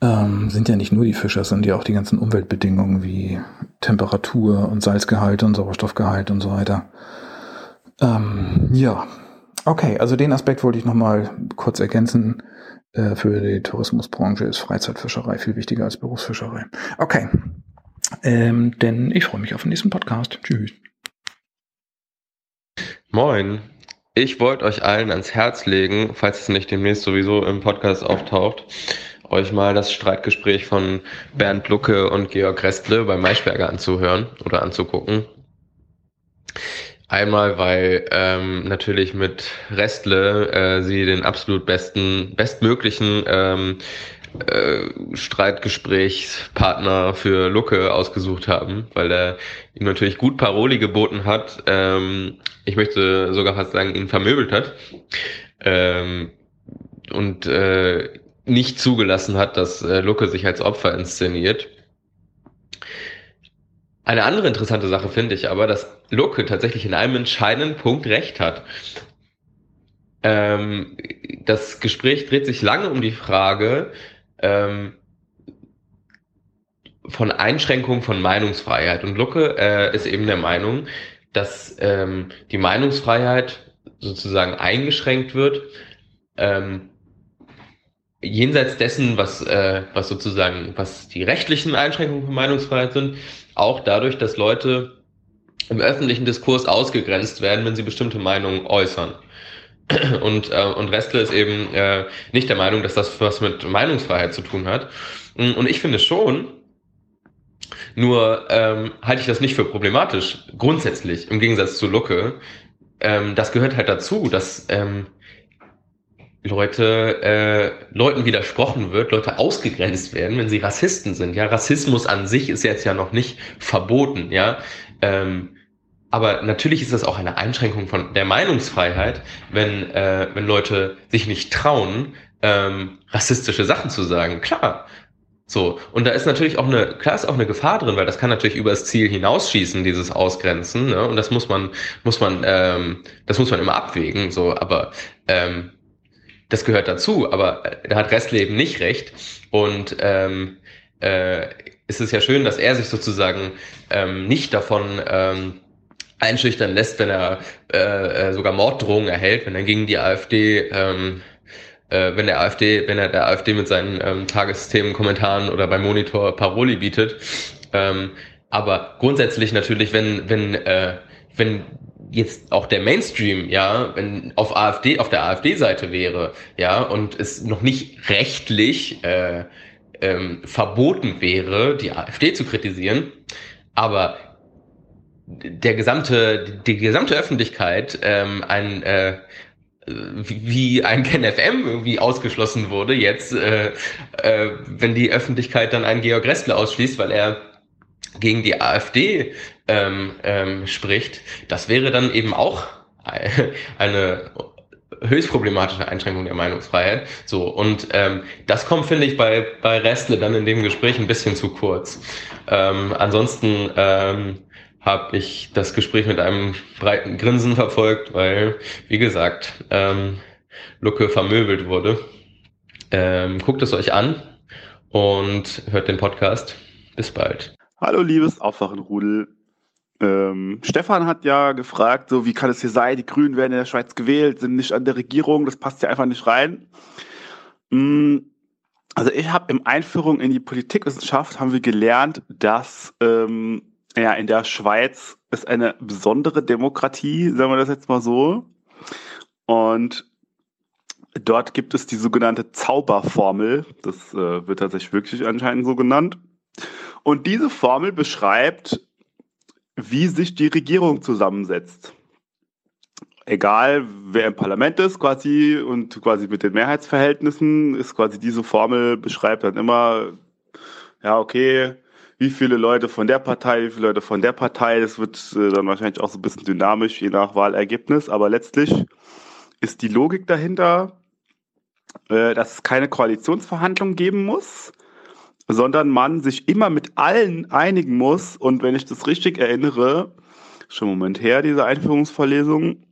Ähm, sind ja nicht nur die Fischer, sondern ja auch die ganzen Umweltbedingungen wie Temperatur und Salzgehalt und Sauerstoffgehalt und so weiter. Ähm, ja, okay, also den Aspekt wollte ich nochmal kurz ergänzen. Äh, für die Tourismusbranche ist Freizeitfischerei viel wichtiger als Berufsfischerei. Okay, ähm, denn ich freue mich auf den nächsten Podcast. Tschüss. Moin, ich wollte euch allen ans Herz legen, falls es nicht demnächst sowieso im Podcast auftaucht, euch mal das Streitgespräch von Bernd Lucke und Georg Restle bei Maischberger anzuhören oder anzugucken. Einmal, weil ähm, natürlich mit Restle äh, sie den absolut besten, bestmöglichen ähm, äh, Streitgesprächspartner für Lucke ausgesucht haben, weil er ihm natürlich gut Paroli geboten hat. Ähm, ich möchte sogar fast sagen, ihn vermöbelt hat. Ähm, und äh, nicht zugelassen hat, dass äh, Lucke sich als Opfer inszeniert. Eine andere interessante Sache finde ich aber, dass Lucke tatsächlich in einem entscheidenden Punkt recht hat. Ähm, das Gespräch dreht sich lange um die Frage ähm, von Einschränkung von Meinungsfreiheit. Und Lucke äh, ist eben der Meinung, dass ähm, die Meinungsfreiheit sozusagen eingeschränkt wird, ähm, jenseits dessen, was, äh, was sozusagen, was die rechtlichen Einschränkungen von Meinungsfreiheit sind, auch dadurch, dass Leute im öffentlichen Diskurs ausgegrenzt werden, wenn sie bestimmte Meinungen äußern. Und, äh, und Restle ist eben äh, nicht der Meinung, dass das was mit Meinungsfreiheit zu tun hat. Und ich finde schon, nur ähm, halte ich das nicht für problematisch, grundsätzlich, im Gegensatz zu Lucke. Ähm, das gehört halt dazu, dass ähm, Leute, äh, Leuten widersprochen wird, Leute ausgegrenzt werden, wenn sie Rassisten sind. Ja, Rassismus an sich ist jetzt ja noch nicht verboten, ja. Ähm, aber natürlich ist das auch eine Einschränkung von der Meinungsfreiheit, wenn, äh, wenn Leute sich nicht trauen, ähm, rassistische Sachen zu sagen. Klar. So. Und da ist natürlich auch eine, klar ist auch eine Gefahr drin, weil das kann natürlich über das Ziel hinausschießen, dieses Ausgrenzen. Ne? Und das muss man, muss man, ähm, das muss man immer abwägen. So, aber ähm, das gehört dazu, aber äh, da hat Restleben nicht recht. Und ähm, äh, ist es ja schön, dass er sich sozusagen ähm, nicht davon ähm, einschüchtern lässt, wenn er äh, äh sogar Morddrohungen erhält, wenn er gegen die AfD ähm, äh, wenn der AfD, wenn er der AfD mit seinen ähm, Tagesthemenkommentaren oder beim Monitor Paroli bietet. Ähm, aber grundsätzlich natürlich, wenn, wenn, äh, wenn jetzt auch der Mainstream, ja, wenn auf AfD, auf der AfD-Seite wäre, ja, und es noch nicht rechtlich äh, ähm, verboten wäre, die AfD zu kritisieren, aber der gesamte, die gesamte Öffentlichkeit ähm, ein äh, wie ein KenFM irgendwie ausgeschlossen wurde jetzt, äh, äh, wenn die Öffentlichkeit dann einen Georg Restler ausschließt, weil er gegen die AfD ähm, ähm, spricht, das wäre dann eben auch eine höchst problematische Einschränkung der Meinungsfreiheit. So, und ähm, das kommt, finde ich, bei, bei Restle dann in dem Gespräch ein bisschen zu kurz. Ähm, ansonsten ähm, habe ich das Gespräch mit einem breiten Grinsen verfolgt, weil, wie gesagt, ähm, Lucke vermöbelt wurde. Ähm, guckt es euch an und hört den Podcast. Bis bald. Hallo, liebes Aufwachenrudel. Ähm, Stefan hat ja gefragt, so wie kann es hier sein, die Grünen werden in der Schweiz gewählt, sind nicht an der Regierung, das passt ja einfach nicht rein. Mm, also ich habe im Einführung in die Politikwissenschaft haben wir gelernt, dass ähm, ja in der Schweiz ist eine besondere Demokratie, sagen wir das jetzt mal so. Und dort gibt es die sogenannte Zauberformel. Das äh, wird tatsächlich wirklich anscheinend so genannt. Und diese Formel beschreibt, wie sich die Regierung zusammensetzt. Egal, wer im Parlament ist, quasi, und quasi mit den Mehrheitsverhältnissen ist quasi diese Formel beschreibt dann immer, ja, okay, wie viele Leute von der Partei, wie viele Leute von der Partei. Das wird äh, dann wahrscheinlich auch so ein bisschen dynamisch, je nach Wahlergebnis. Aber letztlich ist die Logik dahinter, äh, dass es keine Koalitionsverhandlungen geben muss, sondern man sich immer mit allen einigen muss. Und wenn ich das richtig erinnere, schon einen Moment her, diese Einführungsvorlesung,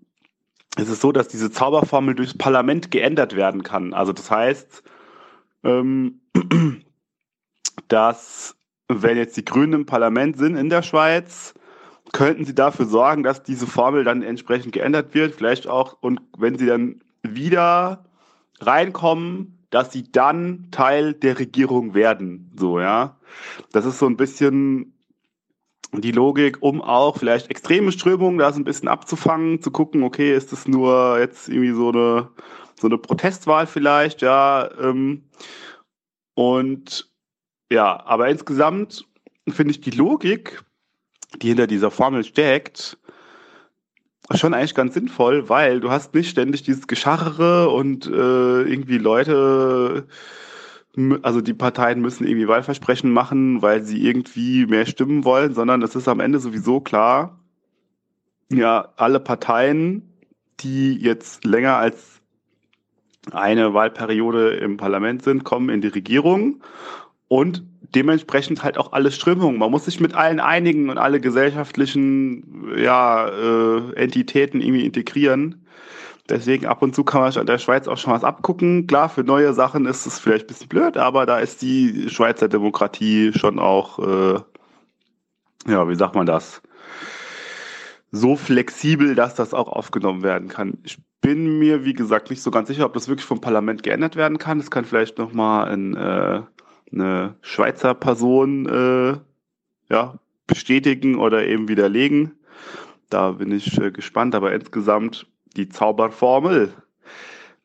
ist es so, dass diese Zauberformel durchs Parlament geändert werden kann. Also das heißt, ähm, dass wenn jetzt die Grünen im Parlament sind in der Schweiz, könnten sie dafür sorgen, dass diese Formel dann entsprechend geändert wird, vielleicht auch, und wenn sie dann wieder reinkommen, dass sie dann Teil der Regierung werden. So, ja. Das ist so ein bisschen die Logik, um auch vielleicht extreme Strömungen da so ein bisschen abzufangen, zu gucken, okay, ist das nur jetzt irgendwie so eine, so eine Protestwahl vielleicht, ja. Ähm, und ja, aber insgesamt finde ich die Logik, die hinter dieser Formel steckt, schon eigentlich ganz sinnvoll, weil du hast nicht ständig dieses Geschachere und äh, irgendwie Leute, also die Parteien müssen irgendwie Wahlversprechen machen, weil sie irgendwie mehr stimmen wollen, sondern es ist am Ende sowieso klar, ja, alle Parteien, die jetzt länger als eine Wahlperiode im Parlament sind, kommen in die Regierung und dementsprechend halt auch alle Strömungen. Man muss sich mit allen einigen und alle gesellschaftlichen ja, äh, Entitäten irgendwie integrieren. Deswegen ab und zu kann man an der Schweiz auch schon was abgucken. Klar, für neue Sachen ist es vielleicht ein bisschen blöd, aber da ist die Schweizer Demokratie schon auch, äh, ja, wie sagt man das? So flexibel, dass das auch aufgenommen werden kann. Ich bin mir, wie gesagt, nicht so ganz sicher, ob das wirklich vom Parlament geändert werden kann. Das kann vielleicht nochmal ein äh, eine Schweizer Person äh, ja, bestätigen oder eben widerlegen. Da bin ich äh, gespannt, aber insgesamt die Zauberformel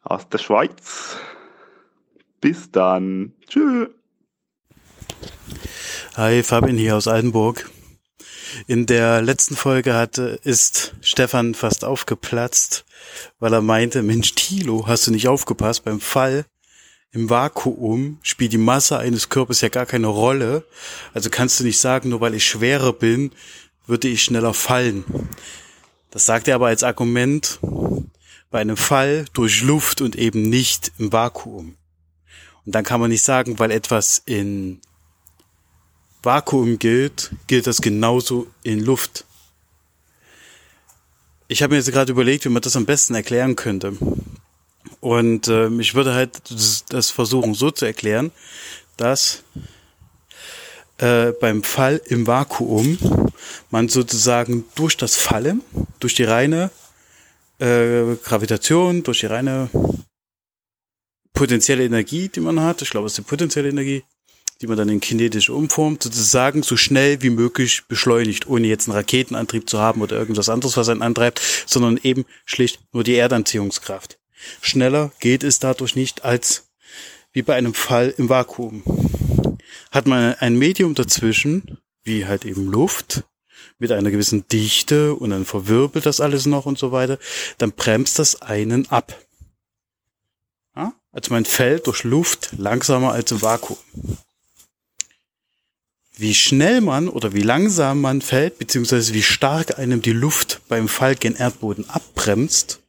aus der Schweiz. Bis dann. Tschüss. Hi, Fabian hier aus Altenburg. In der letzten Folge hatte, ist Stefan fast aufgeplatzt, weil er meinte, Mensch, Tilo, hast du nicht aufgepasst beim Fall? Im Vakuum spielt die Masse eines Körpers ja gar keine Rolle. Also kannst du nicht sagen, nur weil ich schwerer bin, würde ich schneller fallen. Das sagt er aber als Argument bei einem Fall durch Luft und eben nicht im Vakuum. Und dann kann man nicht sagen, weil etwas in Vakuum gilt, gilt das genauso in Luft. Ich habe mir jetzt gerade überlegt, wie man das am besten erklären könnte. Und äh, ich würde halt das, das, versuchen so zu erklären, dass äh, beim Fall im Vakuum man sozusagen durch das Fallen, durch die reine äh, Gravitation, durch die reine potenzielle Energie, die man hat, ich glaube, es ist die potenzielle Energie, die man dann in kinetische umformt, sozusagen so schnell wie möglich beschleunigt, ohne jetzt einen Raketenantrieb zu haben oder irgendwas anderes, was einen antreibt, sondern eben schlicht nur die Erdanziehungskraft. Schneller geht es dadurch nicht als wie bei einem Fall im Vakuum. Hat man ein Medium dazwischen, wie halt eben Luft, mit einer gewissen Dichte und dann verwirbelt das alles noch und so weiter, dann bremst das einen ab. Ja? Also man fällt durch Luft langsamer als im Vakuum. Wie schnell man oder wie langsam man fällt, beziehungsweise wie stark einem die Luft beim Fall gen Erdboden abbremst,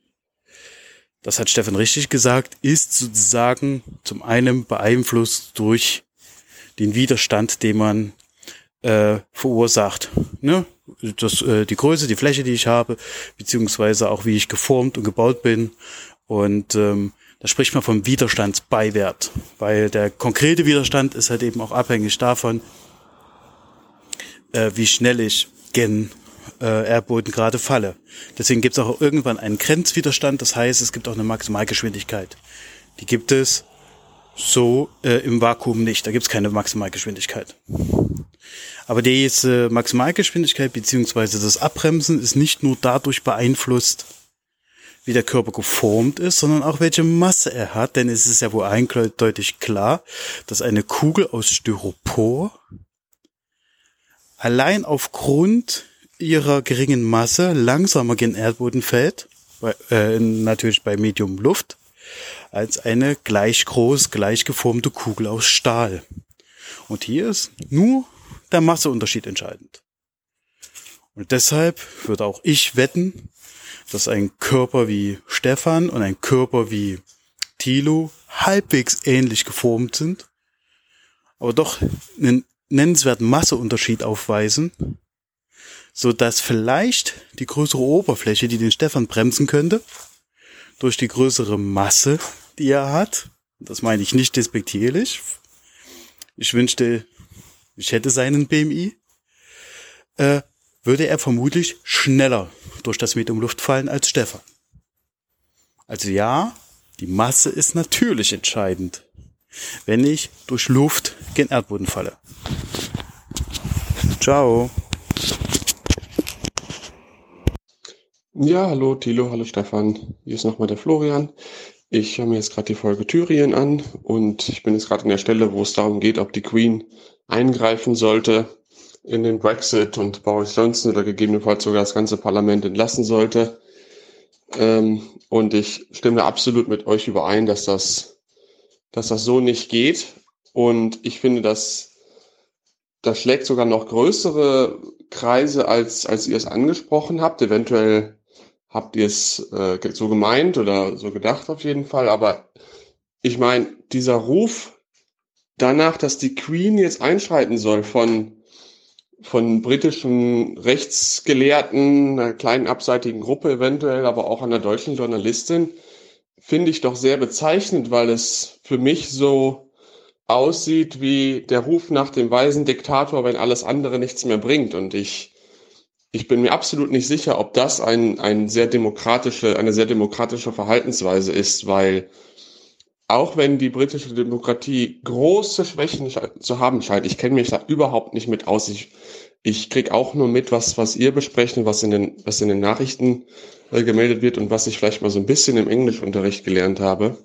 das hat Stefan richtig gesagt, ist sozusagen zum einen beeinflusst durch den Widerstand, den man äh, verursacht. Ne? Das, äh, die Größe, die Fläche, die ich habe, beziehungsweise auch wie ich geformt und gebaut bin. Und ähm, da spricht man vom Widerstandsbeiwert, weil der konkrete Widerstand ist halt eben auch abhängig davon, äh, wie schnell ich gen äh, Erdboden gerade falle. Deswegen gibt es auch irgendwann einen Grenzwiderstand, das heißt, es gibt auch eine Maximalgeschwindigkeit. Die gibt es so äh, im Vakuum nicht, da gibt es keine Maximalgeschwindigkeit. Aber diese Maximalgeschwindigkeit beziehungsweise das Abbremsen ist nicht nur dadurch beeinflusst, wie der Körper geformt ist, sondern auch welche Masse er hat, denn es ist ja wohl eindeutig klar, dass eine Kugel aus Styropor allein aufgrund ihrer geringen Masse langsamer gen Erdboden fällt, bei, äh, natürlich bei Medium Luft, als eine gleich groß, gleich geformte Kugel aus Stahl. Und hier ist nur der Masseunterschied entscheidend. Und deshalb würde auch ich wetten, dass ein Körper wie Stefan und ein Körper wie Thilo halbwegs ähnlich geformt sind, aber doch einen nennenswerten Masseunterschied aufweisen, so dass vielleicht die größere Oberfläche, die den Stefan bremsen könnte, durch die größere Masse, die er hat, das meine ich nicht despektierlich, ich wünschte, ich hätte seinen BMI, äh, würde er vermutlich schneller durch das Medium Luft fallen als Stefan. Also ja, die Masse ist natürlich entscheidend, wenn ich durch Luft gen Erdboden falle. Ciao. Ja, hallo Thilo, hallo Stefan. Hier ist nochmal der Florian. Ich höre mir jetzt gerade die Folge Thürien an und ich bin jetzt gerade an der Stelle, wo es darum geht, ob die Queen eingreifen sollte in den Brexit und Boris Johnson oder gegebenenfalls sogar das ganze Parlament entlassen sollte. Ähm, und ich stimme absolut mit euch überein, dass das, dass das so nicht geht. Und ich finde, dass das schlägt sogar noch größere Kreise, als, als ihr es angesprochen habt. Eventuell habt ihr es äh, so gemeint oder so gedacht auf jeden Fall. Aber ich meine, dieser Ruf danach, dass die Queen jetzt einschreiten soll von, von britischen Rechtsgelehrten, einer kleinen abseitigen Gruppe eventuell, aber auch einer deutschen Journalistin, finde ich doch sehr bezeichnend, weil es für mich so aussieht wie der Ruf nach dem weisen Diktator, wenn alles andere nichts mehr bringt. Und ich, ich bin mir absolut nicht sicher, ob das ein, ein sehr demokratische, eine sehr demokratische Verhaltensweise ist, weil auch wenn die britische Demokratie große Schwächen zu haben scheint, ich kenne mich da überhaupt nicht mit aus. Ich, ich krieg auch nur mit, was, was ihr besprechen, was in den, was in den Nachrichten äh, gemeldet wird und was ich vielleicht mal so ein bisschen im Englischunterricht gelernt habe.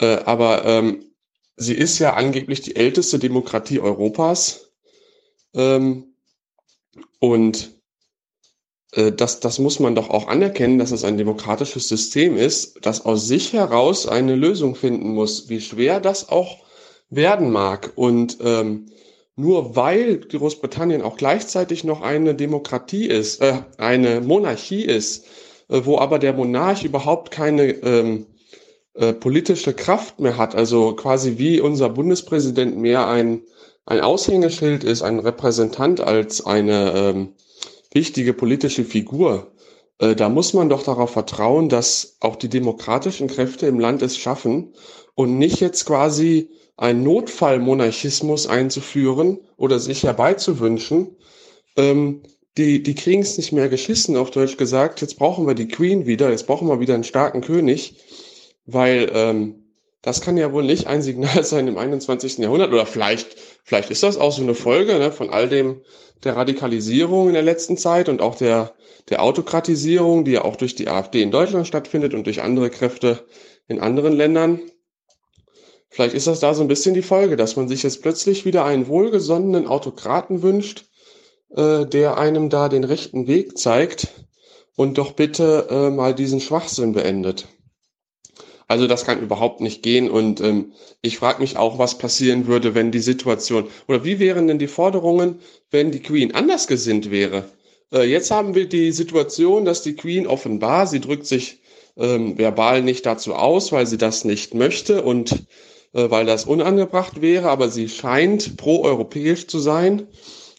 Äh, aber ähm, sie ist ja angeblich die älteste Demokratie Europas. Ähm, und äh, das, das muss man doch auch anerkennen, dass es ein demokratisches System ist, das aus sich heraus eine Lösung finden muss, wie schwer das auch werden mag. Und ähm, nur weil Großbritannien auch gleichzeitig noch eine Demokratie ist, äh, eine Monarchie ist, äh, wo aber der Monarch überhaupt keine ähm, äh, politische Kraft mehr hat, also quasi wie unser Bundespräsident mehr ein, ein Aushängeschild ist, ein Repräsentant als eine ähm, wichtige politische Figur, äh, da muss man doch darauf vertrauen, dass auch die demokratischen Kräfte im Land es schaffen und nicht jetzt quasi einen Notfallmonarchismus einzuführen oder sich herbeizuwünschen. Ähm, die, die kriegen es nicht mehr geschissen, auf Deutsch gesagt. Jetzt brauchen wir die Queen wieder, jetzt brauchen wir wieder einen starken König weil ähm, das kann ja wohl nicht ein Signal sein im 21. Jahrhundert oder vielleicht, vielleicht ist das auch so eine Folge ne, von all dem der Radikalisierung in der letzten Zeit und auch der, der Autokratisierung, die ja auch durch die AfD in Deutschland stattfindet und durch andere Kräfte in anderen Ländern. Vielleicht ist das da so ein bisschen die Folge, dass man sich jetzt plötzlich wieder einen wohlgesonnenen Autokraten wünscht, äh, der einem da den rechten Weg zeigt und doch bitte äh, mal diesen Schwachsinn beendet. Also das kann überhaupt nicht gehen. Und ähm, ich frage mich auch, was passieren würde, wenn die Situation oder wie wären denn die Forderungen, wenn die Queen anders gesinnt wäre? Äh, jetzt haben wir die Situation, dass die Queen offenbar, sie drückt sich ähm, verbal nicht dazu aus, weil sie das nicht möchte und äh, weil das unangebracht wäre, aber sie scheint pro-europäisch zu sein.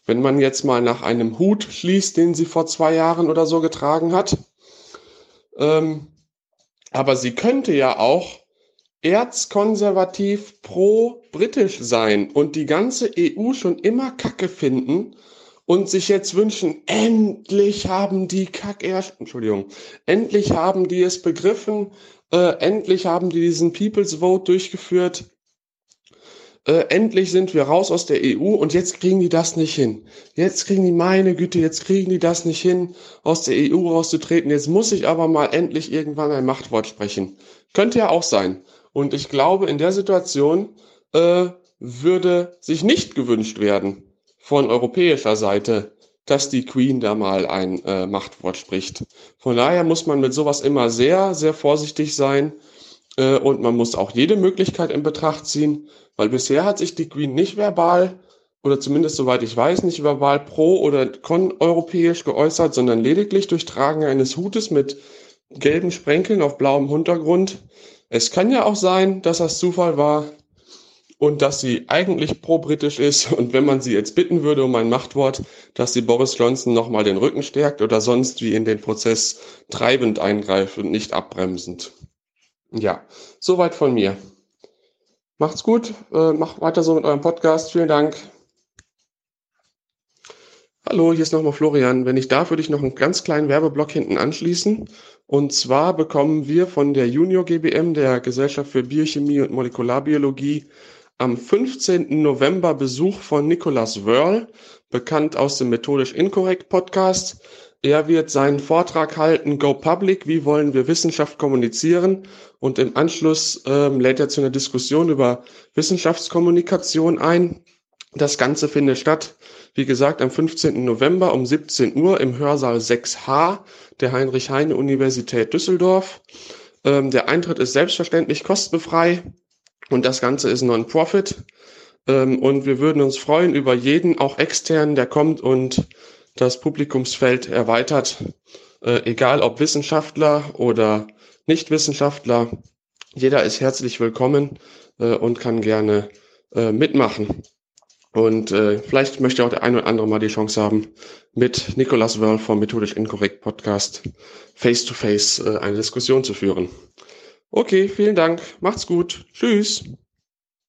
Wenn man jetzt mal nach einem Hut schließt, den sie vor zwei Jahren oder so getragen hat. Ähm, aber sie könnte ja auch erzkonservativ pro-britisch sein und die ganze EU schon immer Kacke finden und sich jetzt wünschen, endlich haben die Kack Entschuldigung, endlich haben die es begriffen, äh, endlich haben die diesen People's Vote durchgeführt äh, endlich sind wir raus aus der EU und jetzt kriegen die das nicht hin. Jetzt kriegen die, meine Güte, jetzt kriegen die das nicht hin, aus der EU rauszutreten. Jetzt muss ich aber mal endlich irgendwann ein Machtwort sprechen. Könnte ja auch sein. Und ich glaube, in der Situation äh, würde sich nicht gewünscht werden von europäischer Seite, dass die Queen da mal ein äh, Machtwort spricht. Von daher muss man mit sowas immer sehr, sehr vorsichtig sein äh, und man muss auch jede Möglichkeit in Betracht ziehen, weil bisher hat sich die Queen nicht verbal oder zumindest soweit ich weiß, nicht verbal pro oder kon-europäisch geäußert, sondern lediglich durch Tragen eines Hutes mit gelben Sprenkeln auf blauem Hintergrund. Es kann ja auch sein, dass das Zufall war und dass sie eigentlich pro-britisch ist und wenn man sie jetzt bitten würde um ein Machtwort, dass sie Boris Johnson nochmal den Rücken stärkt oder sonst wie in den Prozess treibend eingreift und nicht abbremsend. Ja, soweit von mir. Macht's gut, äh, macht weiter so mit eurem Podcast. Vielen Dank. Hallo, hier ist nochmal Florian. Wenn ich darf, würde ich noch einen ganz kleinen Werbeblock hinten anschließen. Und zwar bekommen wir von der Junior GBM, der Gesellschaft für Biochemie und Molekularbiologie, am 15. November Besuch von Nicolas Wörl, bekannt aus dem Methodisch Inkorrekt Podcast. Er wird seinen Vortrag halten, Go Public, wie wollen wir Wissenschaft kommunizieren? Und im Anschluss ähm, lädt er zu einer Diskussion über Wissenschaftskommunikation ein. Das Ganze findet statt, wie gesagt, am 15. November um 17 Uhr im Hörsaal 6H der Heinrich-Heine-Universität Düsseldorf. Ähm, der Eintritt ist selbstverständlich kostenfrei und das Ganze ist Non-Profit. Ähm, und wir würden uns freuen über jeden, auch externen, der kommt und das Publikumsfeld erweitert. Äh, egal ob Wissenschaftler oder Nichtwissenschaftler, jeder ist herzlich willkommen äh, und kann gerne äh, mitmachen. Und äh, vielleicht möchte auch der ein oder andere mal die Chance haben, mit Nicolas Wörl vom Methodisch Inkorrekt Podcast face to face äh, eine Diskussion zu führen. Okay, vielen Dank. Macht's gut. Tschüss.